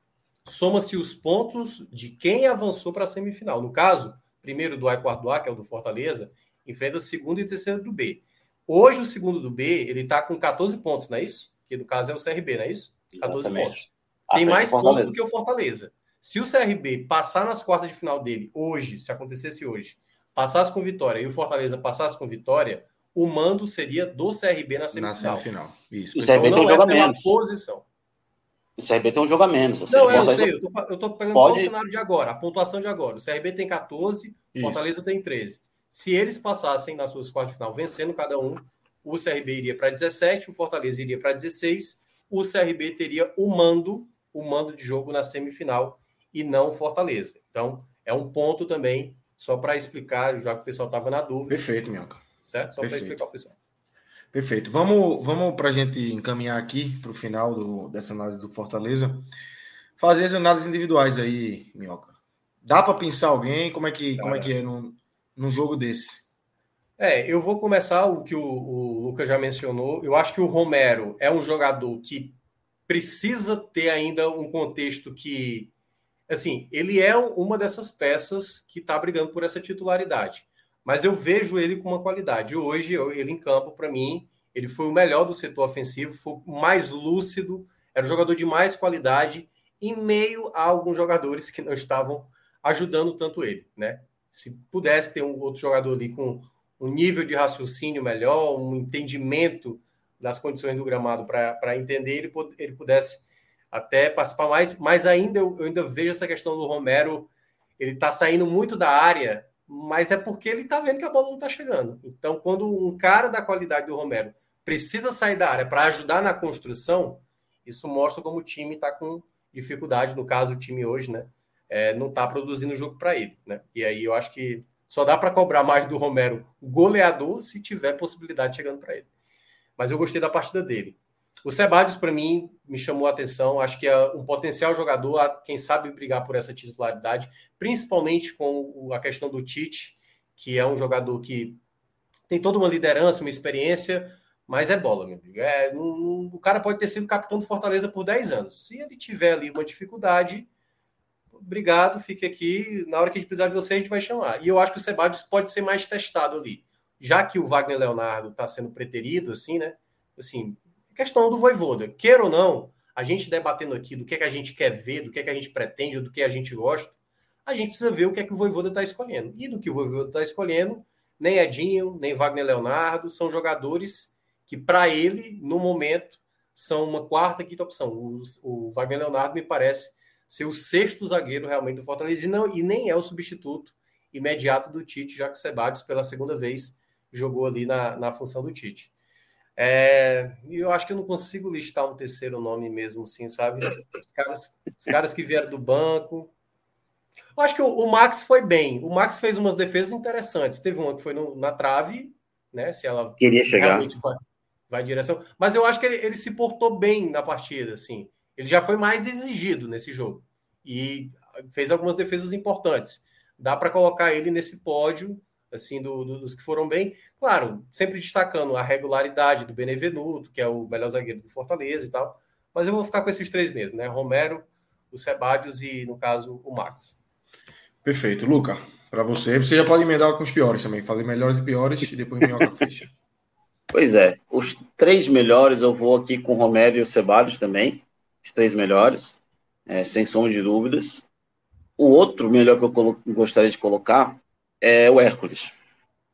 soma-se os pontos de quem avançou para a semifinal. No caso, primeiro do A e quarto do A, que é o do Fortaleza, enfrenta segundo e terceiro do B. Hoje, o segundo do B, ele está com 14 pontos, não é isso? Que no caso é o CRB, não é isso? 14 Exatamente. pontos. Tem mais pontos do que o Fortaleza. Se o CRB passar nas quartas de final dele, hoje, se acontecesse hoje, passasse com vitória e o Fortaleza passasse com vitória, o mando seria do CRB na semifinal. Na semifinal. Isso. O CRB tem um jogo a menos. posição. O CRB tem um jogo a menos. Seja, não, eu sei, eu tô, eu tô pegando pode... só o cenário de agora, a pontuação de agora. O CRB tem 14, o Fortaleza tem 13. Se eles passassem nas suas quartas de final, vencendo cada um, o CRB iria para 17, o Fortaleza iria para 16, o CRB teria o mando, o mando de jogo na semifinal e não o Fortaleza. Então, é um ponto também, só para explicar, já que o pessoal estava na dúvida. Perfeito, Minhoca. Certo? Só para explicar o pessoal. Perfeito. Vamos, vamos para a gente encaminhar aqui para o final do, dessa análise do Fortaleza. Fazer as análises individuais aí, Minhoca. Dá para pensar alguém? Como é que, como é, que é num, num jogo desse? É, eu vou começar o que o, o Lucas já mencionou. Eu acho que o Romero é um jogador que precisa ter ainda um contexto que, assim, ele é uma dessas peças que está brigando por essa titularidade mas eu vejo ele com uma qualidade. Hoje, ele em campo, para mim, ele foi o melhor do setor ofensivo, foi o mais lúcido, era o jogador de mais qualidade, em meio a alguns jogadores que não estavam ajudando tanto ele, né? Se pudesse ter um outro jogador ali com um nível de raciocínio melhor, um entendimento das condições do gramado para entender, ele, ele pudesse até participar mais, mas ainda eu, eu ainda vejo essa questão do Romero, ele está saindo muito da área mas é porque ele está vendo que a bola não está chegando. Então, quando um cara da qualidade do Romero precisa sair da área para ajudar na construção, isso mostra como o time está com dificuldade. No caso, o time hoje, né? É, não está produzindo jogo para ele, né? E aí eu acho que só dá para cobrar mais do Romero goleador se tiver possibilidade chegando para ele. Mas eu gostei da partida dele. O Sebadios, para mim, me chamou a atenção. Acho que é um potencial jogador, quem sabe brigar por essa titularidade, principalmente com a questão do Tite, que é um jogador que tem toda uma liderança, uma experiência, mas é bola, meu amigo. É, um, o cara pode ter sido capitão do Fortaleza por 10 anos. Se ele tiver ali uma dificuldade, obrigado, fique aqui. Na hora que a gente precisar de você, a gente vai chamar. E eu acho que o Sebadios pode ser mais testado ali. Já que o Wagner Leonardo está sendo preterido, assim, né? Assim, Questão do Voivoda. Queira ou não, a gente debatendo aqui do que, é que a gente quer ver, do que, é que a gente pretende, do que a gente gosta, a gente precisa ver o que é que o Voivoda está escolhendo. E do que o Voivoda está escolhendo, nem Edinho, nem Wagner Leonardo são jogadores que, para ele, no momento, são uma quarta, quinta opção. O, o, Wagner Leonardo me parece ser o sexto zagueiro realmente do Fortaleza e, não, e nem é o substituto imediato do Tite, já que o Sebadios, pela segunda vez, jogou ali na, na função do Tite. É, e eu acho que eu não consigo listar um terceiro nome mesmo, assim, sabe? Os caras, os caras que vieram do banco. Eu acho que o, o, Max foi bem. O Max fez umas defesas interessantes. Teve uma que foi no, na trave, né? Se ela queria chegar. realmente vai, vai em direção. Mas eu acho que ele, ele se portou bem na partida, assim. Ele já foi mais exigido nesse jogo e fez algumas defesas importantes. Dá para colocar ele nesse pódio assim, do, do, dos que foram bem. Claro, sempre destacando a regularidade do Benevenuto, que é o melhor zagueiro do Fortaleza e tal. Mas eu vou ficar com esses três mesmo, né? Romero, o Sebadios e, no caso, o Max. Perfeito. Luca, para você, você já pode emendar com os piores também. Fazer melhores e piores e depois minhoca fecha. Pois é. Os três melhores eu vou aqui com o Romero e o Sebadios também. Os três melhores, é, sem sombra de dúvidas. O outro melhor que eu gostaria de colocar é o Hércules.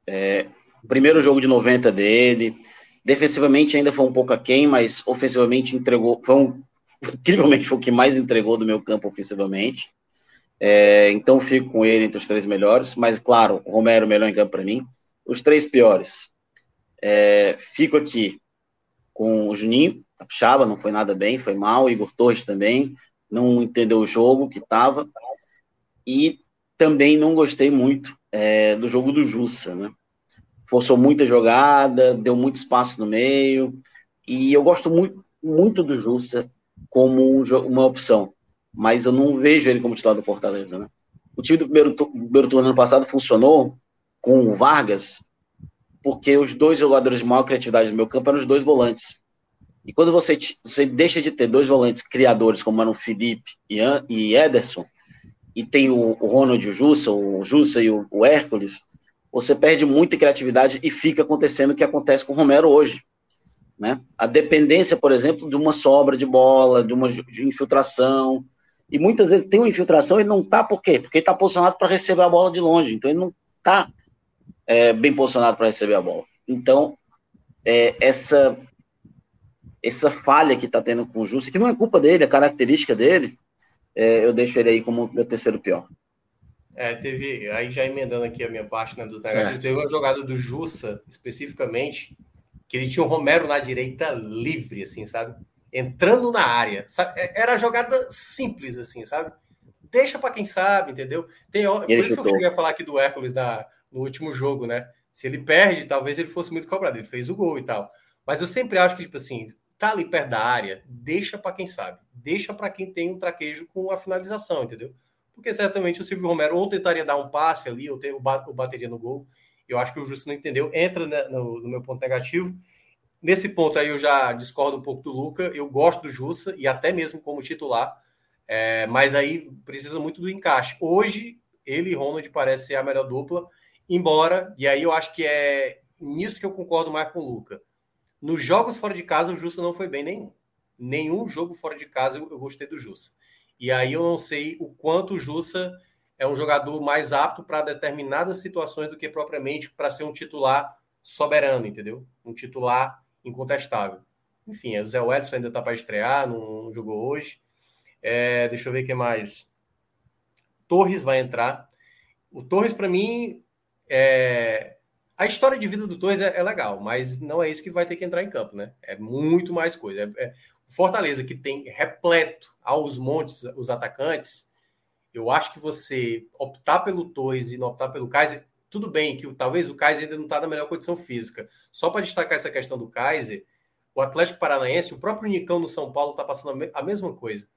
É, primeiro jogo de 90 dele, defensivamente ainda foi um pouco aquém, mas ofensivamente entregou, foi um, incrivelmente foi o que mais entregou do meu campo ofensivamente. É, então fico com ele entre os três melhores, mas claro, o Romero melhor em campo para mim. Os três piores, é, fico aqui com o Juninho, Capixaba, não foi nada bem, foi mal, Igor Torres também, não entendeu o jogo que estava, e também não gostei muito é, do jogo do Jussa, né? Forçou muita jogada, deu muito espaço no meio, e eu gosto muito, muito do Jussa como um, uma opção, mas eu não vejo ele como titular do Fortaleza, né? O time do primeiro, primeiro turno ano passado funcionou com o Vargas, porque os dois jogadores de maior criatividade no meu campo eram os dois volantes. E quando você, você deixa de ter dois volantes criadores, como eram Felipe e, e Ederson, e tem o, o Ronald, o Jussa, o Jussa e o, o, Hércules, você perde muita criatividade e fica acontecendo o que acontece com o Romero hoje. Né? A dependência, por exemplo, de uma sobra de bola, de uma de infiltração. E muitas vezes tem uma infiltração e não tá por quê? Porque ele está posicionado para receber a bola de longe. Então ele não está é, bem posicionado para receber a bola. Então, é, essa essa falha que está tendo com o Justo, que não é culpa dele, é característica dele, é, eu deixo ele aí como meu terceiro pior. É, teve, aí já emendando aqui a minha parte né, dos negativos, teve uma jogada do Jussa, especificamente, que ele tinha o Romero na direita livre, assim, sabe? Entrando na área. Sabe? É, era jogada simples, assim, sabe? Deixa para quem sabe, entendeu? Tem, por isso chutou. que eu cheguei a falar aqui do Hércules na, no último jogo, né? Se ele perde, talvez ele fosse muito cobrado. Ele fez o gol e tal. Mas eu sempre acho que, tipo assim, tá ali perto da área, deixa para quem sabe. Deixa para quem tem um traquejo com a finalização, entendeu? Porque certamente o Silvio Romero ou tentaria dar um passe ali, ou, ter, ou bateria no gol. Eu acho que o Justo não entendeu. Entra né, no, no, meu ponto negativo. Nesse ponto aí eu já discordo um pouco do Luca. Eu gosto do Jussa e até mesmo como titular. É, mas aí precisa muito do encaixe. Hoje, ele e Ronald parece ser a melhor dupla. Embora, e aí eu acho que é nisso que eu concordo mais com o Luca. Nos jogos fora de casa, o Jussa não foi bem nenhum. Nenhum jogo fora de casa eu, gostei do Jussa. E aí eu não sei o quanto o Jussa é um jogador mais apto para determinadas situações do que propriamente para ser um titular soberano, entendeu? Um titular incontestável. Enfim, o Zé Edson ainda está para estrear, não, não, jogou hoje. É, deixa eu ver o que mais. Torres vai entrar. O Torres, para mim, é... a história de vida do Torres é, é, legal, mas não é isso que vai ter que entrar em campo, né? É muito mais coisa. É, é Fortaleza, que tem repleto aos montes os atacantes, eu acho que você optar pelo Torres e não optar pelo Kaiser, tudo bem que talvez o Kaiser ainda não está na melhor condição física. Só para destacar essa questão do Kaiser, o Atlético Paranaense, o próprio Nicão no São Paulo está passando a mesma coisa.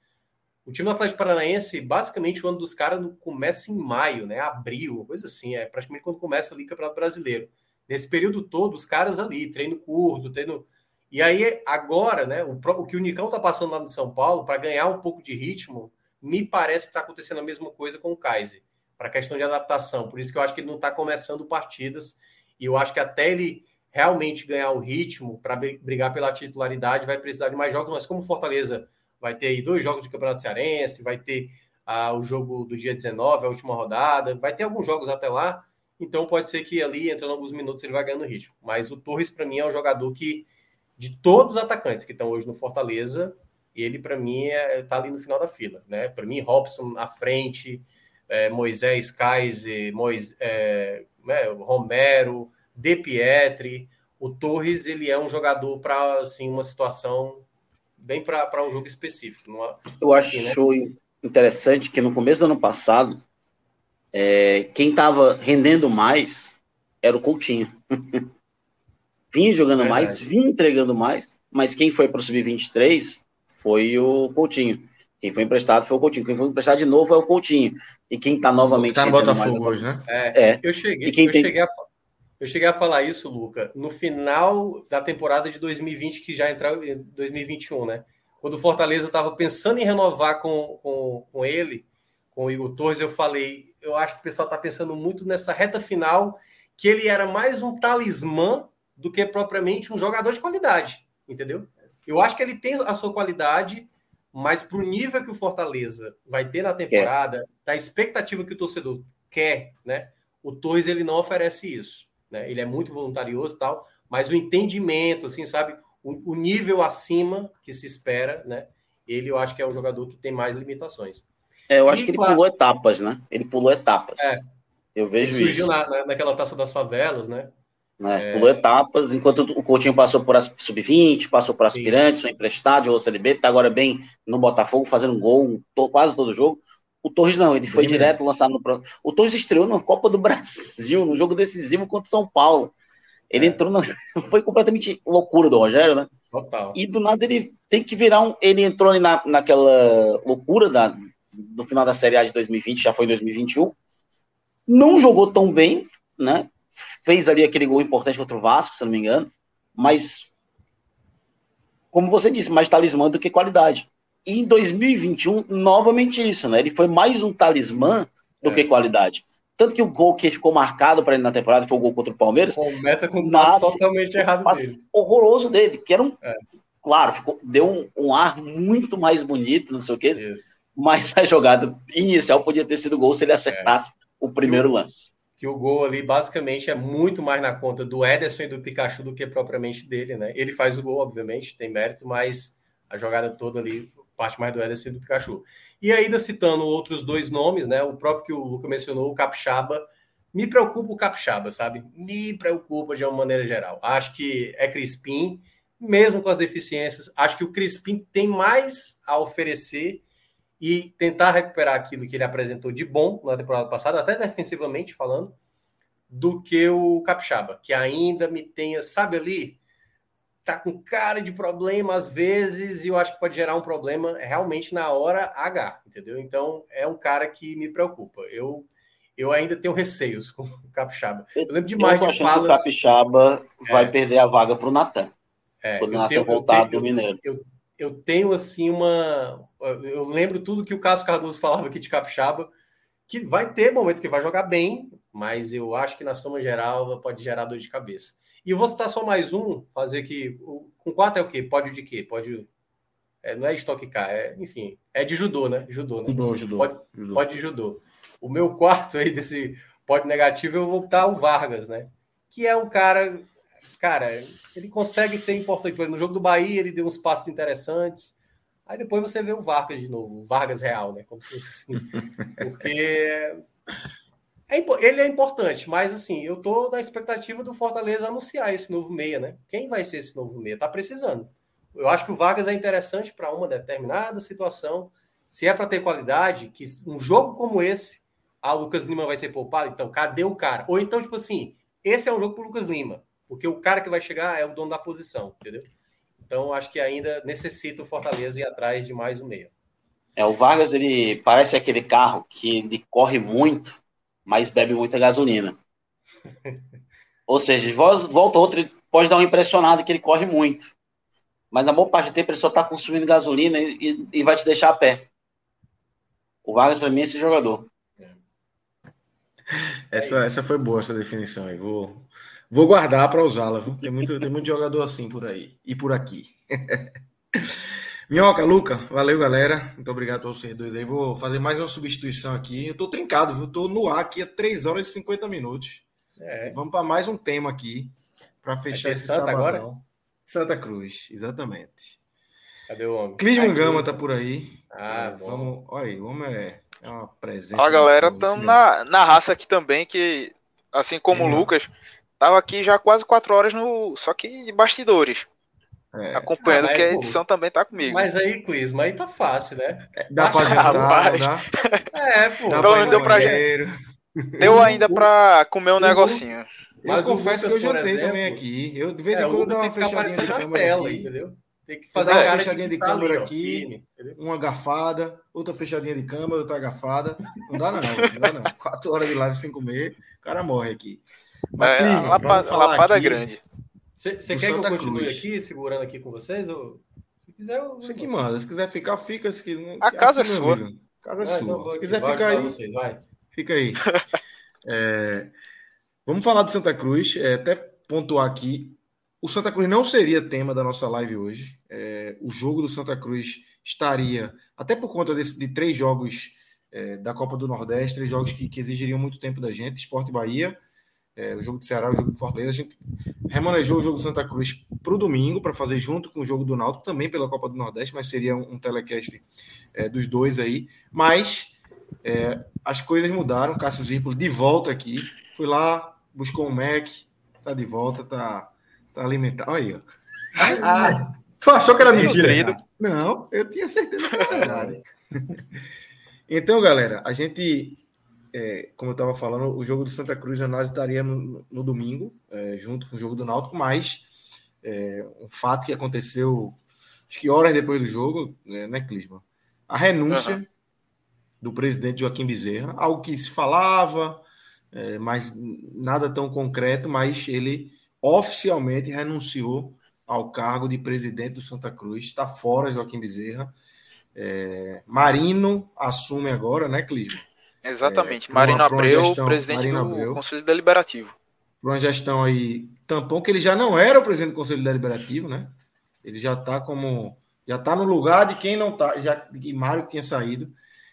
O time do Atlético Paranaense, basicamente, o ano dos caras começa em maio, né? Abril, coisa assim. É praticamente quando começa ali o Campeonato Brasileiro. Nesse período todo, os caras ali, treino curto, treino. E aí, agora, né? O, o que o Nicão tá passando lá no São Paulo, para ganhar um pouco de ritmo, me parece que está acontecendo a mesma coisa com o Kaiser, para questão de adaptação. Por isso que eu acho que ele não está começando partidas. E eu acho que até ele realmente ganhar o ritmo para brigar pela titularidade, vai precisar de mais jogos. Mas como Fortaleza vai ter aí dois jogos de Campeonato Cearense, vai ter ah, o jogo do dia 19, a última rodada, vai ter alguns jogos até lá, então pode ser que ali, entrando alguns minutos, ele vai ganhando ritmo. Mas o Torres, para mim, é um jogador que, de todos os atacantes que estão hoje no Fortaleza, ele, para mim, está é, tá ali no final da fila. Né? Para mim, Robson à frente, é, Moisés Kaiser, Mois, é, né, Romero, De Pietri. O Torres, ele é um jogador para assim, uma situação bem para um jogo específico. Não, Eu acho né? interessante que no começo do ano passado, é, quem estava rendendo mais era o Coutinho. vinha jogando Verdade. mais, vinha entregando mais, mas quem foi para o Sub-23 foi o Coutinho. Quem foi emprestado foi o Coutinho. Quem foi emprestado de novo é o Coutinho. E quem está novamente. Está no Botafogo hoje, né? É, é. Eu cheguei, eu tem... cheguei a eu cheguei a falar isso, Luca, no final da temporada de 2020, que já entrou em 2021, né? Quando o Fortaleza estava pensando em renovar com, com, com ele, com o Igor Torres, eu falei, eu acho que o pessoal está pensando muito nessa reta final, que ele era mais um talismã do que propriamente um jogador de qualidade, entendeu? Eu acho que ele tem a sua qualidade, mas para o nível que o Fortaleza vai ter na temporada, da expectativa que o torcedor quer, né? O Torres ele não oferece isso né? Ele é muito voluntarioso e tal, mas o entendimento, assim, sabe? O, o, nível acima que se espera, né? Ele eu acho que é o jogador que tem mais limitações. É, eu acho e, que ele claro, pulou etapas, né? Ele pulou etapas. É, eu vejo ele surgiu isso. Na, na, naquela taça das favelas, né? É, é... Pulou etapas, enquanto o Coutinho passou por sub-20, passou por aspirantes, foi emprestado, jogou CLB, está agora bem no Botafogo, fazendo gol quase todo jogo. O Torres não, ele foi Bem direto mesmo. lançado no. O Torres estreou na Copa do Brasil, no jogo decisivo contra o São Paulo. Ele é. entrou na. Foi completamente loucura do Rogério, né? Total. E do nada ele tem que virar um. Ele entrou ali na, naquela loucura da, no final da Série A de 2020, já foi em 2021. Não jogou tão bem, né? Fez ali aquele gol importante contra o Vasco, se não me engano. Mas, como você disse, mais talismã do que qualidade. E em 2021, novamente isso, né? Ele foi mais um talismã do é. que qualidade. Tanto que o gol que ficou marcado para ele na temporada foi o gol contra o Palmeiras. Começa com um passo totalmente errado dele. Horroroso dele, que era um. É. Claro, ficou, deu um, um, ar muito mais bonito, não sei o quê. Isso. Mas a jogada inicial podia ter sido gol se ele acertasse é. o primeiro o, lance. que o gol ali basicamente é muito mais na conta do Ederson e do Pikachu do que propriamente dele, né? Ele faz o gol, obviamente, tem mérito, mas a jogada toda ali parte mais do Ederson e do Pikachu. E ainda citando outros dois nomes, né? O próprio que o Luca mencionou, o Capixaba. Me preocupa o Capixaba, sabe? Me preocupa de uma maneira geral. Acho que é Crispim, mesmo com as deficiências. Acho que o Crispim tem mais a oferecer e tentar recuperar aquilo que ele apresentou de bom na temporada passada, até defensivamente falando, do que o Capixaba, que ainda me tenha, sabe ali, tá com cara de problema às vezes e eu acho que pode gerar um problema realmente na hora H, entendeu? Então é um cara que me preocupa. Eu eu ainda tenho receios com o Capixaba. Eu lembro demais eu de falas. Que o Capixaba é, vai perder a vaga para o Natan. É, quando o Natan voltar do Mineiro. Eu, eu tenho assim uma. Eu lembro tudo que o Cássio Cardoso falava aqui de Capixaba, que vai ter momentos que vai jogar bem, mas eu acho que na soma geral pode gerar dor de cabeça. E eu vou citar só mais um, fazer que. Com quatro é o quê? Pode de quê? Pode. É, não é estoque K, é, enfim, é de judô, né? Judô, né? Judô, judô. Pode, judô. pode de judô. O meu quarto aí desse pode negativo, eu vou botar o Vargas, né? Que é um cara cara, ele consegue ser importante. No jogo do Bahia, ele deu uns passos interessantes. Aí depois você vê o Vargas de novo, o Vargas real, né? Como se fosse assim. Porque é, ele é importante, mas assim, eu tô na expectativa do Fortaleza anunciar esse novo meia, né? Quem vai ser esse novo meia? Tá precisando. Eu acho que o Vargas é interessante para uma determinada situação. Se é para ter qualidade, que um jogo como esse, a Lucas Lima vai ser poupado, então cadê o cara? Ou então, tipo assim, esse é um jogo para Lucas Lima. Porque o cara que vai chegar é o dono da posição, entendeu? Então, acho que ainda necessita o Fortaleza ir atrás de mais um meio. É, o Vargas, ele parece aquele carro que ele corre muito, mas bebe muita gasolina. Ou seja, volta outro, pode dar uma impressionada que ele corre muito. Mas na boa parte do tempo ele só está consumindo gasolina e, e, vai te deixar a pé. O Vargas, para mim, é esse jogador. Essa, essa foi boa, essa definição aí. Vou, Vou guardar para usá-la? Tem muito, tem muito jogador assim por aí e por aqui. Minhoca, Luca, valeu, galera. Muito obrigado a vocês dois aí. Vou fazer mais uma substituição aqui. Eu tô trincado, viu? Tô no ar aqui há 3 horas e 50 minutos. É. Vamos para mais um tema aqui para fechar esse Santa sabadão. agora? Santa Cruz, exatamente. Cadê o homem? Clisman Gama tá por aí. Ah, é, vamos. Olha aí, o homem é, é uma presença. A galera, estamos na, na raça aqui também, que assim como é, o Lucas, Tava aqui já quase quatro horas no. Só que de bastidores. É. Acompanhando ah, que a edição pô, também tá comigo. Mas aí, Clisma, aí tá fácil, né? É, dá pra jantar, dá? É, pô. Dá Pelo menos deu pra Deu ainda pra comer um negocinho. Mas eu confesso Lucas, que eu jantei exemplo, também aqui. Eu de vez em é, quando dou uma fechadinha de câmera tela, aqui. Entendeu? Tem que fazer uma fechadinha de, de câmera ali, aqui, uma garfada, outra fechadinha de câmera, outra garfada. Não dá não, não dá não. Quatro horas de live sem comer, o cara morre aqui. Mas, é, a lapada, grande. Você quer Santa que eu continue Cruz. aqui, segurando aqui com vocês? Ou... Se quiser, eu... Você que manda. Se quiser ficar, fica. Se... A casa é sua. A casa é, sua. Se quiser ficar aí, vocês, fica aí. é... Vamos falar do Santa Cruz. É, até pontuar aqui. O Santa Cruz não seria tema da nossa live hoje. É, o jogo do Santa Cruz estaria, até por conta desse, de três jogos é, da Copa do Nordeste, três jogos que, que exigiriam muito tempo da gente, Esporte Bahia, é, o jogo do Ceará, o jogo do Fortaleza. A gente remanejou o jogo do Santa Cruz para o domingo, para fazer junto com o jogo do Náutico, também pela Copa do Nordeste, mas seria um, um telecast é, dos dois aí. Mas é, as coisas mudaram. Cássio Zirpolo de volta aqui. Fui lá, buscou um Mac, tá de volta, tá, tá alimentado. Aí, ó. Ah, tu achou que era mentira? Não, eu tinha certeza que era verdade. então, galera, a gente é, como eu estava falando, o jogo do Santa Cruz análise estaria no, no domingo, é, junto com o jogo do Náutico, mas é, um fato que aconteceu, acho que horas depois do jogo, né, né Clisma? A renúncia uhum. do presidente Joaquim Bezerra, algo que se falava, é, mas nada tão concreto, mas ele oficialmente renunciou ao cargo de presidente do Santa Cruz, está fora Joaquim Bezerra. É, Marino assume agora, né, Clisma? Exatamente. É, Marino Abreu, gestão, presidente Marino do Abreu, Conselho Deliberativo. Para uma gestão aí, tampão, que ele já não era o presidente do Conselho Deliberativo, né? Ele já está como. Já está no lugar de quem não está, já de Mário que tinha saído.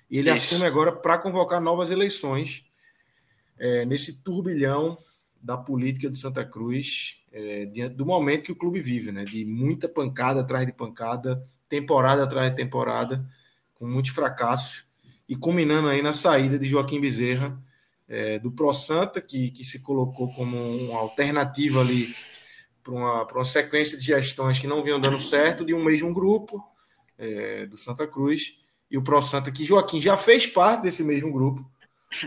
E ele Isso. assume agora para convocar novas eleições. é, nesse turbilhão da política de Santa Cruz, é, diante do momento que o clube vive, né? De muita pancada atrás de pancada, temporada atrás de temporada, com muitos fracassos, e culminando aí na saída de Joaquim Bezerra é, do Pro Santa, que, que se colocou como uma alternativa ali para uma, uma sequência de gestões que não vinham dando certo, de um mesmo grupo, é, do Santa Cruz, e o Pro Santa, que Joaquim já fez parte desse mesmo grupo,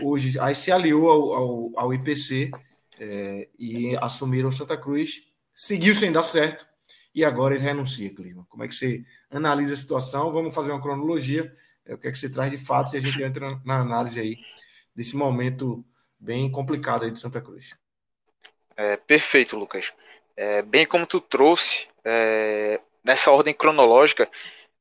hoje aí se aliou ao, ao, ao IPC é, e assumiram Santa Cruz, seguiu sem dar certo, e agora ele renuncia, Clima. Como é que você analisa a situação? Vamos fazer uma cronologia, é, o que é que você traz de fato e a gente entra na análise aí desse momento bem complicado aí de Santa Cruz. É, perfeito, Lucas. É, bem como tu trouxe, é, nessa ordem cronológica,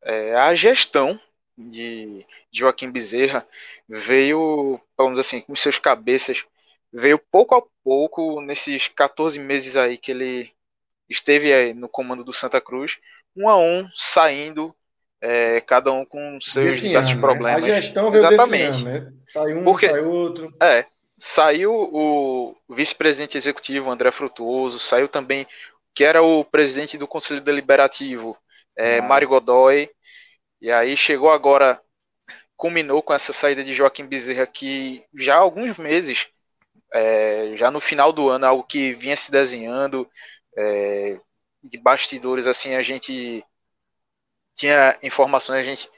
é, a gestão de Joaquim Bezerra veio, vamos assim, com seus cabeças, veio pouco a pouco, nesses 14 meses aí que ele esteve no comando do Santa Cruz, um a um, saindo é, cada um com seus né? problemas. A gestão veio Exatamente. né? Sai um, Porque, sai outro. É, saiu o vice-presidente executivo André Frutuoso, saiu também que era o presidente do Conselho Deliberativo, é, ah. Mário Godoy, e aí chegou agora, culminou com essa saída de Joaquim Bezerra, que já há alguns meses, é, já no final do ano, algo que vinha se desenhando, é, de bastidores, assim, a gente tinha informações, a gente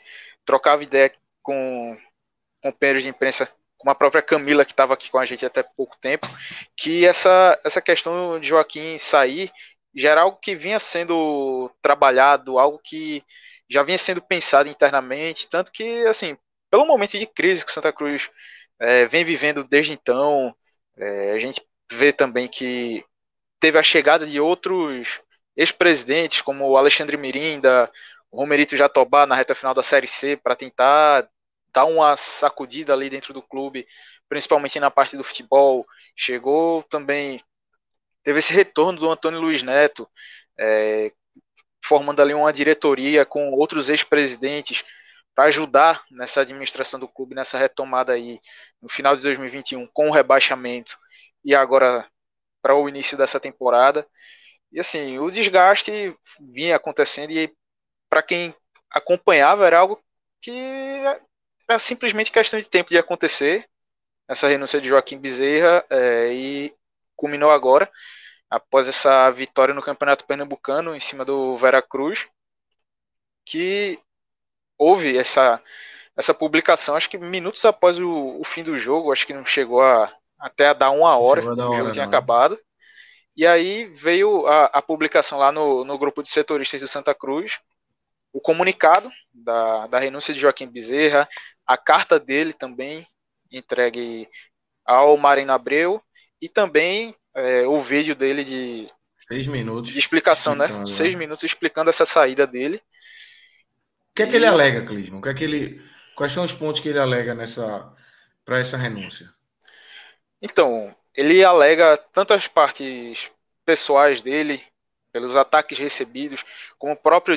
trocava ideia com companheiros de imprensa, como a própria Camila, que estava aqui com a gente até pouco tempo, que essa, essa questão de Joaquim sair já era algo que vinha sendo trabalhado, algo que já vinha sendo pensado internamente, tanto que, assim, pelo momento de crise que Santa Cruz é, vem vivendo desde então, é, a gente vê também que teve a chegada de outros ex-presidentes, como o Alexandre Mirinda, Romerito Jatobá na reta final da Série C para tentar dar uma sacudida ali dentro do clube, principalmente na parte do futebol. Chegou também, teve esse retorno do Antônio Luiz Neto, é, formando ali uma diretoria com outros ex-presidentes para ajudar nessa administração do clube, nessa retomada aí no final de 2021 com o rebaixamento e agora para o início dessa temporada. E assim, o desgaste vinha acontecendo e para quem acompanhava, era algo que era simplesmente questão de tempo de acontecer. Essa renúncia de Joaquim Bezerra é, e culminou agora, após essa vitória no Campeonato Pernambucano em cima do Veracruz, que houve essa, essa publicação, acho que minutos após o, o fim do jogo, acho que não chegou a, até a dar uma hora, o jogo hora, tinha acabado. E aí veio a, a publicação lá no, no grupo de setoristas do Santa Cruz, o comunicado da, da renúncia de Joaquim Bezerra, a carta dele também entregue ao Marino Abreu e também é, o vídeo dele de seis minutos de explicação, né? Seis né? minutos explicando essa saída dele. O que é que ele alega, Clisman? O que é que ele, quais são os pontos que ele alega nessa para essa renúncia? Então, ele alega tanto as partes pessoais dele, pelos ataques recebidos, como o próprio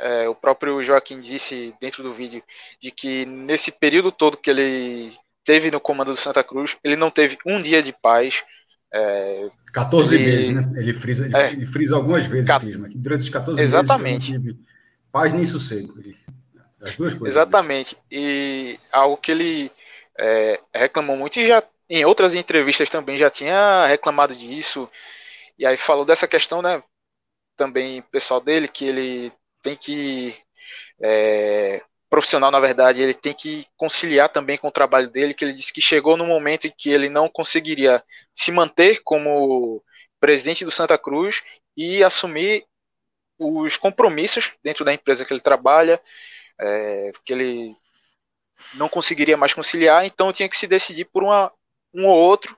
é, o próprio Joaquim disse dentro do vídeo de que nesse período todo que ele teve no comando do Santa Cruz, ele não teve um dia de paz. É, 14 ele, meses, né? Ele frisa, ele, é, ele frisa algumas vezes, Ca... Clisma, que durante os 14 exatamente. meses ele não teve paz nem sossego. as duas coisas. Exatamente. E algo que ele é, reclamou muito e já em outras entrevistas também já tinha reclamado disso. E aí falou dessa questão, né? Também pessoal dele, que ele tem que é, profissional, na verdade, ele tem que conciliar também com o trabalho dele, que ele disse que chegou no momento em que ele não conseguiria se manter como presidente do Santa Cruz e assumir os compromissos dentro da empresa que ele trabalha, é, que ele não conseguiria mais conciliar, então tinha que se decidir por uma, um ou outro,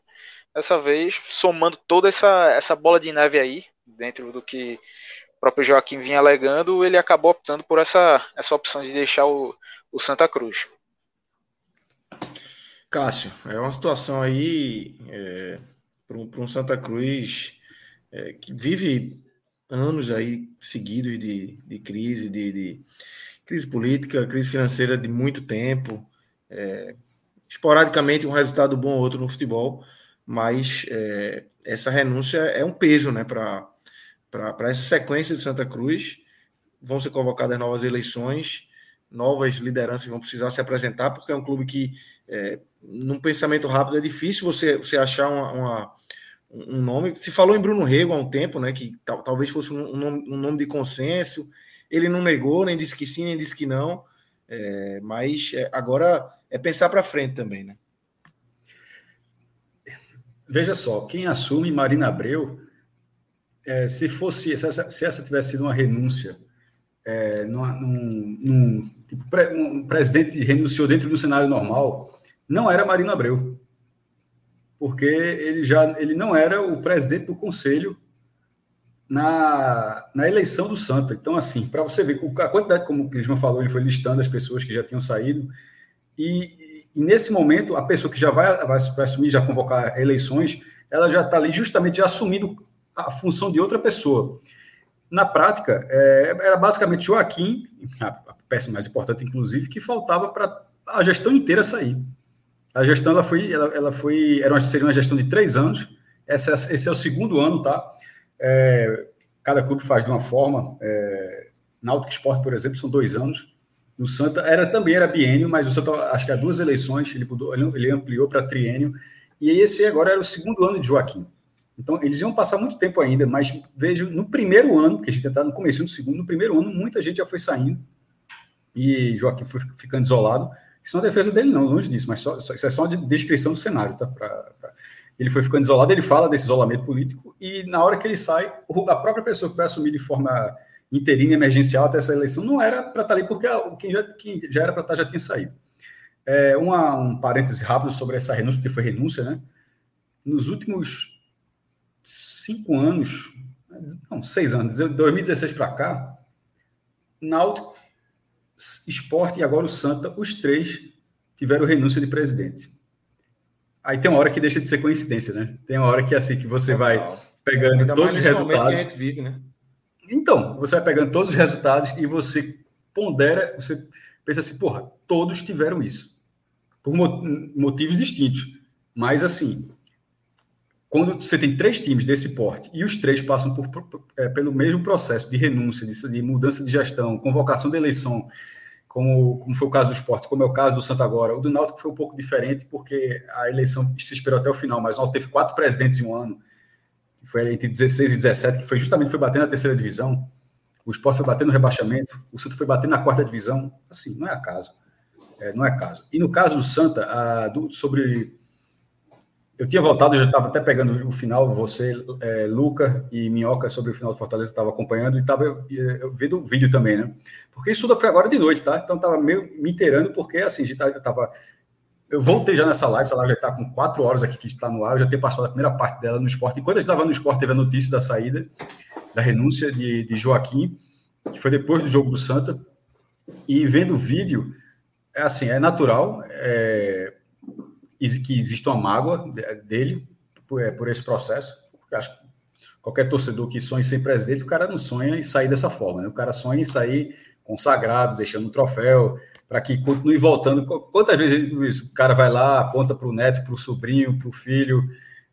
dessa vez somando toda essa, essa bola de neve aí, dentro do que próprio Joaquim vinha alegando, ele acabou optando por essa, essa opção de deixar o, o Santa Cruz. Cássio, é uma situação aí é, para um, Santa Cruz é, que vive anos aí seguidos de, de crise, de, de, crise política, crise financeira de muito tempo, é, esporadicamente um resultado bom ou outro no futebol, mas é, essa renúncia é um peso né, para essa sequência de Santa Cruz. Vão ser convocadas novas eleições, novas lideranças vão precisar se apresentar, porque é um clube que, é, num pensamento rápido, é difícil você, você achar uma, uma um nome. Se falou em Bruno Rego há um tempo, né? Que tal, talvez fosse um, nome, um nome de consenso. Ele não negou, nem disse que sim, nem disse que não. É, mas é, agora é pensar para frente também, né? Veja só, quem assume Marina Abreu, é, se fosse, se essa, se essa, tivesse sido uma renúncia, é, num, num, num tipo, um presidente renunciou dentro do cenário normal, não era Marina Abreu porque ele já ele não era o presidente do conselho na, na eleição do Santa. Então, assim, para você ver a quantidade, como o Clisman falou, ele foi listando as pessoas que já tinham saído, e, e nesse momento, a pessoa que já vai, vai, vai assumir, já convocar eleições, ela já está ali justamente já assumindo a função de outra pessoa. Na prática, é, era basicamente Joaquim, a peça mais importante, inclusive, que faltava para a gestão inteira sair. A gestão ela foi, ela, ela foi, era uma, seria uma gestão de três anos. Essa, esse é o segundo ano, tá? É, cada clube faz de uma forma. É, Náutico Esporte, por exemplo, são dois anos. No Santa era também era biênio, mas o Santa acho que há duas eleições ele, mudou, ele ampliou para triênio. E esse agora era o segundo ano de Joaquim. Então eles iam passar muito tempo ainda, mas vejo no primeiro ano, que a gente está no começo do segundo, no primeiro ano muita gente já foi saindo e Joaquim foi ficando isolado. Isso não é defesa dele, não, longe disso, mas só, isso é só uma descrição do cenário, tá? Pra, pra... Ele foi ficando isolado, ele fala desse isolamento político, e na hora que ele sai, a própria pessoa que vai assumir de forma interina, emergencial até essa eleição, não era para estar tá ali, porque quem já, quem já era para estar tá já tinha saído. É, uma, um parêntese rápido sobre essa renúncia, porque foi renúncia, né? Nos últimos cinco anos, não, seis anos, 2016 para cá, Náutico Esporte e agora o Santa, os três tiveram renúncia de presidente. Aí tem uma hora que deixa de ser coincidência, né? Tem uma hora que é assim que você vai pegando Ainda todos os resultados. Que a gente vive, né? Então, você vai pegando todos os resultados e você pondera, você pensa assim, porra, todos tiveram isso. Por motivos distintos. Mas assim, quando você tem três times desse porte e os três passam por, por, é, pelo mesmo processo de renúncia, de, de, mudança de gestão, convocação de eleição, como, como foi o caso do esporte, como é o caso do Santa agora, o do Náutico foi um pouco diferente, porque a eleição se esperou até o final, mas o Náutico teve quatro presidentes em um ano, que foi entre 16 e 17, que foi justamente foi bater na terceira divisão, o esporte foi bater no rebaixamento, o Santa foi bater na quarta divisão, assim, não é acaso. É, não é caso. E no caso do Santa, a, do, sobre eu tinha voltado, eu já estava até pegando o final, você, é, Luca e Minhoca, sobre o final do Fortaleza, estava acompanhando e estava vendo o vídeo também, né? Porque isso tudo foi agora de noite, tá? Então estava meio me inteirando, porque assim, a gente estava. Eu voltei já nessa live, essa live já está com quatro horas aqui que está no ar, eu já tenho passado a primeira parte dela no esporte. Enquanto a gente estava no esporte, teve a notícia da saída, da renúncia de, de Joaquim, que foi depois do jogo do Santa, e vendo o vídeo, é assim, é natural, é, que existe uma mágoa dele por, é, por esse processo. Porque acho que qualquer torcedor que sonha em ser presidente, o cara não sonha em sair dessa forma. Né? O cara sonha em sair consagrado, deixando um troféu, para que continue voltando. Quantas vezes isso? O cara vai lá, aponta para o neto, para o sobrinho, para o filho,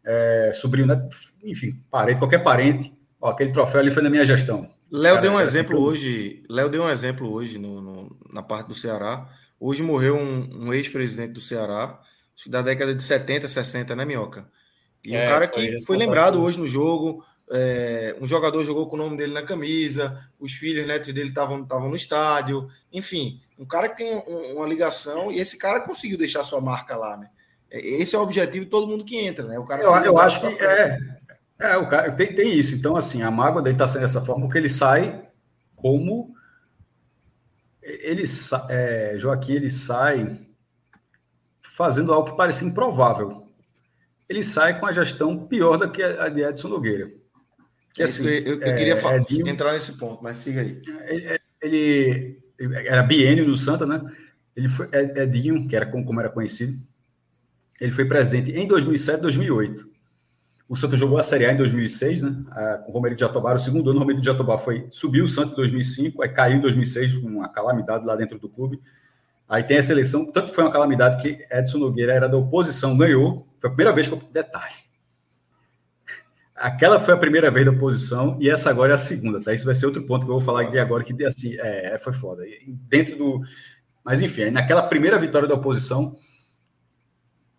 é, sobrinho, neto, enfim, parente, qualquer parente. Ó, aquele troféu ali foi na minha gestão. Léo deu um exemplo hoje. Léo deu um exemplo hoje no, no, na parte do Ceará. Hoje morreu um, um ex-presidente do Ceará da década de 70, 60, né, Minhoca? E é, um cara que foi, foi lembrado hoje no jogo. É, um jogador jogou com o nome dele na camisa, os filhos netos dele estavam no estádio, enfim, um cara que tem um, uma ligação e esse cara conseguiu deixar sua marca lá, né? É, esse é o objetivo de todo mundo que entra, né? O cara eu, eu acho que é, é, o cara tem, tem isso. Então, assim, a mágoa dele está sendo dessa forma, porque ele sai como ele é, Joaquim ele sai fazendo algo que parecia improvável. Ele sai com a gestão pior do que a de Edson Nogueira. Que, assim, eu, eu, eu queria falar, Edinho, entrar nesse ponto, mas siga aí. Ele, ele, ele era biênio no Santa, né? Ele foi Edinho, que era como, como era conhecido. Ele foi presidente em 2007, 2008. O Santa jogou a Série A em 2006, né? Com o Romero de Jatobá, o segundo ano, o Romero de Jatobá foi subiu o Santa em 2005, aí caiu em 2006 com uma calamidade lá dentro do clube Aí tem essa eleição, tanto foi uma calamidade que Edson Nogueira era da oposição, ganhou. Foi a primeira vez que eu. Detalhe. Aquela foi a primeira vez da oposição e essa agora é a segunda, tá? Isso vai ser outro ponto que eu vou falar aqui agora, que assim, é, foi foda. Dentro do. Mas enfim, naquela primeira vitória da oposição,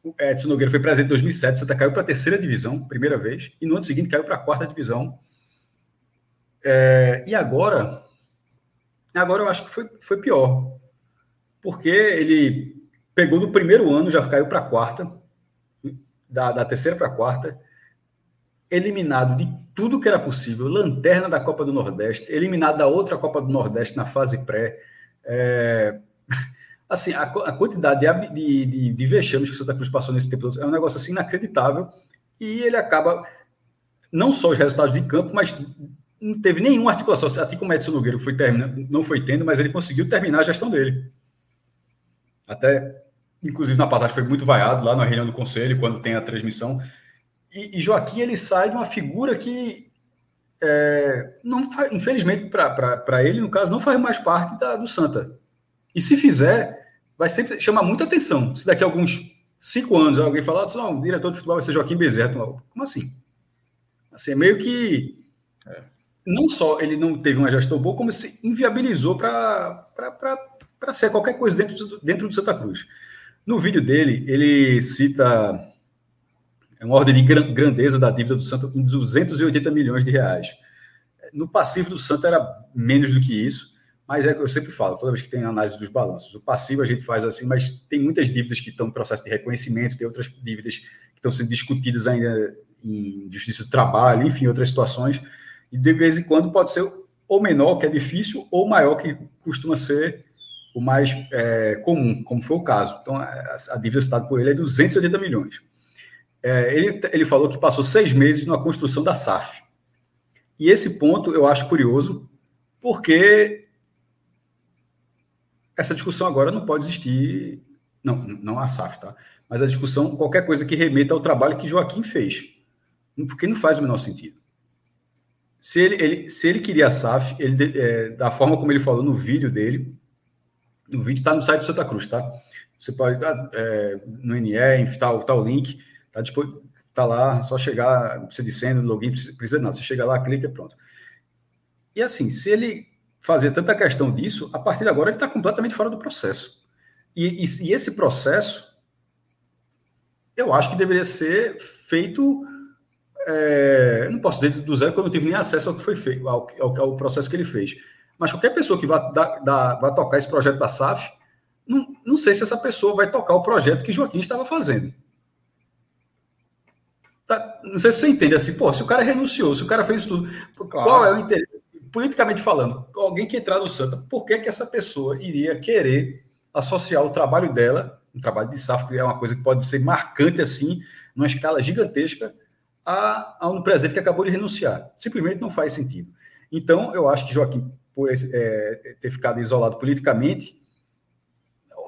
o Edson Nogueira foi presidente em 2007, Santa caiu para a terceira divisão, primeira vez, e no ano seguinte caiu para a quarta divisão. É, e agora, agora eu acho que foi, foi pior, porque ele pegou no primeiro ano, já caiu para a quarta, da, da terceira para a quarta, eliminado de tudo que era possível, lanterna da Copa do Nordeste, eliminado da outra Copa do Nordeste na fase pré. É... Assim, a, a quantidade de, de, de, vexames que o Santa Cruz passou nesse tempo é um negócio assim inacreditável. E ele acaba, não só os resultados de campo, mas não teve nenhuma articulação. Assim como Edson Nogueira foi terminando, não foi tendo, mas ele conseguiu terminar a gestão dele. Até, inclusive, na passagem foi muito vaiado lá na reunião do conselho, quando tem a transmissão e, e Joaquim ele sai de uma figura que, é, não faz, infelizmente para ele, no caso, não faz mais parte da, do Santa. E se fizer, vai sempre chamar muita atenção. Se daqui a alguns cinco anos alguém falar, não, o diretor de futebol vai ser Joaquim Bezerra. Como assim? Assim, é meio que. É, não só ele não teve uma gestão boa, como se inviabilizou para ser qualquer coisa dentro, dentro do Santa Cruz. No vídeo dele, ele cita é uma ordem de grandeza da dívida do Santa em 280 milhões de reais. No passivo do Santa era menos do que isso, mas é que eu sempre falo, toda vez que tem análise dos balanços. O passivo a gente faz assim, mas tem muitas dívidas que estão em processo de reconhecimento, tem outras dívidas que estão sendo discutidas ainda em justiça do trabalho, enfim, outras situações. E de vez em quando pode ser ou menor, que é difícil, ou maior, que costuma ser o mais é, comum, como foi o caso. Então, a, a dívida citada por ele é 280 milhões. É, ele, ele falou que passou seis meses na construção da SAF. E esse ponto eu acho curioso, porque essa discussão agora não pode existir. Não, não a SAF, tá? Mas a discussão, qualquer coisa que remeta ao trabalho que Joaquim fez. Porque não faz o menor sentido. Se ele, ele se ele queria a SAF, ele, é, da forma como ele falou no vídeo dele, no vídeo está no site do Santa Cruz, tá? Você pode, é, no NE, tá, tá o link Tá, tá lá, só chegar, precisa de login, precisa nada. Você chega lá, clica pronto. E assim, se ele fazer tanta questão disso, a partir de agora ele está completamente fora do processo. E, e, e, esse processo, eu acho que deveria ser feito. É, não posso dizer do zero, porque eu não tive nem acesso ao que foi feito, ao, ao, ao processo que ele fez. Mas qualquer pessoa que vai, dar, dar, vai tocar esse projeto da SAF, não, não sei se essa pessoa vai tocar o projeto que Joaquim estava fazendo. Tá, não sei se você entende assim, pô, se o cara renunciou, se o cara fez tudo, claro. qual é o interesse? Politicamente falando, alguém que entrar no Santa, por que, que essa pessoa iria querer associar o trabalho dela, um trabalho de SAF, que é uma coisa que pode ser marcante assim, numa escala gigantesca, a, a um presidente que acabou de renunciar? Simplesmente não faz sentido. Então, eu acho que Joaquim, por esse, é, ter ficado isolado politicamente,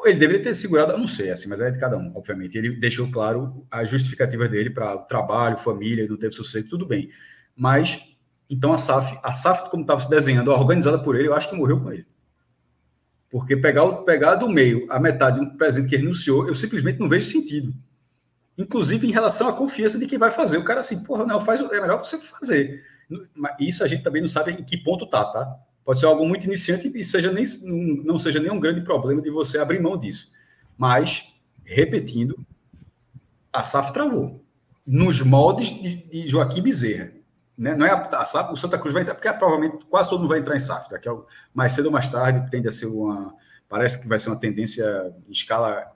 ele deveria ter segurado, eu não sei, assim, mas é de cada um, obviamente. Ele deixou claro a justificativa dele para trabalho, família, não teve sucesso, tudo bem. Mas, então a SAF, a SAF, como estava se desenhando, organizada por ele, eu acho que morreu com ele. Porque pegar, pegar do meio a metade de um presidente que renunciou, eu simplesmente não vejo sentido. Inclusive em relação à confiança de quem vai fazer. O cara assim, porra, não, faz, é melhor você fazer. Isso a gente também não sabe em que ponto tá, tá? Pode ser algo muito iniciante e seja nem, não seja nenhum grande problema de você abrir mão disso. Mas, repetindo, a SAF travou. Nos moldes de, de Joaquim Bezerra. Né? Não é a, a SAF, o Santa Cruz vai entrar, porque provavelmente quase todo mundo vai entrar em SAF. Daqui a, mais cedo ou mais tarde tende a ser uma. Parece que vai ser uma tendência em escala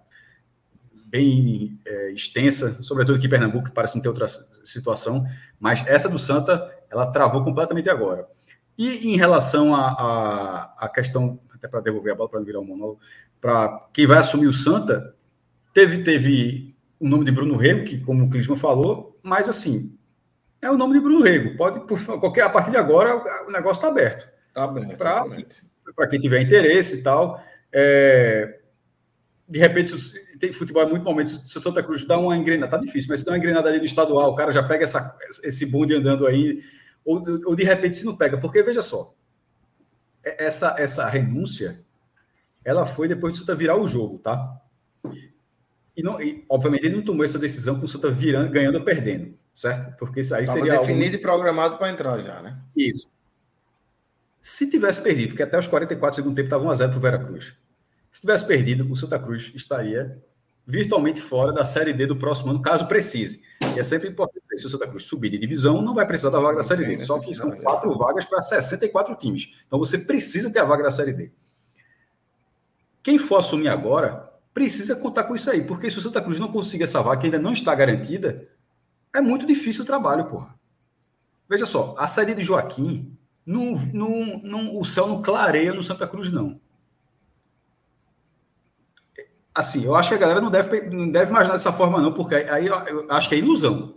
bem é, extensa, sobretudo aqui em Pernambuco, que parece não ter outra situação, mas essa do Santa, ela travou completamente agora. E em relação à a, a, questão, até para devolver a bola para não virar um monólogo, para quem vai assumir o Santa, teve, teve o nome de Bruno Rego, que, como o Clisma falou, mas assim, é o nome de Bruno Rego. Pode, por, qualquer, a partir de agora, o negócio está aberto. Está aberto. Para quem tiver interesse e tal. É, de repente, tem futebol é muito momento. Se o Santa Cruz dá uma engrenada, tá difícil, mas se dá uma engrenada ali no estadual, o cara já pega essa, esse bonde andando aí ou, ou de repente se não pega, porque veja só, é, essa, essa renúncia ela foi depois do Santa virar o jogo, tá? E, não, e, obviamente ele não tomou essa decisão com o Santa virando, ganhando ou perdendo, certo? Porque isso aí Tava seria definido algo... e programado para entrar já, né? Isso. Se tivesse perdido, porque até os 44 do segundo tempo estava 1x0 para o Veracruz. Se tivesse perdido, o Santa Cruz estaria virtualmente fora da Série D do próximo ano, caso precise. E é sempre importante dizer, se o Santa Cruz subir de divisão, não vai precisar da vaga da Série D. Só que são quatro vagas para 64 times. Então você precisa ter a vaga da Série D. Quem for assumir agora, precisa contar com isso aí. Porque se o Santa Cruz não conseguir essa vaga, que ainda não está garantida, é muito difícil o trabalho, porra. Veja só, a saída de Joaquim, não, não, não, o céu não clareia no Santa Cruz, não assim, eu acho que a galera não deve, não deve imaginar dessa forma, não, porque aí eu, acho que é ilusão.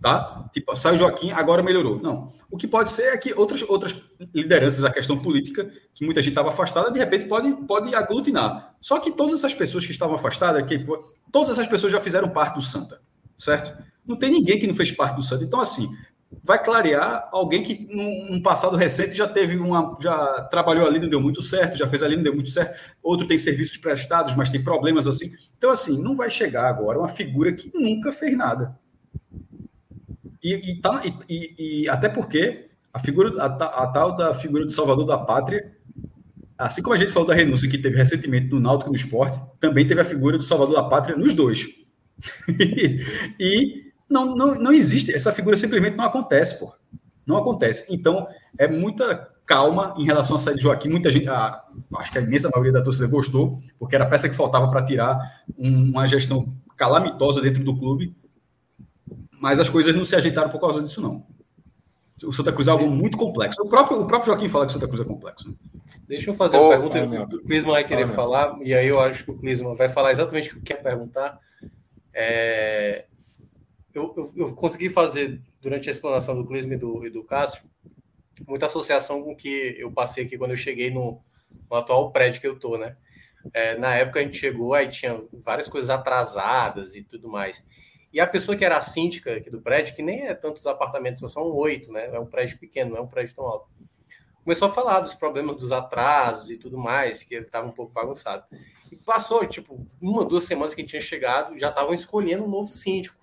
Tá? Tipo, sai o Joaquim, agora melhorou. Não. O que pode ser é que outras, outras lideranças, a questão política, que muita gente estava afastada, de repente pode, pode aglutinar. Só que todas essas pessoas que estavam afastadas, que, todas essas pessoas já fizeram parte do Santa, certo? Não tem ninguém que não fez parte do Santa. Então, assim, vai clarear alguém que num, passado recente já teve uma já trabalhou ali não deu muito certo já fez ali não deu muito certo. Outro tem serviços prestados mas tem problemas assim. Então assim não vai chegar agora uma figura que nunca fez nada. E, e, tá, e, e até porque a figura a, a, tal da figura do Salvador da Pátria assim como a gente falou da renúncia que teve recentemente no Náutico no Esporte também teve a figura do Salvador da Pátria nos dois. E não, não, não existe. Essa figura simplesmente não acontece, pô. Não acontece. Então, é muita calma em relação à saída de Joaquim. Muita gente, a, acho que a imensa maioria da torcida gostou, porque era a peça que faltava para tirar um, uma gestão calamitosa dentro do clube. Mas as coisas não se ajeitaram por causa disso, não. O Santa Cruz é algo muito complexo. O próprio, o próprio Joaquim fala que o Santa Cruz é complexo. Deixa eu fazer uma pergunta. o Clisman vai querer falar, e aí eu acho que o Clisman vai falar exatamente o que quer perguntar. É, eu, eu, eu, consegui fazer, durante a explanação do Clisme e do, e do Cássio, muita associação com o que eu passei aqui quando eu cheguei no, no atual prédio que eu tô, né? É, na época a gente chegou, aí tinha várias coisas atrasadas e tudo mais. E a pessoa que era a síndica aqui do prédio, que nem é tantos apartamentos, são oito, né? É um prédio pequeno, não é um prédio tão alto. Começou a falar dos problemas dos atrasos e tudo mais, que estava um pouco bagunçado. E passou, tipo, uma, duas semanas que tinha chegado, já estavam escolhendo um novo síndico.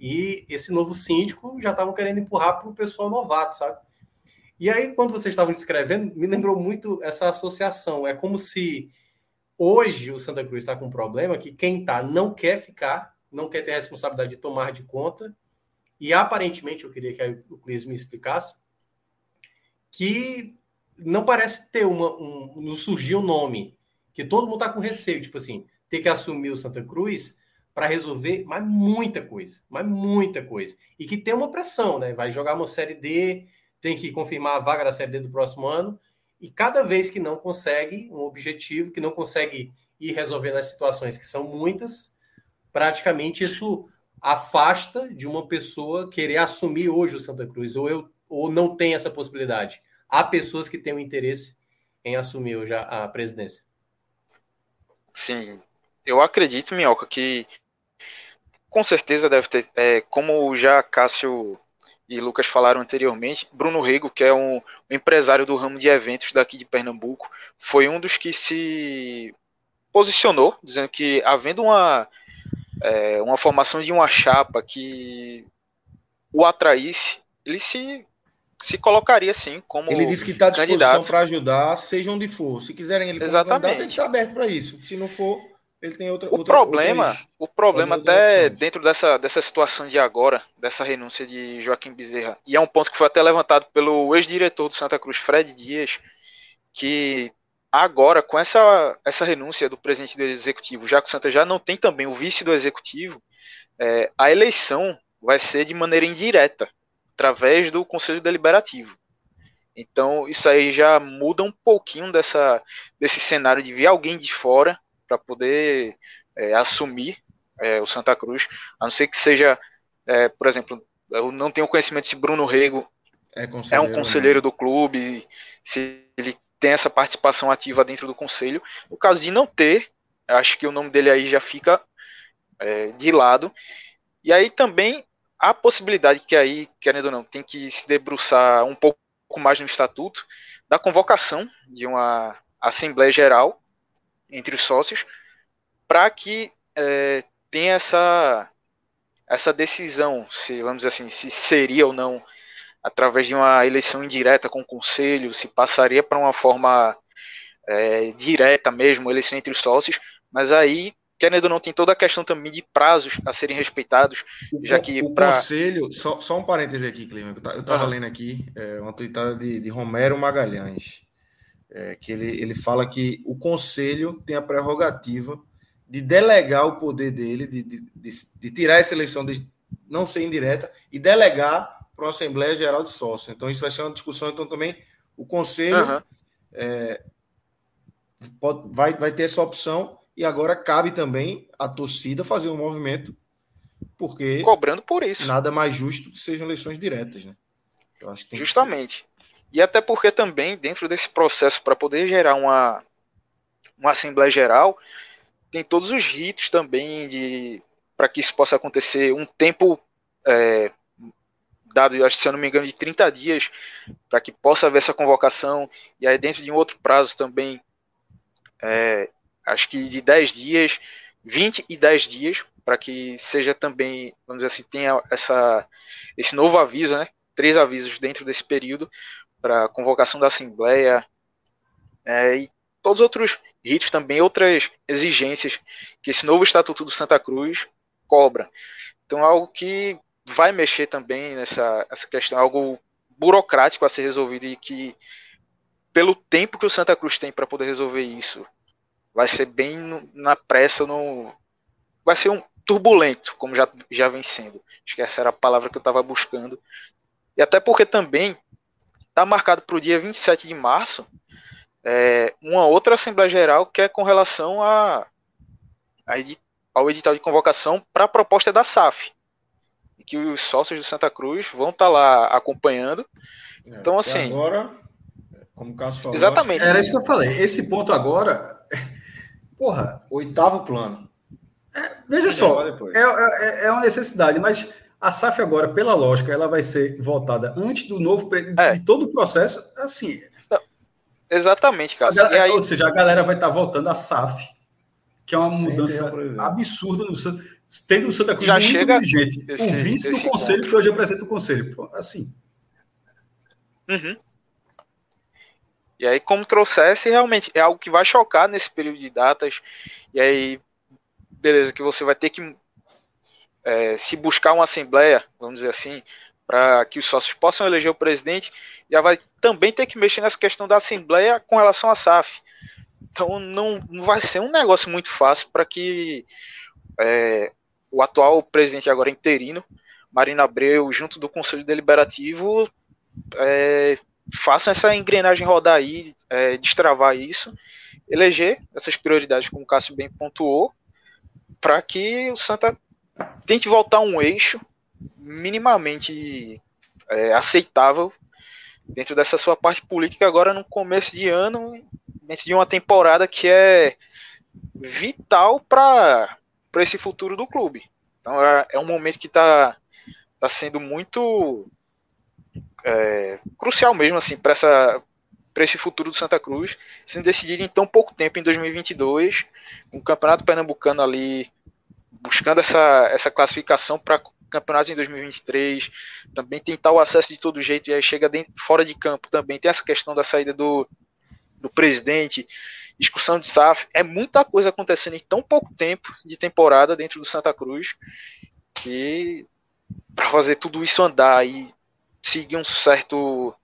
E esse novo síndico já estavam querendo empurrar para o pessoal novato, sabe? E aí, quando vocês estavam descrevendo, me lembrou muito essa associação. É como se hoje o Santa Cruz está com um problema que quem está não quer ficar, não quer ter a responsabilidade de tomar de conta. E aparentemente, eu queria que o Cris me explicasse, que não parece ter uma. Um, não surgiu um nome, que todo mundo está com receio, tipo assim, ter que assumir o Santa Cruz para resolver mas muita coisa, mas muita coisa. E que tem uma pressão, né? Vai jogar uma série D, tem que confirmar a vaga da série D do próximo ano, e cada vez que não consegue um objetivo, que não consegue ir resolvendo as situações que são muitas, praticamente isso afasta de uma pessoa querer assumir hoje o Santa Cruz, ou eu ou não tem essa possibilidade. Há pessoas que têm o interesse em assumir hoje a, a presidência. Sim, eu acredito, Minhoca, que com certeza deve ter, é, como já Cássio e Lucas falaram anteriormente, Bruno Rego, que é um, um, empresário do ramo de eventos daqui de Pernambuco, foi um dos que se posicionou, dizendo que havendo uma, é, uma formação de uma chapa que o atraísse, ele se, se colocaria assim como Ele disse que está à disposição para ajudar, seja onde for. Se quiserem ele como Exatamente. ele está aberto para isso. Se não for ele tem outra. O outra, problema, o problema até dentro dessa, dessa situação de agora, dessa renúncia de Joaquim Bezerra, e é um ponto que foi até levantado pelo ex-diretor do Santa Cruz, Fred Dias, que agora, com essa, essa renúncia do presidente do executivo, já que o Santa já não tem também o vice do executivo, é, a eleição vai ser de maneira indireta, através do Conselho Deliberativo. Então, isso aí já muda um pouquinho dessa, desse cenário de vir alguém de fora para poder é, assumir é, o Santa Cruz, a não ser que seja, é, por exemplo, eu não tenho conhecimento se Bruno Rego é, é um conselheiro né? do clube, se ele tem essa participação ativa dentro do conselho. No caso de não ter, acho que o nome dele aí já fica é, de lado. E aí também a possibilidade que aí, querendo ou não, tem que se debruçar um pouco mais no estatuto da convocação de uma Assembleia Geral entre os sócios para que é, tenha essa, essa decisão, se vamos dizer assim, se seria ou não através de uma eleição indireta com o conselho, se passaria para uma forma é, direta mesmo, eleição entre os sócios, mas aí, querendo ou não, tem toda a questão também de prazos a serem respeitados, já que o pra... conselho, só, só um parêntese aqui, Clima, eu estava uhum. lendo aqui é, uma tweetada de, de Romero Magalhães, é, que ele, ele fala que o conselho tem a prerrogativa de delegar o poder dele, de, de, de, de tirar essa eleição de não ser indireta e delegar para uma Assembleia Geral de Sócios. Então, isso vai ser uma discussão. Então, também o Conselho uhum. é, pode, vai, vai ter essa opção e agora cabe também a torcida fazer um movimento, porque. Cobrando por isso. Nada mais justo que sejam eleições diretas, né? Justamente. E até porque também, dentro desse processo, para poder gerar uma, uma Assembleia Geral, tem todos os ritos também de para que isso possa acontecer um tempo é, dado, acho, se eu não me engano, de 30 dias para que possa haver essa convocação, e aí dentro de um outro prazo também, é, acho que de 10 dias, 20 e 10 dias, para que seja também, vamos dizer assim, tenha essa, esse novo aviso, né? Três avisos dentro desse período para convocação da Assembleia é, e todos os outros ritos também, outras exigências que esse novo Estatuto do Santa Cruz cobra. Então, algo que vai mexer também nessa essa questão, algo burocrático a ser resolvido e que, pelo tempo que o Santa Cruz tem para poder resolver isso, vai ser bem no, na pressa, no, vai ser um turbulento, como já, já vem sendo. Acho que essa era a palavra que eu estava buscando. E até porque também está marcado para o dia 27 de março é, uma outra Assembleia Geral que é com relação a, a ao edital de convocação para a proposta da SAF que os sócios do Santa Cruz vão estar tá lá acompanhando. É, então, assim. Agora, como o Cássio falou. Exatamente. Era isso que eu falei. Esse ponto agora. Porra. Oitavo plano. É, veja só, é, é, é, uma necessidade, mas a SAF agora, pela lógica, ela vai ser votada antes do novo. É. de todo o processo, assim. Exatamente, Cássio. A, aí... Ou seja, a galera vai estar votando a SAF, que é uma mudança absurda no tendo o Santa Cruz já um chega dirigente, esse, o vice do conselho, ponto. que hoje apresenta o conselho. Assim. Uhum. E aí, como trouxesse, realmente é algo que vai chocar nesse período de datas. E aí, beleza, que você vai ter que é, se buscar uma assembleia, vamos dizer assim, para que os sócios possam eleger o presidente, já vai também ter que mexer nessa questão da assembleia com relação à SAF. Então, não, não vai ser um negócio muito fácil para que é, o atual presidente agora interino, Marina Abreu, junto do Conselho Deliberativo, é, façam essa engrenagem rodar aí, é, destravar isso, eleger essas prioridades, como o Cássio bem pontuou, para que o Santa tente voltar um eixo minimamente é, aceitável dentro dessa sua parte política agora no começo de ano, dentro de uma temporada que é vital para esse futuro do clube. Então é, é um momento que está tá sendo muito é, crucial mesmo assim para essa para esse futuro do Santa Cruz, sendo decidido em tão pouco tempo em 2022, com o Campeonato Pernambucano ali buscando essa, essa classificação para campeonatos em 2023, também tentar o acesso de todo jeito e aí chega dentro, fora de campo também tem essa questão da saída do, do presidente discussão de SAF, é muita coisa acontecendo em tão pouco tempo de temporada dentro do Santa Cruz que para fazer tudo isso andar e seguir um certo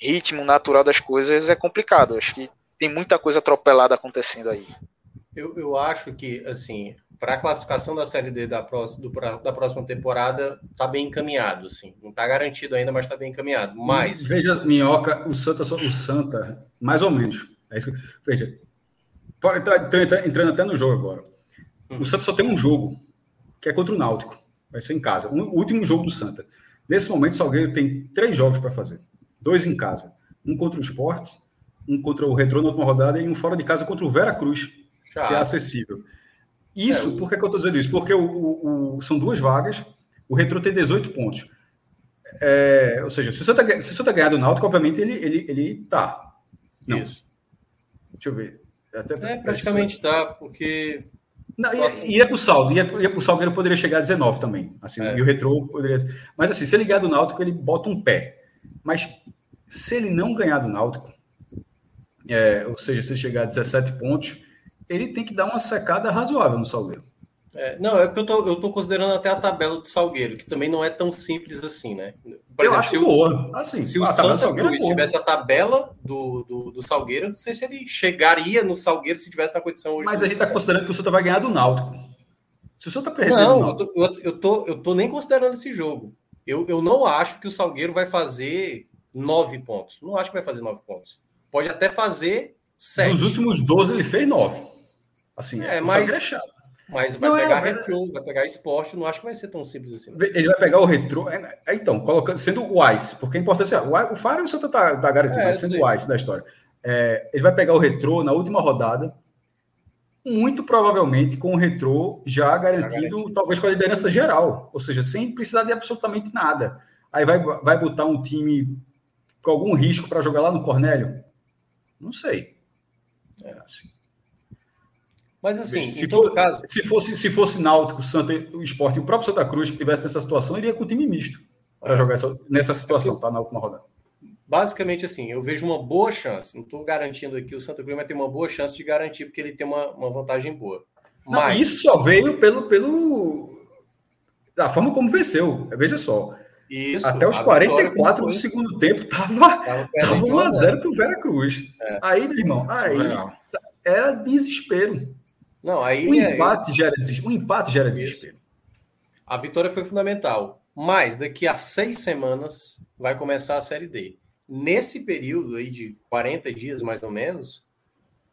ritmo natural das coisas é complicado. Acho que tem muita coisa atropelada acontecendo aí. Eu, eu acho que, assim, para a classificação da Série D da próxima, do, da próxima temporada, está bem encaminhado, assim. Não está garantido ainda, mas está bem encaminhado. Mas... Veja, Minhoca, o Santa, o Santa, mais ou menos, é isso. Veja, pode entrar, entrando até no jogo agora. O Santa só tem um jogo, que é contra o Náutico. Vai ser em casa. O último jogo do Santa. Nesse momento, o Salgueiro tem três jogos para fazer. Dois em casa. Um contra o Esporte, um contra o Retrô na última rodada e um fora de casa contra o Vera Cruz, que é acessível. Isso, é, o... por que, eu estou dizendo isso? Porque o, o, o, são duas vagas, o Retrô tem 18 pontos. É, ou seja, se o Santa, se o Santa ganhar do Náutico, obviamente ele, ele, ele tá. Não. Isso. Deixa eu ver. Até, é, praticamente tá, porque. Não, ia, ia pro saldo, ia, ia pro Salgueiro poderia chegar a 19 também. Assim, é. E o Retrô poderia. Mas assim, se ele ganhar do Náutico, ele bota um pé. Mas se ele não ganhar do Náutico, é, ou seja, se ele chegar a 17 pontos, ele tem que dar uma secada razoável no Salgueiro. É, não, é porque eu tô, eu tô considerando até a tabela do Salgueiro, que também não é tão simples assim, né? Por eu exemplo, acho se boa. Assim, se o Santa é Cruz é tivesse a tabela do, do, do, Salgueiro, não sei se ele chegaria no Salgueiro se tivesse na condição hoje. Mas a gente está considerando que o Santa vai ganhar do Náutico. Se o Santa perder. Não, eu tô, eu, tô, eu tô nem considerando esse jogo. Eu, eu não acho que o Salgueiro vai fazer nove pontos. Não acho que vai fazer nove pontos. Pode até fazer sete. Nos últimos 12 ele fez nove. Assim, é, mas. É mas vai não, é, pegar é, retrô, vai pegar esporte, não acho que vai ser tão simples assim. Ele vai pegar o retrô, é, é, então, colocando, sendo o Ice, porque é importante assim, o, o Faro e o Santa tá, tá garantido, é, sendo o Ice da história. É, ele vai pegar o retrô na última rodada, muito provavelmente com o retrô já garantido, já talvez com a liderança geral, ou seja, sem precisar de absolutamente nada. Aí vai, vai botar um time com algum risco para jogar lá no Cornélio? Não sei. É assim. Mas assim, se, for, caso... se fosse se fosse Náutico, Santa, o Esporte e o próprio Santa Cruz que tivesse nessa situação, iria com o time misto para jogar essa, nessa situação, tá na última rodada. Basicamente assim, eu vejo uma boa chance. Não estou garantindo aqui o Santa Cruz vai ter uma boa chance de garantir porque ele tem uma, uma vantagem boa. Não, Mas isso só veio pelo pelo da forma como venceu. Veja só. Isso, Até os 44 do segundo tempo tava, tava 1 a 0 para o Vera Cruz. É. Aí, meu irmão, aí era desespero. Não, aí o é- empate é... gera desespero. O empate gera desespero. A vitória foi fundamental. Mas daqui a seis semanas vai começar a Série D. Nesse período aí de 40 dias, mais ou menos,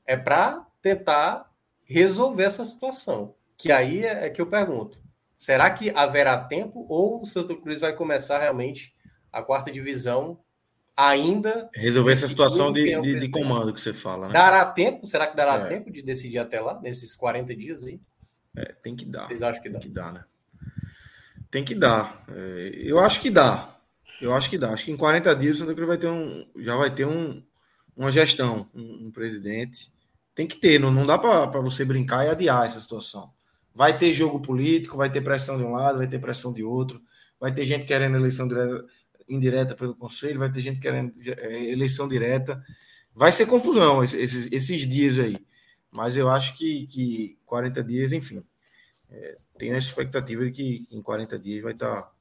é para tentar resolver essa situação. Que aí é, é que eu pergunto: será que haverá tempo ou o Santa Cruz vai começar realmente a quarta divisão ainda. Resolver essa situação de, de, de, comando que você fala. Né? Dará tempo? Será que dará é. tempo de decidir até lá, nesses 40 dias aí? É, tem que dar. Vocês acham que dá? Tem que dar, né? Tem que dar. É, eu acho que dá. Eu acho que dá. Acho que em 40 dias o Santa Cruz vai ter um, já vai ter um, uma gestão, um, um presidente. Tem que ter, não, não dá para você brincar e adiar essa situação. Vai ter jogo político, vai ter pressão de um lado, vai ter pressão de outro, vai ter gente querendo eleição direta indireta pelo conselho, vai ter gente querendo é, eleição direta. Vai ser confusão esses, esses dias aí. Mas eu acho que, que 40 dias, enfim, é, tenho essa expectativa de que em 40 dias vai estar tá,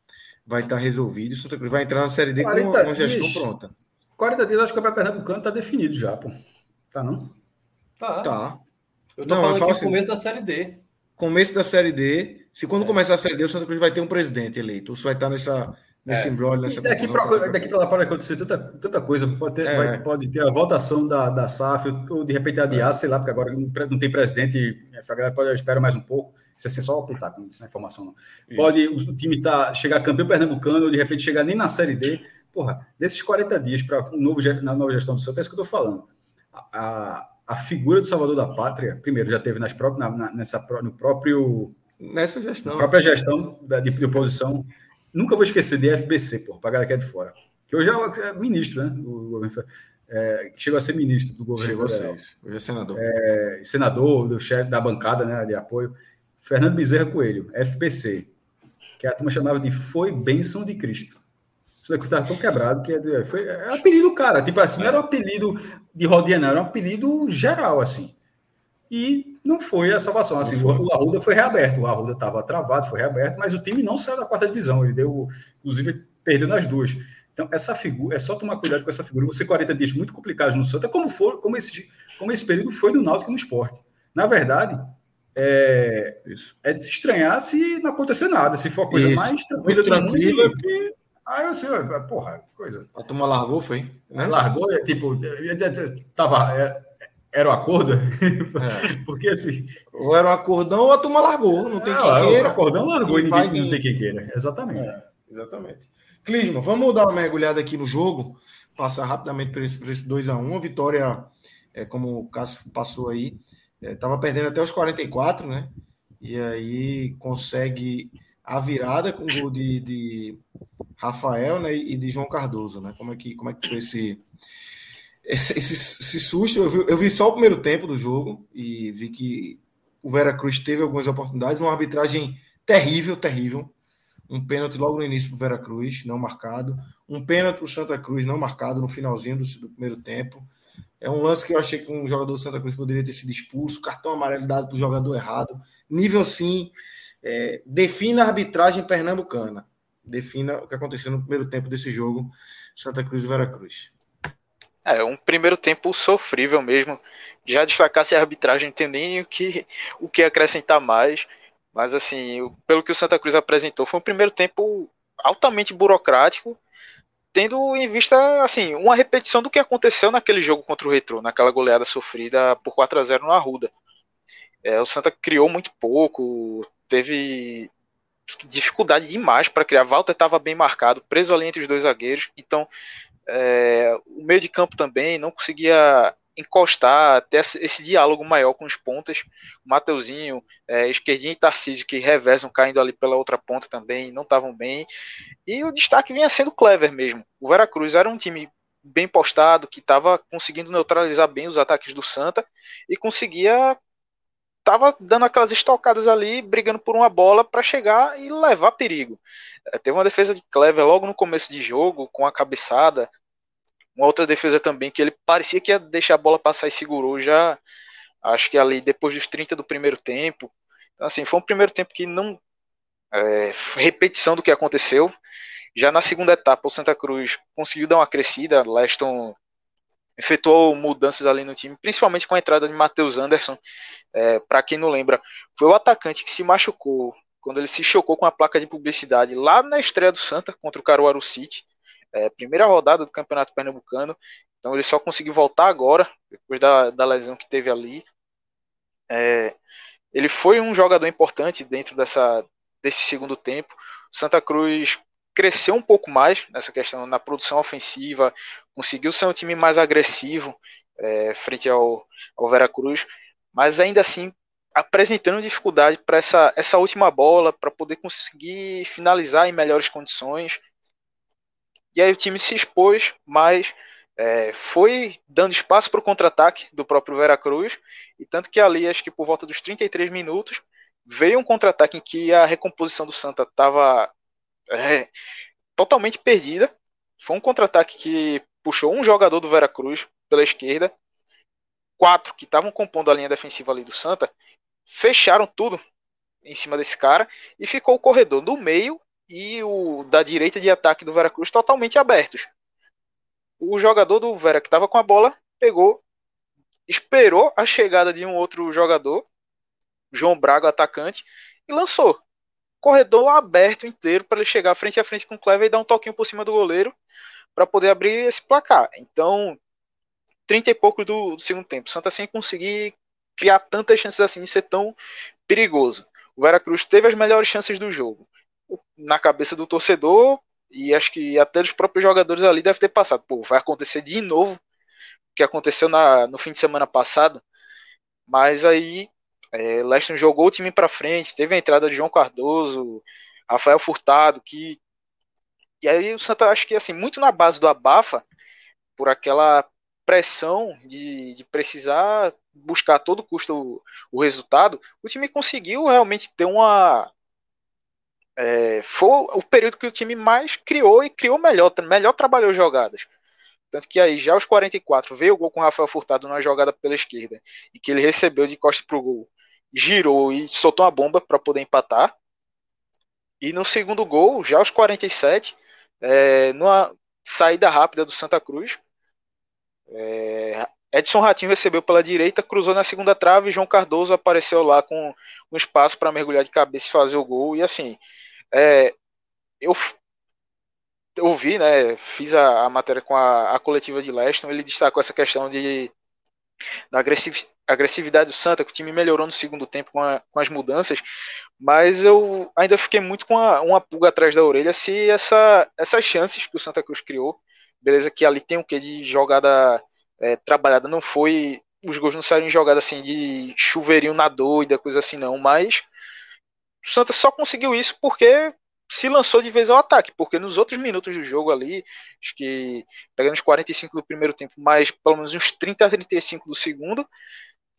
vai tá resolvido. Santa Cruz vai entrar na Série D com uma, uma gestão pronta. 40 dias, acho que o Campeonato Pernambucano está definido já, pô. Tá, não? Tá. Tá. Eu tô não, falando aqui assim, começo da Série D. Começo da Série D. Se quando é. começar a Série D, o Santa Cruz vai ter um presidente eleito. Isso vai estar nessa nesse é. embrolho, nessa daqui para daqui lá pode acontecer tanta, tanta coisa. Pode ter, é. vai, pode ter a votação da, da SAF, ou de repente adiar, é. sei lá, porque agora não tem presidente, a galera pode esperar mais um pouco. Isso é assim, só apontar, com essa informação não. Pode o time tá, chegar campeão pernambucano, ou de repente chegar nem na Série D. Porra, nesses 40 dias para um novo, na nova gestão do Santa, é isso que eu estou falando. A, a, a, figura do Salvador da Pátria, primeiro, já teve nas próprias, na, nessa, no próprio. Nessa gestão. própria gestão de, de oposição Nunca vou esquecer de FBC, pô, para a galera que é de fora. Que hoje é, ministro, né? Do é, chegou a ser ministro do governo chegou federal. Hoje é senador. É, senador, do chefe da bancada né, de apoio. Fernando Bezerra Coelho, FBC, que a turma chamava de Foi Bênção de Cristo. Isso daqui estava tão quebrado que é, foi, é apelido, cara. Tipo assim, não era um apelido de rodinha, não, era um apelido geral, assim e não foi a salvação. Assim, o, Arruda foi reaberto, o Arruda estava travado, foi reaberto, mas o time não saiu da quarta divisão, ele deu, inclusive, perdeu nas duas. Então, essa figura, é só tomar cuidado com essa figura. Você 40 dias muito complicados no Santa, como, for, como, esse, como esse período foi no Náutico no esporte. Na verdade, é, é de se estranhar se não acontecer nada, se for a coisa Isso. mais tranquila, tranquila que. Aí assim, porra, coisa. A turma largou, foi? Né? Largou, é, tipo, tava, é, era o acordo? É. Porque assim. Ou era um acordão ou a turma largou. Não tem é, quem queira. O acordão largou e ninguém vai... não tem quem queira. Exatamente. É, exatamente. Clisma, vamos dar uma mergulhada aqui no jogo. Passar rapidamente por esse, esse 2x1. A vitória, é, como o Cássio passou aí, estava é, perdendo até os 44, né? E aí consegue a virada com o gol de, de Rafael né, e de João Cardoso, né? Como é que, como é que foi esse esse, esse, esse susto. Eu vi, eu vi só o primeiro tempo do jogo e vi que o Veracruz teve algumas oportunidades, uma arbitragem terrível, terrível. Um pênalti logo no início para o Veracruz, não marcado. Um pênalti para o Santa Cruz, não marcado no finalzinho do, do, primeiro tempo. É um lance que eu achei que um jogador do Santa Cruz poderia ter sido expulso. Cartão amarelo dado para o jogador errado. Nível sim. É, defina a arbitragem pernambucana. Defina o que aconteceu no primeiro tempo desse jogo, Santa Cruz e Veracruz. É, um primeiro tempo sofrível mesmo. Já destacasse a arbitragem, não tem nem o que, o que acrescentar mais. Mas, assim, pelo que o Santa Cruz apresentou, foi um primeiro tempo altamente burocrático, tendo em vista, assim, uma repetição do que aconteceu naquele jogo contra o Retro, naquela goleada sofrida por 4 a 0 no Arruda. É, o Santa criou muito pouco, teve dificuldade demais para criar. Walter estava bem marcado, preso ali entre os dois zagueiros, então é, o meio de campo também não conseguia encostar, ter esse diálogo maior com os pontas. O Mateuzinho, é, Esquerdinho e Tarcísio, que reversam caindo ali pela outra ponta também, não estavam bem. E o destaque vinha sendo clever mesmo. O Veracruz era um time bem postado, que estava conseguindo neutralizar bem os ataques do Santa e conseguia estava dando aquelas estocadas ali, brigando por uma bola para chegar e levar perigo. É, teve uma defesa de Clever logo no começo de jogo, com a cabeçada. Uma outra defesa também que ele parecia que ia deixar a bola passar e segurou já, acho que ali depois dos 30 do primeiro tempo. Então, assim, foi um primeiro tempo que não. É, repetição do que aconteceu. Já na segunda etapa, o Santa Cruz conseguiu dar uma crescida. Leston efetuou mudanças ali no time, principalmente com a entrada de Matheus Anderson. É, Para quem não lembra, foi o atacante que se machucou quando ele se chocou com a placa de publicidade lá na estreia do Santa contra o Caruaru City, é, primeira rodada do Campeonato Pernambucano. Então ele só conseguiu voltar agora, depois da, da lesão que teve ali. É, ele foi um jogador importante dentro dessa, desse segundo tempo. Santa Cruz cresceu um pouco mais nessa questão na produção ofensiva, conseguiu ser um time mais agressivo é, frente ao, ao Veracruz, mas ainda assim apresentando dificuldade para essa, essa última bola, para poder conseguir finalizar em melhores condições. E aí o time se expôs, mas é, foi dando espaço para o contra-ataque do próprio Veracruz, e tanto que ali, acho que por volta dos 33 minutos, veio um contra-ataque em que a recomposição do Santa estava é, totalmente perdida. Foi um contra-ataque que puxou um jogador do Veracruz pela esquerda, quatro que estavam compondo a linha defensiva ali do Santa, fecharam tudo em cima desse cara e ficou o corredor do meio e o da direita de ataque do Veracruz totalmente abertos. O jogador do Vera que estava com a bola pegou, esperou a chegada de um outro jogador, João Braga, atacante, e lançou corredor aberto inteiro para ele chegar frente a frente com o Clever e dar um toquinho por cima do goleiro para poder abrir esse placar. Então, 30 e pouco do, do segundo tempo. Santa sem conseguir criar tantas chances assim de ser tão perigoso. O Veracruz teve as melhores chances do jogo. Na cabeça do torcedor, e acho que até dos próprios jogadores ali deve ter passado. Pô, vai acontecer de novo o que aconteceu na, no fim de semana passado. Mas aí é, Leston jogou o time para frente, teve a entrada de João Cardoso, Rafael Furtado, que e aí o Santa acho que assim muito na base do abafa por aquela pressão de, de precisar buscar a todo custo o, o, resultado, o time conseguiu realmente ter uma é, foi o período que o time mais criou e criou melhor, melhor trabalhou jogadas. Tanto que aí, já aos 44, veio o gol com o Rafael Furtado numa jogada pela esquerda, e que ele recebeu de costa pro gol girou e soltou uma bomba para poder empatar. E no segundo gol, já aos 47, é, numa saída rápida do Santa Cruz, é, Edson Ratinho recebeu pela direita, cruzou na segunda trave e João Cardoso apareceu lá com um espaço para mergulhar de cabeça e fazer o gol. E assim, é, eu ouvi, né, fiz a, a matéria com a, a, coletiva de Leston, ele destacou essa questão de da agressividade do Santa, que o time melhorou no segundo tempo com, a, com as mudanças, mas eu ainda fiquei muito com a, uma pulga atrás da orelha se essa, essas chances que o Santa Cruz criou, beleza que ali tem o que de jogada é, trabalhada, não foi, os gols não saíram em jogada assim de chuveirinho na doida, coisa assim não, mas o Santa só conseguiu isso porque se lançou de vez ao ataque, porque nos outros minutos do jogo ali, acho que pegando os 45 do primeiro tempo, mais pelo menos uns 30 a 35 do segundo,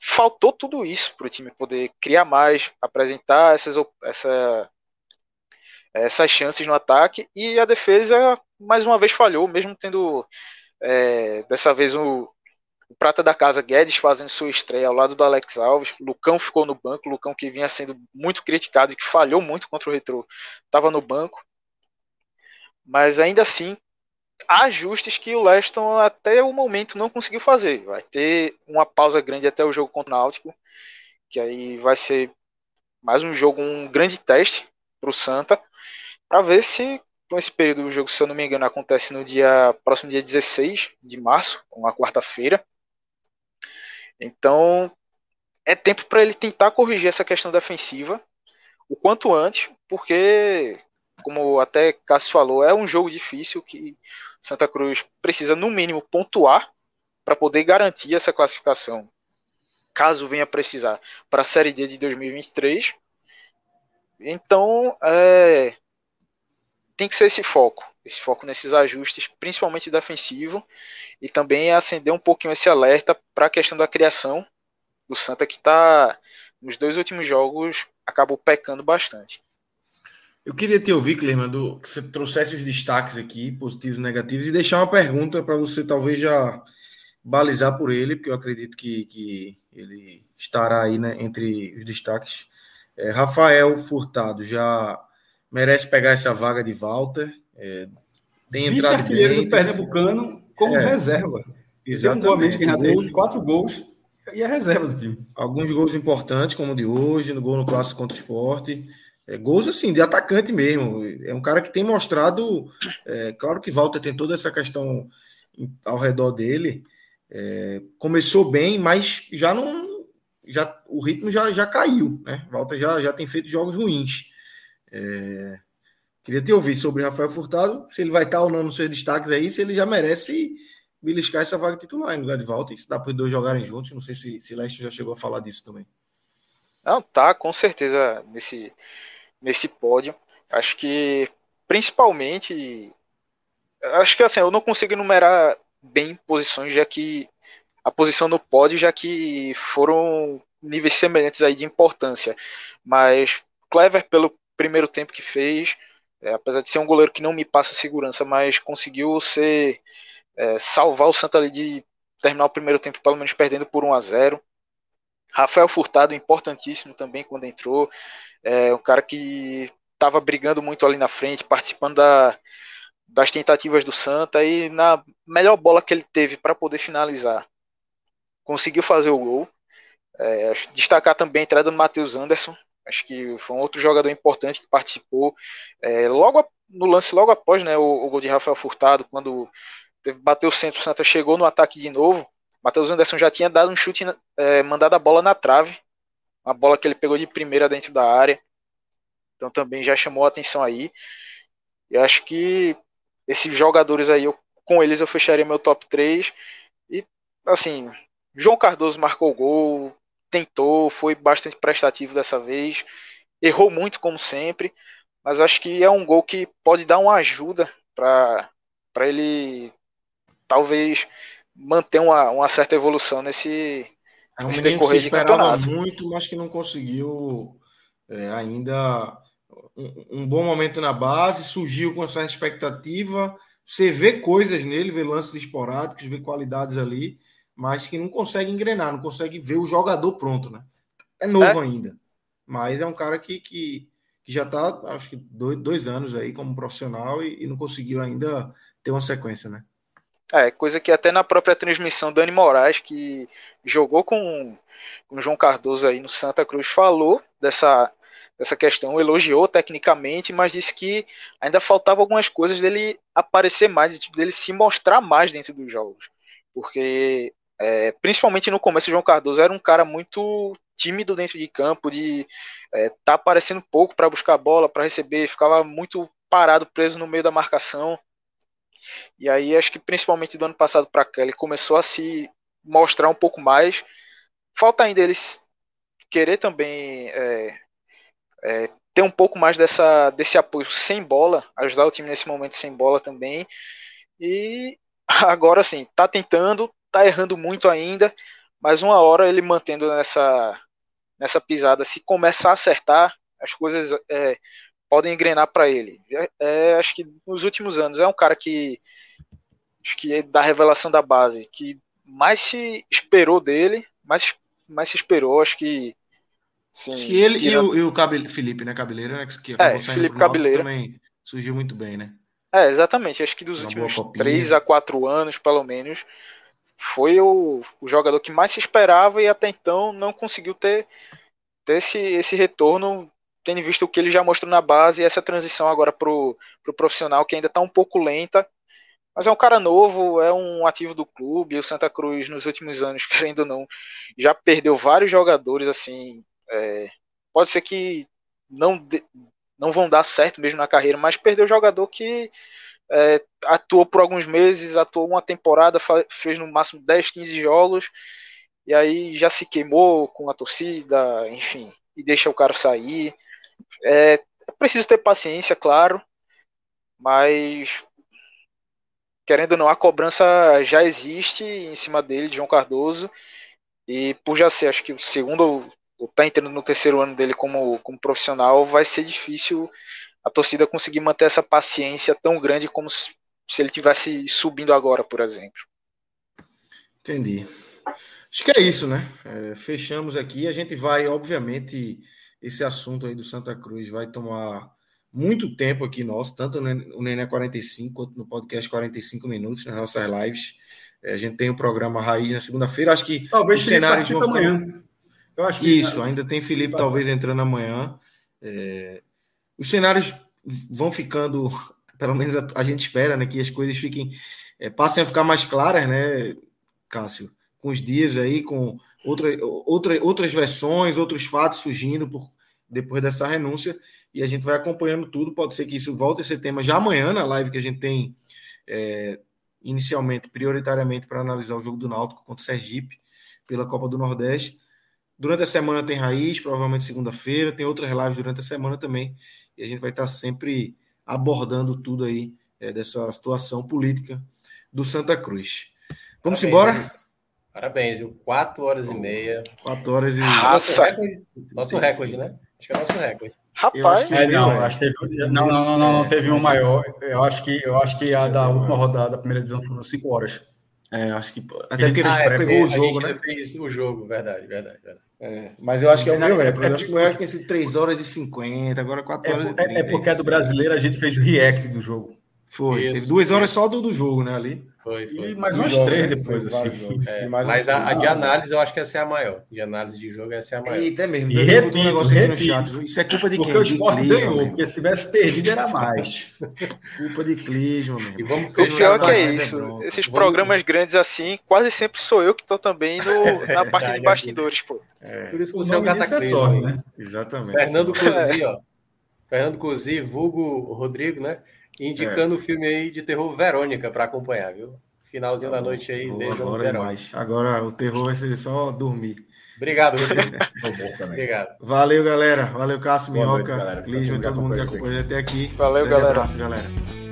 faltou tudo isso para o time poder criar mais, apresentar essas, essa, essas chances no ataque, e a defesa mais uma vez falhou, mesmo tendo é, dessa vez o, o prata da casa Guedes fazendo sua estreia ao lado do Alex Alves. Lucão ficou no banco. Lucão que vinha sendo muito criticado e que falhou muito contra o Retro, estava no banco. Mas ainda assim, há ajustes que o Leston até o momento não conseguiu fazer. Vai ter uma pausa grande até o jogo contra o Náutico, que aí vai ser mais um jogo, um grande teste para o Santa, para ver se com esse período do jogo, se eu não me engano, acontece no dia próximo dia 16 de março, uma quarta-feira. Então, é tempo para ele tentar corrigir essa questão defensiva o quanto antes, porque, como até Cássio falou, é um jogo difícil que Santa Cruz precisa, no mínimo, pontuar para poder garantir essa classificação, caso venha precisar, para a Série D de 2023. Então, é, tem que ser esse foco, esse foco nesses ajustes, principalmente defensivo, e também acender um pouquinho esse alerta para a questão da criação do Santa, que está nos dois últimos jogos acabou pecando bastante. Eu queria te ouvir, Clerman, que você trouxesse os destaques aqui, positivos e negativos, e deixar uma pergunta para você talvez já balizar por ele, porque eu acredito que, que ele estará aí né, entre os destaques. É, Rafael Furtado já merece pegar essa vaga de volta. É, tem entrado bem. do Pernambucano como é, reserva. Exatamente. Tem um gol, quatro gols e é reserva do time. Alguns gols importantes, como o de hoje, no gol no clássico contra o esporte. É, gols assim, de atacante mesmo. É um cara que tem mostrado. É, claro que Walter tem toda essa questão ao redor dele. É, começou bem, mas já não. Já, o ritmo já, já caiu, né? Walter já, já tem feito jogos ruins. É... Queria te ouvir sobre Rafael Furtado, se ele vai estar ou não nos seus destaques aí, se ele já merece beliscar essa vaga titular em lugar de volta. Isso dá para os dois jogarem juntos. Não sei se, se Leste já chegou a falar disso também. Não, tá, com certeza nesse, nesse pódio. Acho que principalmente. Acho que assim, eu não consigo enumerar bem posições, já que a posição no pódio, já que foram níveis semelhantes aí de importância. Mas Clever, pelo primeiro tempo que fez, é, apesar de ser um goleiro que não me passa segurança, mas conseguiu ser é, salvar o Santa ali de terminar o primeiro tempo pelo menos perdendo por 1 a 0. Rafael Furtado importantíssimo também quando entrou, é um cara que estava brigando muito ali na frente, participando da, das tentativas do Santa e na melhor bola que ele teve para poder finalizar, conseguiu fazer o gol. É, destacar também a entrada do Matheus Anderson, Acho que foi um outro jogador importante que participou. É, logo no lance, logo após né, o, o, gol de Rafael Furtado, quando teve, bateu o centro, o Santa chegou no ataque de novo. Matheus Anderson já tinha dado um chute, é, mandado a bola na trave. Uma bola que ele pegou de primeira dentro da área. Então também já chamou a atenção aí. E acho que esses jogadores aí, eu, com eles eu fecharia meu top 3. E assim, João Cardoso marcou o gol, tentou, foi bastante prestativo dessa vez, errou muito como sempre, mas acho que é um gol que pode dar uma ajuda para ele talvez manter uma, uma certa evolução nesse, é um nesse decorrer de campeonato. muito, mas que não conseguiu é, ainda um, um, bom momento na base, surgiu com essa expectativa. Você vê coisas nele, vê lances esporádicos, vê qualidades ali, mas que não consegue engrenar, não consegue ver o jogador pronto, né? É novo é. ainda, mas é um cara que, que, que já está, acho que dois, dois, anos aí como profissional e, e, não conseguiu ainda ter uma sequência, né? É, coisa que até na própria transmissão Dani Moraes, que jogou com, com o João Cardoso aí no Santa Cruz, falou dessa, dessa questão, elogiou tecnicamente, mas disse que ainda faltava algumas coisas dele aparecer mais, dele se mostrar mais dentro dos jogos. Porque é, principalmente no começo, o João Cardoso era um cara muito tímido dentro de campo, de é, tá aparecendo pouco para buscar a bola, para receber, ficava muito parado, preso no meio da marcação. E aí acho que principalmente do ano passado para cá ele começou a se mostrar um pouco mais. Falta ainda eles querer também é, é, ter um pouco mais dessa, desse apoio sem bola, ajudar o time nesse momento sem bola também. E agora sim, tá tentando, tá errando muito ainda, mas uma hora ele mantendo nessa, nessa pisada, se começar a acertar, as coisas é, podem engrenar para ele. É, é, acho que nos últimos anos é um cara que acho que é da revelação da base, que mais se esperou dele, mais, mais se esperou, acho que Sim, Acho que ele e o, e o Cabele, Felipe, né? Cabeleira, né? Que é, Felipe Cabeleira. Também surgiu muito bem, né? É, exatamente. Acho que dos Uma últimos 3 a 4 anos, pelo menos, foi o, o jogador que mais se esperava e até então não conseguiu ter, ter esse, esse retorno, tendo visto o que ele já mostrou na base e essa transição agora pro, pro profissional que ainda está um pouco lenta. Mas é um cara novo, é um ativo do clube. O Santa Cruz, nos últimos anos, querendo ou não, já perdeu vários jogadores assim é, pode ser que não, não vão dar certo mesmo na carreira, mas perdeu jogador que é, atuou por alguns meses, atuou uma temporada, fez no máximo 10, 15 jogos, e aí já se queimou com a torcida, enfim, e deixa o cara sair. É, é preciso ter paciência, claro, mas querendo ou não, a cobrança já existe em cima dele, de João Cardoso, e por já ser, acho que o segundo tá entrando no terceiro ano dele como, como profissional, vai ser difícil a torcida conseguir manter essa paciência tão grande como se, se ele tivesse subindo agora, por exemplo. Entendi. Acho que é isso, né? É, fechamos aqui. A gente vai, obviamente, esse assunto aí do Santa Cruz vai tomar muito tempo aqui nosso, tanto no Nenê 45 quanto no podcast 45 minutos, nas nossas lives. É, a gente tem o programa Raiz na segunda-feira. Acho que Talvez os cenários vão ficar... amanhã. Eu acho que Isso, ainda tem Felipe talvez entrando amanhã. É... Os cenários vão ficando, pelo menos a, a, gente espera, né, que as coisas fiquem é, passem a ficar mais claras, né, Cássio, com os dias aí, com outra, outra, outras versões, outros fatos surgindo por, depois dessa renúncia, e a gente vai acompanhando tudo. Pode ser que isso volte a ser tema já amanhã na live que a gente tem é, inicialmente, prioritariamente, para analisar o jogo do Náutico contra o Sergipe pela Copa do Nordeste. Durante a semana tem raiz, provavelmente segunda-feira, tem outras lives durante a semana também, e a gente vai estar sempre abordando tudo aí é, dessa situação política do Santa Cruz. Vamos Parabéns, embora? Né? Parabéns, viu? Quatro horas e meia. Quatro horas e meia. Nosso recorde, nosso recorde, né? Acho que é nosso recorde. Rapaz, que, é, não, é. acho que teve, não, não, não, não, não, teve um maior. Eu acho que eu acho que a da última rodada da primeira divisão foram cinco horas. É, acho que. Até porque ah, a gente é, pegou o jogo, né? fez o jogo, verdade, verdade. verdade. É, mas eu acho que é o meu recorde. Eu acho que o meu recorde tem sido 3 horas e 50, agora 4 horas é, e 30. É porque é do brasileiro, a gente fez o react do jogo. Foi, Isso, teve duas horas só do, do jogo, né, ali. Foi, foi. E mais umas três né? depois, assim. É, mas a, a, de análise eu acho que essa é a maior. De análise de jogo, essa é a maior. Eita, é mesmo. E repito, um negócio repito, aqui no chat. Isso é culpa de porque quem? Porque o Sport ganhou, porque se tivesse perdido era mais. culpa de Clisman, mesmo. E vamos o pior que é isso. Né, Esses vamos... programas grandes assim, quase sempre sou eu que estou também no, na parte de bastidores, pô. É. Por isso que você é o cataclismo, é né? Exatamente. Fernando Cosi, ó. Fernando Cosi, vulgo Rodrigo, né? Indicando é. o filme aí de terror Verônica para acompanhar, viu? Finalzinho tá da noite aí, Boa, agora é mais. Agora o terror vai ser só dormir. Obrigado, Rodrigo. Obrigado. Valeu, galera. Valeu, Cássio, Minhoca, Clisma, todo mundo que acompanhou até aqui. Valeu, galera. abraço, galera.